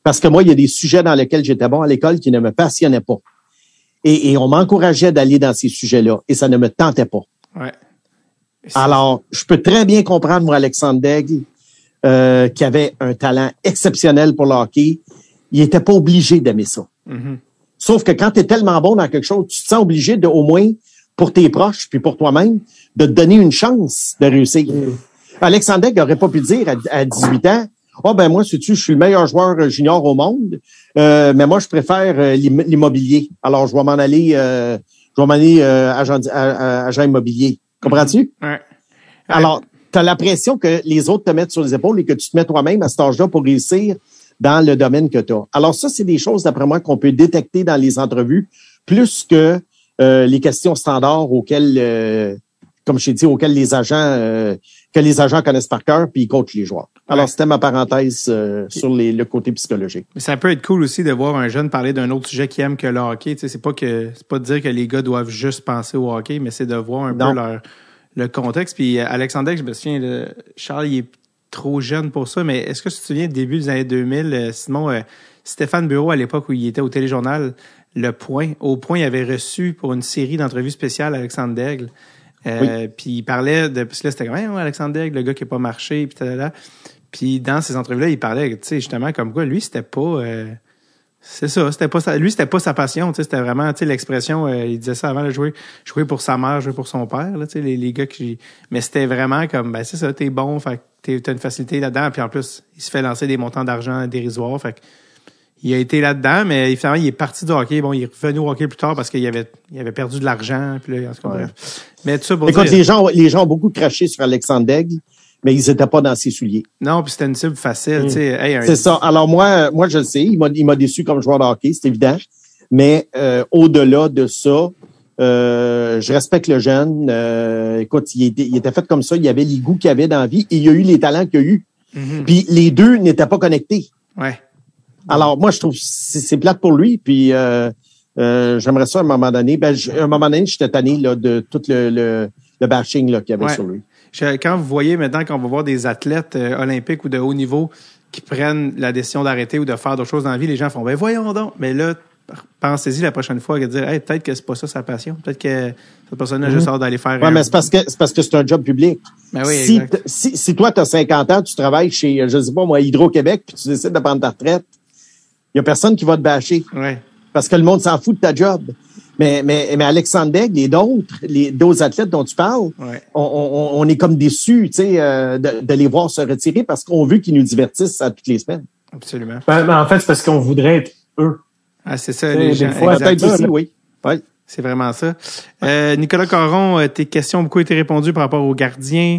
Parce que moi, il y a des sujets dans lesquels j'étais bon à l'école qui ne me passionnaient pas. Et, et on m'encourageait d'aller dans ces sujets-là, et ça ne me tentait pas. ouais. Alors, je peux très bien comprendre, moi, Alexandre Daigle, euh, qui avait un talent exceptionnel pour le hockey. Il était pas obligé d'aimer ça. Mhm. Sauf que quand tu es tellement bon dans quelque chose, tu te sens obligé de, au moins, pour tes proches, puis pour toi-même, de te donner une chance de réussir. Alexandre Daigle n'aurait pas pu dire à, à 18 ans, « Ah ben moi, sais-tu, je suis le meilleur joueur junior au monde, euh, mais moi, je préfère euh, l'im- l'immobilier. Alors, je vais m'en aller, euh, je vais m'en aller euh, agent, à- à- agent immobilier. » Comprends-tu? Ouais. Alors, tu as l'impression que les autres te mettent sur les épaules et que tu te mets toi-même à cet âge-là pour réussir dans le domaine que tu as. Alors, ça, c'est des choses, d'après moi, qu'on peut détecter dans les entrevues, plus que euh, les questions standards auxquelles, euh, comme je t'ai dit, auxquelles les agents euh, que les agents connaissent par cœur, puis ils coachent les joueurs. Alors, Ouais. c'était ma parenthèse sur les, le côté psychologique. Mais ça peut être cool aussi de voir un jeune parler d'un autre sujet qu'il aime que le hockey. Tu sais, c'est pas que c'est pas de dire que les gars doivent juste penser au hockey, mais c'est de voir un Non. peu leur le contexte. Puis euh, Alexandre, je me souviens, le- Charles, il est trop jeune pour ça, mais est-ce que tu te souviens, début des années 2000, euh, Simon, euh, Stéphane Bureau, à l'époque où il était au téléjournal, Le Point, au Point, il avait reçu pour une série d'entrevues spéciales Alexandre Daigle. Euh, Puis il parlait de... Parce que là, c'était comme, Hey, ouais, Alexandre Daigle, le gars qui n'a pas marché, puis là. Puis dans ces entrevues-là, il parlait, tu sais, justement, comme quoi, lui, c'était pas... euh, c'est ça, c'était pas sa, lui c'était pas sa passion, tu sais, c'était vraiment tu sais l'expression euh, il disait ça avant de jouer jouer pour sa mère, jouer pour son père là, tu sais les, les gars qui mais c'était vraiment comme ben c'est ça, t'es bon, fait t'as une facilité là-dedans puis en plus, il se fait lancer des montants d'argent dérisoires, fait il a été là-dedans mais finalement il est parti du hockey, bon, il est revenu au hockey plus tard parce qu'il avait il avait perdu de l'argent puis là en tout cas, Ouais. Mais tout ça pour Écoute, dire les gens, les gens ont beaucoup craché sur Alexandre Daigle, mais ils n'étaient pas dans ses souliers. non, puis c'était une cible facile, tu sais, hey, un- C'est ça. Alors moi, moi je le sais, il m'a, il m'a déçu comme joueur de hockey, c'est évident. Mais euh, au-delà de ça, euh, je respecte le jeune. Euh, écoute, il était, il était fait comme ça, il avait les goûts qu'il avait dans la vie et il a eu les talents qu'il a eu. Mhm. Puis les deux n'étaient pas connectés. Ouais. Alors moi, je trouve que c'est, c'est plate pour lui. Puis euh, euh, j'aimerais ça à un moment donné. Ben, je- à un moment donné, j'étais tanné là, de tout le, le, le bashing là, qu'il y avait Ouais. sur lui. Quand vous voyez maintenant qu'on va voir des athlètes euh, olympiques ou de haut niveau qui prennent la décision d'arrêter ou de faire d'autres choses dans la vie, les gens font ben voyons donc. Mais là, pensez-y la prochaine fois et dire hey, peut-être que c'est pas ça sa passion. Peut-être que cette personne a juste hâte d'aller faire. Mhm. Un- mais c'est parce que c'est parce que c'est un job public. Ben oui, si, si, si toi, tu as 50 ans, tu travailles chez, je sais pas moi, Hydro-Québec, puis tu décides de prendre ta retraite, il y a personne qui va te bâcher Ouais. parce que le monde s'en fout de ta job. Mais, mais, mais Alexandre Daigle et d'autres, les d'autres athlètes dont tu parles, Ouais. on, on, on est comme déçus, tu sais, euh, de, de les voir se retirer parce qu'on veut qu'ils nous divertissent à toutes les semaines. Absolument. Ben, ben, en fait, c'est parce qu'on voudrait être eux. Ah, c'est ça, les des gens. Peut-être oui. Ouais. C'est vraiment ça. Euh, Nicolas Caron, euh, tes questions ont beaucoup été répondues par rapport aux gardiens,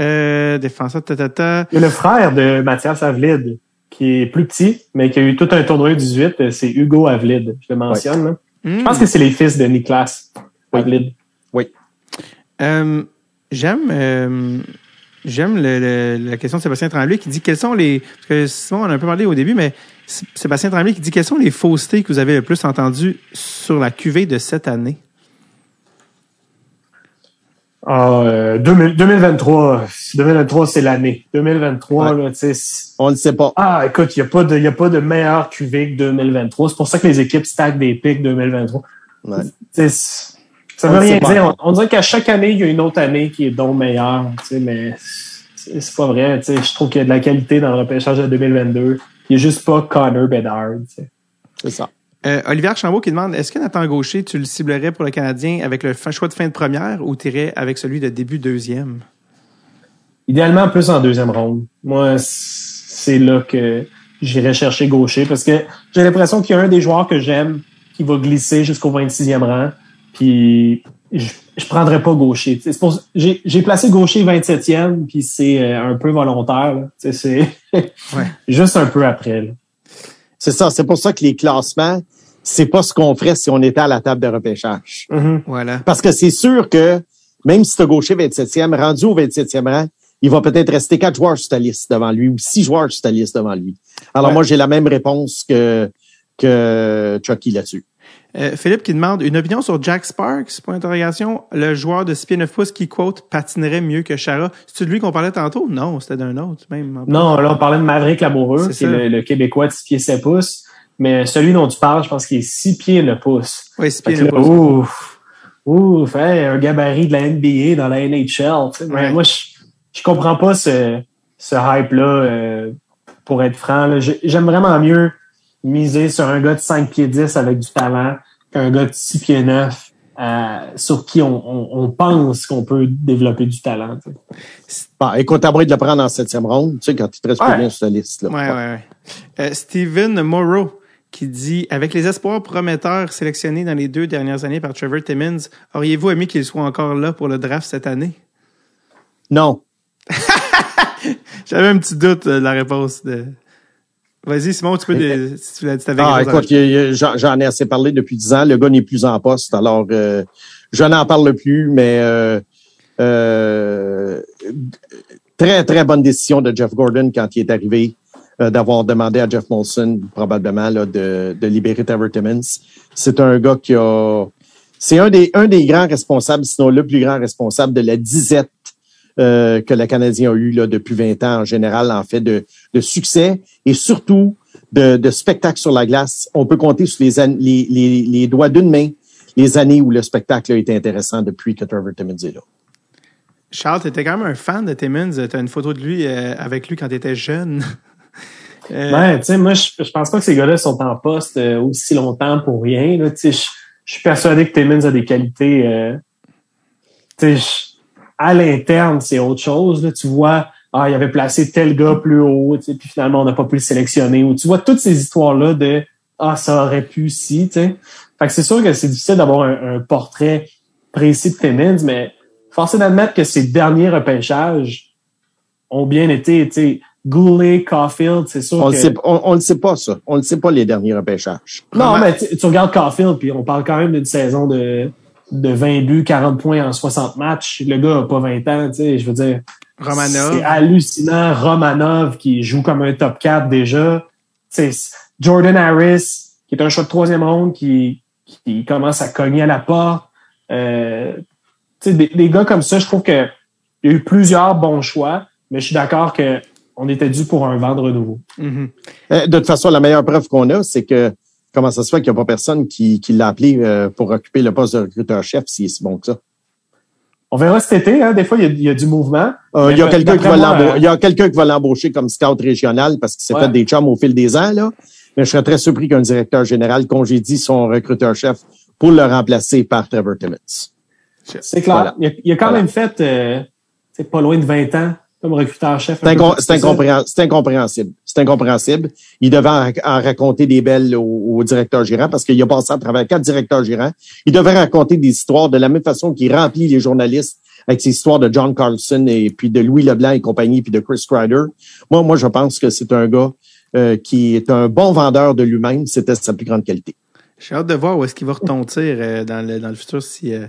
euh, défenseurs, ta, ta, ta. Il y a le frère de Mathias Avlid, qui est plus petit, mais qui a eu tout un tournoi 18, euh, c'est Hugo Avlid. Je le mentionne. là. Hmm. Je pense que c'est les fils de Niklas Avlid. Euh, j'aime euh, j'aime le- le- la question de Sébastien Tremblay qui dit quels sont les parce que Simon on en a un peu parlé au début mais Sébastien Tremblay qui dit quelles sont les faussetés que vous avez le plus entendues sur la cuvée de cette année? Ah, euh, 2000 2023, 2023 c'est l'année. 2023 Ouais. là, tu sais. On ne sait pas. Ah, écoute, il n'y a pas de, y a pas de meilleur QV que 2023. C'est pour ça que les équipes stackent des pics 2023. Ouais. Ça On veut rien dire. On, on dirait qu'à chaque année, il y a une autre année qui est donc meilleure. tu sais, Mais c'est c'est pas vrai. tu sais. Je trouve qu'il y a de la qualité dans le repêchage de 2022. Il n'y a juste pas Connor Bedard. tu sais. C'est ça. Euh, Olivier Archambault qui demande est-ce que Nathan Gaucher, tu le ciblerais pour le Canadien avec le fin- choix de fin de première ou t'irais avec celui de début deuxième? Idéalement, plus en deuxième ronde. Moi, c'est là que j'irai chercher gaucher parce que j'ai l'impression qu'il y a un des joueurs que j'aime qui va glisser jusqu'au 26e rang. Puis je, je prendrais pas gaucher. C'est pour- J'ai j'ai placé gaucher 27e, puis c'est euh, un peu volontaire. C'est Ouais. juste un peu après. là. C'est ça. C'est pour ça que les classements, c'est pas ce qu'on ferait si on était à la table de repêchage. Mhm. Voilà. Parce que c'est sûr que même si tu as gaucher 27e, rendu au 27e rang, il va peut-être rester quatre joueurs sur ta liste devant lui ou six joueurs sur ta liste devant lui. Alors Ouais. moi, j'ai la même réponse que, que Chucky là-dessus. Euh, Philippe qui demande une opinion sur Jack Sparks, point d'interrogation. Le joueur de 6 pieds 9 pouces qui, quote, patinerait mieux que Chara. C'est de lui qu'on parlait tantôt? Non, c'était d'un autre, même. Non, là, on parlait de Maverick Lamoureux, C'est qui est le Québécois de 6 pieds 7 pouces. Mais celui dont tu parles, je pense qu'il est 6 pieds 9 pouces. Oui, 6 Fait pieds que 9 là, pouces. ouf, ouf, un gabarit de la NBA dans la NHL. tu sais. Mais Ouais. moi, je, je comprends pas ce, ce hype-là, euh, pour être franc. J'aime vraiment mieux miser sur un gars de 5 pieds 10 avec du talent qu'un gars de 6 pieds 9 euh, sur qui on, on, on pense qu'on peut développer du talent. tu sais. Bon, écoute, t'as beau de le prendre en septième ronde, tu sais, quand tu te restes Ouais. plus bien sur ta liste. Là. Ouais, ouais, ouais. Euh, Steven Morrow qui dit Avec les espoirs prometteurs sélectionnés dans les deux dernières années par Trevor Timmins, auriez-vous aimé qu'il soit encore là pour le draft cette année? Non. J'avais un petit doute euh, de la réponse de. Vas-y, Simon, tu peux. si tu l'as dit, Ah, écoute, j'en j'en ai assez parlé depuis dix ans. Le gars n'est plus en poste, alors euh, je n'en parle plus, mais euh, euh, très, très bonne décision de Jeff Gordon quand il est arrivé euh, d'avoir demandé à Jeff Molson, probablement, de, de libérer Trevor Timmons. C'est un gars qui a... C'est un des, un des grands responsables, sinon le plus grand responsable de la disette euh, que le Canadien a eu là, depuis 20 ans en général, en fait, de, de succès et surtout de, de spectacle sur la glace. On peut compter sur les, les, les, doigts d'une main les années où le spectacle a été intéressant depuis que Trevor Timmons est là. Charles, t'étais quand même un fan de Timmins. T'as une photo de lui euh, avec lui quand t'étais jeune. Euh, Ouais, tu sais, moi, je, je pense pas que ces gars-là sont en poste euh, aussi longtemps pour rien. Là, je, je suis persuadé que Timmins a des qualités. euh, à l'interne, c'est autre chose. Là. Tu vois, ah, il avait placé tel gars plus haut, puis finalement, on n'a pas pu le sélectionner. Ou tu vois toutes ces histoires-là de ah, ça aurait pu si, tu sais. Fait que c'est sûr que c'est difficile d'avoir un, un portrait précis de Timmins, mais force est d'admettre que ces derniers repêchages ont bien été, tu sais, Goulet, Caulfield, c'est sûr On que... ne sait, on, on le sait pas, ça. On ne sait pas les derniers repêchages. Non, mais tu, tu regardes Caulfield, puis on parle quand même d'une saison de, de 20 buts, 40 points en 60 matchs. Le gars a pas 20 ans, tu sais, je veux dire. Romanov. C'est hallucinant. Romanov, qui joue comme un top 4 déjà. Tu sais, Jordan Harris, qui est un choix de troisième ronde, qui, qui commence à cogner à la porte. Euh, tu sais, des, des gars comme ça, je trouve que il y a eu plusieurs bons choix, mais je suis d'accord que on était dû pour un vendre nouveau. Mhm. Euh, De toute façon, la meilleure preuve qu'on a, c'est que comment ça se fait qu'il n'y a pas personne qui, qui l'a appelé euh, pour occuper le poste de recruteur-chef s'il est si bon que ça? On verra cet été, hein, des fois, il y a, il y a du mouvement. Euh, il y a quelqu'un qui va l'embaucher. euh, Il y a quelqu'un qui va l'embaucher comme scout régional parce qu'il s'est Ouais. fait des chums au fil des ans, là. Mais je serais très surpris qu'un directeur général congédie son recruteur-chef pour le remplacer par Trevor Timmons. C'est clair. Voilà. Il, a, il a quand Voilà. même fait euh, c'est pas loin de 20 ans comme recruteur-chef. C'est incompréhensible. C'est incompréhensible. Il devait en, en raconter des belles au, au directeur gérant parce qu'il a passé à travers quatre directeurs gérants. Il devait raconter des histoires de la même façon qu'il remplit les journalistes avec ses histoires de John Carlson et puis de Louis Leblanc et compagnie puis de Chris Kreider. Moi, moi, je pense que c'est un gars euh, qui est un bon vendeur de lui-même. C'était sa plus grande qualité. J'ai hâte de voir où est-ce qu'il va retontir euh, dans, le, dans le futur si, euh,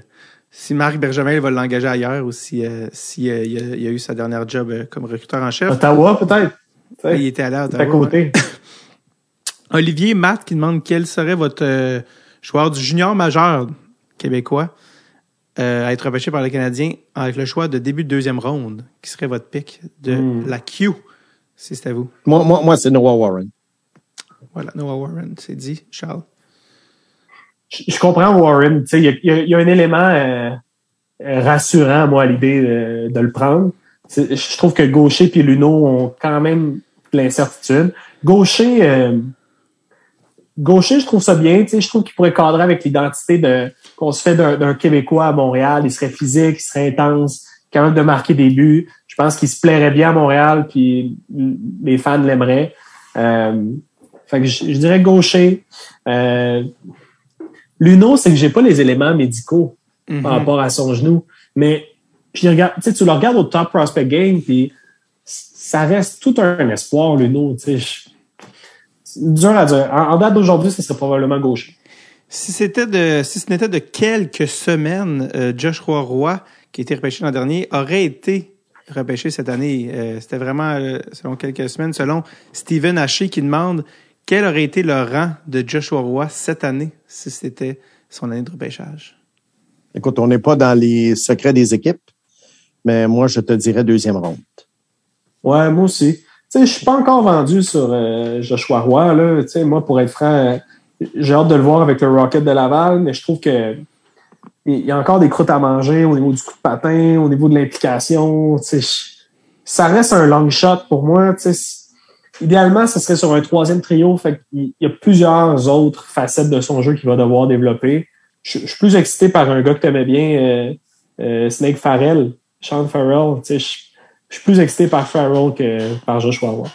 si Marc Bergevin va l'engager ailleurs ou si, euh, si euh, il, a, il a eu sa dernière job euh, comme recruteur en chef. Ottawa, peut-être. Il était allé à c'est à Ottawa, ouais. côté. Olivier Matt qui demande quel serait votre euh, joueur du junior majeur québécois. euh, à être repêché par le Canadien avec le choix de début de deuxième ronde, qui serait votre pick de Hmm. la Q, si c'était vous? Moi, moi, moi c'est Noah Warren. Voilà, Noah Warren, c'est dit, Charles. Je, comprends Warren. Il y a, y un élément euh, euh, rassurant, moi, à l'idée de, le prendre. Je trouve que Gaucher et Luno ont quand même de l'incertitude. Gaucher, euh, Gaucher, je trouve ça bien. Je trouve qu'il pourrait cadrer avec l'identité de qu'on se fait d'un Québécois à Montréal. Il serait physique, il serait intense, capable de marquer des buts. Je pense qu'il se plairait bien à Montréal, puis les fans l'aimeraient. Euh, fait que je, je dirais Gaucher. Euh, Luno, c'est que j'ai pas les éléments médicaux Mhm. par rapport à son genou. Mais je regarde, tu le regardes au top prospect game, puis ça reste tout un espoir, Luno. Dur à dire. En, en date d'aujourd'hui, ce serait probablement gaucher. Si c'était de, si ce n'était de quelques semaines, euh, Joshua Roy, qui a été repêché l'an dernier, aurait été repêché cette année. Euh, c'était vraiment, euh, selon quelques semaines, selon Steven Haché qui demande quel aurait été le rang de Joshua Roy cette année si c'était son année de repêchage? Écoute, on n'est pas dans les secrets des équipes, mais moi, je te dirais deuxième ronde. Ouais, moi aussi. Tu sais, je suis pas encore vendu sur euh, Joshua Roy, là. Tu sais, moi, pour être franc, j'ai hâte de le voir avec le Rocket de Laval, mais je trouve que il y a encore des croûtes à manger au niveau du coup de patin, au niveau de l'implication. Tu sais, je- ça reste un long shot pour moi. Tu sais, c- idéalement, ce serait sur un troisième trio. Fait qu'il y a plusieurs autres facettes de son jeu qu'il va devoir développer. Je, je suis plus excité par un gars que tu aimais bien, euh, euh, Snake Farrell, Sean Farrell. Tu sais, je, je suis plus excité par Farrell que par Joshua Roy.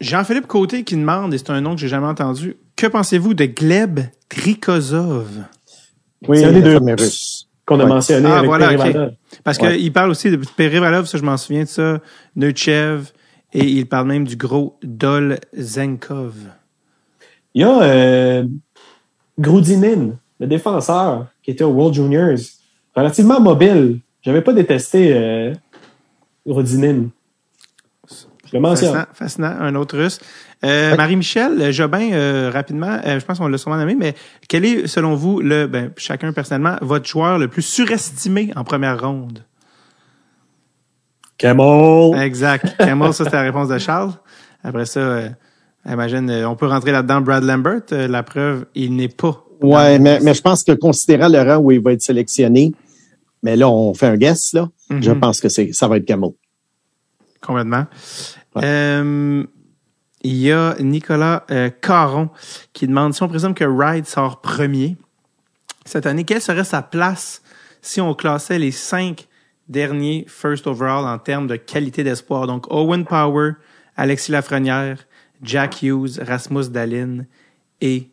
Jean-Philippe Côté qui demande, et c'est un nom que j'ai jamais entendu, que pensez-vous de Gleb Trikozov? Oui, C'est un des deux qu'on a Ouais. mentionné Ah, avec voilà. Parce Ouais. qu'il parle aussi de Perivalov, ça je m'en souviens de ça, Neutchev, et il parle même du gros Dol Zenkov. Il y a euh, Grudinin, le défenseur qui était au World Juniors, relativement mobile. J'avais pas détesté euh, Grudinin. Je le mentionne. Fascinant, fascinant, un autre russe. Euh, Marie-Michel Jobin, euh, rapidement, euh, je pense qu'on l'a sûrement nommé, mais quel est, selon vous, le, ben, chacun personnellement, votre joueur le plus surestimé en première ronde? Camel. Exact. Camel, ça c'était la réponse de Charles. Après ça, euh, imagine, euh, on peut rentrer là-dedans Brad Lambert. euh, la preuve, il n'est pas. Ouais, mais, mais je pense que considérant le rang où il va être sélectionné, mais là, on fait un guess, là. Mhm. Je pense que c'est, ça va être Camel. Complètement. Ouais. Euh, il y a Nicolas euh, Caron qui demande si on présume que Ride sort premier cette année, quelle serait sa place si on classait les cinq derniers first overall en termes de qualité d'espoir? Donc, Owen Power, Alexis Lafrenière, Jack Hughes, Rasmus Dallin et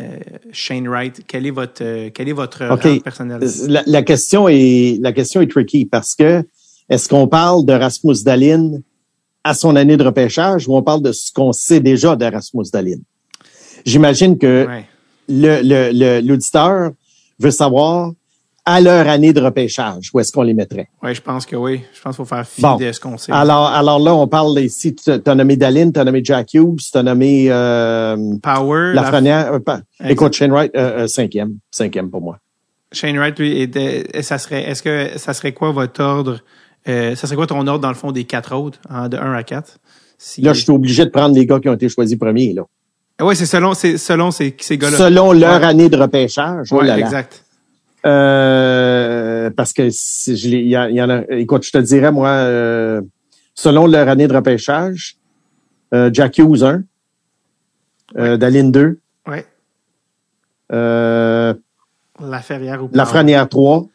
euh, Shane Wright. Quel est votre, euh, quel est votre OK. rang personnel? La, la question est, la question est tricky parce que est-ce qu'on parle de Rasmus Dalin à son année de repêchage ou on parle de ce qu'on sait déjà de Rasmus Dalin? J'imagine que Ouais. le, le, le- l'auditeur veut savoir à leur année de repêchage où est-ce qu'on les mettrait? Ouais, je pense que oui. Je pense qu'il faut faire fi Bon. de ce qu'on sait. Alors, alors là, on parle ici, tu as nommé Dalin, tu as nommé Jack Hughes, tu as nommé euh, Power, la- Lafrenière. euh, pas- Exact. écoute, Shane Wright, euh, euh, cinquième. Cinquième pour moi. Shane Wright, lui, et ça serait, est-ce que ça serait quoi votre ordre? Euh, ça serait quoi ton ordre dans le fond des quatre autres, hein, de 1 à 4? Si... Là, je suis obligé de prendre les gars qui ont été choisis premiers. Là. Oui, c'est selon, c'est selon ces, ces gars-là. Selon leur Ouais. année de repêchage. oh là. exact. Euh, parce que si je l'ai- il y, a- il y en a. Écoute, je te dirais, moi, euh, selon leur année de repêchage, euh, Jack Hughes 1, euh, Dalin 2, Ouais. euh, La Ferrière ou Lafrenière 3,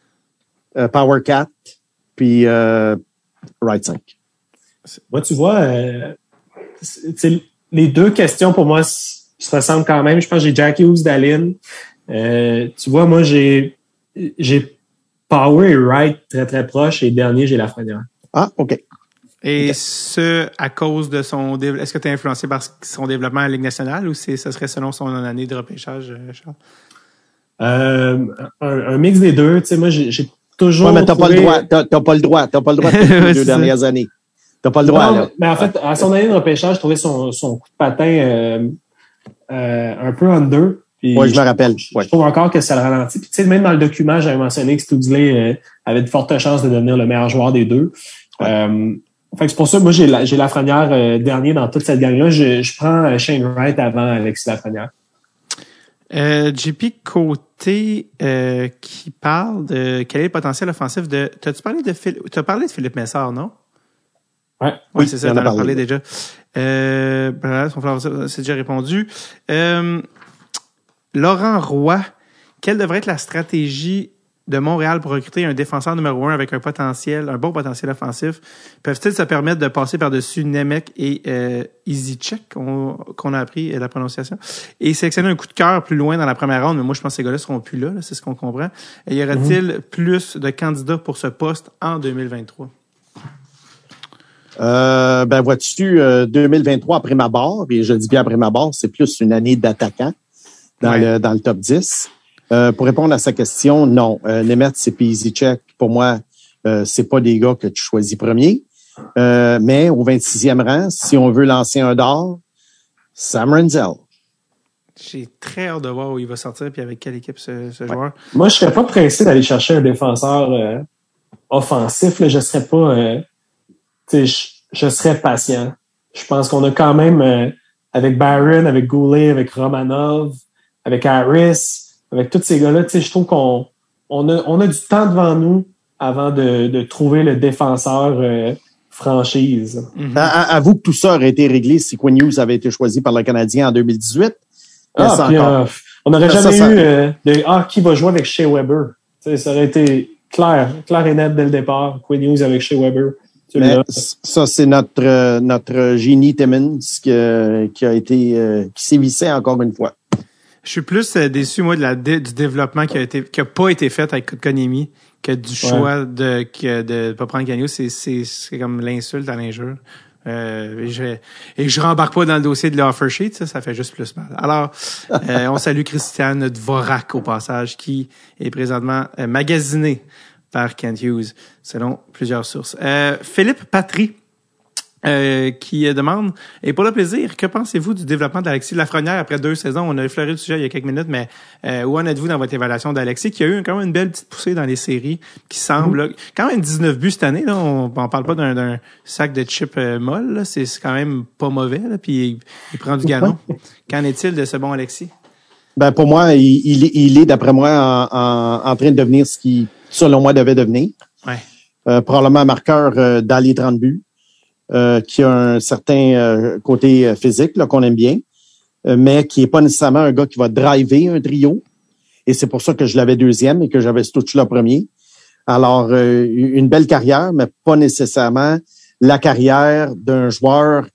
euh, Power 4, puis euh, Wright 5. Moi, tu vois, euh, c'est- tu sais, les deux questions pour moi se ressemblent quand même. Je pense que j'ai Jack Hughes d'Aline. Euh, tu vois, moi, j'ai j'ai Power et Wright très, très proches. Et dernier, j'ai Lafrenière. Ah, OK. Et ce, à cause de son dév- est-ce que tu es influencé par son développement à la Ligue nationale ou c'est, ce serait selon son année de repêchage, euh, Charles? Euh, un, un mix des deux. Tu sais, moi, j'ai toujours. Ouais, mais t'as pas le droit. T'as t'as pas le droit. T'as pas le droit de les deux ça. dernières années. T'as pas le droit, Non, là. mais en fait, à son année de repêchage, je trouvais son, son coup de patin euh, euh, un peu under. Puis Ouais, je me rappelle. je, Ouais. je trouve encore que ça le ralentit. Puis, tu sais, même dans le document, j'avais mentionné que Studley euh, avait de fortes chances de devenir le meilleur joueur des deux. Euh, fait que c'est pour ça, moi, j'ai la, j'ai Lafrenière euh, dernier dans toute cette gang-là. Je, je prends euh, Shane Wright avant Alexis Lafrenière. Euh, JP Côté euh, qui parle de quel est le potentiel offensif de. T'as-tu parlé de Phil... T'as parlé de Philippe Messard, non? Ouais. Oui, Oui, c'est ça, en t'en a as parlé. déjà. Euh, ben, c'est déjà répondu. Euh, Laurent Roy, quelle devrait être la stratégie de Montréal pour recruter un défenseur numéro un avec un potentiel, un bon potentiel offensif? Peuvent-ils se permettre de passer par-dessus Nemec et euh, Easycheck, qu'on a appris euh, la prononciation, et sélectionner un coup de cœur plus loin dans la première ronde? Mais moi, je pense que ces gars-là seront plus là, là, c'est ce qu'on comprend. Et y aurait-il plus de candidats pour ce poste en 2023? Euh, ben, vois-tu, euh, 2023 après ma barre, et je dis bien après ma barre, c'est plus une année d'attaquant dans, Ouais. le, dans le top 10. Euh, pour répondre à sa question, non. Euh, Nemeth et Check, pour moi, euh, c'est pas des gars que tu choisis premier. Euh, mais au 26e rang, si on veut lancer un d'or, Sam Renzel. J'ai très hâte de voir où il va sortir puis avec quelle équipe ce, ce joueur. Moi, je serais pas pressé d'aller chercher un défenseur euh, offensif. Là. Je serais pas. euh, je, je serais patient. Je pense qu'on a quand même euh, avec Byron, avec Goulet, avec Romanov, avec Harris, avec tous ces gars-là. Je trouve qu'on on a, on a du temps devant nous avant de, de trouver le défenseur euh, franchise. Mhm. À- Avoue que tout ça aurait été réglé si Quinn Hughes avait été choisi par le Canadien en 2018. Mais Ah, puis, encore- euh, on n'aurait jamais ça, ça- eu euh, de ah qui va jouer avec Shea Weber? Ça aurait été clair, clair et net dès le départ. Quinn Hughes avec Shea Weber. Mais ça, c'est notre notre génie Timmons qui, a- qui a été qui sévissait encore une fois. Je suis plus euh, déçu, moi, de la, du développement qui a été, qui a pas été fait avec Kotkaniemi que du choix de, que de pas prendre Gagnon. C'est, c'est, c'est comme l'insulte à l'injure. Euh, et, je, et je rembarque pas dans le dossier de l'offer sheet, ça, ça fait juste plus mal. Alors, euh, on salue Christiane Dvorak au passage, qui est présentement euh, magasiné par Kent Hughes, selon plusieurs sources. Euh, Philippe Patry, euh, qui euh, demande et pour le plaisir, que pensez-vous du développement d'Alexis Lafrenière après deux saisons? On a effleuré le sujet il y a quelques minutes, mais euh, où en êtes-vous dans votre évaluation d'Alexis qui a eu quand même une belle petite poussée dans les séries, qui semble là, quand même 19 buts cette année là, on, on parle pas d'un, sac de chips euh, molle, c'est, quand même pas mauvais là, puis il, il prend du galon. Qu'en est-il de ce bon Alexis? Ben pour moi, il, il est- il est d'après moi en, en, en train de devenir ce qui, selon moi, devait devenir. Ouais. Euh, probablement un marqueur euh, dans les 30 buts, euh, qui a un certain euh, côté euh, physique qu'on aime bien, euh, mais qui est pas nécessairement un gars qui va driver un trio. Et c'est pour ça que je l'avais deuxième et que j'avais Stuchla premier. Alors, une belle carrière, mais pas nécessairement la carrière d'un joueur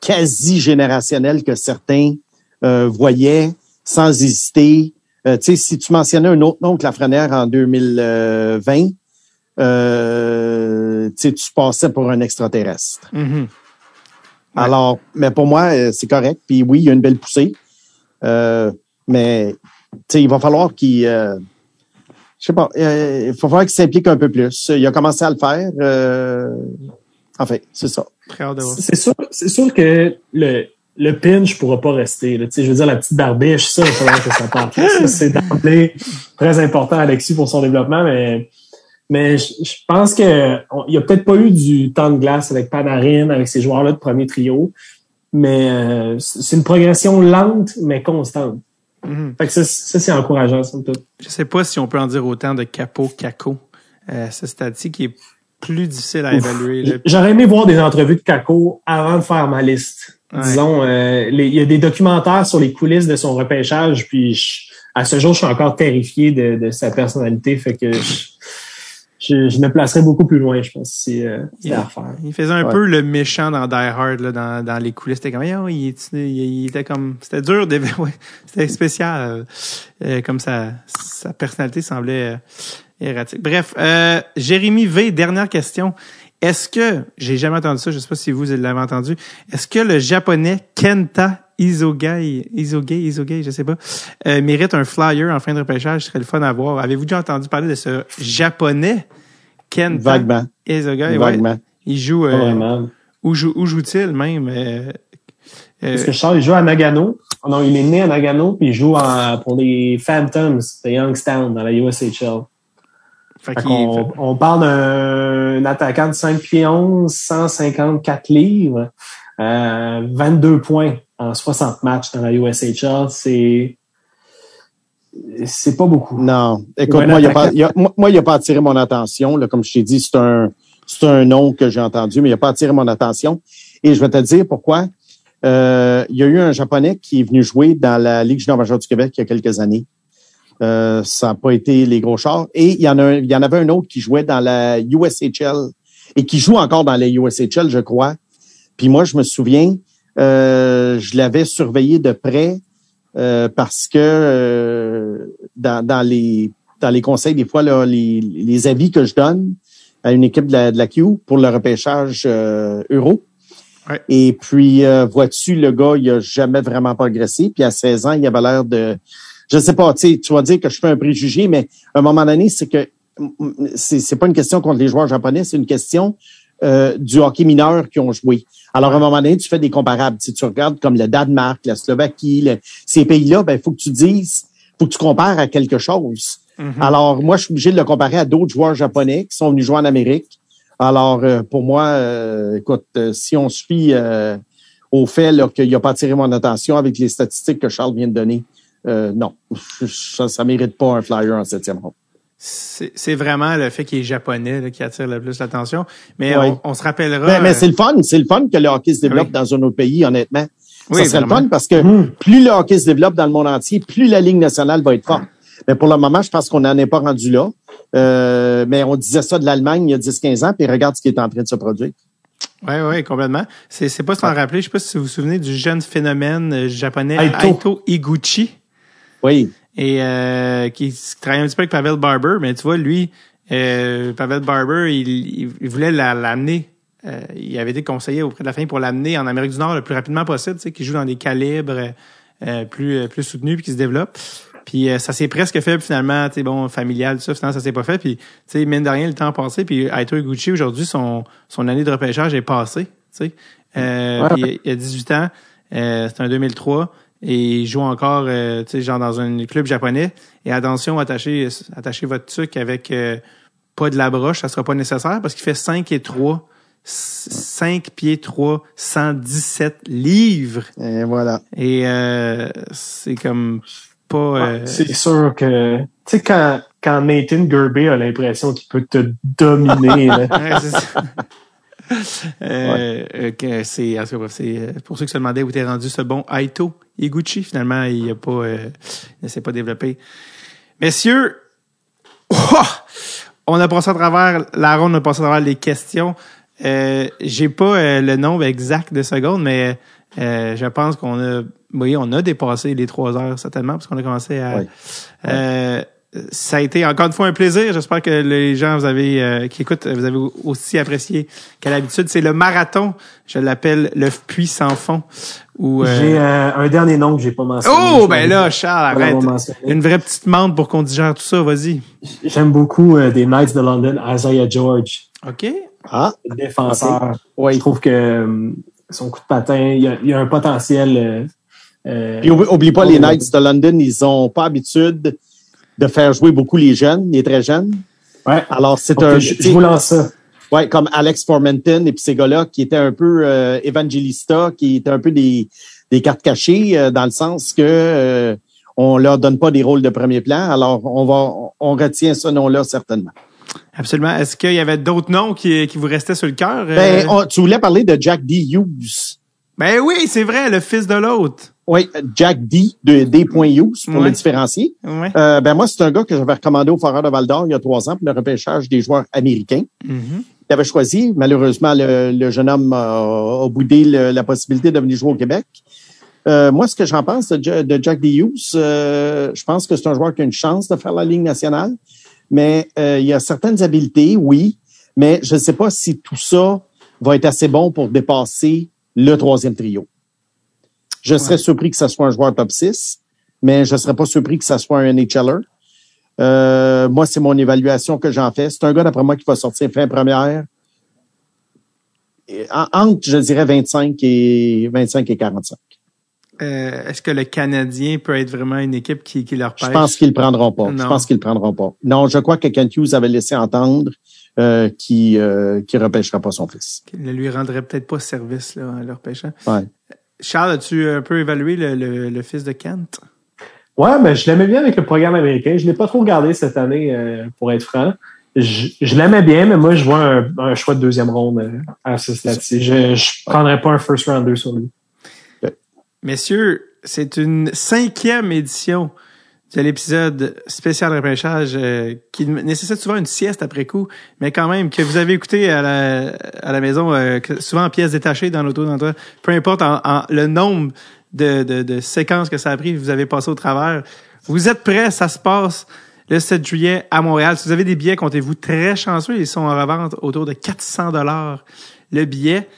quasi générationnel que certains voyaient sans hésiter. Tu sais, si tu mentionnais un autre nom que Lafrenière en 2020, euh, tu sais, tu passais pour un extraterrestre. Mhm. Alors, mais pour moi, euh, c'est correct. Puis oui, il y a une belle poussée. Euh, mais tu sais, il va falloir qu'il... Euh, je sais pas, euh, il va falloir qu'il s'implique un peu plus. Il a commencé à le faire. Euh, enfin, c'est ça. C'est sûr, c'est sûr que le, le pinch pourra pas rester. Là. Tu sais, Je veux dire, la petite barbiche, ça, il faudra que ça parte. C'est d'emblée très important, Alexis, pour son développement, mais, mais je, je pense que on- il y a peut-être pas eu du temps de glace avec Panarin, avec ces joueurs-là de premier trio, mais euh, c'est une progression lente, mais constante. Mhm. Fait que ça, ça c'est encourageant, somme toute. Je sais pas si on peut en dire autant de Capo Caco. Euh, ce stade-ci qui est plus difficile à évaluer. J'aurais aimé voir des entrevues de Kako avant de faire ma liste. Ouais. Disons, euh, les- il y a des documentaires sur les coulisses de son repêchage, puis je- à ce jour, je suis encore terrifié de, de sa personnalité, fait que je, je, je me placerais beaucoup plus loin, je pense, si euh, c'était à refaire. Il faisait un Ouais. peu le méchant dans Die Hard, là, dans, dans les coulisses. C'était comme, Voyons, il, il, il était comme, c'était dur, de- ouais, c'était spécial, euh, euh, comme sa, sa personnalité semblait euh, erratique. Bref, euh, Jérémy V, dernière question. Est-ce que, j'ai jamais entendu ça, je sais pas si vous l'avez entendu, est-ce que le japonais Kenta Isogai, Isogai, Isogai, je sais pas, euh, mérite un flyer en fin de repêchage? Ce serait le fun à voir. Avez-vous déjà entendu parler de ce japonais Kenta Vaguement. Isogai? Ouais. Vaguement. Il joue, euh, où, joue, où joue-t-il même? euh, Euh, Parce que Charles, il joue à Nagano. Oh non, il est né à Nagano, puis il joue en- pour les Phantoms de Youngstown dans la USHL. Fait Fait on parle d'un attaquant de 5 pieds 11, 154 livres, euh, 22 points en 60 matchs dans la USHL. C'est c'est pas beaucoup. Non. Écoute, moi, il a pas, a- moi, a pas attiré mon attention. Là, comme je t'ai dit, c'est un, c'est un nom que j'ai entendu, mais il a pas attiré mon attention. Et je vais te dire pourquoi. Euh, il y a eu un Japonais qui est venu jouer dans la Ligue junior majeure du Québec il y a quelques années. Euh, ça n'a pas été les gros chars. Et il y en a, un- il y en avait un autre qui jouait dans la USHL et qui joue encore dans la USHL, je crois. Puis moi, je me souviens, euh, je l'avais surveillé de près euh, parce que euh, dans, dans les dans les conseils, des fois, là, les, les avis que je donne à une équipe de la, de la Q pour le repêchage euh, euro. Ouais. Et puis, euh, vois-tu, le gars, il a jamais vraiment progressé. Puis à 16 ans, il avait l'air de... Je sais pas, tu sais, tu vas dire que je fais un préjugé, mais à un moment donné, c'est que c'est c'est pas une question contre les joueurs japonais, c'est une question euh, du hockey mineur qui ont joué. Alors, à un moment donné, tu fais des comparables. Si tu regardes comme le Danemark, la Slovaquie, le- ces pays-là, ben, il faut que tu dises, faut que tu compares à quelque chose. Mhm. Alors, moi, je suis obligé de le comparer à d'autres joueurs japonais qui sont venus jouer en Amérique. Alors, euh, pour moi, euh, écoute, euh, si on fie euh, au fait là, qu'il n'a pas attiré mon attention avec les statistiques que Charles vient de donner, euh, non, ça ne mérite pas un flyer en septième ronde. c'est c'est vraiment le fait qu'il est japonais là, qui attire le plus l'attention. Mais Ouais. on, on se rappellera. Ben, mais euh, c'est le fun, c'est le fun que le hockey se développe Oui. dans un autre pays, honnêtement. Oui, ça serait le fun parce que Mhm. plus le hockey se développe dans le monde entier, plus la Ligue nationale va être forte. Mais pour le moment, je pense qu'on n'en est pas rendu là. Euh, mais on disait ça de l'Allemagne il y a 10-15 ans, puis regarde ce qui est en train de se produire. Oui, oui, complètement. C'est, c'est pas se t'en rappeler. Je sais pas si vous vous souvenez du jeune phénomène japonais Aito. Aito Iguchi. Oui. et euh, qui travaille un petit peu avec Pavel Barber, mais tu vois, lui, euh, Pavel Barber, il, il- il voulait la- l'amener. euh, il avait été conseillé auprès de la famille pour l'amener en Amérique du Nord le plus rapidement possible, tu sais, qui joue dans des calibres euh, plus euh, plus soutenus puis qui se développe. Puis euh, ça s'est presque fait finalement, tu sais, bon, familial, tout ça, finalement, ça s'est pas fait. Puis, tu sais, mine de rien, le temps a passé. Puis Aito Iguchi, aujourd'hui, son, son année de repêchage est passée, tu sais. Euh, Ouais. puis il a 18 ans, euh, c'est un 2003 et il joue encore, euh, tu sais, genre dans un club japonais. Et attention, attachez, attachez votre truc avec euh, pas de la broche, ça sera pas nécessaire parce qu'il fait 5 et 3, 5 pieds 3, 117 livres. Et voilà. Et euh, c'est comme pas... euh, C'est sûr que, tu sais, quand, quand Nathan Gerby a l'impression qu'il peut te dominer, là, Ouais, c'est ça. Euh, euh, c'est, euh, pour ceux qui se demandaient où était rendu ce bon Aito Iguchi. Finalement, il a pas, euh, il ne s'est pas développé. Messieurs, oh! on a passé à travers la ronde, on a passé à travers les questions. Euh, j'ai pas euh, le nombre exact de secondes, mais euh, je pense qu'on a, oui, on a dépassé les trois heures certainement parce qu'on a commencé à. Euh, ça a été encore une fois un plaisir. J'espère que les gens vous avez euh, qui écoutent, vous avez aussi apprécié qu'à l'habitude. C'est le marathon. Je l'appelle le puits sans fond. Où, euh, j'ai euh, un dernier nom que j'ai pas mentionné. Oh, ben là, Charles, arrête. Une vraie petite menthe pour qu'on digère tout ça. Vas-y. J'aime beaucoup euh, des Knights de London, Isaiah George, OK. Ah, le défenseur. Je trouve que euh, son coup de patin, il y a, il y a un potentiel. euh, euh, Puis oublie, oublie pas, Oh, les. Knights de London, ils ont pas habitude de faire jouer beaucoup les jeunes, les très jeunes. ouais. Alors, c'est un... je, je vous lance ça. Ouais, comme Alex Formenton et puis ces gars-là qui étaient un peu euh, evangelista, qui étaient un peu des, des cartes cachées euh, dans le sens que euh, on leur donne pas des rôles de premier plan. Alors, on va on retient ce nom-là certainement. Absolument. Est-ce qu'il y avait d'autres noms qui, qui vous restaient sur le cœur? Ben, Euh, on- tu voulais parler de Jack D. Hughes. ben oui, c'est vrai, le fils de l'autre. Oui, Jack D. de D. Hughes pour Ouais. le différencier. Ouais. Euh, ben moi, c'est un gars que j'avais recommandé au Foreur de Val d'Or il y a trois ans pour le repêchage des joueurs américains. Mhm. Il avait choisi. Malheureusement, le, le jeune homme a, a boudé le- la possibilité de venir jouer au Québec. Euh, moi, ce que j'en pense de, Ja- de Jack D. Hughes, euh, je pense que c'est un joueur qui a une chance de faire la Ligue nationale, mais euh, il a certaines habiletés, oui, mais je ne sais pas si tout ça va être assez bon pour dépasser le troisième trio. Je serais surpris que ce soit un joueur top 6, mais je ne serais pas surpris que ce soit un NHLer. Euh, moi, c'est mon évaluation que j'en fais. C'est un gars, d'après moi, qui va sortir fin première. en- entre, je dirais, 25 et 25 et 45. Euh, Est-ce que le Canadien peut être vraiment une équipe qui, qui leur pêche? Je pense qu'ils le prendront pas. Non. Je pense qu'ils le prendront pas. Non, je crois que Kent Hughes avait laissé entendre euh, qu'il euh, qu'il repêchera pas son fils. Qui ne lui rendrait peut-être pas service là, en leur pêchant. Ouais. Charles, as-tu un peu évalué le, le, le fils de Kent? Ouais, ben, je l'aimais bien avec le programme américain. Je l'ai pas trop regardé cette année, euh, pour être franc. Je, je l'aimais bien, mais moi, je vois un, un choix de deuxième ronde euh, à ce stade-ci. Je, je prendrais pas un first rounder sur lui. Messieurs, c'est une cinquième édition de l'épisode spécial repêchage euh, qui nécessite souvent une sieste après coup, mais quand même que vous avez écouté à la, à la maison, euh, souvent en pièces détachées dans l'auto, dans peu importe en, en- le nombre de, de, de séquences que ça a pris, vous avez passé au travers. Vous êtes prêts, ça se passe le 7 juillet à Montréal. Si vous avez des billets, comptez-vous très chanceux, ils sont en revente autour de 400 dollars le billet.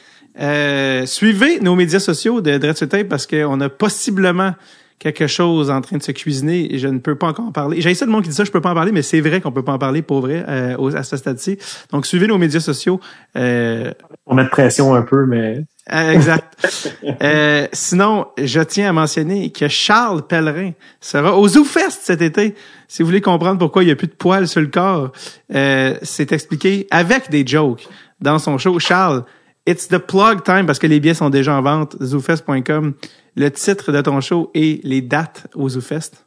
Euh, suivez nos médias sociaux de Dread sur Tape parce qu'on a possiblement quelque chose en train de se cuisiner et je ne peux pas encore en parler. J'ai ça le monde qui dit ça, je peux pas en parler, mais c'est vrai qu'on peut pas en parler pour vrai euh, à ce stade-ci. Donc suivez nos médias sociaux. Euh, On met de pression un peu, mais euh, exact. Euh, sinon, je tiens à mentionner que Charles Pellerin sera au ZooFest cet été. Si vous voulez comprendre pourquoi il n'y a plus de poils sur le corps, euh, c'est expliqué avec des jokes dans son show. Charles, it's the plug time parce que les billets sont déjà en vente. ZooFest.com. Le titre de ton show et les dates au ZooFest.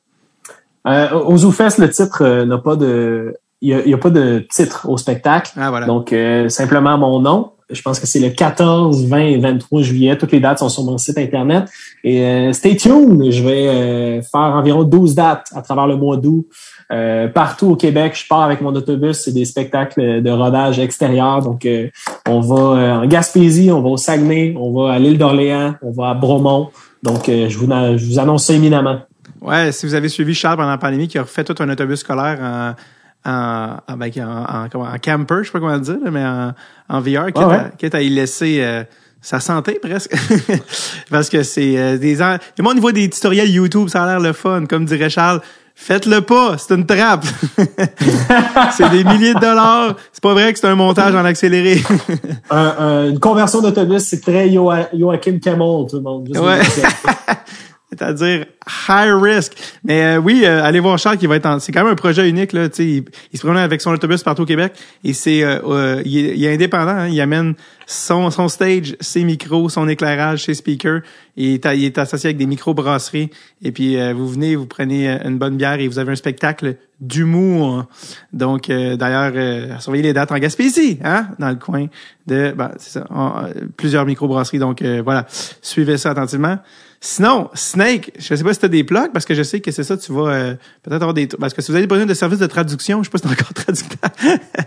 euh, au ZooFest, le titre euh, n'a pas de, il y a, il y a pas de titre au spectacle. Ah voilà. Donc, euh, simplement mon nom. Je pense que c'est le 14, 20 et 23 juillet. Toutes les dates sont sur mon site Internet. Et euh, stay tuned. Je vais euh, faire environ 12 dates à travers le mois d'août. Euh, partout au Québec, je pars avec mon autobus. C'est des spectacles de rodage extérieur. Donc, on va en Gaspésie, on va au Saguenay, on va à l'île d'Orléans, on va à Bromont. Donc, je, vous, je vous annonce ça éminemment. Ouais, si vous avez suivi Charles pendant la pandémie, qui a refait tout un autobus scolaire en, en, en, ben, en, en, comment- en camper, je sais pas comment le dire, mais en, en VR, quitte, Ah ouais. à, quitte à y laisser euh, sa santé presque. Parce que c'est euh, des... en- Le monde voit des tutoriels YouTube, ça a l'air le fun, comme dirait Charles. Faites-le pas, c'est une trappe. c'est des milliers de dollars. C'est pas vrai que c'est un montage en accéléré. Un- un- une conversion d'autobus, c'est très Joa- Joachim Camel, tout le monde. Juste Ouais. C'est-à-dire high risk. Mais euh, oui, euh, allez voir Charles qui va être en... C'est quand même un projet unique. Là, il, il se promène avec son autobus partout au Québec et c'est euh, euh, il, est, il est indépendant. hein. il amène son, son stage, ses micros, son éclairage, ses speakers. Il est, il est associé avec des micro-brasseries. Et puis euh, vous venez, vous prenez euh, une bonne bière et vous avez un spectacle d'humour. Donc d'ailleurs, surveillez les dates en Gaspésie, hein, dans le coin de c'est ça, plusieurs micro-brasseries. Donc voilà, suivez ça attentivement. Sinon, Snake, je sais pas si tu as des plugs, parce que je sais que c'est ça, tu vas euh, peut-être avoir des... Parce que si vous avez besoin de services de traduction, je sais pas si t'es encore traducteur.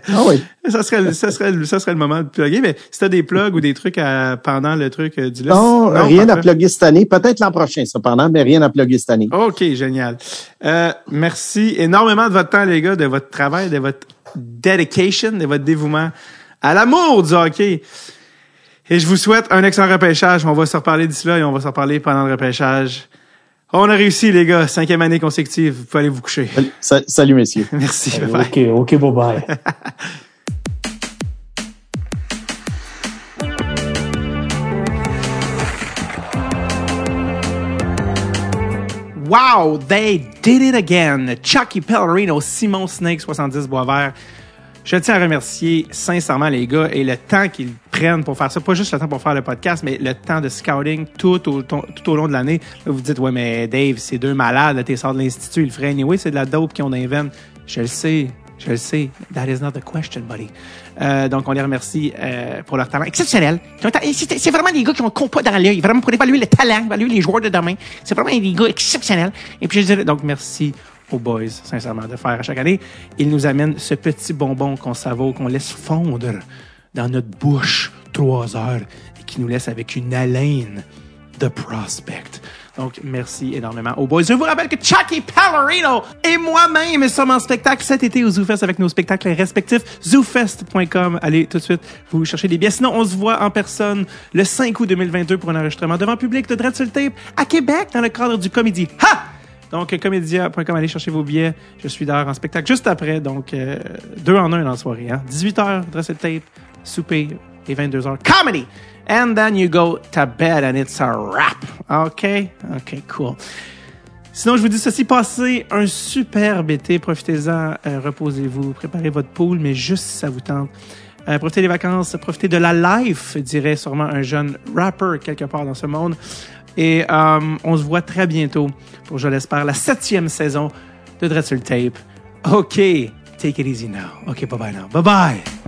Ah oui. ça, serait, le- ça, serait, ça serait le moment de plugger, mais si tu as des plugs ou des trucs à, pendant le truc euh, du liste. Non, rien à plugger cette année. Peut-être l'an prochain, cependant, mais rien à plugger cette année. OK, génial. Euh, merci énormément de votre temps, les gars, de votre travail, de votre dedication, de votre dévouement à l'amour du hockey. Et je vous souhaite un excellent repêchage. On va se reparler d'ici là et on va se reparler pendant le repêchage. On a réussi, les gars. Cinquième année consécutive. Vous pouvez aller vous coucher. Sa- Salut, messieurs. Merci. OK, OK, bye-bye. Wow, they did it again. Chucky Pellerino, Simon Snake, 70 Boisvert. Je tiens à remercier sincèrement les gars et le temps qu'ils prennent pour faire ça. Pas juste le temps pour faire le podcast, mais le temps de scouting tout au, tout au long de l'année. Là, vous dites, ouais, mais Dave, c'est deux malades. T'es sort de l'Institut, ils le feraient anyway. C'est de la dope qu'ils ont invente. Je le sais. Je le sais. That is not the question, buddy. Euh, donc, on les remercie euh, pour leur talent exceptionnel. C'est vraiment des gars qui ont compas dans l'œil. Vraiment, pour évaluer le talent, évaluer les joueurs de demain. C'est vraiment des gars exceptionnels. Et puis, je dirais, donc, merci aux boys, sincèrement, de faire à chaque année. Ils nous amènent ce petit bonbon qu'on savoure, qu'on laisse fondre dans notre bouche trois heures et qui nous laisse avec une haleine de prospect. Donc, merci énormément aux boys. Je vous rappelle que Chucky Palorino et moi-même sommes en spectacle cet été au ZooFest avec nos spectacles respectifs. ZooFest.com. Allez tout de suite vous chercher des billets. Sinon, on se voit en personne le 5 août 2022 pour un enregistrement devant public de Dread sur le Tape à Québec dans le cadre du Comédie. Ha! Donc, comédia.com, allez chercher vos billets. Je suis d'ailleurs en spectacle juste après. Donc, euh, deux en un dans la soirée. Hein? 18h, Dress le Tape, souper, et 22h comedy. And then you go to bed and it's a wrap. OK? OK, cool. Sinon, je vous dis ceci, passez un superbe été, profitez-en, euh, reposez-vous, préparez votre pool, mais juste si ça vous tente. Euh, profitez des vacances, profitez de la life, dirait sûrement un jeune rapper quelque part dans ce monde. Et euh, on se voit très bientôt pour, je l'espère, la septième saison de Dread sur le Tape. OK, take it easy now. OK, bye bye now. Bye bye.